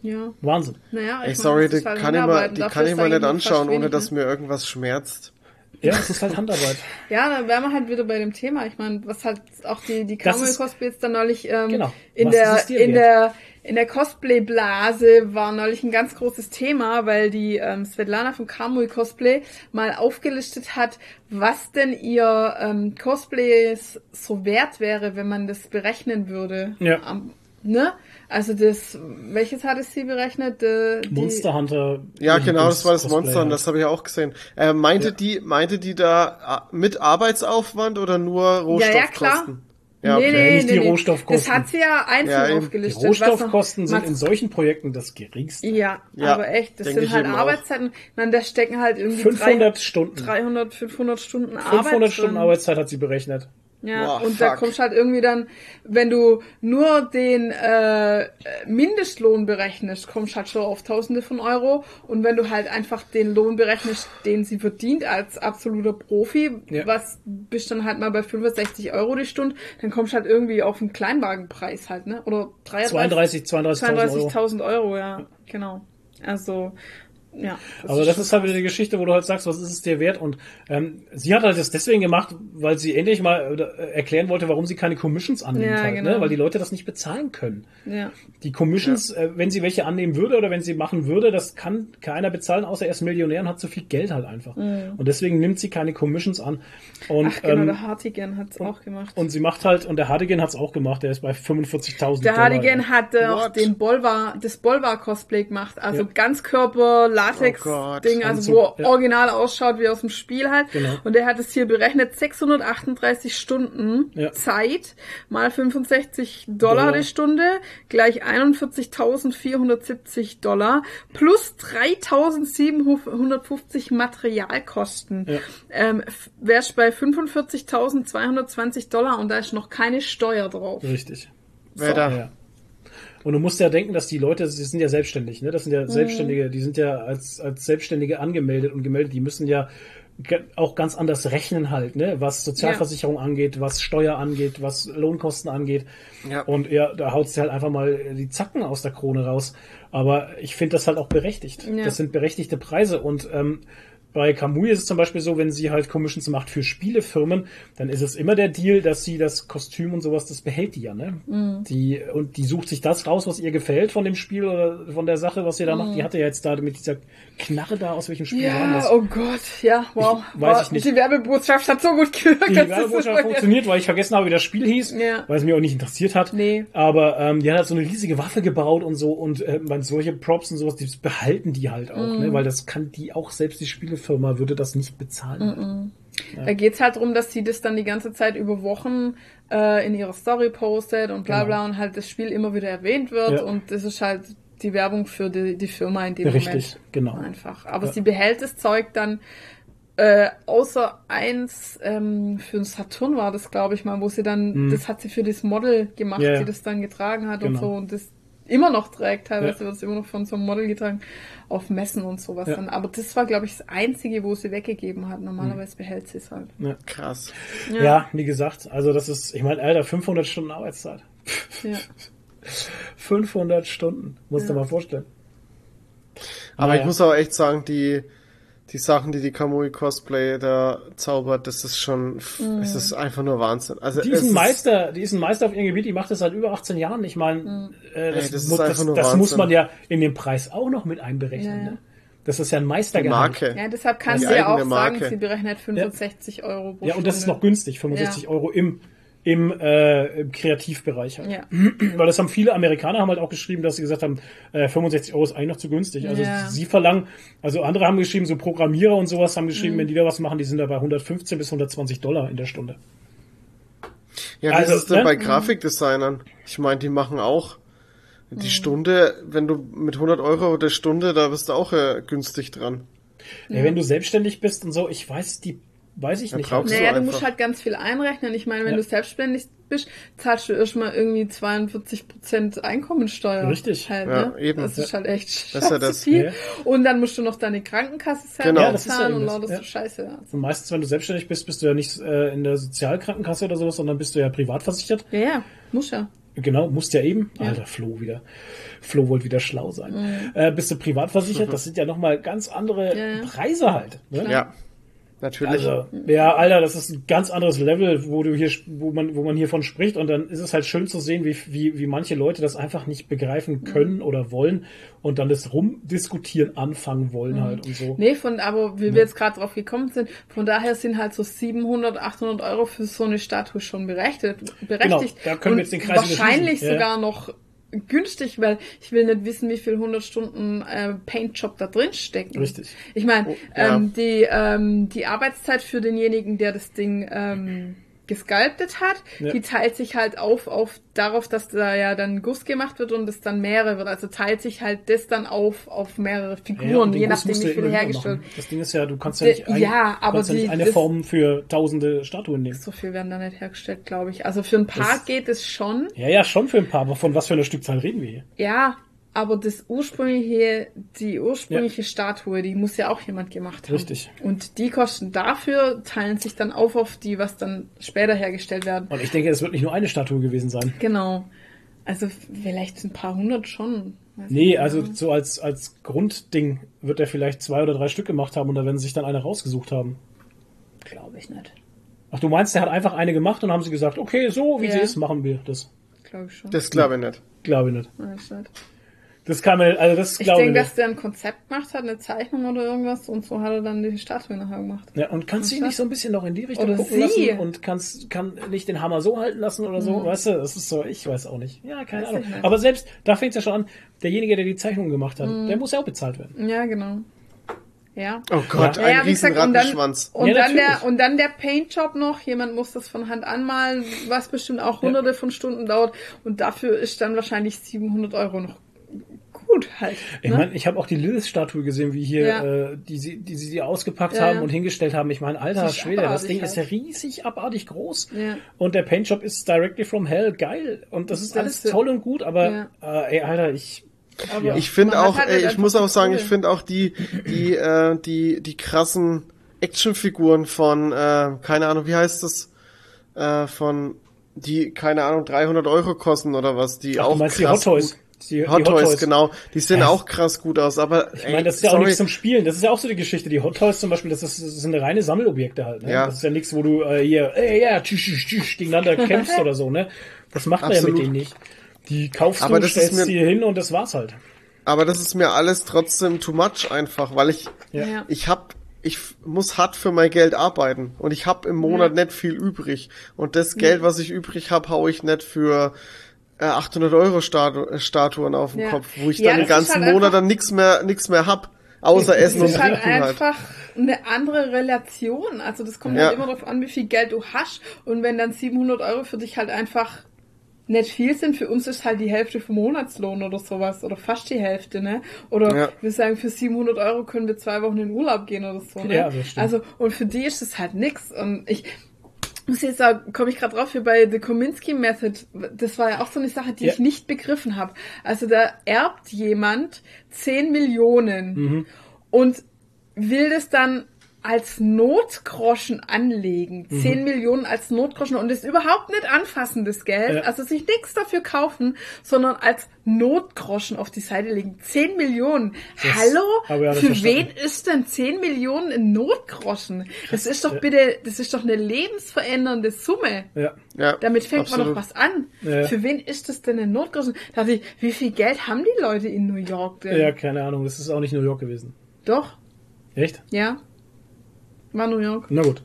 Ja. Wahnsinn. Naja, Ey, ich sorry, meine, das die halt kann ich mal, die kann ich mal nicht anschauen, ohne dass mir irgendwas schmerzt. Ja, es ist halt Handarbeit. Ja, da wären wir halt wieder bei dem Thema. Ich meine, was halt auch die, die Kamel ist- Cosplays dann neulich ähm, Genau. in der in wert? der in der Cosplay-Blase war neulich ein ganz großes Thema, weil die ähm, Svetlana von Kamui Cosplay mal aufgelistet hat, was denn ihr ähm, Cosplays so wert wäre, wenn man das berechnen würde. Ja. Am, ne? Also das, welches hat es sie berechnet? Äh, die- Monster Hunter. Ja, genau, das war das Monster und das habe ich auch gesehen. Äh, meinte die, meinte die da äh, mit Arbeitsaufwand oder nur Ja, Rohstoffkosten? ja, klar. Ja, nee, okay. nee, nicht nee, die nee. Rohstoffkosten. Das hat sie ja einzeln Ja, eben. Die aufgelistet. Rohstoffkosten sind in solchen Projekten das geringste. Ja, Ja, aber echt, das sind halt. Arbeitszeiten. Man, da stecken halt irgendwie 500 Stunden. 300, 500 Stunden Arbeit 500 Stunden drin. Arbeitszeit hat sie berechnet. Ja, Boah, und da fuck. kommst halt irgendwie dann, wenn du nur den äh, Mindestlohn berechnest, kommst halt schon auf Tausende von Euro. Und wenn du halt einfach den Lohn berechnest, den sie verdient als absoluter Profi, Ja. was bist dann halt mal bei 65 Euro die Stunde, dann kommst halt irgendwie auf einen Kleinwagenpreis halt, ne? Oder 33 32, 32.000 Euro. 32.000 Euro, ja, genau. Also, ja. Aber das ist halt wieder die Geschichte, wo du halt sagst, was ist es dir wert? Und ähm, sie hat halt das deswegen gemacht, weil sie endlich mal äh, erklären wollte, warum sie keine Commissions annimmt, Ja, halt, genau. ne? weil die Leute das nicht bezahlen können. ja. Die Commissions, äh, wenn sie welche annehmen würde oder wenn sie machen würde, das kann keiner bezahlen, außer er ist Millionär und hat zu viel Geld halt einfach. Und deswegen nimmt sie keine Commissions an. Und, Mhm. Ach genau, ähm, der Hartigan hat's auch gemacht. und sie macht halt, und der Hardigan hat's auch gemacht, der ist bei 45.000 Der Dollar. Hardigan hat äh, auch den Bolvar, das Bolvar-Cosplay gemacht. Also Ja. Ganzkörper, Latex-Ding, Gott. also wo ja. original ausschaut wie aus dem Spiel halt. Genau. Und der hat es hier berechnet, 638 Stunden Ja. Zeit mal 65 Dollar, Dollar. die Stunde, gleich 41.470 Dollar plus 3.750 Materialkosten. Ja. Ähm, wärst bei 45.220 Dollar und da ist noch keine Steuer drauf. Richtig. Wer da? Ja. Und du musst ja denken, dass die Leute, sie sind ja selbstständig, ne? Das sind ja Selbstständige, die sind ja als, als Selbstständige angemeldet und gemeldet, die müssen ja auch ganz anders rechnen halt, ne? Was Sozialversicherung angeht, was Steuer angeht, was Lohnkosten angeht. Ja. Und ja, da haut sie halt einfach mal die Zacken aus der Krone raus. Aber ich finde das halt auch berechtigt. Ja. Das sind berechtigte Preise und ähm, bei Kamui ist es zum Beispiel so, wenn sie halt Commissions macht für Spielefirmen, dann ist es immer der Deal, dass sie das Kostüm und sowas, das behält die ja, ne? Mhm. Die, und die sucht sich das raus, was ihr gefällt von dem Spiel oder von der Sache, was sie da macht. Die hatte ja jetzt da mit dieser Knarre da, aus welchem Spiel war Mhm. Ja, das? oh Gott, ja, wow. Ich- weiß Wow, ich nicht. Die Werbebotschaft hat so gut gewirkt. die Werbebotschaft funktioniert, weil ich vergessen habe, wie das Spiel hieß, Ja. weil es mich auch nicht interessiert hat. Nee. Aber ähm, die hat halt so eine riesige Waffe gebaut und so und äh, solche Props und sowas, die behalten die halt auch, Mhm. ne? Weil das kann die auch selbst die Spielefirma würde das nicht bezahlen. Da geht's halt drum, dass sie das dann die ganze Zeit über Wochen äh, in ihrer Story postet und bla Genau. bla und halt das Spiel immer wieder erwähnt wird Ja. und das ist halt die Werbung für die, die Firma in dem Richtig, Moment. genau. Einfach. Aber Ja. sie behält das Zeug dann, äh, außer eins, ähm, für den Saturn war das, glaube ich mal, wo sie dann, das hat sie für das Model gemacht, Mhm. Ja, ja. die das dann getragen hat und Genau. so und das immer noch trägt, teilweise Ja. wird es immer noch von so einem Model getragen, auf Messen und sowas Ja. dann. Aber das war, glaube ich, das Einzige, wo sie weggegeben hat. Mhm. Normalerweise behält sie es halt. Krass. Ja. wie gesagt, also das ist, ich meine, Alter, 500 Stunden Arbeitszeit. Ja. 500 Stunden, musst du mal vorstellen. Aber Naja. ich muss auch echt sagen, die, die Sachen, die die Kamui Cosplay da zaubert, das ist schon, es ist einfach nur Wahnsinn. Also Die ist ein ist- Meister, die ist ein Meister auf ihrem Gebiet, die macht das seit über 18 Jahren. Ich meine, äh, das, Ey, das mu- das, das muss man ja in den Preis auch noch mit einberechnen. Ja, ja. Ne? Das ist ja ein Die Meistergehalt. Marke. Ja, deshalb kann Die sie ja auch Marke. sagen, sie berechnet 65 Euro pro Ja, und das ist noch günstig, 65 Ja. Euro im, im, äh, im Kreativbereich halt. Ja. Weil das haben viele Amerikaner haben halt auch geschrieben, dass sie gesagt haben, äh, 65 Euro ist eigentlich noch zu günstig. Also Ja. sie verlangen, also andere haben geschrieben, so Programmierer und sowas haben Mhm. geschrieben, wenn die da was machen, die sind da bei 115 bis 120 Dollar in der Stunde. Ja, wie Also, ist es denn ne? bei Grafikdesignern? Ich meine, die machen auch die Stunde, wenn du mit 100 Euro der Stunde, da bist du auch äh, günstig dran. Ja, wenn du selbstständig bist und so, ich weiß, die weiß ich Ja, nicht. Naja, du musst einfach. halt ganz viel einrechnen. Ich meine, wenn Ja. du selbstständig bist, zahlst du erstmal irgendwie 42% Einkommensteuer. Richtig. Halt, Ja, ne? eben. Das ist halt echt Das ist ja scheiße das. viel. Ja. Und dann musst du noch deine Krankenkasse selber Genau. Ja, das ist ja zahlen eben und das. lauter Ja. so Scheiße. Also, Und meistens, wenn du selbstständig bist, bist du ja nicht äh, in der Sozialkrankenkasse oder sowas, sondern bist du ja privat versichert. ja, ja, muss ja. Genau, musst ja eben. Alter, Flo wieder. Flo wollte wieder schlau sein. Äh, bist du privat versichert? Das sind ja nochmal ganz andere Ja, ja. Preise halt. Ne? Ja, natürlich. Also, ja, Alter, das ist ein ganz anderes Level, wo du hier, wo man, wo man hiervon spricht. Und dann ist es halt schön zu sehen, wie, wie, wie manche Leute das einfach nicht begreifen können oder wollen und dann das rumdiskutieren anfangen wollen halt und so. Nee, von, aber wie wir jetzt gerade drauf gekommen sind, von daher sind halt so 700, 800 Euro für so eine Statue schon berechtigt. berechtigt. Genau, da können wir jetzt den Kreis Wahrscheinlich. Ja, sogar noch günstig, weil ich will nicht wissen, wie viel 100 Stunden äh, Paintjob da drin stecken. Richtig. Ich meine, Oh, ja. ähm, die, ähm, die Arbeitszeit für denjenigen, der das Ding ähm, gesculptet hat, Ja. die teilt sich halt auf, auf darauf, dass da ja dann Guss gemacht wird und es dann mehrere wird. Also teilt sich halt das dann auf auf mehrere Figuren, den je Guss nachdem, wie ja viel hergestellt. machen. Das Ding ist ja, du kannst ja De- nicht, ein, ja, aber kannst ja nicht die- eine Form für tausende Statuen nehmen. So viel werden da nicht hergestellt, glaube ich. Also für ein paar Das- geht es schon. Ja, ja, schon für ein paar, aber von was für einer Stückzahl reden wir hier? Ja, aber das ursprüngliche, die ursprüngliche Statue, die muss ja auch jemand gemacht haben. Richtig. Und die Kosten dafür teilen sich dann auf auf die, was dann später hergestellt werden. Und ich denke, es wird nicht nur eine Statue gewesen sein. Genau. Also vielleicht ein paar hundert schon. Weiß Nee, also so als, als Grundding wird er vielleicht zwei oder drei Stück gemacht haben und da werden sie sich dann eine rausgesucht haben. glaube ich nicht. Ach, du meinst, der hat einfach eine gemacht und haben sie gesagt, okay, so wie Ja. sie ist, machen wir das. Glaube ich schon. Das glaube ich nicht. Glaube ich nicht. Weiß nicht. Das kann man, also das Ich glaube ich denke, nicht. dass der ein Konzept gemacht hat, eine Zeichnung oder irgendwas und so hat er dann die Statue nachher gemacht. Ja, und kannst du ihn nicht so ein bisschen noch in die Richtung Oder gucken sie. lassen und kannst kann nicht den Hammer so halten lassen oder so, weißt du? Das ist so, ich weiß auch nicht. Ja, keine Weiß Ahnung. ich. Aber selbst da fängt es ja schon an, derjenige, der die Zeichnung gemacht hat, Mhm. der muss ja auch bezahlt werden. Ja, genau. Ja. Oh Gott, Ja. ein Ja, riesen gesagt, und dann, Rattenschwanz. und, Ja, dann der, und dann der Paintjob noch. Jemand muss das von Hand anmalen, was bestimmt auch hunderte von Stunden dauert. Und dafür ist dann wahrscheinlich 700 Euro noch gut halt. Ich ne? meine, ich habe auch die Lilith-Statue gesehen, wie hier, Ja. äh, die, sie, die sie hier ausgepackt Ja, haben ja. und hingestellt haben. Ich meine, alter Das Schwede, das Ding ist ja halt. riesig abartig groß. Ja. Und der Paintjob ist directly from hell, geil. Und das ist Das alles ist- toll und gut, aber Ja. äh, ey, Alter, ich. Aber Ja. Ich finde auch, halt ey, ich einfach muss auch die sagen, ich finde auch die, die, äh, die, die krassen Actionfiguren von, äh, keine Ahnung, wie heißt das, äh, von, die, keine Ahnung, 300 Euro kosten oder was, die Ach, auch du meinst die krass Hot Toys? Die, die Hot, Toys, genau, die sehen Ja. auch krass gut aus, aber Ich meine, das ist ja auch sorry, nichts zum Spielen. Das ist ja auch so die Geschichte. Die Hot Toys zum Beispiel, das, ist, das sind reine Sammelobjekte halt. Ne? Ja. Das ist ja nichts, wo du äh, hier, ey, ja, tschüss, tschüss, tschüss, gegeneinander kämpfst oder so. Ne? Das macht man ja Absolut. mit denen nicht. Die kaufst Aber du, das stellst mir- sie hin und das war's halt. aber das ist mir alles trotzdem too much einfach, weil ich, Ja. Ja. ich hab, ich muss hart für mein Geld arbeiten und ich hab im Monat nicht viel übrig und das Geld, was ich übrig hab, hau ich nicht für äh, 800 Euro Statu äh, Statuen auf den Ja. Kopf, wo ich Ja, dann den ganzen halt Monat dann nix mehr, nix mehr hab, außer Essen und Das ist halt Trinken halt. einfach eine andere Relation. Also das kommt Ja. halt immer darauf an, wie viel Geld du hast. Und wenn dann 700 Euro für dich halt einfach nicht viel sind. Für uns ist halt die Hälfte vom Monatslohn oder sowas. Oder fast die Hälfte, ne? Oder Ja. wir sagen, für 700 Euro können wir zwei Wochen in Urlaub gehen oder so, ne? Ja, das stimmt. Also, und für die ist es halt nix. Und ich muss jetzt sagen, komme ich gerade drauf, hier bei The Kominsky Method, das war ja auch so eine Sache, die Ja. ich nicht begriffen habe. Also da erbt jemand 10 Millionen Mhm. und will das dann als Notgroschen anlegen. Mhm. 10 Millionen als Notgroschen und ist überhaupt nicht anfassen, das Geld. Ja. Also sich nichts dafür kaufen, sondern als Notgroschen auf die Seite legen. 10 Millionen. Das Hallo? nicht Für verstanden. wen ist denn 10 Millionen in Notgroschen? Das ist doch bitte, das ist doch eine lebensverändernde Summe. Ja. Ja, Damit fängt man absolut. doch was an. Ja. Für wen ist das denn ein Notgroschen? Da dachte ich, wie viel Geld haben die Leute in New York denn? ja, keine Ahnung, das ist auch nicht New York gewesen. Doch, Echt? ja. War New York. Na gut.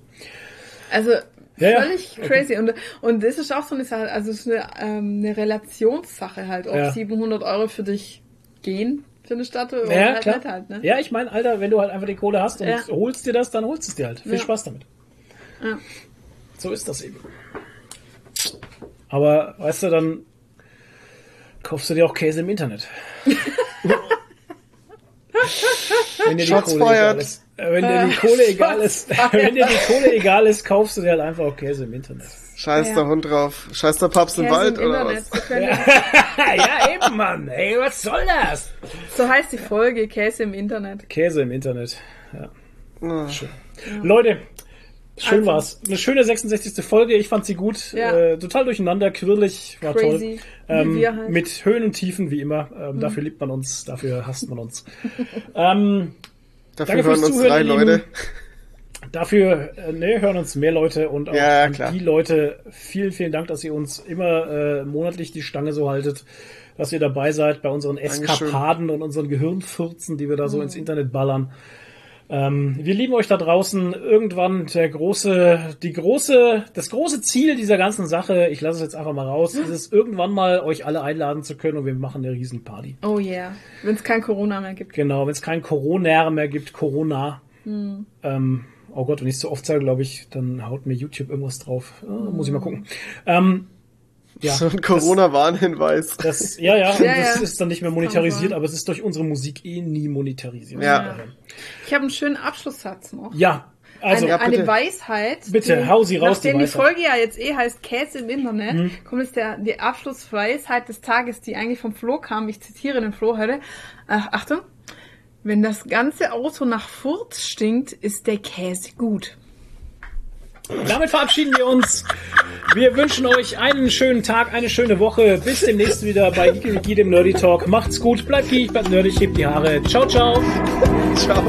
Also Ja, ja. völlig crazy. Und, und das ist auch so eine Sache, also es ist eine, ähm, eine Relationssache halt, ob Ja. 700 Euro für dich gehen für eine Stadt oder Ja, halt klar. nicht halt, ne? Ja, ich meine, Alter, wenn du halt einfach die Kohle hast und Ja. holst dir das, dann holst du es dir halt. Viel Ja. Spaß damit. Ja. So ist das eben. Aber, weißt du, dann kaufst du dir auch Käse im Internet. wenn dir die Shots Kohle. Äh, Wenn dir die Kohle egal ist, wenn dir die Kohle egal ist, kaufst du dir halt einfach auch Käse im Internet. Scheiß Ja. der Hund drauf. Scheiß der Papst im Käse Wald im oder Internet. was? So, können- ja, eben, Mann. Ey, was soll das? so heißt die Folge, Käse im Internet. Käse im Internet. Ja. Ah. Leute, schön Also. war's. Eine schöne 66. Folge. Ich fand sie gut. Ja. Äh, total durcheinander, quirlig, war Crazy, toll. Ähm, halt. Mit Höhen und Tiefen, wie immer. Ähm, Dafür liebt man uns, dafür hasst man uns. ähm, Dafür Danke hören fürs uns Zuhören, drei. Leute. dafür äh, ne, hören uns mehr Leute und auch Ja, die Leute, vielen, vielen Dank, dass ihr uns immer äh, monatlich die Stange so haltet, dass ihr dabei seid bei unseren Eskapaden und unseren Gehirnfurzen, die wir da so ins Internet ballern. Ähm, wir lieben euch da draußen. Irgendwann der große, die große, das große Ziel dieser ganzen Sache, ich lasse es jetzt einfach mal raus, ist es irgendwann mal euch alle einladen zu können und wir machen eine Riesenparty. Oh yeah. Wenn es kein Corona mehr gibt. Genau, wenn es kein Corona mehr gibt, Corona. Ähm, oh Gott, wenn ich es zu oft sage, glaube ich, dann haut mir YouTube irgendwas drauf. Ah, muss ich mal gucken. Ähm, ja, So ein Corona-Warnhinweis. das, ja, ja, und Ja, das ja. ist dann nicht mehr monetarisiert, aber es ist durch unsere Musik eh nie monetarisiert. Ja. Ich habe einen schönen Abschlusssatz noch. Ja, also, eine, Ja, bitte. eine Weisheit. Bitte, hau sie raus, die Nachdem die. Mhm. Folge ja jetzt eh heißt Käse im Internet, kommt jetzt der, die Abschlussweisheit des Tages, die eigentlich vom Flo kam. Ich zitiere den Flo heute. Ach, Achtung. Wenn das ganze Auto nach Furz stinkt, ist der Käse gut. Damit verabschieden wir uns. Wir wünschen euch einen schönen Tag, eine schöne Woche. Bis demnächst wieder bei Wiki, dem Nerdy Talk. Macht's gut, bleibt geek, bleibt nerdig, hebt die Haare. Ciao, ciao. Ciao.